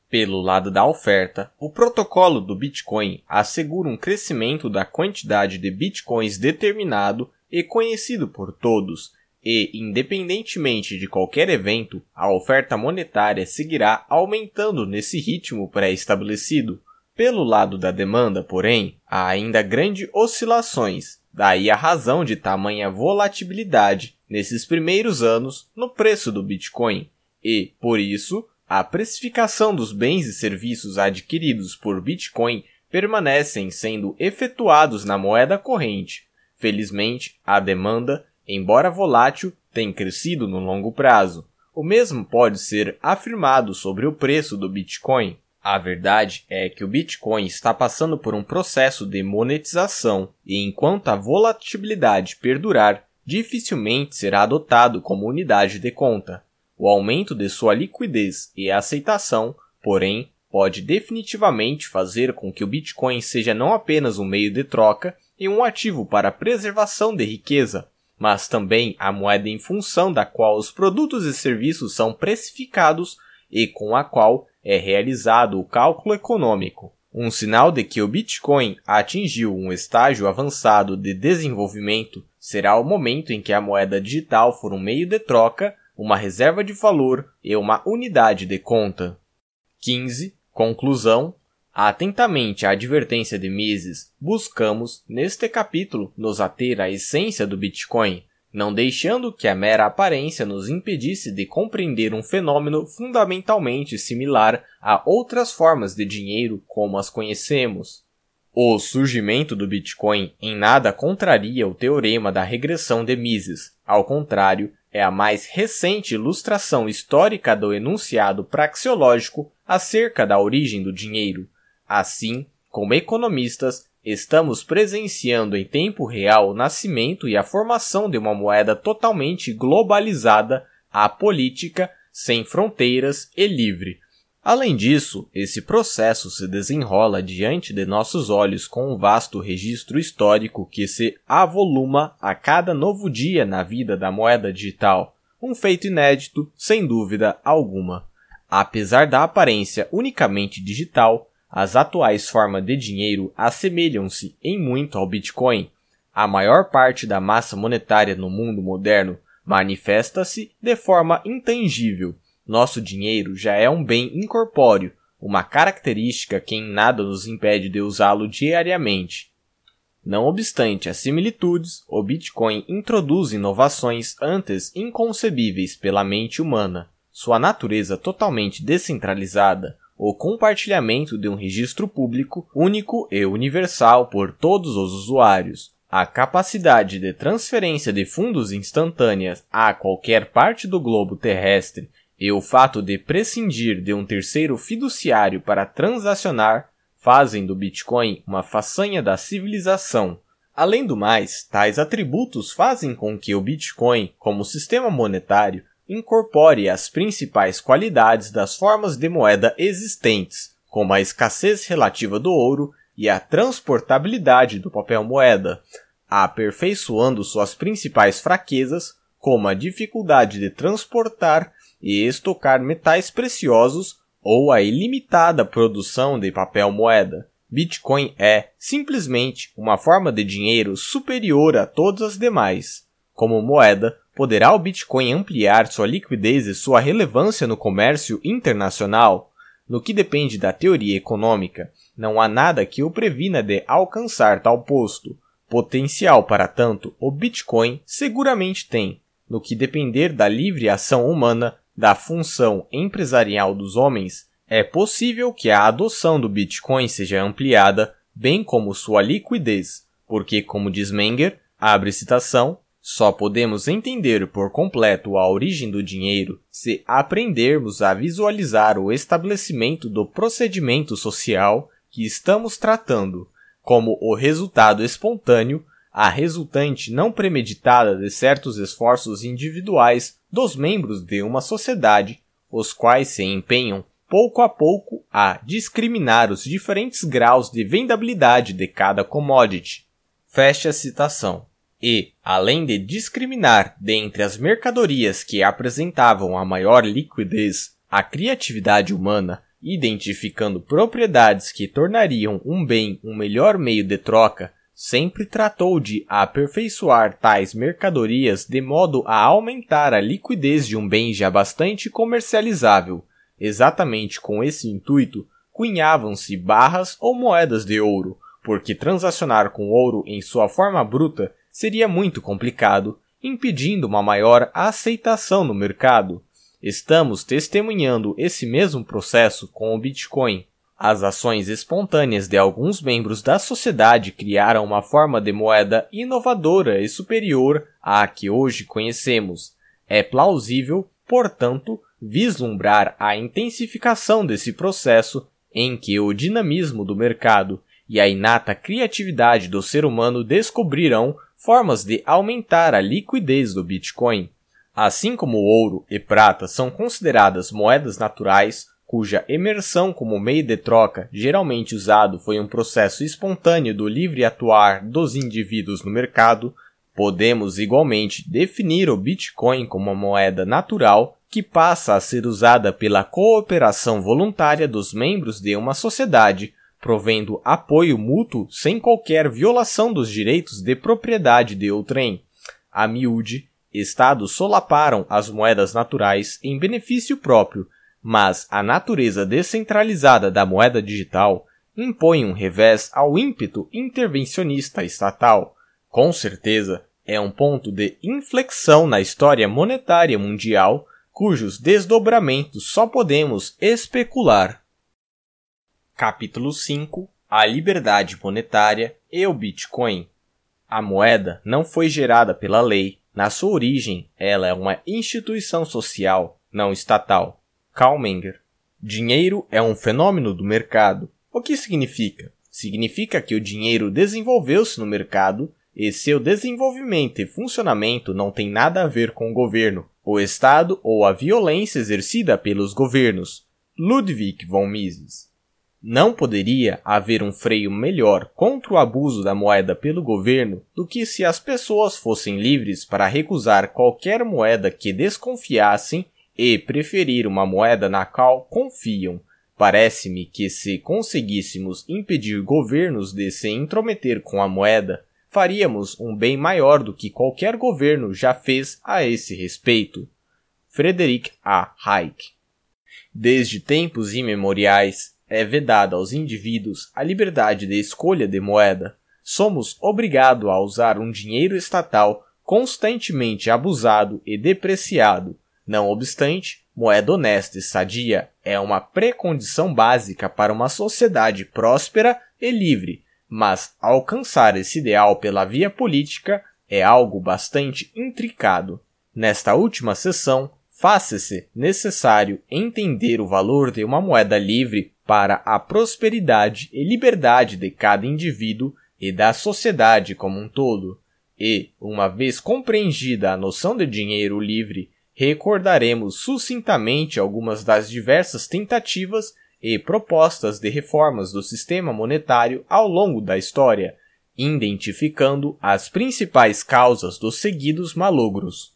Pelo lado da oferta, o protocolo do Bitcoin assegura um crescimento da quantidade de bitcoins determinado e conhecido por todos, e, independentemente de qualquer evento, a oferta monetária seguirá aumentando nesse ritmo pré-estabelecido. Pelo lado da demanda, porém, há ainda grandes oscilações, daí a razão de tamanha volatilidade nesses primeiros anos no preço do Bitcoin e, por isso, a precificação dos bens e serviços adquiridos por Bitcoin permanecem sendo efetuados na moeda corrente. Felizmente, a demanda, embora volátil, tem crescido no longo prazo. O mesmo pode ser afirmado sobre o preço do Bitcoin. A verdade é que o Bitcoin está passando por um processo de monetização e enquanto a volatilidade perdurar, dificilmente será adotado como unidade de conta. O aumento de sua liquidez e aceitação, porém, pode definitivamente fazer com que o Bitcoin seja não apenas um meio de troca e um ativo para preservação de riqueza, mas também a moeda em função da qual os produtos e serviços são precificados e com a qual é realizado o cálculo econômico. Um sinal de que o Bitcoin atingiu um estágio avançado de desenvolvimento será o momento em que a moeda digital for um meio de troca, uma reserva de valor e uma unidade de conta. 15. Conclusão. Atentamente à advertência de Mises, buscamos, neste capítulo, nos ater à essência do Bitcoin, não deixando que a mera aparência nos impedisse de compreender um fenômeno fundamentalmente similar a outras formas de dinheiro como as conhecemos. O surgimento do Bitcoin em nada contraria o teorema da regressão de Mises. Ao contrário, é a mais recente ilustração histórica do enunciado praxeológico acerca da origem do dinheiro. Assim, como economistas, estamos presenciando em tempo real o nascimento e a formação de uma moeda totalmente globalizada, apolítica, sem fronteiras e livre, Além disso, esse processo se desenrola diante de nossos olhos com um vasto registro histórico que se avoluma a cada novo dia na vida da moeda digital, um feito inédito, sem dúvida alguma. Apesar da aparência unicamente digital, as atuais formas de dinheiro assemelham-se em muito ao Bitcoin. A maior parte da massa monetária no mundo moderno manifesta-se de forma intangível nosso dinheiro já é um bem incorpóreo, uma característica que em nada nos impede de usá-lo diariamente. Não obstante as similitudes, o Bitcoin introduz inovações antes inconcebíveis pela mente humana. Sua natureza totalmente descentralizada, o compartilhamento de um registro público único e universal por todos os usuários, a capacidade de transferência de fundos instantâneas a qualquer parte do globo terrestre e o fato de prescindir de um terceiro fiduciário para transacionar fazem do Bitcoin uma façanha da civilização. Além do mais, tais atributos fazem com que o Bitcoin, como sistema monetário, incorpore as principais qualidades das formas de moeda existentes, como a escassez relativa do ouro e a transportabilidade do papel moeda, aperfeiçoando suas principais fraquezas, como a dificuldade de transportar e estocar metais preciosos ou a ilimitada produção de papel moeda. Bitcoin é, simplesmente, uma forma de dinheiro superior a todas as demais. Como moeda, poderá o Bitcoin ampliar sua liquidez e sua relevância no comércio internacional? No que depende da teoria econômica, não há nada que o previna de alcançar tal posto. Potencial para tanto, o Bitcoin seguramente tem. No que depender da livre ação humana, da função empresarial dos homens, é possível que a adoção do Bitcoin seja ampliada, bem como sua liquidez, porque, como diz Menger, abre citação, só podemos entender por completo a origem do dinheiro se aprendermos a visualizar o estabelecimento do procedimento social que estamos tratando, como o resultado espontâneo, a resultante não premeditada de certos esforços individuais dos membros de uma sociedade, os quais se empenham pouco a pouco a discriminar os diferentes graus de vendabilidade de cada commodity. Fecha a citação. E, além de discriminar dentre as mercadorias que apresentavam a maior liquidez, a criatividade humana, identificando propriedades que tornariam um bem um melhor meio de troca, sempre tratou de aperfeiçoar tais mercadorias de modo a aumentar a liquidez de um bem já bastante comercializável. Exatamente com esse intuito, cunhavam-se barras ou moedas de ouro, porque transacionar com ouro em sua forma bruta seria muito complicado, impedindo uma maior aceitação no mercado. Estamos testemunhando esse mesmo processo com o Bitcoin. As ações espontâneas de alguns membros da sociedade criaram uma forma de moeda inovadora e superior à que hoje conhecemos. É plausível, portanto, vislumbrar a intensificação desse processo em que o dinamismo do mercado e a inata criatividade do ser humano descobrirão formas de aumentar a liquidez do Bitcoin. Assim como ouro e prata são consideradas moedas naturais, cuja emersão como meio de troca geralmente usado foi um processo espontâneo do livre atuar dos indivíduos no mercado, podemos igualmente definir o Bitcoin como uma moeda natural que passa a ser usada pela cooperação voluntária dos membros de uma sociedade, provendo apoio mútuo sem qualquer violação dos direitos de propriedade de outrem. A miúde, estados solaparam as moedas naturais em benefício próprio, mas a natureza descentralizada da moeda digital impõe um revés ao ímpeto intervencionista estatal. Com certeza, é um ponto de inflexão na história monetária mundial cujos desdobramentos só podemos especular. Capítulo 5 A liberdade monetária e o Bitcoin. A moeda não foi gerada pela lei. Na sua origem, ela é uma instituição social, não estatal. Kalmenger. Dinheiro é um fenômeno do mercado. O que significa? Significa que o dinheiro desenvolveu-se no mercado e seu desenvolvimento e funcionamento não tem nada a ver com o governo, o Estado ou a violência exercida pelos governos. Ludwig von Mises. Não poderia haver um freio melhor contra o abuso da moeda pelo governo do que se as pessoas fossem livres para recusar qualquer moeda que desconfiassem e preferir uma moeda na qual confiam. Parece-me que se conseguíssemos impedir governos de se intrometer com a moeda, faríamos um bem maior do que qualquer governo já fez a esse respeito. Frederick A. Hayek Desde tempos imemoriais, é vedada aos indivíduos a liberdade de escolha de moeda. Somos obrigados a usar um dinheiro estatal constantemente abusado e depreciado. Não obstante, moeda honesta e sadia é uma precondição básica para uma sociedade próspera e livre, mas alcançar esse ideal pela via política é algo bastante intricado. Nesta última sessão, faça-se necessário entender o valor de uma moeda livre para a prosperidade e liberdade de cada indivíduo e da sociedade como um todo. E, uma vez compreendida a noção de dinheiro livre, recordaremos sucintamente algumas das diversas tentativas e propostas de reformas do sistema monetário ao longo da história, identificando as principais causas dos seguidos malogros.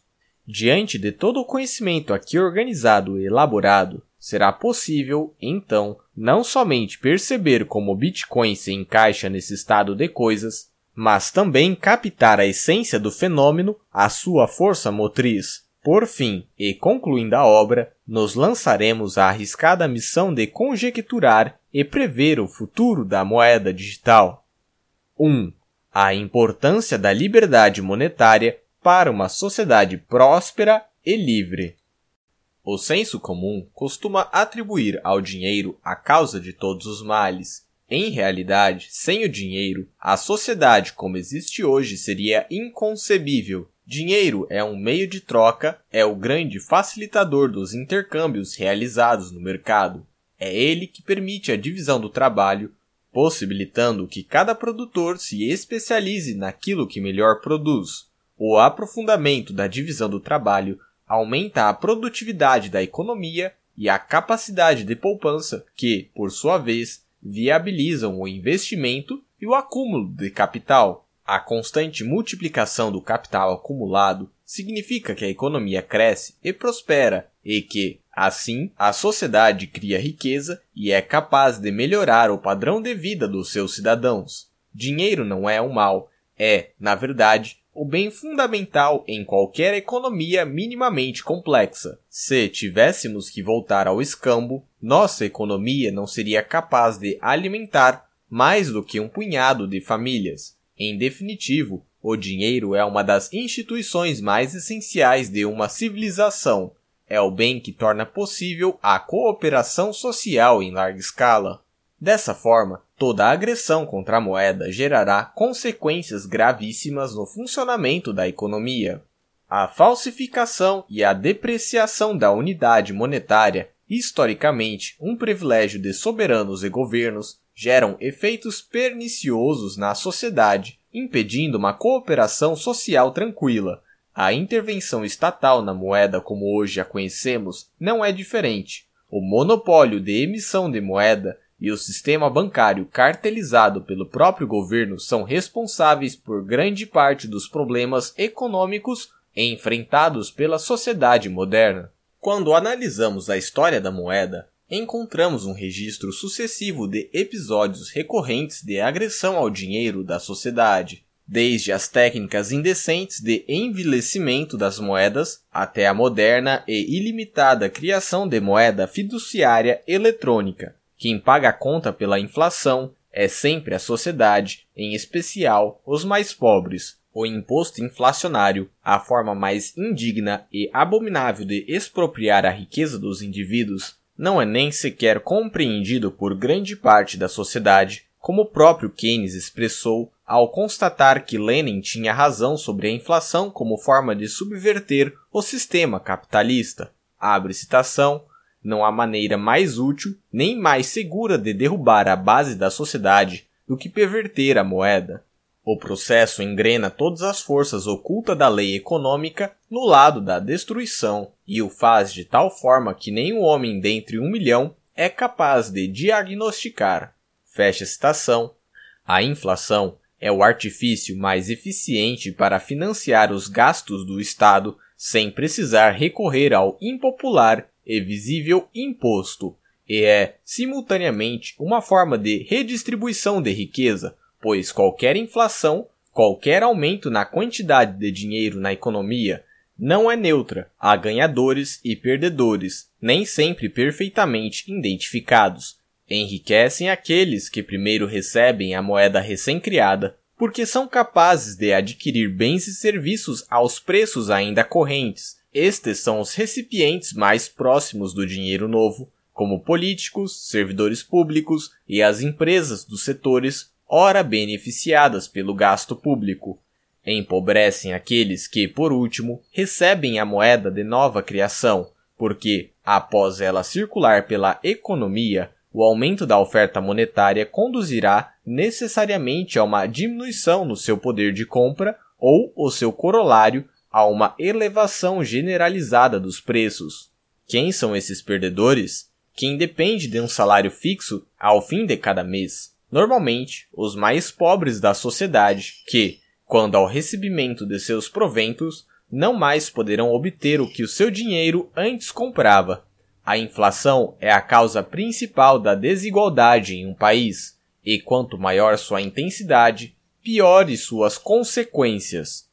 Diante de todo o conhecimento aqui organizado e elaborado, será possível, então, não somente perceber como o Bitcoin se encaixa nesse estado de coisas, mas também captar a essência do fenômeno, a sua força motriz. Por fim, e concluindo a obra, nos lançaremos à arriscada missão de conjecturar e prever o futuro da moeda digital. 1. A importância da liberdade monetária para uma sociedade próspera e livre. O senso comum costuma atribuir ao dinheiro a causa de todos os males, em realidade, sem o dinheiro, a sociedade como existe hoje seria inconcebível. Dinheiro é um meio de troca, é o grande facilitador dos intercâmbios realizados no mercado. É ele que permite a divisão do trabalho, possibilitando que cada produtor se especialize naquilo que melhor produz. O aprofundamento da divisão do trabalho aumenta a produtividade da economia e a capacidade de poupança, que, por sua vez, viabilizam o investimento e o acúmulo de capital. A constante multiplicação do capital acumulado significa que a economia cresce e prospera e que, assim, a sociedade cria riqueza e é capaz de melhorar o padrão de vida dos seus cidadãos. Dinheiro não é um mal, é, na verdade, o bem fundamental em qualquer economia minimamente complexa. Se tivéssemos que voltar ao escambo, nossa economia não seria capaz de alimentar mais do que um punhado de famílias. Em definitivo, o dinheiro é uma das instituições mais essenciais de uma civilização. É o bem que torna possível a cooperação social em larga escala. Dessa forma, toda agressão contra a moeda gerará consequências gravíssimas no funcionamento da economia. A falsificação e a depreciação da unidade monetária, historicamente um privilégio de soberanos e governos, geram efeitos perniciosos na sociedade, impedindo uma cooperação social tranquila. A intervenção estatal na moeda como hoje a conhecemos não é diferente. O monopólio de emissão de moeda e o sistema bancário cartelizado pelo próprio governo são responsáveis por grande parte dos problemas econômicos enfrentados pela sociedade moderna. Quando analisamos a história da moeda, encontramos um registro sucessivo de episódios recorrentes de agressão ao dinheiro da sociedade, desde as técnicas indecentes de envelhecimento das moedas até a moderna e ilimitada criação de moeda fiduciária eletrônica. Quem paga a conta pela inflação é sempre a sociedade, em especial os mais pobres. O imposto inflacionário, a forma mais indigna e abominável de expropriar a riqueza dos indivíduos, não é nem sequer compreendido por grande parte da sociedade, como o próprio Keynes expressou ao constatar que Lenin tinha razão sobre a inflação como forma de subverter o sistema capitalista. Abre citação, não há maneira mais útil nem mais segura de derrubar a base da sociedade do que perverter a moeda. O processo engrena todas as forças ocultas da lei econômica no lado da destruição e o faz de tal forma que nenhum homem dentre um milhão é capaz de diagnosticar. Fecha citação. A inflação é o artifício mais eficiente para financiar os gastos do Estado sem precisar recorrer ao impopular e visível imposto, e é, simultaneamente, uma forma de redistribuição de riqueza, pois qualquer inflação, qualquer aumento na quantidade de dinheiro na economia, não é neutra, há ganhadores e perdedores, nem sempre perfeitamente identificados. Enriquecem aqueles que primeiro recebem a moeda recém-criada, porque são capazes de adquirir bens e serviços aos preços ainda correntes. Estes são os recipientes mais próximos do dinheiro novo, como políticos, servidores públicos e as empresas dos setores ora beneficiadas pelo gasto público. Empobrecem aqueles que, por último, recebem a moeda de nova criação, porque, após ela circular pela economia, o aumento da oferta monetária conduzirá necessariamente a uma diminuição no seu poder de compra ou o seu corolário a uma elevação generalizada dos preços. Quem são esses perdedores? Quem depende de um salário fixo ao fim de cada mês. Normalmente, os mais pobres da sociedade, que, quando ao recebimento de seus proventos, não mais poderão obter o que o seu dinheiro antes comprava. A inflação é a causa principal da desigualdade em um país, e quanto maior sua intensidade, piores suas consequências.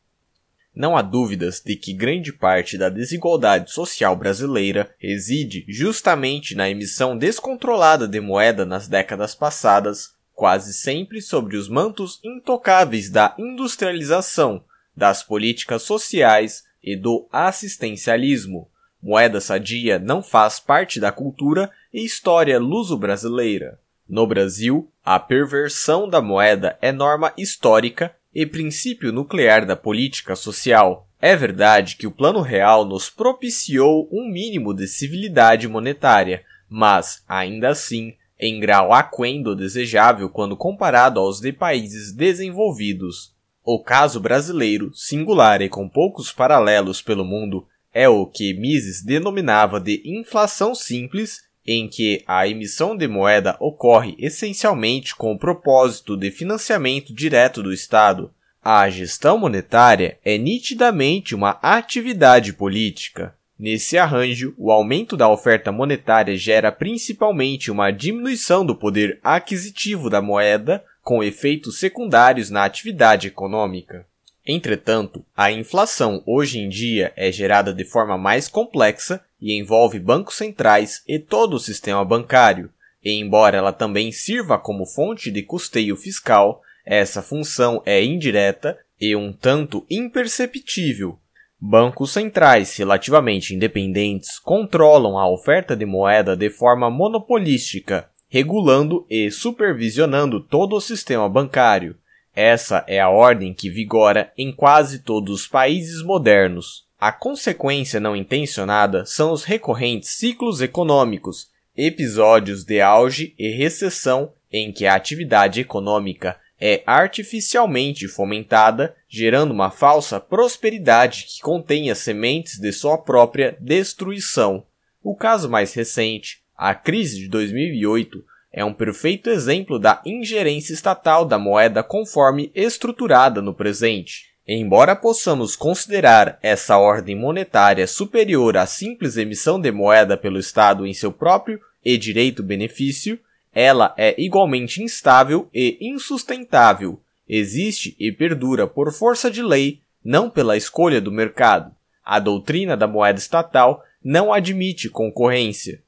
Não há dúvidas de que grande parte da desigualdade social brasileira reside justamente na emissão descontrolada de moeda nas décadas passadas, quase sempre sobre os mantos intocáveis da industrialização, das políticas sociais e do assistencialismo. Moeda sadia não faz parte da cultura e história luso-brasileira. No Brasil, a perversão da moeda é norma histórica e princípio nuclear da política social. É verdade que o Plano Real nos propiciou um mínimo de civilidade monetária, mas, ainda assim, em grau aquém do desejável quando comparado aos de países desenvolvidos. O caso brasileiro, singular e com poucos paralelos pelo mundo, é o que Mises denominava de inflação simples, em que a emissão de moeda ocorre essencialmente com o propósito de financiamento direto do Estado. A gestão monetária é nitidamente uma atividade política. Nesse arranjo, o aumento da oferta monetária gera principalmente uma diminuição do poder aquisitivo da moeda, com efeitos secundários na atividade econômica. Entretanto, a inflação hoje em dia é gerada de forma mais complexa e envolve bancos centrais e todo o sistema bancário, e embora ela também sirva como fonte de custeio fiscal, essa função é indireta e um tanto imperceptível, Bancos centrais relativamente independentes controlam a oferta de moeda de forma monopolística, regulando e supervisionando todo o sistema bancário. Essa é a ordem que vigora em quase todos os países modernos. A consequência não intencionada são os recorrentes ciclos econômicos, episódios de auge e recessão em que a atividade econômica é artificialmente fomentada, gerando uma falsa prosperidade que contém as sementes de sua própria destruição. O caso mais recente, a crise de 2008, é um perfeito exemplo da ingerência estatal da moeda conforme estruturada no presente. Embora possamos considerar essa ordem monetária superior à simples emissão de moeda pelo Estado em seu próprio e direito benefício, ela é igualmente instável e insustentável, existe e perdura por força de lei, não pela escolha do mercado. A doutrina da moeda estatal não admite concorrência.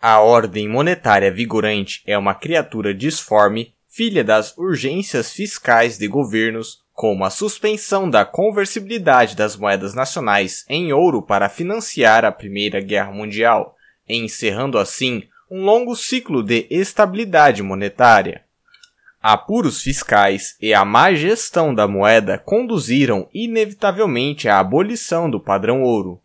A ordem monetária vigorante é uma criatura disforme, filha das urgências fiscais de governos, como a suspensão da conversibilidade das moedas nacionais em ouro para financiar a Primeira Guerra Mundial, encerrando assim um longo ciclo de estabilidade monetária. Apuros fiscais e a má gestão da moeda conduziram inevitavelmente à abolição do padrão ouro.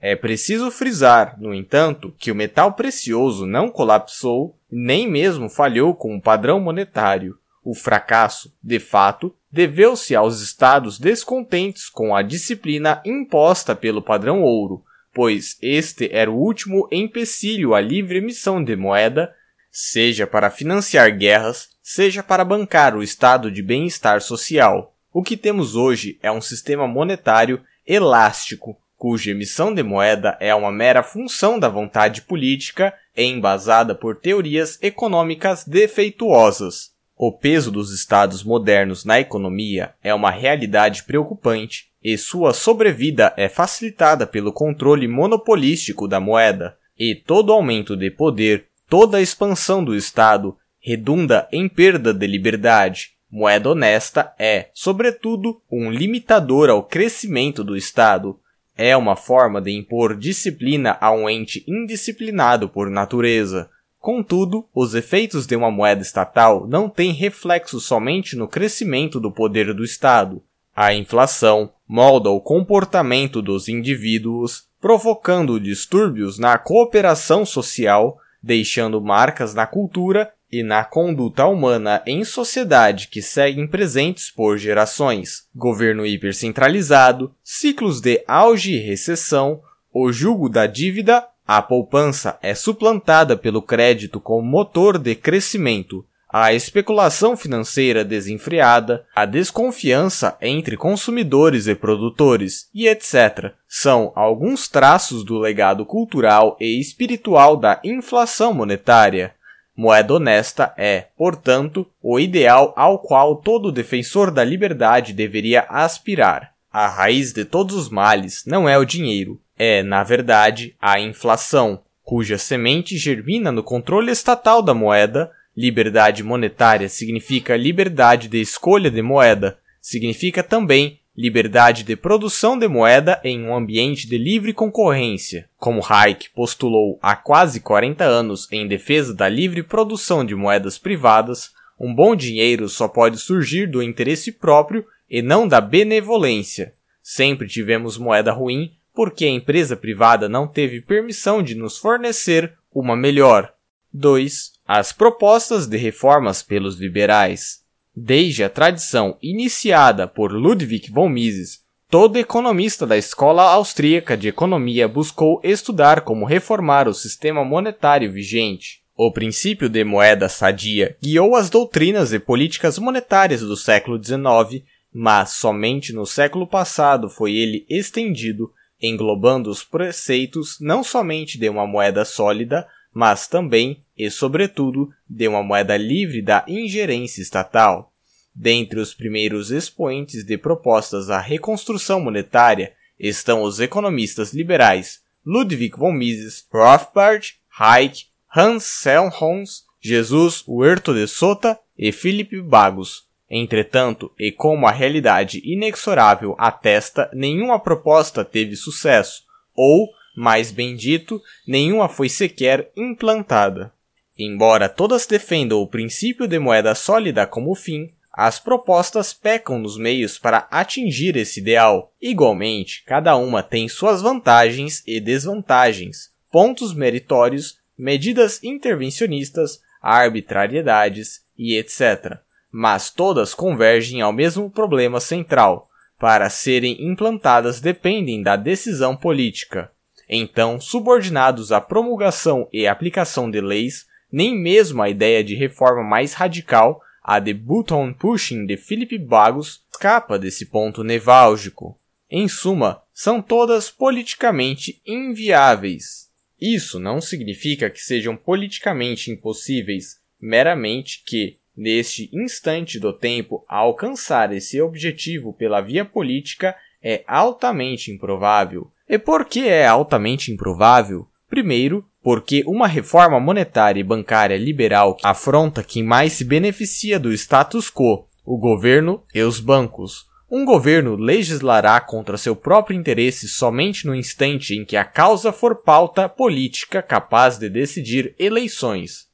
É preciso frisar, no entanto, que o metal precioso não colapsou nem mesmo falhou com o padrão monetário. O fracasso, de fato, deveu-se aos estados descontentes com a disciplina imposta pelo padrão ouro, pois este era o último empecilho à livre emissão de moeda, seja para financiar guerras, seja para bancar o estado de bem-estar social. O que temos hoje é um sistema monetário elástico, cuja emissão de moeda é uma mera função da vontade política e embasada por teorias econômicas defeituosas. O peso dos estados modernos na economia é uma realidade preocupante e sua sobrevida é facilitada pelo controle monopolístico da moeda, e todo aumento de poder, toda expansão do Estado redunda em perda de liberdade. Moeda honesta é, sobretudo, um limitador ao crescimento do Estado. É uma forma de impor disciplina a um ente indisciplinado por natureza. Contudo, os efeitos de uma moeda estatal não têm reflexo somente no crescimento do poder do Estado. A inflação molda o comportamento dos indivíduos, provocando distúrbios na cooperação social, deixando marcas na cultura e na conduta humana em sociedade que seguem presentes por gerações, governo hipercentralizado, ciclos de auge e recessão, o jugo da dívida, a poupança é suplantada pelo crédito como motor de crescimento, a especulação financeira desenfreada, a desconfiança entre consumidores e produtores, e etc., são alguns traços do legado cultural e espiritual da inflação monetária. Moeda honesta é, portanto, o ideal ao qual todo defensor da liberdade deveria aspirar. A raiz de todos os males não é o dinheiro, é, na verdade, a inflação, cuja semente germina no controle estatal da moeda. Liberdade monetária significa liberdade de escolha de moeda, significa também liberdade de produção de moeda em um ambiente de livre concorrência, como Hayek postulou há quase 40 anos em defesa da livre produção de moedas privadas, um bom dinheiro só pode surgir do interesse próprio e não da benevolência. Sempre tivemos moeda ruim porque a empresa privada não teve permissão de nos fornecer uma melhor. 2. As propostas de reformas pelos liberais. Desde a tradição iniciada por Ludwig von Mises, todo economista da escola austríaca de economia buscou estudar como reformar o sistema monetário vigente. O princípio de moeda sadia guiou as doutrinas e políticas monetárias do século XIX, mas somente no século passado foi ele estendido, englobando os preceitos não somente de uma moeda sólida, mas também e, sobretudo, de uma moeda livre da ingerência estatal. Dentre os primeiros expoentes de propostas à reconstrução monetária estão os economistas liberais Ludwig von Mises, Rothbard, Hayek, Hans Selmhorst, Jesus Huerto de Sota e Philippe Bagos. Entretanto, e como a realidade inexorável atesta, nenhuma proposta teve sucesso, ou, mais bem dito, nenhuma foi sequer implantada. Embora todas defendam o princípio de moeda sólida como fim, as propostas pecam nos meios para atingir esse ideal. Igualmente, cada uma tem suas vantagens e desvantagens, pontos meritórios, medidas intervencionistas, arbitrariedades e etc. Mas todas convergem ao mesmo problema central. Para serem implantadas dependem da decisão política. Então, subordinados à promulgação e aplicação de leis, nem mesmo a ideia de reforma mais radical, a de button pushing de Philip Bagos, escapa desse ponto neválgico. Em suma, são todas politicamente inviáveis. Isso não significa que sejam politicamente impossíveis, meramente que, neste instante do tempo, alcançar esse objetivo pela via política é altamente improvável. E por que é altamente improvável? Primeiro, porque uma reforma monetária e bancária liberal afronta quem mais se beneficia do status quo, o governo e os bancos. Um governo legislará contra seu próprio interesse somente no instante em que a causa for pauta política capaz de decidir eleições.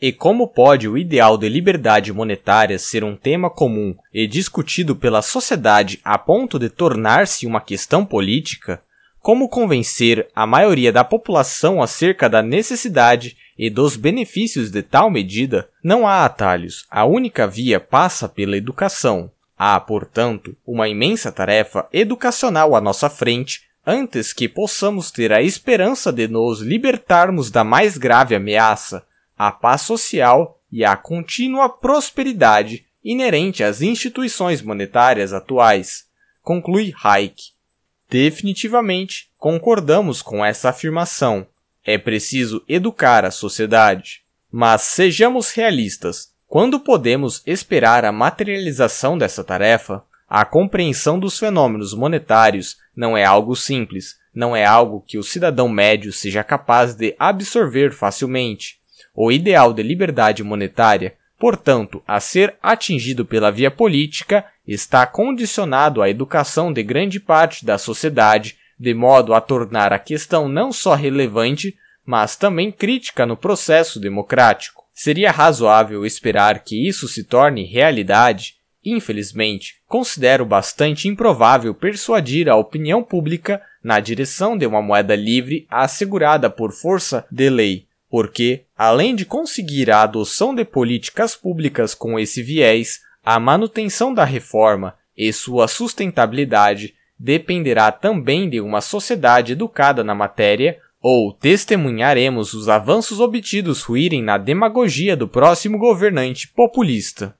E como pode o ideal de liberdade monetária ser um tema comum e discutido pela sociedade a ponto de tornar-se uma questão política? Como convencer a maioria da população acerca da necessidade e dos benefícios de tal medida? Não há atalhos, a única via passa pela educação. Há, portanto, uma imensa tarefa educacional à nossa frente antes que possamos ter a esperança de nos libertarmos da mais grave ameaça, a paz social e a contínua prosperidade inerente às instituições monetárias atuais, conclui Hayek. Definitivamente concordamos com essa afirmação. É preciso educar a sociedade. Mas sejamos realistas. Quando podemos esperar a materialização dessa tarefa? A compreensão dos fenômenos monetários não é algo simples, não é algo que o cidadão médio seja capaz de absorver facilmente. O ideal de liberdade monetária, portanto, a ser atingido pela via política, está condicionado à educação de grande parte da sociedade, de modo a tornar a questão não só relevante, mas também crítica no processo democrático. Seria razoável esperar que isso se torne realidade? Infelizmente, considero bastante improvável persuadir a opinião pública na direção de uma moeda livre assegurada por força de lei, porque, além de conseguir a adoção de políticas públicas com esse viés, a manutenção da reforma e sua sustentabilidade dependerá também de uma sociedade educada na matéria, ou testemunharemos os avanços obtidos ruírem na demagogia do próximo governante populista.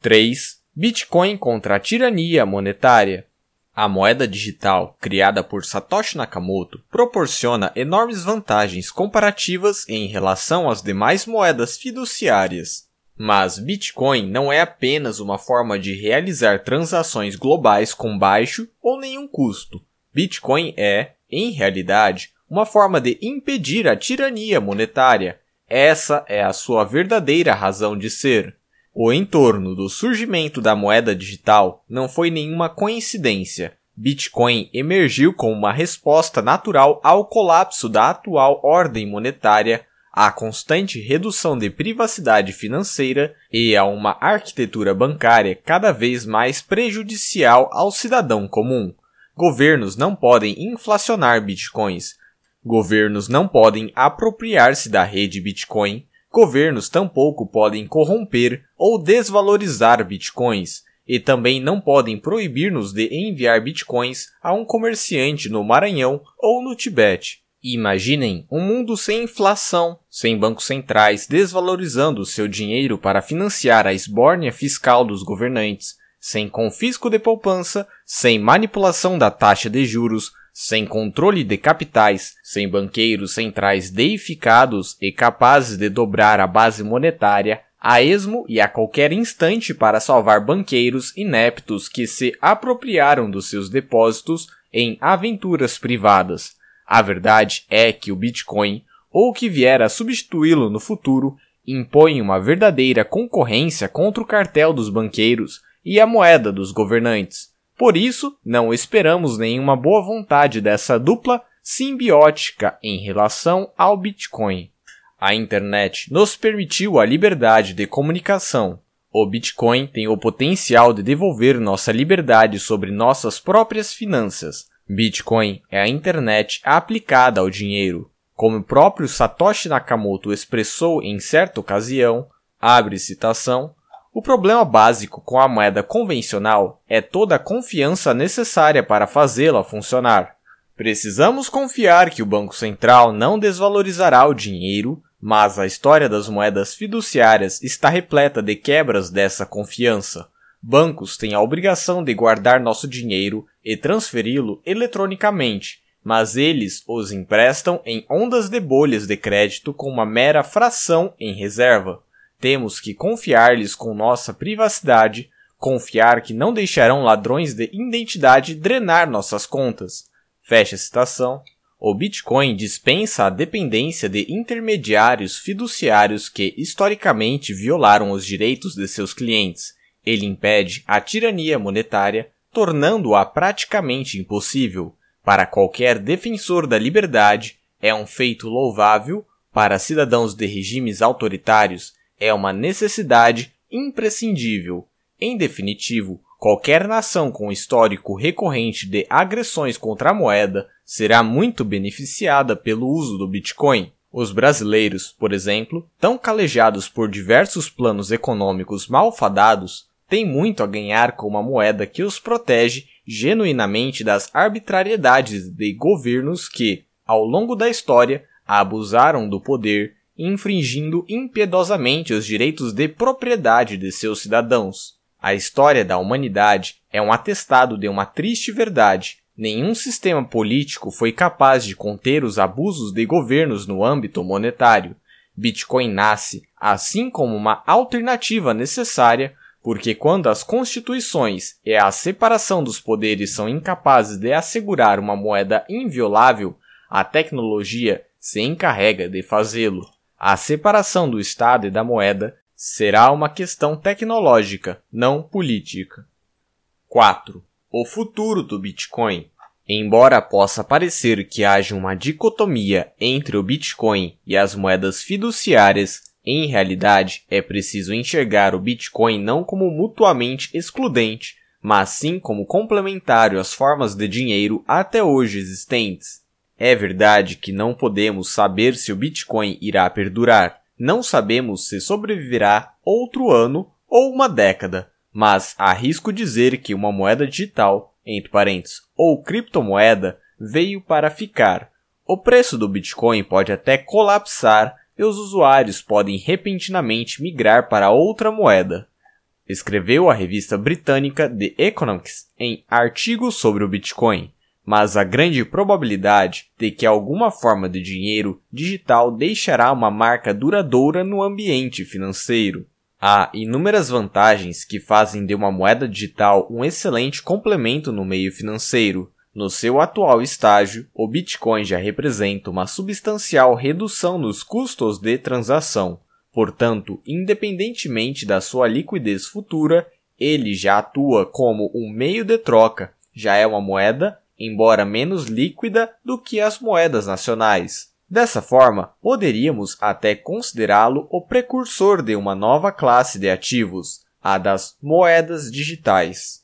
3. Bitcoin contra a tirania monetária. A moeda digital, criada por Satoshi Nakamoto, proporciona enormes vantagens comparativas em relação às demais moedas fiduciárias. Mas Bitcoin não é apenas uma forma de realizar transações globais com baixo ou nenhum custo. Bitcoin é, em realidade, uma forma de impedir a tirania monetária. Essa é a sua verdadeira razão de ser. O entorno do surgimento da moeda digital não foi nenhuma coincidência. Bitcoin emergiu como uma resposta natural ao colapso da atual ordem monetária, à constante redução de privacidade financeira e a uma arquitetura bancária cada vez mais prejudicial ao cidadão comum. Governos não podem inflacionar bitcoins. Governos não podem apropriar-se da rede Bitcoin Governos tampouco podem corromper ou desvalorizar bitcoins, e também não podem proibir-nos de enviar bitcoins a um comerciante no Maranhão ou no Tibete. Imaginem um mundo sem inflação, sem bancos centrais desvalorizando seu dinheiro para financiar a esbórnia fiscal dos governantes, sem confisco de poupança, sem manipulação da taxa de juros, sem controle de capitais, sem banqueiros centrais deificados e capazes de dobrar a base monetária a esmo e a qualquer instante para salvar banqueiros ineptos que se apropriaram dos seus depósitos em aventuras privadas. A verdade é que o Bitcoin, ou o que vier a substituí-lo no futuro, impõe uma verdadeira concorrência contra o cartel dos banqueiros e a moeda dos governantes. Por isso, não esperamos nenhuma boa vontade dessa dupla simbiótica em relação ao Bitcoin. A internet nos permitiu a liberdade de comunicação. O Bitcoin tem o potencial de devolver nossa liberdade sobre nossas próprias finanças. Bitcoin é a internet aplicada ao dinheiro. Como o próprio Satoshi Nakamoto expressou em certa ocasião, abre citação, o problema básico com a moeda convencional é toda a confiança necessária para fazê-la funcionar. Precisamos confiar que o Banco Central não desvalorizará o dinheiro, mas a história das moedas fiduciárias está repleta de quebras dessa confiança. Bancos têm a obrigação de guardar nosso dinheiro e transferi-lo eletronicamente, mas eles os emprestam em ondas de bolhas de crédito com uma mera fração em reserva. Temos que confiar-lhes com nossa privacidade, confiar que não deixarão ladrões de identidade drenar nossas contas. Fecha a citação. O Bitcoin dispensa a dependência de intermediários fiduciários que historicamente violaram os direitos de seus clientes. Ele impede a tirania monetária, tornando-a praticamente impossível. Para qualquer defensor da liberdade, é um feito louvável, para cidadãos de regimes autoritários, é uma necessidade imprescindível. Em definitivo, qualquer nação com histórico recorrente de agressões contra a moeda será muito beneficiada pelo uso do Bitcoin. Os brasileiros, por exemplo, tão calejados por diversos planos econômicos malfadados, têm muito a ganhar com uma moeda que os protege genuinamente das arbitrariedades de governos que, ao longo da história, abusaram do poder infringindo impiedosamente os direitos de propriedade de seus cidadãos. A história da humanidade é um atestado de uma triste verdade. Nenhum sistema político foi capaz de conter os abusos de governos no âmbito monetário. Bitcoin nasce, assim como uma alternativa necessária, porque quando as constituições e a separação dos poderes são incapazes de assegurar uma moeda inviolável, a tecnologia se encarrega de fazê-lo. A separação do Estado e da moeda será uma questão tecnológica, não política. 4. O futuro do Bitcoin. Embora possa parecer que haja uma dicotomia entre o Bitcoin e as moedas fiduciárias, em realidade é preciso enxergar o Bitcoin não como mutuamente excludente, mas sim como complementário às formas de dinheiro até hoje existentes. É verdade que não podemos saber se o Bitcoin irá perdurar, não sabemos se sobreviverá outro ano ou uma década, mas arrisco dizer que uma moeda digital, entre parênteses, ou criptomoeda, veio para ficar. O preço do Bitcoin pode até colapsar e os usuários podem repentinamente migrar para outra moeda. Escreveu a revista britânica The Economics em artigo sobre o Bitcoin, mas a grande probabilidade de que alguma forma de dinheiro digital deixará uma marca duradoura no ambiente financeiro. Há inúmeras vantagens que fazem de uma moeda digital um excelente complemento no meio financeiro. No seu atual estágio, o Bitcoin já representa uma substancial redução nos custos de transação. Portanto, independentemente da sua liquidez futura, ele já atua como um meio de troca, já é uma moeda, embora menos líquida do que as moedas nacionais. Dessa forma, poderíamos até considerá-lo o precursor de uma nova classe de ativos, a das moedas digitais.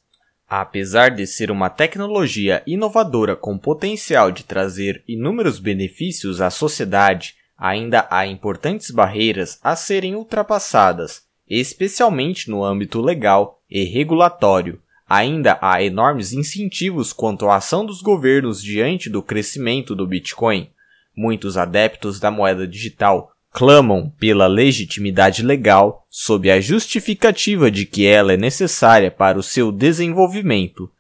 Apesar de ser uma tecnologia inovadora com potencial de trazer inúmeros benefícios à sociedade, ainda há importantes barreiras a serem ultrapassadas, especialmente no âmbito legal e regulatório. Ainda há enormes incentivos quanto à ação dos governos diante do crescimento do Bitcoin muitos adeptos da moeda digital clamam pela legitimidade legal sob a justificativa de que ela é necessária para o seu desenvolvimento.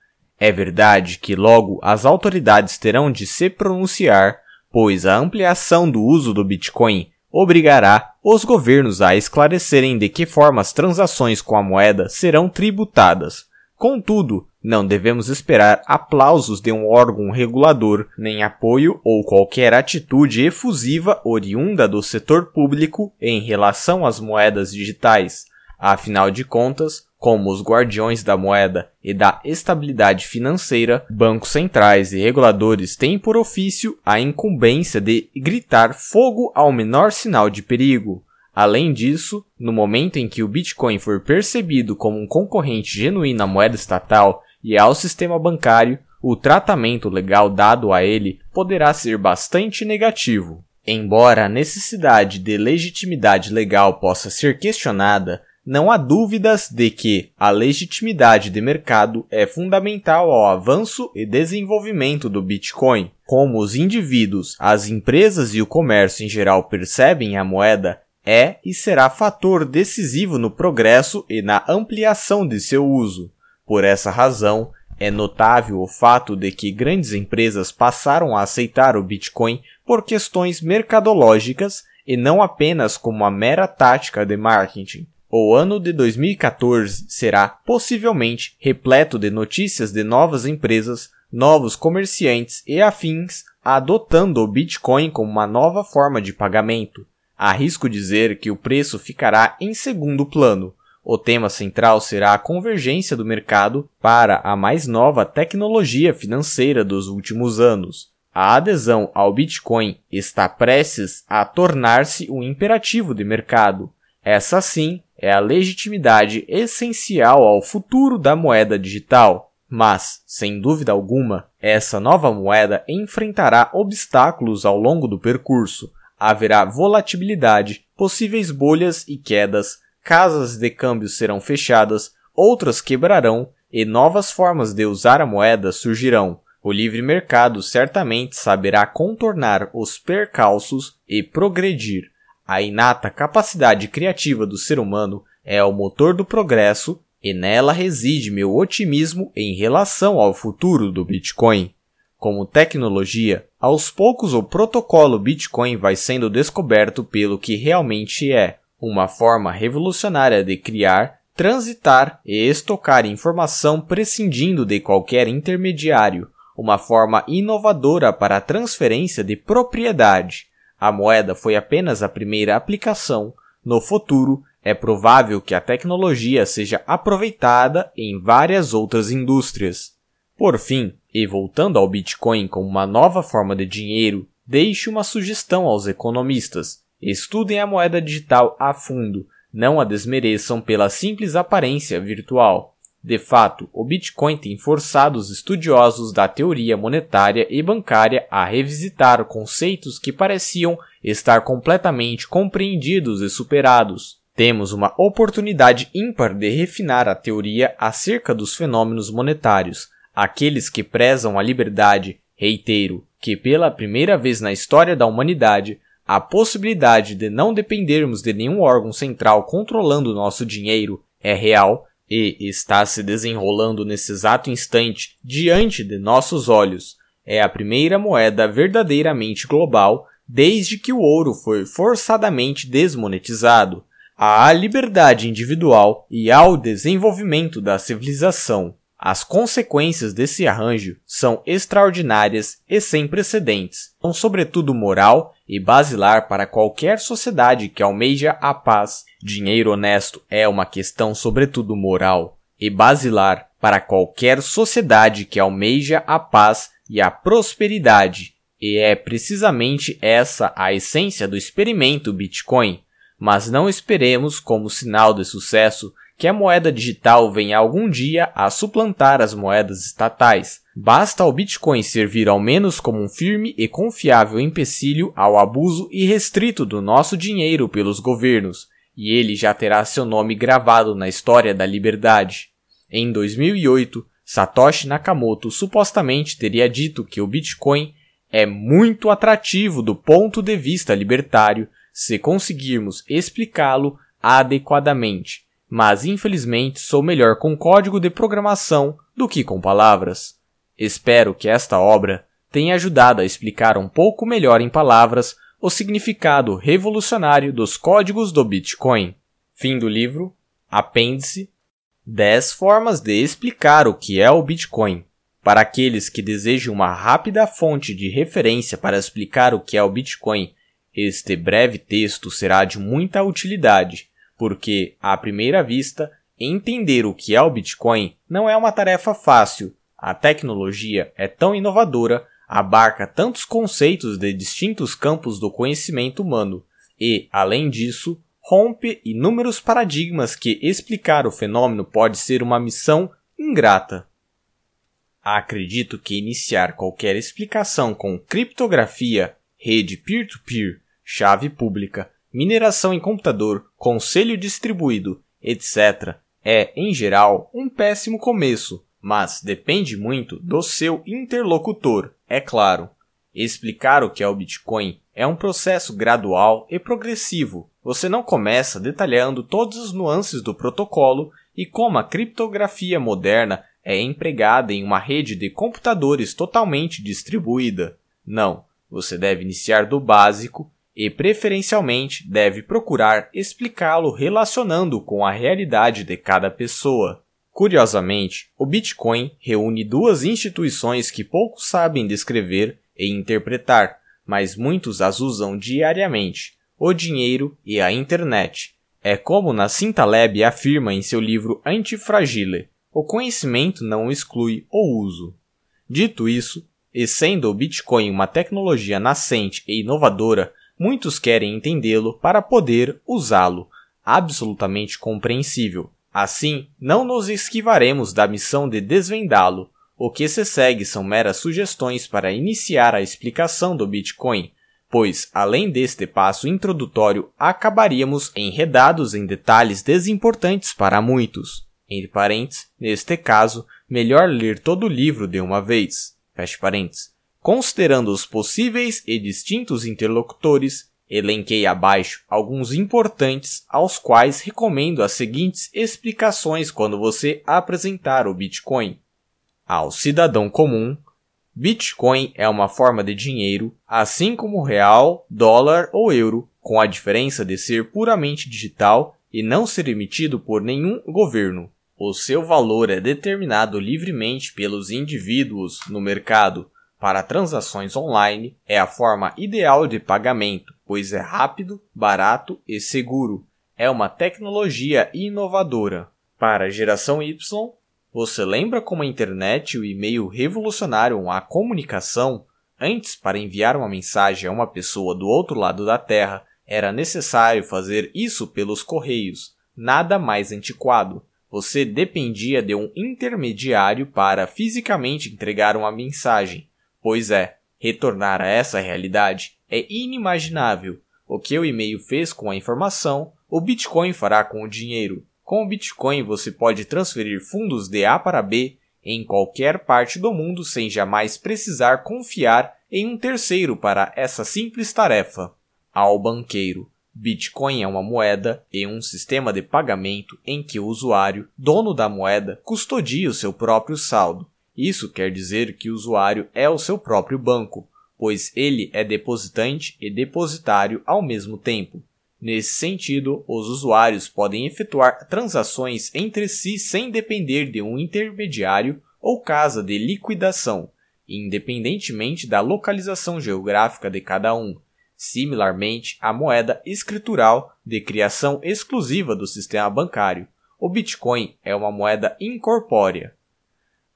É verdade que logo as autoridades terão de se pronunciar, pois a ampliação do uso do Bitcoin obrigará os governos a esclarecerem de que forma as transações com a moeda serão tributadas. Contudo, não devemos esperar aplausos de um órgão regulador, nem apoio ou qualquer atitude efusiva oriunda do setor público em relação às moedas digitais. Afinal de contas, como os guardiões da moeda e da estabilidade financeira, bancos centrais e reguladores têm por ofício a incumbência de gritar fogo ao menor sinal de perigo. Além disso, no momento em que o Bitcoin for percebido como um concorrente genuíno à moeda estatal e ao sistema bancário, o tratamento legal dado a ele poderá ser bastante negativo. Embora a necessidade de legitimidade legal possa ser questionada, não há dúvidas de que a legitimidade de mercado é fundamental ao avanço e desenvolvimento do Bitcoin. Como os indivíduos, as empresas e o comércio em geral percebem a moeda, é e será fator decisivo no progresso e na ampliação de seu uso. Por essa razão, é notável o fato de que grandes empresas passaram a aceitar o Bitcoin por questões mercadológicas e não apenas como uma mera tática de marketing. O ano de 2014 será possivelmente repleto de notícias de novas empresas, novos comerciantes e afins adotando o Bitcoin como uma nova forma de pagamento. Arrisco dizer que o preço ficará em segundo plano, o tema central será a convergência do mercado para a mais nova tecnologia financeira dos últimos anos. A adesão ao Bitcoin está prestes a tornar-se um imperativo de mercado. Essa sim é a legitimidade essencial ao futuro da moeda digital. Mas, sem dúvida alguma, essa nova moeda enfrentará obstáculos ao longo do percurso. Haverá volatilidade, possíveis bolhas e quedas, casas de câmbio serão fechadas, outras quebrarão e novas formas de usar a moeda surgirão. O livre mercado certamente saberá contornar os percalços e progredir. A inata capacidade criativa do ser humano é o motor do progresso e nela reside meu otimismo em relação ao futuro do Bitcoin. Como tecnologia, aos poucos o protocolo Bitcoin vai sendo descoberto pelo que realmente é uma forma revolucionária de criar, transitar e estocar informação prescindindo de qualquer intermediário, uma forma inovadora para a transferência de propriedade. A moeda foi apenas a primeira aplicação. No futuro, é provável que a tecnologia seja aproveitada em várias outras indústrias. Por fim, e voltando ao Bitcoin como uma nova forma de dinheiro, deixe uma sugestão aos economistas. Estudem a moeda digital a fundo, não a desmereçam pela simples aparência virtual. De fato, o Bitcoin tem forçado os estudiosos da teoria monetária e bancária a revisitar conceitos que pareciam estar completamente compreendidos e superados. Temos uma oportunidade ímpar de refinar a teoria acerca dos fenômenos monetários. Aqueles que prezam a liberdade, reitero, que pela primeira vez na história da humanidade a possibilidade de não dependermos de nenhum órgão central controlando nosso dinheiro é real e está se desenrolando nesse exato instante diante de nossos olhos. É a primeira moeda verdadeiramente global desde que o ouro foi forçadamente desmonetizado. À liberdade individual e ao desenvolvimento da civilização. As consequências desse arranjo são extraordinárias e sem precedentes, são sobretudo moral e basilar para qualquer sociedade que almeja a paz. Dinheiro honesto é uma questão sobretudo moral e basilar para qualquer sociedade que almeja a paz e a prosperidade. E é precisamente essa a essência do experimento Bitcoin. Mas não esperemos como sinal de sucesso que a moeda digital venha algum dia a suplantar as moedas estatais. Basta o Bitcoin servir ao menos como um firme e confiável empecilho ao abuso irrestrito do nosso dinheiro pelos governos, e ele já terá seu nome gravado na história da liberdade. Em 2008, Satoshi Nakamoto supostamente teria dito que o Bitcoin é muito atrativo do ponto de vista libertário se conseguirmos explicá-lo adequadamente mas infelizmente sou melhor com código de programação do que com palavras. Espero que esta obra tenha ajudado a explicar um pouco melhor em palavras o significado revolucionário dos códigos do Bitcoin. Fim do livro. Apêndice 10 formas de explicar o que é o Bitcoin. Para aqueles que desejam uma rápida fonte de referência para explicar o que é o Bitcoin, este breve texto será de muita utilidade porque, à primeira vista, entender o que é o Bitcoin não é uma tarefa fácil. A tecnologia é tão inovadora, abarca tantos conceitos de distintos campos do conhecimento humano e, além disso, rompe inúmeros paradigmas que explicar o fenômeno pode ser uma missão ingrata. Acredito que iniciar qualquer explicação com criptografia, rede peer-to-peer, -peer, chave pública, mineração em computador, conselho distribuído, etc., é, em geral, um péssimo começo, mas depende muito do seu interlocutor, é claro. Explicar o que é o Bitcoin é um processo gradual e progressivo. Você não começa detalhando todas as nuances do protocolo e como a criptografia moderna é empregada em uma rede de computadores totalmente distribuída. Não, você deve iniciar do básico e preferencialmente deve procurar explicá-lo relacionando com a realidade de cada pessoa. Curiosamente, o Bitcoin reúne duas instituições que poucos sabem descrever e interpretar, mas muitos as usam diariamente: o dinheiro e a internet. É como Nassim Taleb afirma em seu livro Antifragile: o conhecimento não exclui o uso. Dito isso, e sendo o Bitcoin uma tecnologia nascente e inovadora, Muitos querem entendê-lo para poder usá-lo. Absolutamente compreensível. Assim, não nos esquivaremos da missão de desvendá-lo. O que se segue são meras sugestões para iniciar a explicação do Bitcoin, pois, além deste passo introdutório, acabaríamos enredados em detalhes desimportantes para muitos. Entre parênteses, neste caso, melhor ler todo o livro de uma vez. Feche parênteses. Considerando os possíveis e distintos interlocutores, elenquei abaixo alguns importantes aos quais recomendo as seguintes explicações quando você apresentar o Bitcoin. Ao cidadão comum, Bitcoin é uma forma de dinheiro, assim como real, dólar ou euro, com a diferença de ser puramente digital e não ser emitido por nenhum governo. O seu valor é determinado livremente pelos indivíduos no mercado. Para transações online, é a forma ideal de pagamento, pois é rápido, barato e seguro. É uma tecnologia inovadora. Para a geração Y, você lembra como a internet e o e-mail revolucionaram a comunicação? Antes, para enviar uma mensagem a uma pessoa do outro lado da Terra, era necessário fazer isso pelos correios, nada mais antiquado. Você dependia de um intermediário para fisicamente entregar uma mensagem. Pois é, retornar a essa realidade é inimaginável. O que o e-mail fez com a informação, o Bitcoin fará com o dinheiro. Com o Bitcoin você pode transferir fundos de A para B em qualquer parte do mundo sem jamais precisar confiar em um terceiro para essa simples tarefa. Ao banqueiro. Bitcoin é uma moeda e um sistema de pagamento em que o usuário, dono da moeda, custodia o seu próprio saldo. Isso quer dizer que o usuário é o seu próprio banco, pois ele é depositante e depositário ao mesmo tempo. Nesse sentido, os usuários podem efetuar transações entre si sem depender de um intermediário ou casa de liquidação, independentemente da localização geográfica de cada um. Similarmente, a moeda escritural de criação exclusiva do sistema bancário, o Bitcoin é uma moeda incorpórea.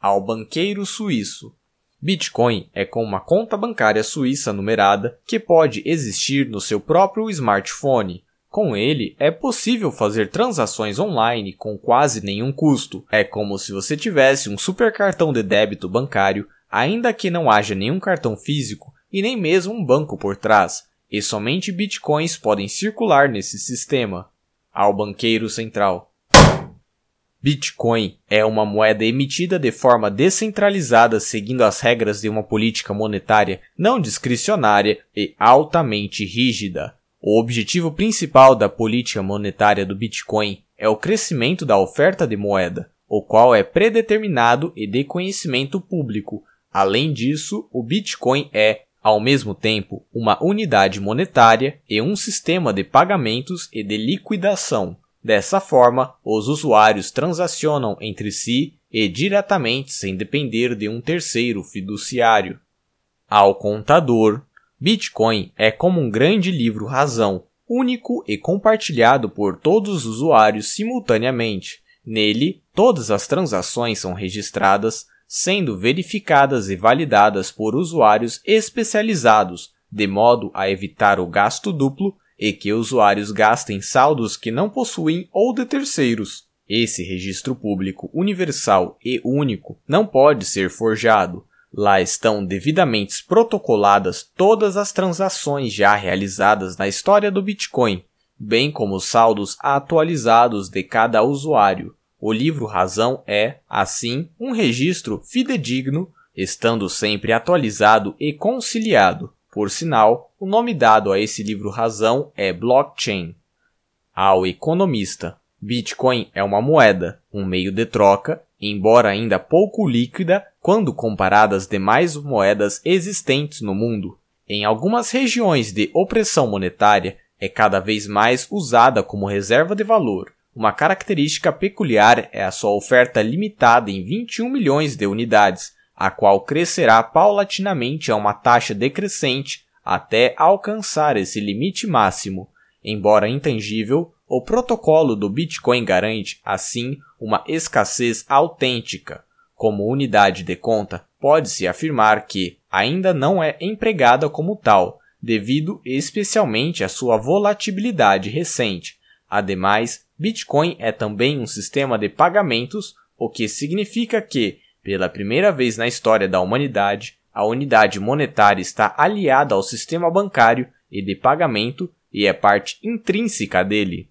Ao banqueiro suíço, Bitcoin é como uma conta bancária suíça numerada que pode existir no seu próprio smartphone. Com ele, é possível fazer transações online com quase nenhum custo. É como se você tivesse um super cartão de débito bancário, ainda que não haja nenhum cartão físico e nem mesmo um banco por trás, e somente bitcoins podem circular nesse sistema. Ao banqueiro central. Bitcoin é uma moeda emitida de forma descentralizada seguindo as regras de uma política monetária não discricionária e altamente rígida. O objetivo principal da política monetária do Bitcoin é o crescimento da oferta de moeda, o qual é predeterminado e de conhecimento público. Além disso, o Bitcoin é, ao mesmo tempo, uma unidade monetária e um sistema de pagamentos e de liquidação. Dessa forma, os usuários transacionam entre si e diretamente sem depender de um terceiro fiduciário. Ao contador, Bitcoin é como um grande livro razão, único e compartilhado por todos os usuários simultaneamente. Nele, todas as transações são registradas, sendo verificadas e validadas por usuários especializados, de modo a evitar o gasto duplo e que usuários gastem saldos que não possuem ou de terceiros. Esse registro público universal e único não pode ser forjado. Lá estão devidamente protocoladas todas as transações já realizadas na história do Bitcoin, bem como os saldos atualizados de cada usuário. O livro Razão é, assim, um registro fidedigno, estando sempre atualizado e conciliado. Por sinal, o nome dado a esse livro razão é blockchain. Ao economista, Bitcoin é uma moeda, um meio de troca, embora ainda pouco líquida quando comparada às demais moedas existentes no mundo. Em algumas regiões de opressão monetária, é cada vez mais usada como reserva de valor. Uma característica peculiar é a sua oferta limitada em 21 milhões de unidades, a qual crescerá paulatinamente a uma taxa decrescente até alcançar esse limite máximo. Embora intangível, o protocolo do Bitcoin garante, assim, uma escassez autêntica. Como unidade de conta, pode-se afirmar que ainda não é empregada como tal, devido especialmente à sua volatilidade recente. Ademais, Bitcoin é também um sistema de pagamentos, o que significa que, pela primeira vez na história da humanidade, a unidade monetária está aliada ao sistema bancário e de pagamento e é parte intrínseca dele.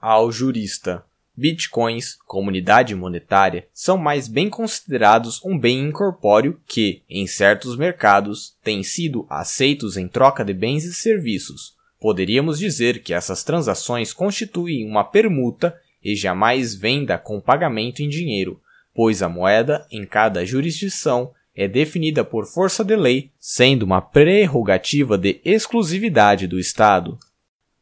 Ao jurista, bitcoins, comunidade monetária, são mais bem considerados um bem incorpóreo que, em certos mercados, têm sido aceitos em troca de bens e serviços. Poderíamos dizer que essas transações constituem uma permuta e jamais venda com pagamento em dinheiro, pois a moeda em cada jurisdição é definida por força de lei, sendo uma prerrogativa de exclusividade do Estado.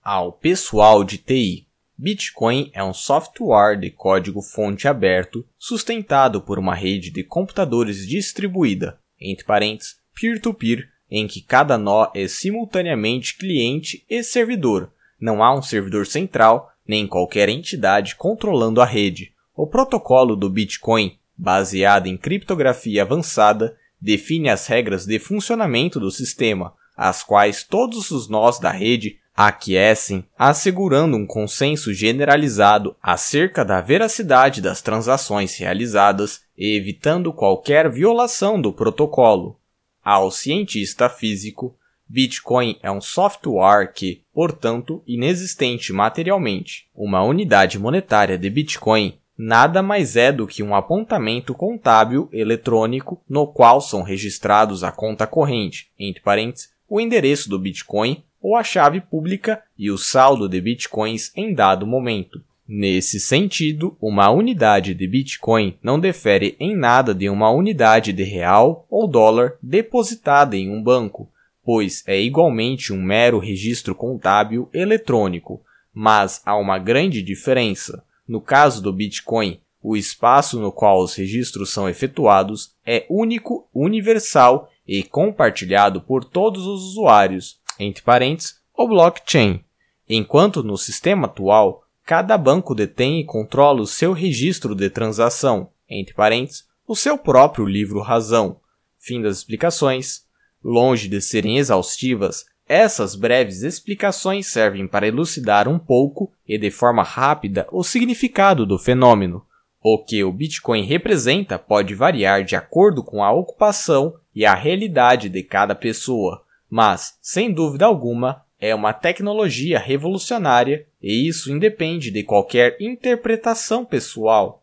Ao pessoal de TI, Bitcoin é um software de código-fonte aberto sustentado por uma rede de computadores distribuída, entre parênteses, peer-to-peer, em que cada nó é simultaneamente cliente e servidor. Não há um servidor central, nem qualquer entidade controlando a rede. O protocolo do Bitcoin, baseado em criptografia avançada, define as regras de funcionamento do sistema, as quais todos os nós da rede aquecem, assegurando um consenso generalizado acerca da veracidade das transações realizadas e evitando qualquer violação do protocolo. Ao cientista físico, Bitcoin é um software que, portanto, inexistente materialmente. Uma unidade monetária de Bitcoin nada mais é do que um apontamento contábil eletrônico no qual são registrados a conta corrente, entre parênteses, o endereço do Bitcoin ou a chave pública e o saldo de bitcoins em dado momento. Nesse sentido, uma unidade de Bitcoin não difere em nada de uma unidade de real ou dólar depositada em um banco, pois é igualmente um mero registro contábil eletrônico, mas há uma grande diferença. No caso do Bitcoin, o espaço no qual os registros são efetuados é único, universal e compartilhado por todos os usuários, entre parênteses, o blockchain, enquanto no sistema atual, cada banco detém e controla o seu registro de transação, entre parênteses, o seu próprio livro-razão. Fim das explicações. Longe de serem exaustivas, essas breves explicações servem para elucidar um pouco e de forma rápida o significado do fenômeno. O que o Bitcoin representa pode variar de acordo com a ocupação e a realidade de cada pessoa mas, sem dúvida alguma, é uma tecnologia revolucionária e isso independe de qualquer interpretação pessoal.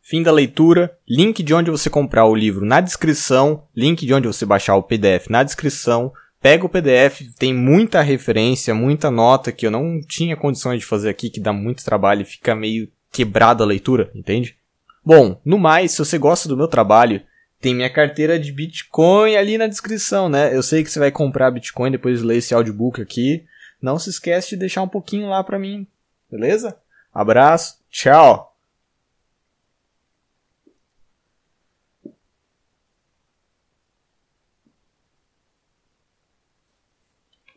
Fim da leitura, link de onde você comprar o livro na descrição, link de onde você baixar o PDF na descrição. Pega o PDF, tem muita referência, muita nota que eu não tinha condições de fazer aqui, que dá muito trabalho e fica meio quebrada a leitura, entende? Bom, no mais, se você gosta do meu trabalho, tem minha carteira de Bitcoin ali na descrição, né? Eu sei que você vai comprar Bitcoin depois de ler esse audiobook aqui. Não se esquece de deixar um pouquinho lá para mim, beleza? Abraço, tchau!